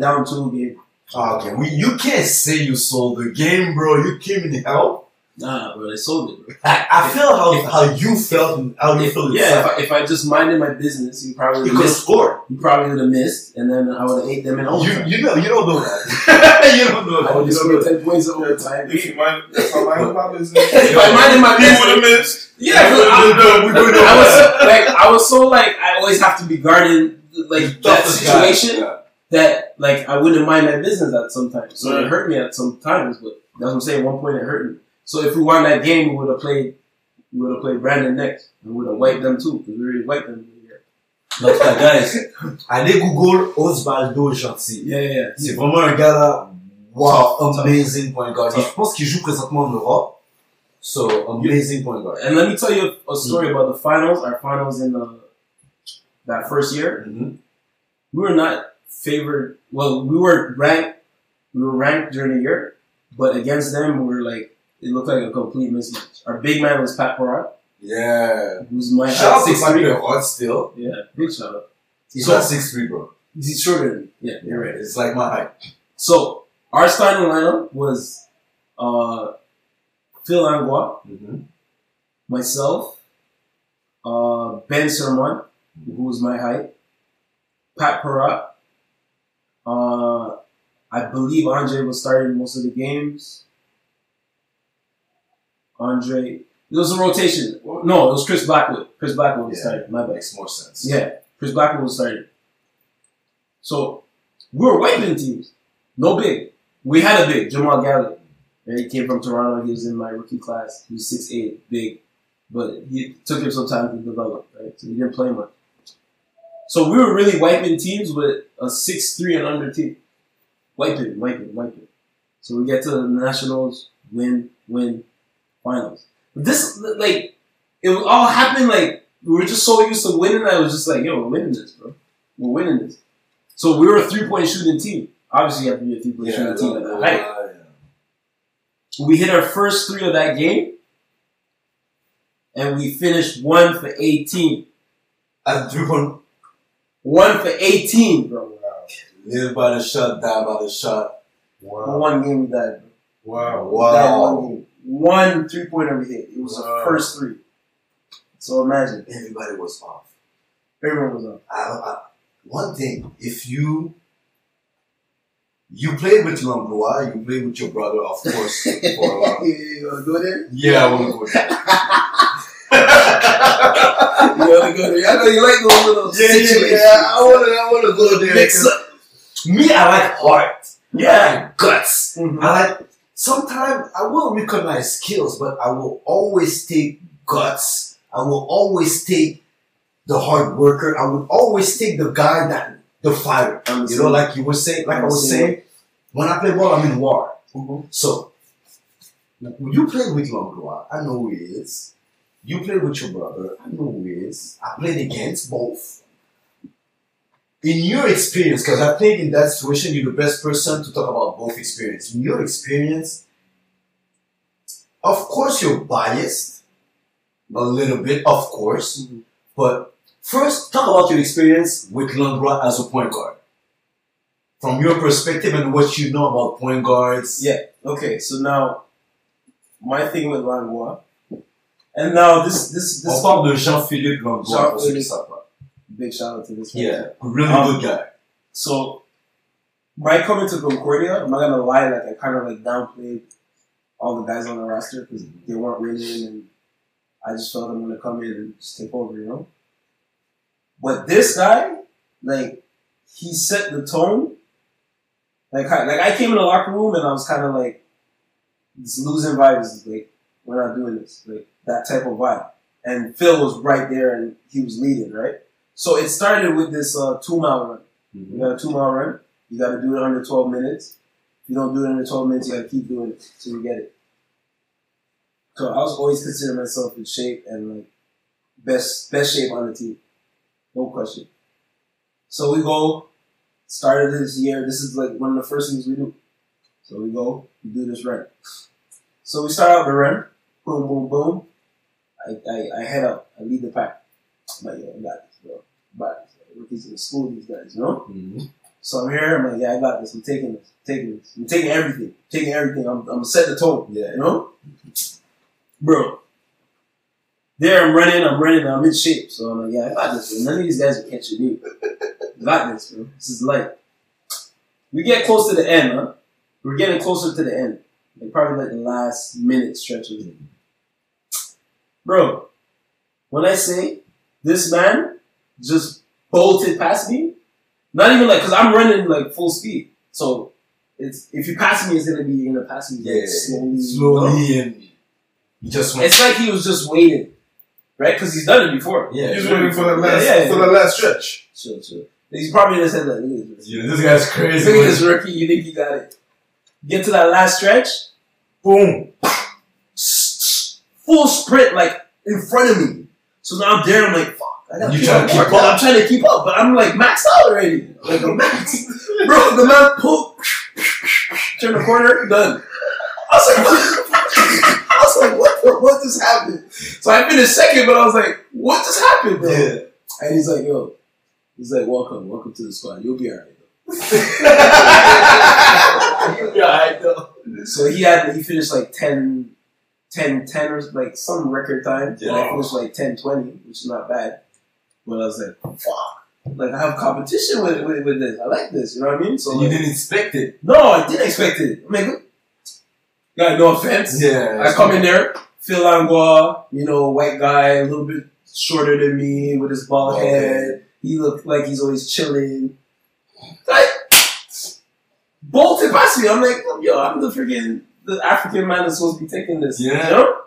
Down two game. Okay, we, you can't say you sold the game, bro. You came in help. Nah, bro, they sold it, bro. I, I feel how, how you felt and how you If, feel yeah, if. I, if I just minded my business, you probably You would could have have. You probably would have missed, and then I would have ate them in You, overtime. you know, you don't know that. you don't know I that. would You have scored ten points in overtime. If you mind, if I mind my business, If I minded my you would have missed. yeah, but We I, know, we know. I was so, like, I was so like, I always have to be guarding like that situation Yeah. That like I wouldn't mind my business at some times. So Right. it hurt me at some times, but that's what I'm saying. At one point it hurt me. So if we won that game, we would have played, we would have played Brandon next, and we would have wiped them too because we already wiped them. here. En tout cas, guys, allez Google Osvaldo Jeanty. Yeah, yeah, yeah. C'est vraiment un gars là, wow, Tough, amazing point guard. Et Tough. je pense qu'il joue présentement en Europe. So, amazing point guard. And let me tell you a story about the finals. Our finals in the, that first year, Mhm. we were not favored. Well, we were ranked. We were ranked during the year, but against them, we were like it looked like a complete mismatch. Our big man was Pat Perot, Yeah. who's my Shout out to six three. Pat Perot still. Yeah, big shout out. He's So- not 6'3", bro. He's shorter than me. Yeah, you're right. It's like my height. So our starting lineup was uh, Phil Langlois, Mm-hmm. myself, uh, Ben Sermon, who was my height, Pat Perot. Uh, I believe Andre was starting most of the games. Andre, it was a rotation. No, it was Chris Blackwood. Chris Blackwood was Yeah. starting. My bad. Makes more sense. Yeah, Chris Blackwood was starting. So we were wiping teams. No big. We had a big, Jamal Galley. And he came from Toronto. He was in my rookie class. He was 6'8", big. But he took him some time to develop, right? So he didn't play much. So we were really wiping teams with a six three and under team. Wiping, wiping, wiping. So we get to the Nationals, win, win, finals. But this, like, it was all happening like we were just so used to winning that it was just like, yo, we're winning this, bro. We're winning this. So we were a three point shooting team. Obviously, you have to be a three point Yeah, shooting team at that height. We hit our first three of that game, and we finished one for 18. At three point, One for 18, bro. live by the shot, die by the shot. Wow. One game we died, bro. Wow. Died Wow. one game. One three pointer we hit. It was the first three. So imagine. Everybody was off. Everyone was up. I, I, one thing, if you you played with Langlois, you played with your brother, of course. for a while. you wanna go there? yeah, I want to go there. Wanna go there? I know you like those little Yeah, yeah, situations. yeah. I want to, I want to go there. Mix up. Me, I like heart. Yeah. I like guts. Mhm. I like. Sometimes I will recognize skills, but I will always take guts. I will always take the hard worker. I would always take the guy that the fighter. You know, like you were saying, like I was I'm the saying, when I play ball, I'm in war. Mhm. So, when you play with Langlois, I know who he is. You play with your brother, I know who he is. I played against both. In your experience, because I think in that situation, you're the best person to talk about both experience. In your experience, of course, you're biased a little bit, of course. Mhm. But first, talk about your experience with Langlois as a point guard from your perspective and what you know about point guards. Yeah. Okay. So now, my thing with Langlois, and now this this this On parle de Jean-Philippe Langlois. Jean-Philippe. pour ceux qui savent pas. big shout out to this. Yeah, really Um, good guy. So, my coming to Concordia, I'm not gonna lie, like I kind of like downplayed all the guys on the roster because they weren't winning, and I just felt I'm gonna come in and just take over, you know. But this guy, like, he set the tone. Like, I, like I came in the locker room and I was kind of like, this losing vibes. Like, we're not doing this. Like that type of vibe. And Phil was right there and he was leading, right? So it started with this uh, two mile run. You got a two mile run. You got to do it under 12 minutes. If you don't do it under 12 minutes, you got to keep doing it till you get it. So I was always considering myself in shape and like best best shape on the team, no question. So we go. Started this year. This is like one of the first things we do. So we go. We do this run. So we start out the run. Boom, boom, boom. I, I, I head up. I lead the pack. I'm like, yo, I got this, bro. But rookies in the school, these guys, you know. Mm-hmm. So I'm here. I'm like, yeah, I got this. I'm taking this. I'm taking this. I'm taking everything. taking everything. I'm, I'm setting the tone. Yeah. You know, bro. There, I'm running. I'm running. I'm in shape. So I'm like, yeah, I got this. Bro. None of these guys are catching me. I got this, bro. This is light. We get close to the end, huh? We're getting closer to the end. Like probably like the last minute stretch of it. Bro, when I say this man just bolted past me, not even like, cause I'm running like full speed. So it's, if you pass me, it's gonna be, you're gonna pass me Yeah. like slowly. you know? Slowly and you just went. It's like he was just waiting, right? Because he's done it before. Yeah. He's waiting for the last Yeah, yeah, yeah. for the last stretch. Chill, chill. He's probably just said that. Look at this. Yeah, this guy's crazy. Look at this rookie. You think you got it? Get to that last stretch. Boom. Full sprint, like in front of me. So now I'm there. I'm like, fuck. I gotta You keep trying up. to keep Well, up? I'm trying to keep up, but I'm like maxed out already. Like a max. Bro, the man pulled. Turn the corner. Done. I was like, what? I was like, what? The, what just happened? So I finished second, but I was like, what just happened, bro? Yeah. And he's like, yo, he's like, welcome, welcome to the squad. You'll be alright. You'll be alright though. So he had he finished like 10, 10 10 or like some record time. And I Yeah. finished like 10 20, which is not bad. But I was like, fuck. Like I have competition with, with, with this. I like this, you know what I mean? So you didn't expect it. no, I didn't expect it. I mean, yeah, no offense. Yeah. I come in there, Phil Langlois, you know, white guy, a little bit shorter than me with his bald Okay. head. He looked like he's always chilling. Like, bolted past me. I'm like, yo, I'm the freaking the African man is supposed to be taking this. Yeah. You know?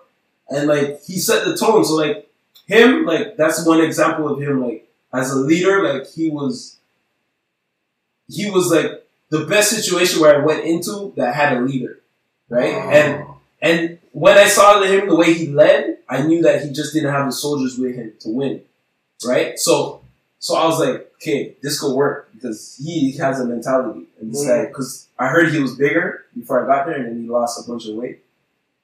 And like he set the tone. So like him, like that's one example of him, like as a leader, like he was he was like the best situation where I went into that had a leader. Right? Oh. And and when I saw him the way he led, I knew that he just didn't have the soldiers with him to win. Right? So so I was like, okay, this could work because he has a mentality. And this guy, mm. because I heard he was bigger before I got there and then he lost a bunch of weight.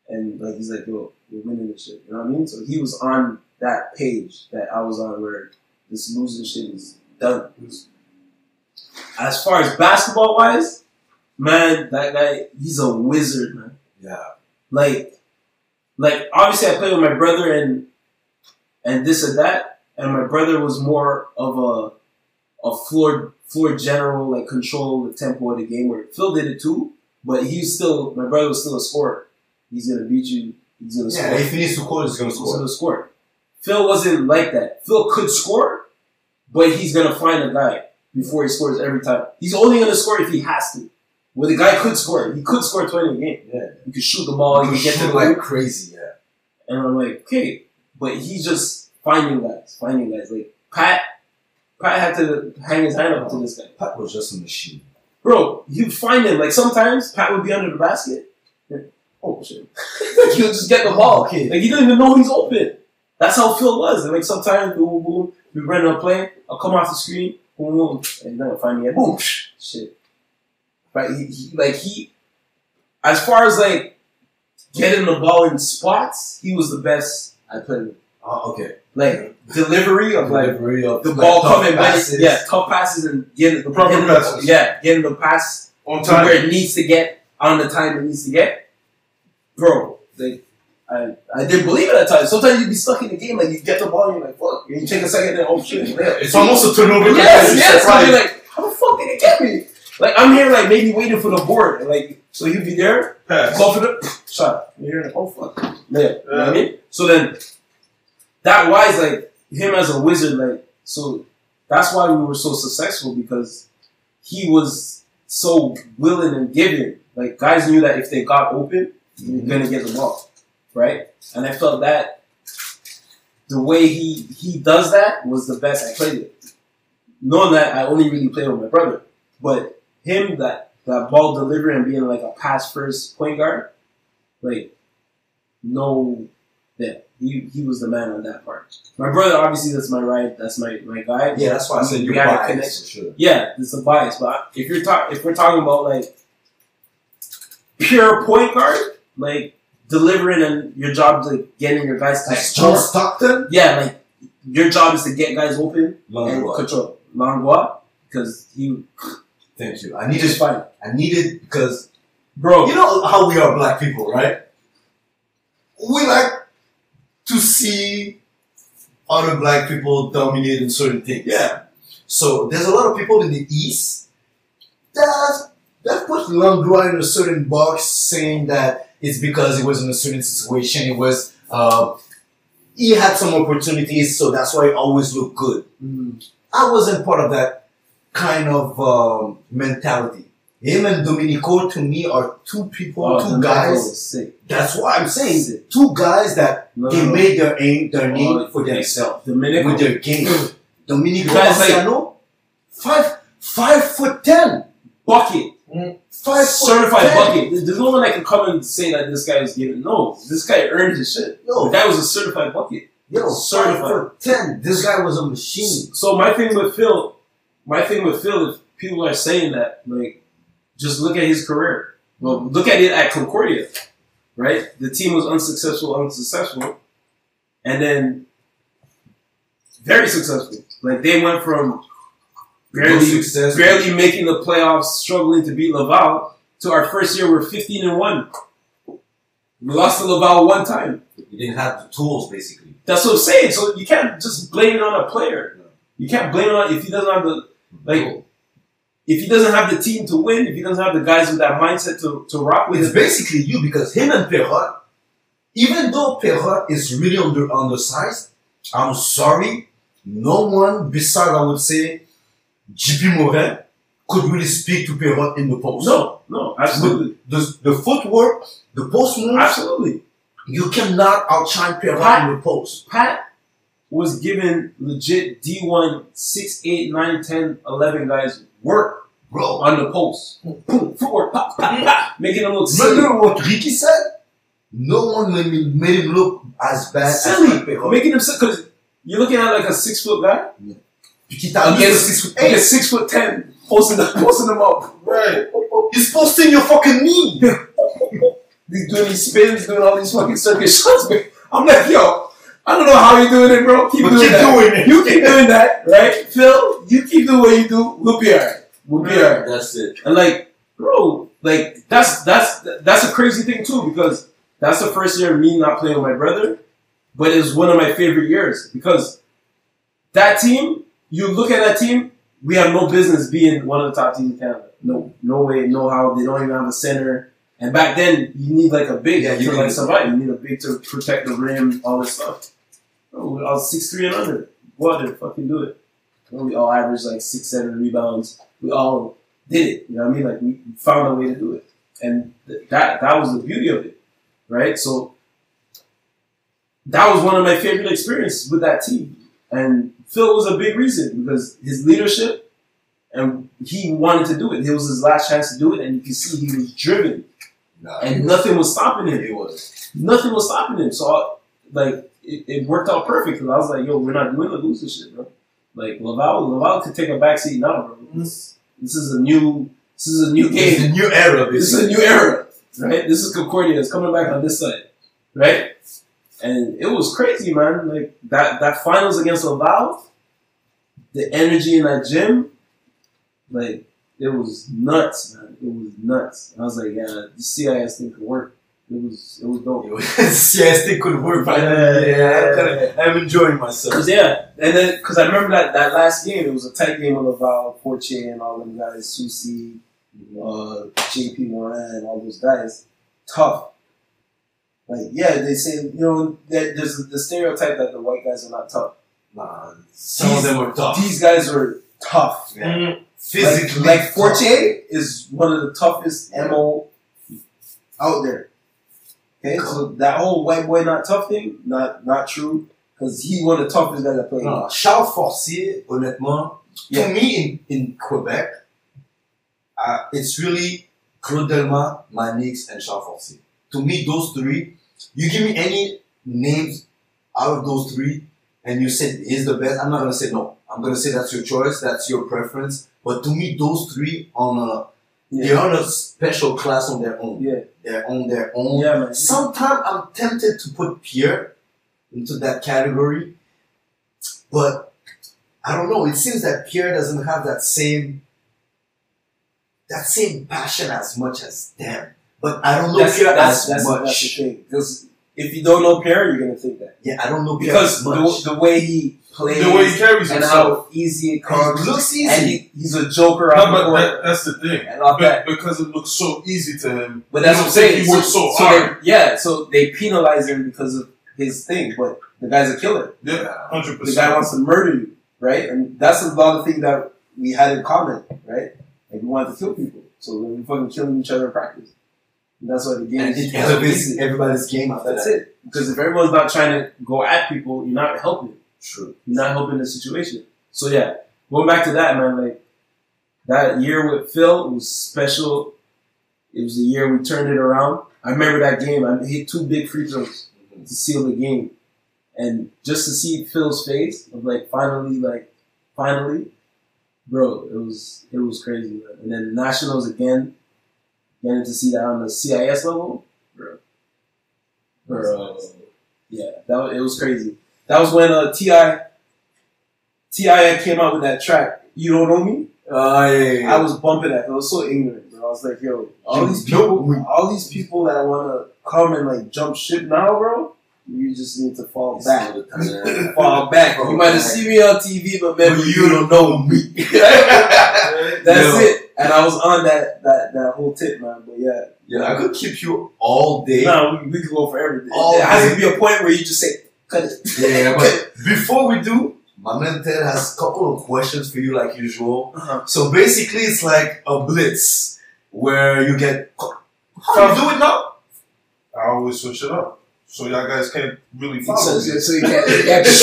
And like he's like, yo, we're winning this shit. You know what I mean? So he was on that page that I was on where this losing shit is done. As far as basketball wise, man, that guy, he's a wizard, man. Yeah. Like, like obviously I played with my brother and and this and that, and my brother was more of a a floor floor general, like control the tempo of the game. Where Phil did it too, but he's still my brother was still a scorer. He's gonna beat you. He's gonna Yeah, score. if he needs to score, he's gonna score. He's gonna score. Phil wasn't like that. Phil could score, but he's gonna find a guy before he scores every time. He's only gonna score if he has to. Where the guy could score, he could score twenty a game. Yeah. He could shoot the ball. He He could get the like crazy. Yeah. And I'm like, okay, but he just finding guys, finding guys. Like Pat, Pat had to hang his hand up to this guy, Pat was just a machine. bro. You'd find him. Like sometimes Pat would be under the basket. and- Oh shit! He'll just get the ball. Oh, okay. Like he doesn't even know he's open. That's how Phil was. And like sometimes boom, boom, we run a play. I'll come off the screen, boom, boom, and then I'll find me, boom, shit. Right? He, he, like he, as far as like getting the ball in spots, he was the best I played with. Oh, okay. Like delivery of like Delivery of the like, ball tough coming back, yeah, tough passes and getting the proper getting the- passes. yeah, getting the pass On to where it needs to get on the time it needs to get. Bro, like I, I didn't believe it at times. Sometimes you'd be stuck in the game, like you get the ball and you're like, fuck, and you take a second, then oh shit, yeah. It's almost a turnover. Yes, yes. you're So you're like, how the fuck did it get me? Like I'm here, like maybe waiting for the board, and like so he'd be there, Pass. call for the shot. You're like, oh fuck, yeah. You know what I mean? So then, that wise, like him as a wizard, like so that's why we were so successful because he was so willing and giving. Like guys knew that if they got open, you're gonna get the ball, right? And I felt that the way he he does that was the best I played it. Knowing that I only really played with my brother, but him that that ball delivery and being like a pass first point guard, like no, yeah, he he was the man on that part. My brother, obviously, that's my right, that's my my guy. Yeah, that's why I said you're biased sure. Yeah, it's a bias. But if you're talk, if we're talking about like pure point guard, like delivering and your job is like getting your guys to Like. John Stockton, Yeah, like your job is to get guys open long and control Langlois because he Thank you. I needed, fine, I needed because bro. you know how we are black people, right? We like to see other black people dominate in certain things. Yeah. So there's a lot of people in the East that that put Langlois in a certain box, saying that it's because it was in a certain situation. It was uh, he had some opportunities, so that's why he always looked good. Mm. I wasn't part of that kind of um, mentality. Him and Domenico to me are two people, Oh, two guys. Michael was sick. That's what I'm saying. Sick. Two guys that No, they no, made their aim, their oh, name Oh, for themselves Dominican. with their game. Like- Marciano, five five foot ten, bucket, mm. five certified bucket. There's no one that can come and say that this guy was given. No, this guy earned his shit. Yo, that was a certified bucket. yo, certified. five foot ten. This guy was a machine. So my thing with Phil, my thing with Phil, if people are saying that, like, just look at his career. Well, look at it at Concordia, right? The team was unsuccessful, unsuccessful, and then very successful. Like they went from No barely, success. barely making the playoffs, struggling to beat Laval, to our first year we're 15 and one. We lost to Laval one time. You didn't have the tools, basically. That's what I'm saying. So you can't just blame it on a player. You can't blame it on if he doesn't have the like if he doesn't have the team to win, if he doesn't have the guys with that mindset to, to rock with It's it. basically you because him and Perrot, even though Perrot is really under undersized, I'm sorry, no one besides I would say JP Morin could really speak to Perrot in the post. No, no, absolutely. The, the footwork, the post move, Absolutely. you cannot outshine Perrot Pat- in the post. Pat was given legit D1 6, 8, 9, 10, 11 guys work Bro, on the post. Boom, footwork, pop, pop, pop, making them look silly. remember what Ricky said? No one made, me, made him look as bad Silly. as Perrot. Making him silly. Because you're looking at like a six foot guy t'a against, six foot eight. against six foot ten, posting, them- posting them up. Right. He's posting your fucking knee. He's doing these spins, doing all these fucking circuit shots. I'm like, yo, I don't know how you're doing it, bro. Keep doing keep that. doing it. You keep doing that, right? Phil, you keep doing what you do. We'll be alright. We'll be alright. That's it. And like, bro, like that's that's that's a crazy thing too because that's the first year of me not playing with my brother, but it's one of my favorite years because that team. You look at that team. We have no business being one of the top teams in Canada. No, no way, no how. They don't even have a center. And back then, you need like a big Yeah, you to like survive. You need a big to protect the rim, all this stuff. Oh, Bro, I was six three and under. Go out there, fucking do it. And we all averaged like six, seven rebounds. We all did it. You know what I mean? Like we found a way to do it, and th- that that was the beauty of it, right? So that was one of my favorite experiences with that team, and Phil was a big reason because his leadership, and he wanted to do it. It was his last chance to do it, and you can see he was driven, Nah, and nothing was stopping him it was. nothing was stopping him. So, like, it, it worked out perfect. Cause I was like, yo, we're not doing the loser shit, bro. Like, Laval, Laval could take a backseat now, bro. This, this is a new, this is a new game. a new era, This is a new era, right? This is Concordia. It's coming back on this side, right? And it was crazy, man. Like that, that finals against Laval, the energy in that gym, like it was nuts, man. It was nuts. I was like, yeah, the CIS thing could work. It was, it was dope. CST could work, but Yeah, yeah, yeah, I'm, I'm enjoying myself. Cause yeah, and then because I remember that, that last game, it was a tight game with Laval, Porche, and all them guys, Susi, uh, JP Moran, and all those guys, tough. Like yeah, they say you know there- there's the stereotype that the white guys are not tough. Nah, some of them are tough. These guys are tough. Yeah. Like, Physically, like tough. Forte is one of the toughest mo out there. Okay, so that whole white boy not tough thing, not not true, because he one of the toughest guys that played. Non, Charles Forcier, honnêtement, Yeah. to me in, in Quebec, uh, it's really Claude Delma, Manix, and Charles Forcier. To me, those three, you give me any names out of those three, and you said is the best, I'm not gonna say no. I'm gonna say that's your choice, that's your preference. But to me, those three on a, they're on a special class on their own. Yeah. They're on their own. Yeah, man. Sometimes I'm tempted to put Pierre into that category, but I don't know. It seems that Pierre doesn't have that same that same passion as much as them. But I don't know that's, Pierre that's, as that's, much. that's the thing. Because if you don't know Pierre, you're gonna think that yeah, I don't know Pierre because the, the way he plays The way he carries and himself. how easy it He comes, looks easy. and he, he's a joker No, the but court that, that's the thing. and all that. Because it looks so easy to him. But that's what I'm saying. He works so, so hard. They, yeah, so they penalize him because of his thing, but the guy's a killer. yeah, 100%. The guy wants to murder you, right? And that's a lot of things that we had in common, right? Like we wanted to kill people, so we were fucking killing each other in practice. And that's why the game and is it elevates everybody's game after That's that. it. Because if everyone's not trying to go at people, you're not helping. True. You're not helping the situation. So yeah, going back to that, man, like that year with Phil was special. It was the year we turned it around. I remember that game. I hit two big free throws to seal the game, and just to see Phil's face of like finally, like finally, bro, it was it was crazy. Man. And then nationals again, getting to see that on the CIS level, bro, bro, yeah, that was, it was crazy. That was when uh, Ti Ti came out with that track. You don't know me. Yeah, yeah, yeah. I was bumping that. I was so ignorant, bro. I was like, yo, all these people, all these people that want to come and like jump ship now, bro, you just need to fall back. Fall back. You might have seen me on TV, but man, you don't know me. That's Yo. it. And I was on that that that whole tip, man. But yeah, Yeah, I could keep you all day. no, we, we could go for everything. All there has to be a point where you just say, cut it. Yeah, but before we do, my man Ted has a couple of questions for you, like usual. Uh-huh. So basically, it's like a blitz where you get. How you do it now? I always switch it up. So y'all guys can't really follow So, me. so, so you can't, you can't, You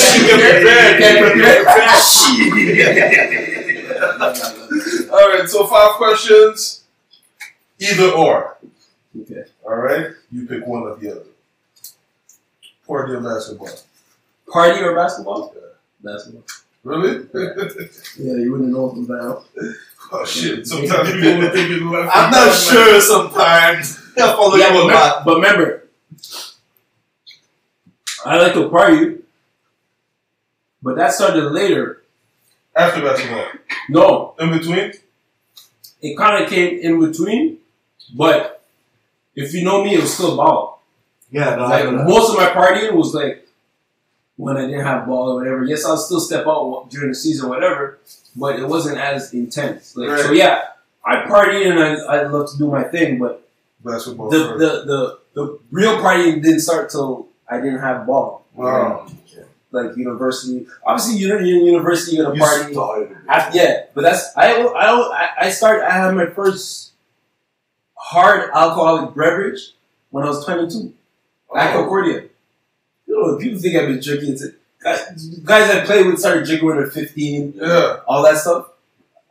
can't You can't. All right, so five questions, either or. Okay. All right, you pick one or the other. Party or basketball? Party or basketball? Basketball. Really? Yeah, you wouldn't know from now. oh shit! Sometimes people only think it's left. I'm not sure sometimes. I follow Yeah, you but, a lot. but remember, I like to party, but that started later. After basketball, No, in between. it kind of came in between, but if you know me, it was still ball. Yeah, no, Like most of my partying was like when I didn't have ball or whatever. Yes, I'll still step out during the season, or whatever, but it wasn't as intense. Like so, yeah, I party and I, I love to do my thing, but Basketball. the, the the the real partying didn't start till I didn't have ball. wow. Like university, obviously, you're in university, you're gonna party. started. After, yeah, but that's I I I I started. I had my first hard alcoholic beverage when I was 22. Concordia. You know, people think I've been drinking. It's, guys, guys I played with started drinking when they're 15, Yeah. all that stuff.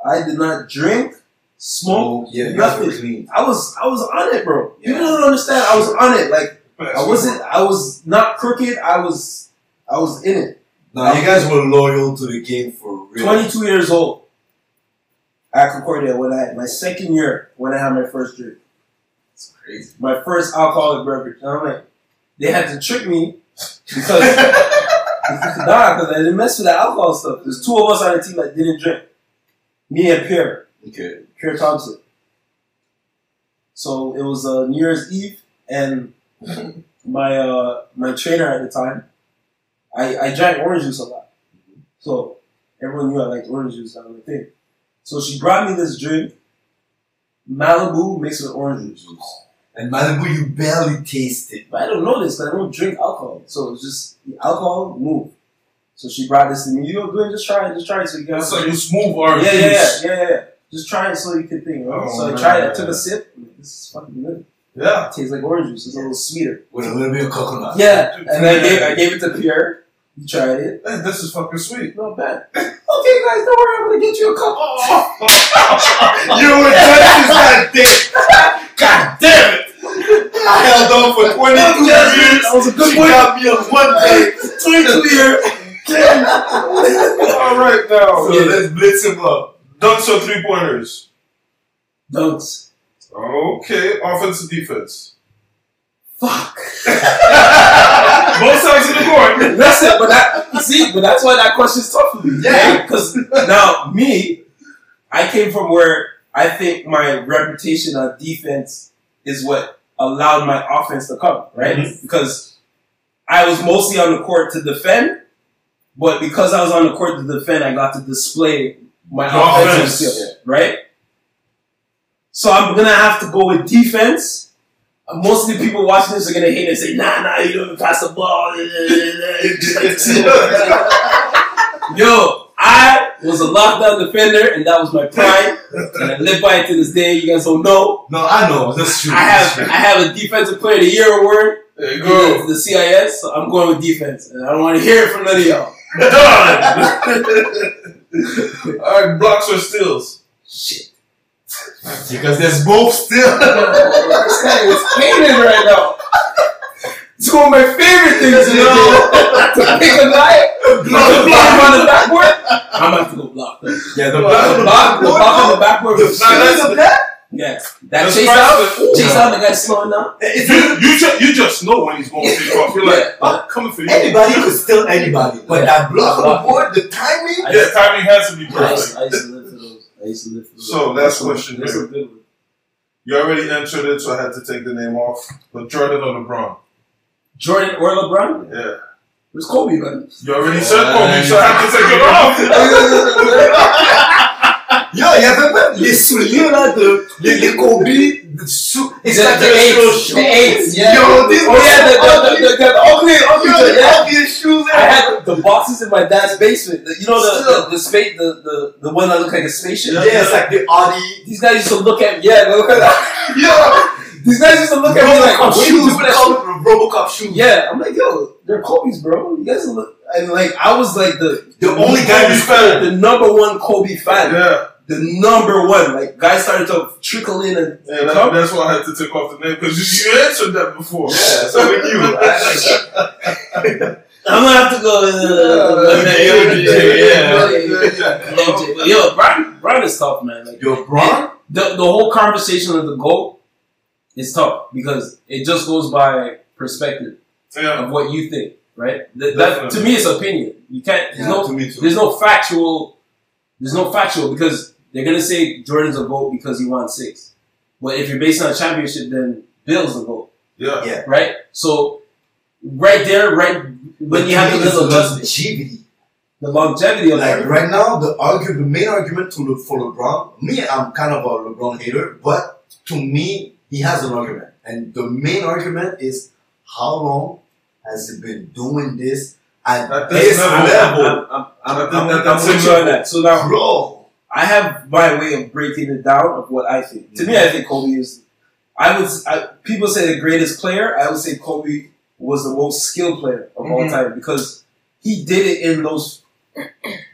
I did not drink, smoke, yeah, nothing. clean. I was I was on it, bro. Yeah. People don't understand. I was on it. Like I wasn't. I was not crooked. I was. I was in it. No, you guys were loyal to the game for real. 22 years old at Concordia when I my second year when I had my first drink, It's crazy. my first alcoholic beverage. And I'm like, they had to trick me because nah, because I didn't mess with the alcohol stuff. There's two of us on the team that didn't drink, me and Pierre, Okay. Pierre Thompson. So it was uh, New Year's Eve, and my uh, my trainer at the time, I, I drank orange juice a lot. So everyone knew I liked orange juice. That was the thing. So she brought me this drink, Malibu mixed with orange juice. And Malibu, you barely tasted. But I don't know this because I don't drink alcohol. So it's just alcohol move. So she brought this to me. You know, good. Just try it. Just try it so you can. Like a smooth orange yeah, yeah, yeah, yeah, yeah. Just try it so you can think. Right? Oh, so I tried it. I took a sip. This is fucking good. Yeah. It tastes like orange juice. It's a little sweeter. With a little bit of coconut. Yeah. And I gave I gave it to Pierre. He tried it. Hey, this is fucking sweet. Not bad. okay, guys, don't worry. I'm gonna get you a cup. You were just that dick. God damn it. I held on for 22 years. that was a good She one. got me on one day. 22 years. All right now. So let's blitz him up. Dunks or three pointers? Dunks. Okay. Offense or defense? Fuck. Both sides of the court. Listen, but that see, but that's why that question's tough for me. Yeah. Because now me, I came from where I think my reputation on defense is what allowed my offense to come, right? Mhm. Because I was mostly on the court to defend, but because I was on the court to defend, I got to display my Your offensive offense. skills, right? So I'm gonna have to go with defense. Most of the people watching this are gonna hate and say, "Nah, nah, you don't even pass the ball." Yo, I was a lockdown defender, and that was my pride. and I live by it to this day. You guys don't know. No, I know. That's true. I have I have a defensive player of the year award There you go. the, the CIS, so I'm going with defense, and I don't want to hear it from none of y'all. Done. All right. Blocks or steals? Shit, Because there's both still. this guy is hating right now. It's one of my favorite things in the game. to pick a guy, block the block on the backboard. I'm about to go block them. yeah, the The block the block, the block on the backboard The was block shit. on the back? Yeah, that That's chase priceless. out, chase out the guy slowing down. It's You, you, just, you just know when he's going to take off. You're like, I'm coming for you. Anybody could steal anybody. But Yeah. that block on the board, the timing. I Yeah, timing has to be I used, perfect. I used to live for those. I used to live for those. So, last question That's here. a good one. You already entered it, so I had to take the name off. But Jordan or LeBron? Jordan or LeBron? Yeah. Where's Kobe, man? You already said Kobe, so I had to take it off. Yo, il y avait même les souliers là de les, les Kobe, de sous. It's The- like the a eights, little the shoe. eights, yeah. Yo, this Oh yeah, the the the, the, the ugly, ugly, Yo, the- the yeah. ugliest shoes I ever. had the boxes in my dad's basement. The- You know the the, the space, the, the the one that looked like a spaceship. Yeah, it's like the Audi. These guys used to look at me. Yeah, they look at that. Yo, These guys used to look at me like, Robocop what are you shoes. doing We that call Robocop shoes. Yeah, I'm like, yo, they're Kobe's, bro. You guys look, and like, I was like the The only guy Kobe who's fan. the number one Kobe fan. Yeah. The number one. Like, guys started to trickle in and Yeah, that, come. that's why I had to take off the name because you, you answered that before. Yeah, so we knew. I'm gonna have to go. Uh, yeah, Yo, Brian, Brian is tough, man. Like, Yo, Braun? the the whole conversation of the goal is tough because it just goes by perspective Yeah. of what you think, right? That, that to me is opinion. You can't. There's no. to me too. There's no factual. There's no factual because they're gonna say Jordan's a goat because he won six. But if you're based on a championship, then Bill's a goat, Yeah. Yeah. right? So right there, right when you have the little adjustment, longevity. the longevity of Like right now, the argument, the main argument to look for LeBron. Me, I'm kind of a LeBron hater, but to me, he has an argument, and the main argument is how long has he been doing this at At this level. level, I'm, I'm, I'm, I think I'm, that I'm that's with you it. on that. So now bro? I have my way of breaking it down of what I think. To me, I think Kobe is. I would. I, people say the greatest player. I would say Kobe was the most skilled player of all Mhm. time because he did it in those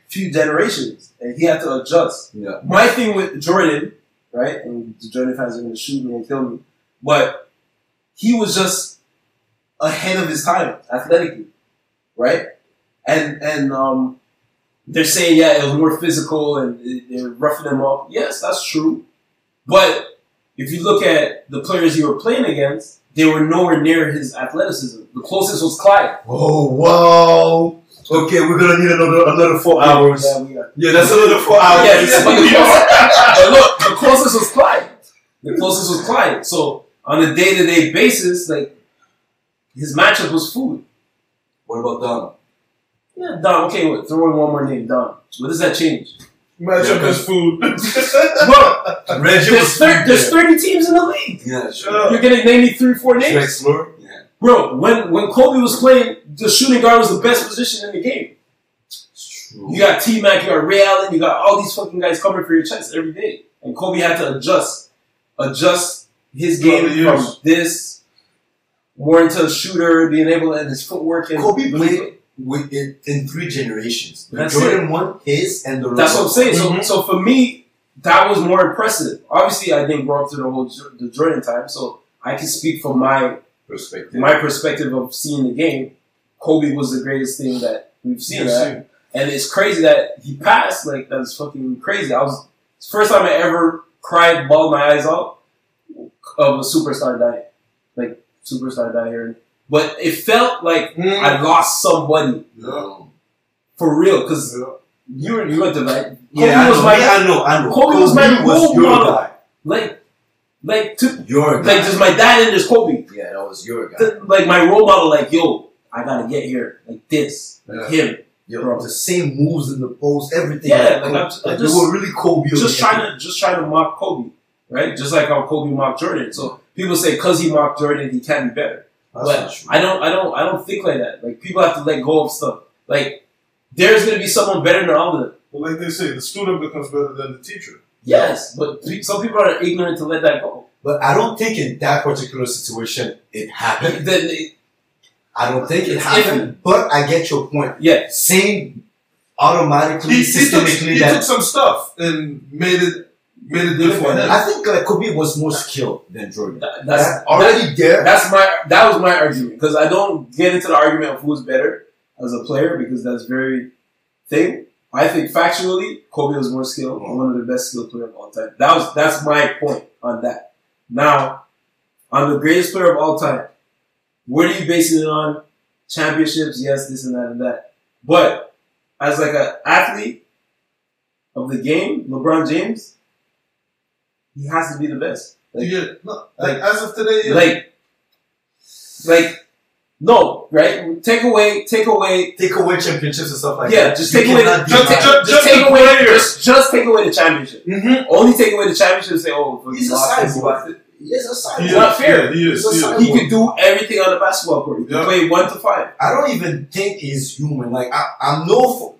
few generations, and he had to adjust. Yeah. My thing with Jordan, right? And the Jordan fans are going to shoot me and kill me, but he was just ahead of his time athletically, right? And and um, they're saying yeah, it was more physical and they're roughing him up. Yes, that's true, but if you look at the players he were playing against, they were nowhere near his athleticism. The closest was Clyde. Oh wow! Okay, we're gonna need another another four hours. Yeah. Yeah, that's another four hours. Yeah, yeah, but, the but look, the closest was Clyde. The closest was Clyde. So on a day to day basis, like his matchup was food. What about Don? Yeah, Don. Okay, wait, throw in one more name, Don. What does that change? Matchup is food. Bro, Reggie there's, thir- there's 30 teams in the league. Yeah, Shut up. You're gonna name me three, four names, Drexler. Yeah, bro. When when Kobe was playing, the shooting guard was the best position in the game. true. You got T Mac, you got Ray Allen, you got all these fucking guys coming for your chest every day, and Kobe had to adjust, adjust his game from years. this more into a shooter, being able and his footwork and Kobe played with it in three generations. That's Jordan one, his, and the That's what I'm saying. So, Mhm. so for me, that was more impressive. Obviously, I didn't grow up through the whole the Jordan time, so I can speak from my perspective. my perspective of seeing the game. Kobe was the greatest thing that we've seen. That. seen. And it's crazy that he passed. Like that's fucking crazy. I was it's the first time I ever cried, bawled my eyes out of a superstar dying, like superstar dying. here. But it felt like Mm. I lost somebody Yeah. for real because Yeah. you were you to like Kobe Yeah, I was know. my I know. I know. Kobe was my role model. guy. like like to Your like guy. there's my dad and there's Kobe. yeah, that was your guy. The- like my role model. Like yo, I gotta get here like this, like him. Yo, the same moves in the post, everything. Yeah, like, like, I'm just- like, they just- were really Kobe. just trying to just trying to mock Kobe, right? Just like how Kobe mocked Jordan. So people say because he mocked Jordan, he can't be better. That's but not true. I don't, I don't, I don't think like that. Like people have to let go of stuff. Like there's gonna be someone better than all of them. Well, like they say, the student becomes better than the teacher. Yes, but some people are ignorant to let that go. But I don't think in that particular situation it happened. Then it- I don't think it happened. But I get your point. yeah, Saying automatically, He, he, took, he that took some stuff and made it made it for. I think like Kobe was more skilled than Jordan. that, that's That already there. That's my that was my argument because I don't get into the argument of who's better as a player because that's very thing. I think factually, Kobe was more skilled and one of the best skilled players of all time. That was that's my point on that. Now, on the greatest player of all time, what are you basing it on? Championships, yes, this and that and that. But as like an athlete of the game, LeBron James, he has to be the best. yeah, no, like as of today, yeah. Like, like, no, right? Take away, take away. Take away championships and stuff like Yeah, that. Yeah, just You take away, the, just, just- just, just take away, just, just take away the championship. mm-hmm. Only take away the championship and say, oh, He's a lost this, cyborg. He's a cyborg. He not fair. Yeah, he is. He's a He is. cyborg. He could do everything on the basketball court. He could Yeah. play one to five. I don't even think he's human. Like I, I'm no.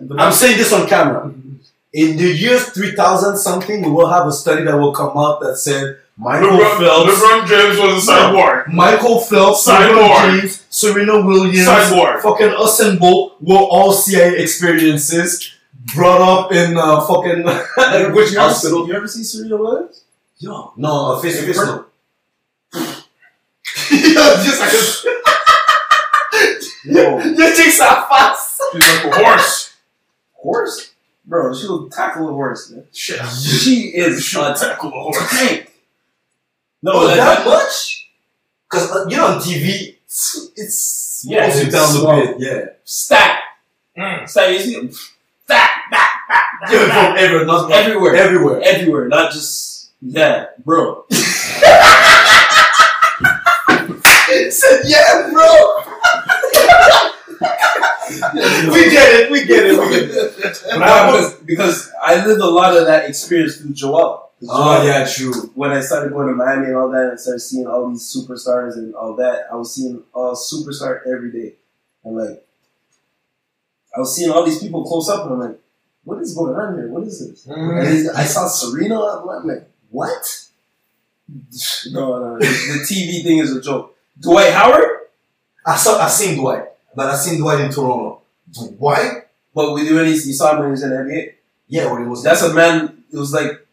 But I'm saying this on camera. In the year 3000 something, we will have a study that will come out that said Michael LeBron, Phelps, LeBron James was a cyborg. Michael Phelps, Cyborg. LeBron James, Serena Williams, Cyborg. fucking Usain Bolt were all CIA experiences brought up in uh, fucking which you ever, hospital? see, you ever see Serena Williams? Yo, no, uh, face to face. In no. Yo, just like No. you think so fast. He's like a horse. Horse? Bro, she'll tackle a horse, man. Shit. She is She'll a tackle a horse. tank. No, Oh, that, that that, much? Because uh, you know on TV, it's, it's Yeah, it's down slow. a bit. Yeah, stack. Mm. Stack, you see? Stack, back, back, back, yeah, back. from everywhere, not Everywhere. everywhere. Everywhere, not just, yeah, bro. said, yeah, bro. we get it, we get it, we get it. But I was- because, because I lived a lot of that experience through Joel. 'Cause Oh yeah, true. when I started going to Miami and all that, and I started seeing all these superstars and all that, I was seeing a superstar every day, and like, I was seeing all these people close up, and I'm like, what is going on here? What is this? Mm-hmm. And I saw Serena, I'm like, what? No, no, the, the TV thing is a joke. Dwight Howard, I saw, I seen Dwight, but I seen Dwight in Toronto. Dwight? but we when he, you saw him when he was in the NBA. Yeah, when it was. That's a man. It was like,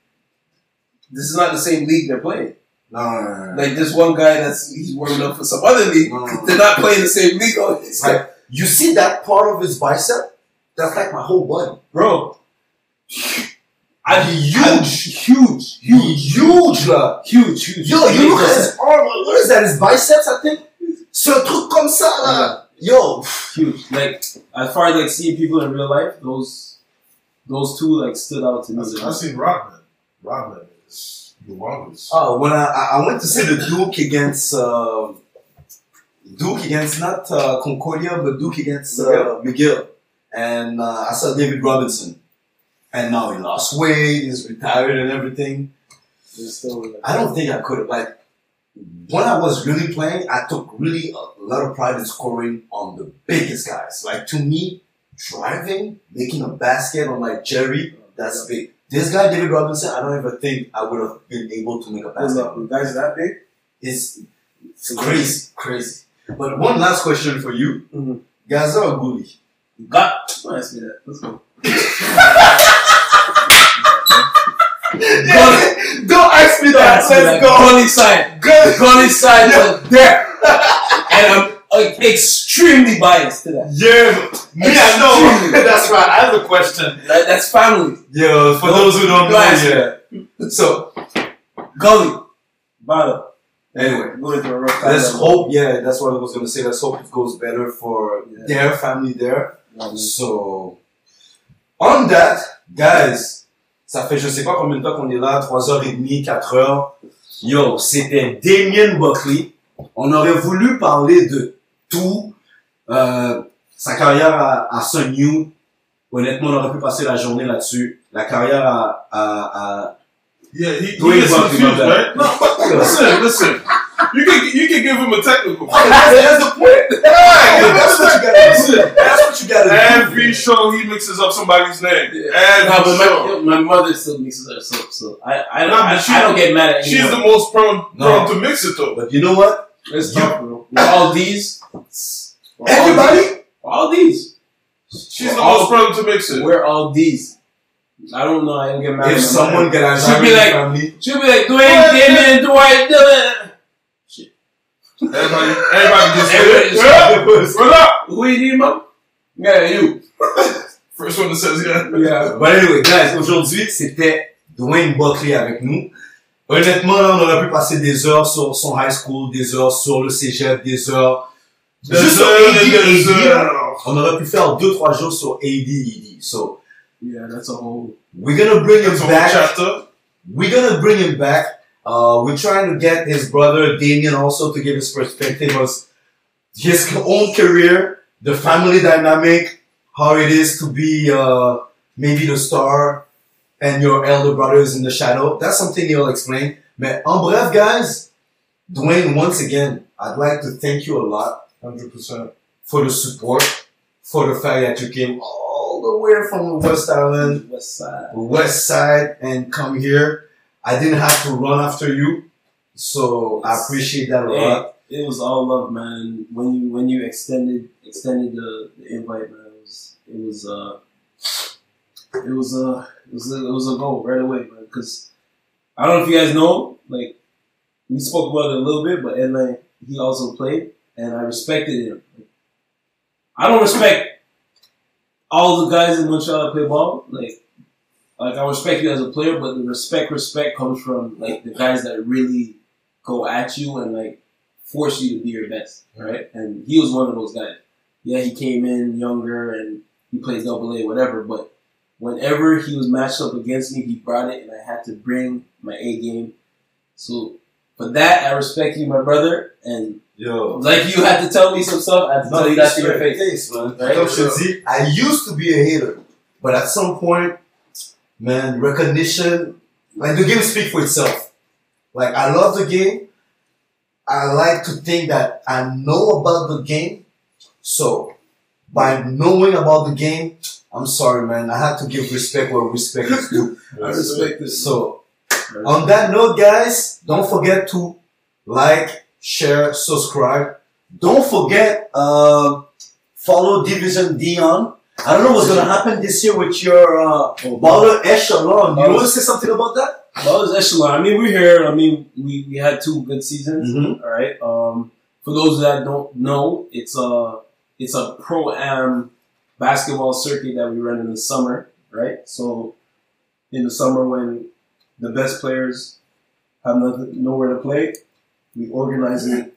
this is not the same league they're playing. no, no, no, no. Like this one guy that's he's warming up for some other league. No, no, no. They're not playing the same league. All these guys. Like, you see that part of his bicep? That's like my whole body. bro. I'm Huge. huge, huge, Huge, là. huge, huge. Yo, you look at his arm. What is that? His biceps, I think. C'est un truc comme ça, là. Yo. huge. Like as far as like seeing people in real life, those those two like stood out to me. I seen Rodman. Rodman humongous. Oh, when I, I went to see the Duke against uh, Duke against not uh, Concordia, but Duke against uh, McGill, and uh, I saw David Robinson, and now he lost weight, he's retired and everything. I don't think I could have like when I was really playing, I took really a lot of pride in scoring on the biggest guys. Like to me, driving, making a basket on like Jerry, that's big. This guy, David Robinson, I don't even think I would have been able to make a Hold basket. up, you guys that big? It's, it's crazy, crazy. But one last question for you. Mhm. Gaza or Gully? God, don't ask me that. Let's go. Yeah, don't ask me that. Let's go. Gully side. Gully side was there, and I'm extremely biased to that. Yeah, me, I know. That's right. I have a question. that. That's family. Yeah, for those who don't know, yeah. So, Gully, bottom. anyway, Going through a rough time. let's hope. Yeah, that's what I was gonna say. Let's hope it goes better for Yeah. their family there. Um, So, on that, guys, ça fait je sais pas combien de temps qu'on est là, 3h30, 4h. Yo, c'était Damien Buckley. On aurait voulu parler de tout. Euh, sa carrière à, à Sun Yu. Honnêtement, on aurait pu passer la journée là-dessus. La carrière à, à, Yeah, he, he Dwayne gets Buckley, confused, my right? No, à... listen, listen. You can you can give him a technical. that's, that's the point. Yeah, that's what you gotta do. That's what you gotta do. Every show he mixes up somebody's name. Every No, but show. my, my mother still mixes her soap, so I don't I, she- I don't get mad at She's the most prone, No. to mix it though. But you know what? It's you- all these, we're all Everybody? these. all these. She's We're the all- most prone to mix it. We're all these. I don't know. I don't get mad. If someone mother. get She'll be like- family, she'll be like Dwayne, Damien, Dwight, Dylan. Everybody, everybody gets Everybody it. just- Yeah. What up? Who you need, mom? Yeah, you. First one that says yeah. Yeah. But anyway, guys, aujourd'hui, c'était Dwayne Buckley avec nous. Honnêtement, là, on aurait pu passer des heures sur son high school, des heures sur le cégep, des heures. Juste sur AD, AD, là, on aurait pu faire deux, trois jours sur AD, ED. So, Yeah, that's a whole. we're gonna bring him That's a back. chapter. We're gonna bring him back Uh, we're trying to get his brother Damien also to give his perspective of his own career, the family dynamic, how it is to be uh, maybe the star and your elder brother is in the shadow. That's something he'll explain. But en bref, guys, Dwayne, once again, I'd like to thank you a lot Hundred percent. for the support, for the fact that you came all the way from the West Island, West Side. West Side, and come here. I didn't have to run after you, so I appreciate that a lot. it was all love, man. When you when you extended extended the, the invite, man, it was it was uh it was uh it was a, it was a goal right away, man. Because I don't know if you guys know, like we spoke about it a little bit, but Lang, he also played, and I respected him. I don't respect all the guys in Montreal that play ball, like. Like I respect you as a player, but the respect, respect comes from like the guys that really go at you and like force you to be your best, right? And he was one of those guys. Yeah, he came in younger and he plays double A, whatever, but whenever he was matched up against me, he brought it and I had to bring my A game. So for that, I respect you, my brother. And Yo, like you had to tell me some stuff, I had to tell you that to your straight face. man. Right? Je te dis, I used to be a hater, but at some point, man, recognition, like the game speaks for itself. Like I love the game. I like to think that I know about the game. So by knowing about the game, I'm sorry, man. I have to give respect where respect is due. I respect this. So on that note, guys, don't forget to like, share, subscribe. Don't forget, um, follow Division Dion. I don't know what's gonna happen this year with your uh, baller echelon. You want to say something about that? It's echelon. I mean, we're here. I mean, we, we had two good seasons. Mm-hmm. All right. Um, for those that don't know, it's a it's a pro am basketball circuit that we run in the summer. Right. So in the summer, when the best players have nothing, nowhere to play, we organize it.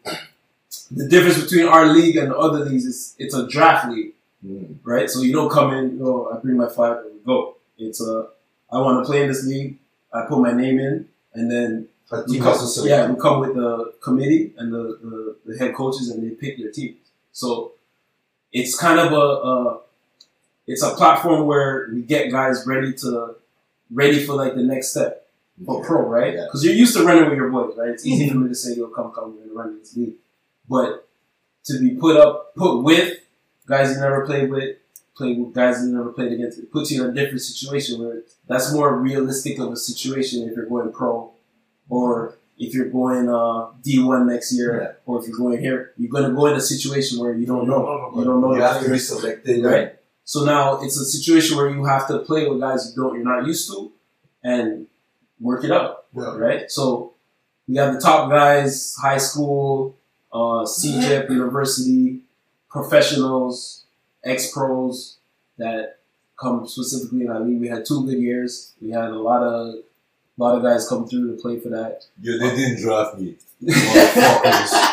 The difference between our league and the other leagues is it's a draft league, right? So you don't come in, oh, I bring my five and we go. It's a, I want to play in this league. I put my name in, and then we come, yeah, we come with the committee and the, the, the head coaches, and they pick their team. So it's kind of a, a it's a platform where we get guys ready to ready for like the next step for pro, right? Yeah. Because you're used to running with your boys, right? It's easy for me to say, "Yo, come, come, we're gonna run this league," but to be put up, put with guys you never played with, play with guys you never played against, it puts you in a different situation where that's more realistic of a situation if you're going pro, or if you're going uh, D1 next year, Yeah. or if you're going here, you're gonna go in a situation where you don't know, you You don't know You have to be selected. Right. So now it's a situation where you have to play with guys you don't, you're not used to, and work it out, Yeah. right? So we have the top guys, high school, uh, CEGEP, university, professionals, ex pros that come specifically in our league. We had two good years. We had a lot of a lot of guys come through to play for that. Yeah, they didn't draft me. Motherfuckers.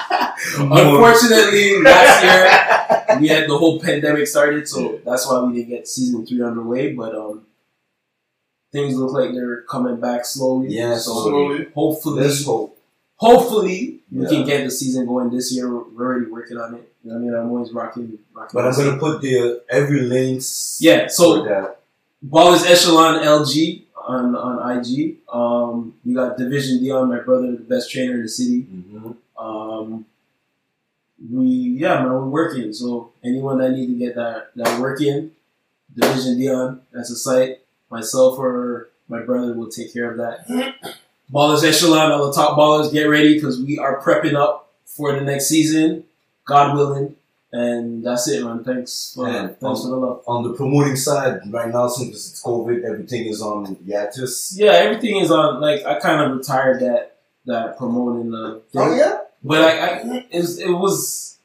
Unfortunately, last year we had the whole pandemic started, so that's why we didn't get season three underway. But um, things look like they're coming back slowly. Yeah, so slowly. hopefully, Let's hope. hopefully we Yeah. can get the season going this year. We're already working on it. You know I mean, I'm always rocking. rocking But I'm gonna put the every links. yeah. So for that. Ballers Echelon LG on on IG. Um, you got Division Dion, my brother, the best trainer in the city. Mhm. Um, we yeah, man, we're working. So anyone that need to get that that work in, Division Dion, that's a site. Myself or my brother will take care of that. Ballers Echelon, all the top ballers, get ready because we are prepping up for the next season, God willing. And that's it, man. Thanks for And, thanks for the love. On the promoting side, right now since it's COVID, everything is on hiatus. Yeah, everything is on. Like I kind of retired that that promoting the. Thing. Oh yeah. But like I, it was, it was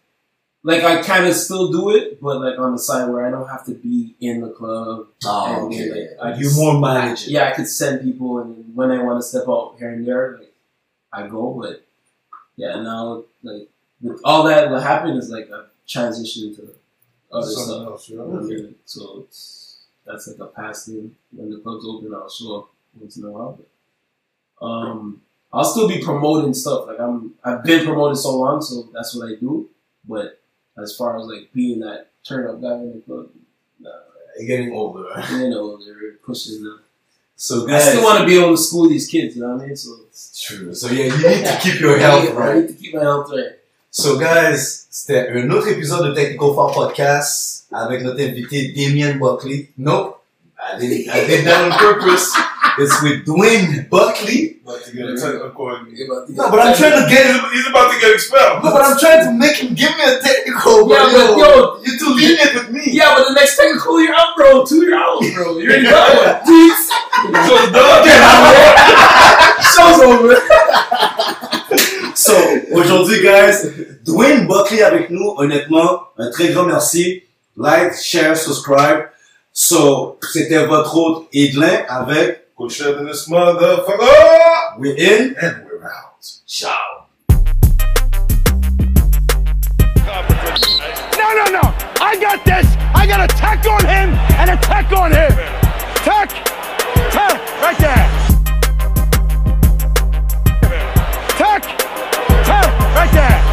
like I kind of still do it, but like on the side where I don't have to be in the club. Oh, And, okay. like, I you can- more manage it. Yeah, I could send people, and when I want to step out here and there, like I go. But yeah, now like with all that what happened is like a transition to other Something stuff. else, yeah. what So it's that's like a passing. thing. When the club's open, I'll show up once in a while. But, um, I'll still be promoting stuff. Like I'm, I've been promoting so long, so that's what I do. But as far as like being that turn up guy in the club, nah, You're getting older. know, they're pushing the. So I still want to be able to school these kids. You know what I mean? So it's true. So yeah, you need to keep your health I right. I need to keep my health right. So guys, c'était un autre épisode de Technical Foul Podcast avec notre invité Damien Buckley. Nope, I did I did that on purpose. It's with Dwayne Buckley. About to get a technical. No, but I'm trying to get He's, he's about to get expelled. No, but I'm trying to make him give me a technical. Bro. Yeah, but yo, you're too lenient with me. Yeah, but the next technical you're out, bro. Two year out, bro. You already got one. Please. So it's done. Show's over. So, aujourd'hui, guys, Dwayne Buckley avec nous. Honnêtement, un très grand merci. Like, share, subscribe. So, c'était votre hôte Edlin avec Coach this motherfucker. We're in and we're out. Ciao. No, no, no. I got this. I got a tech on him and a on him. Tech. Right there. Right there.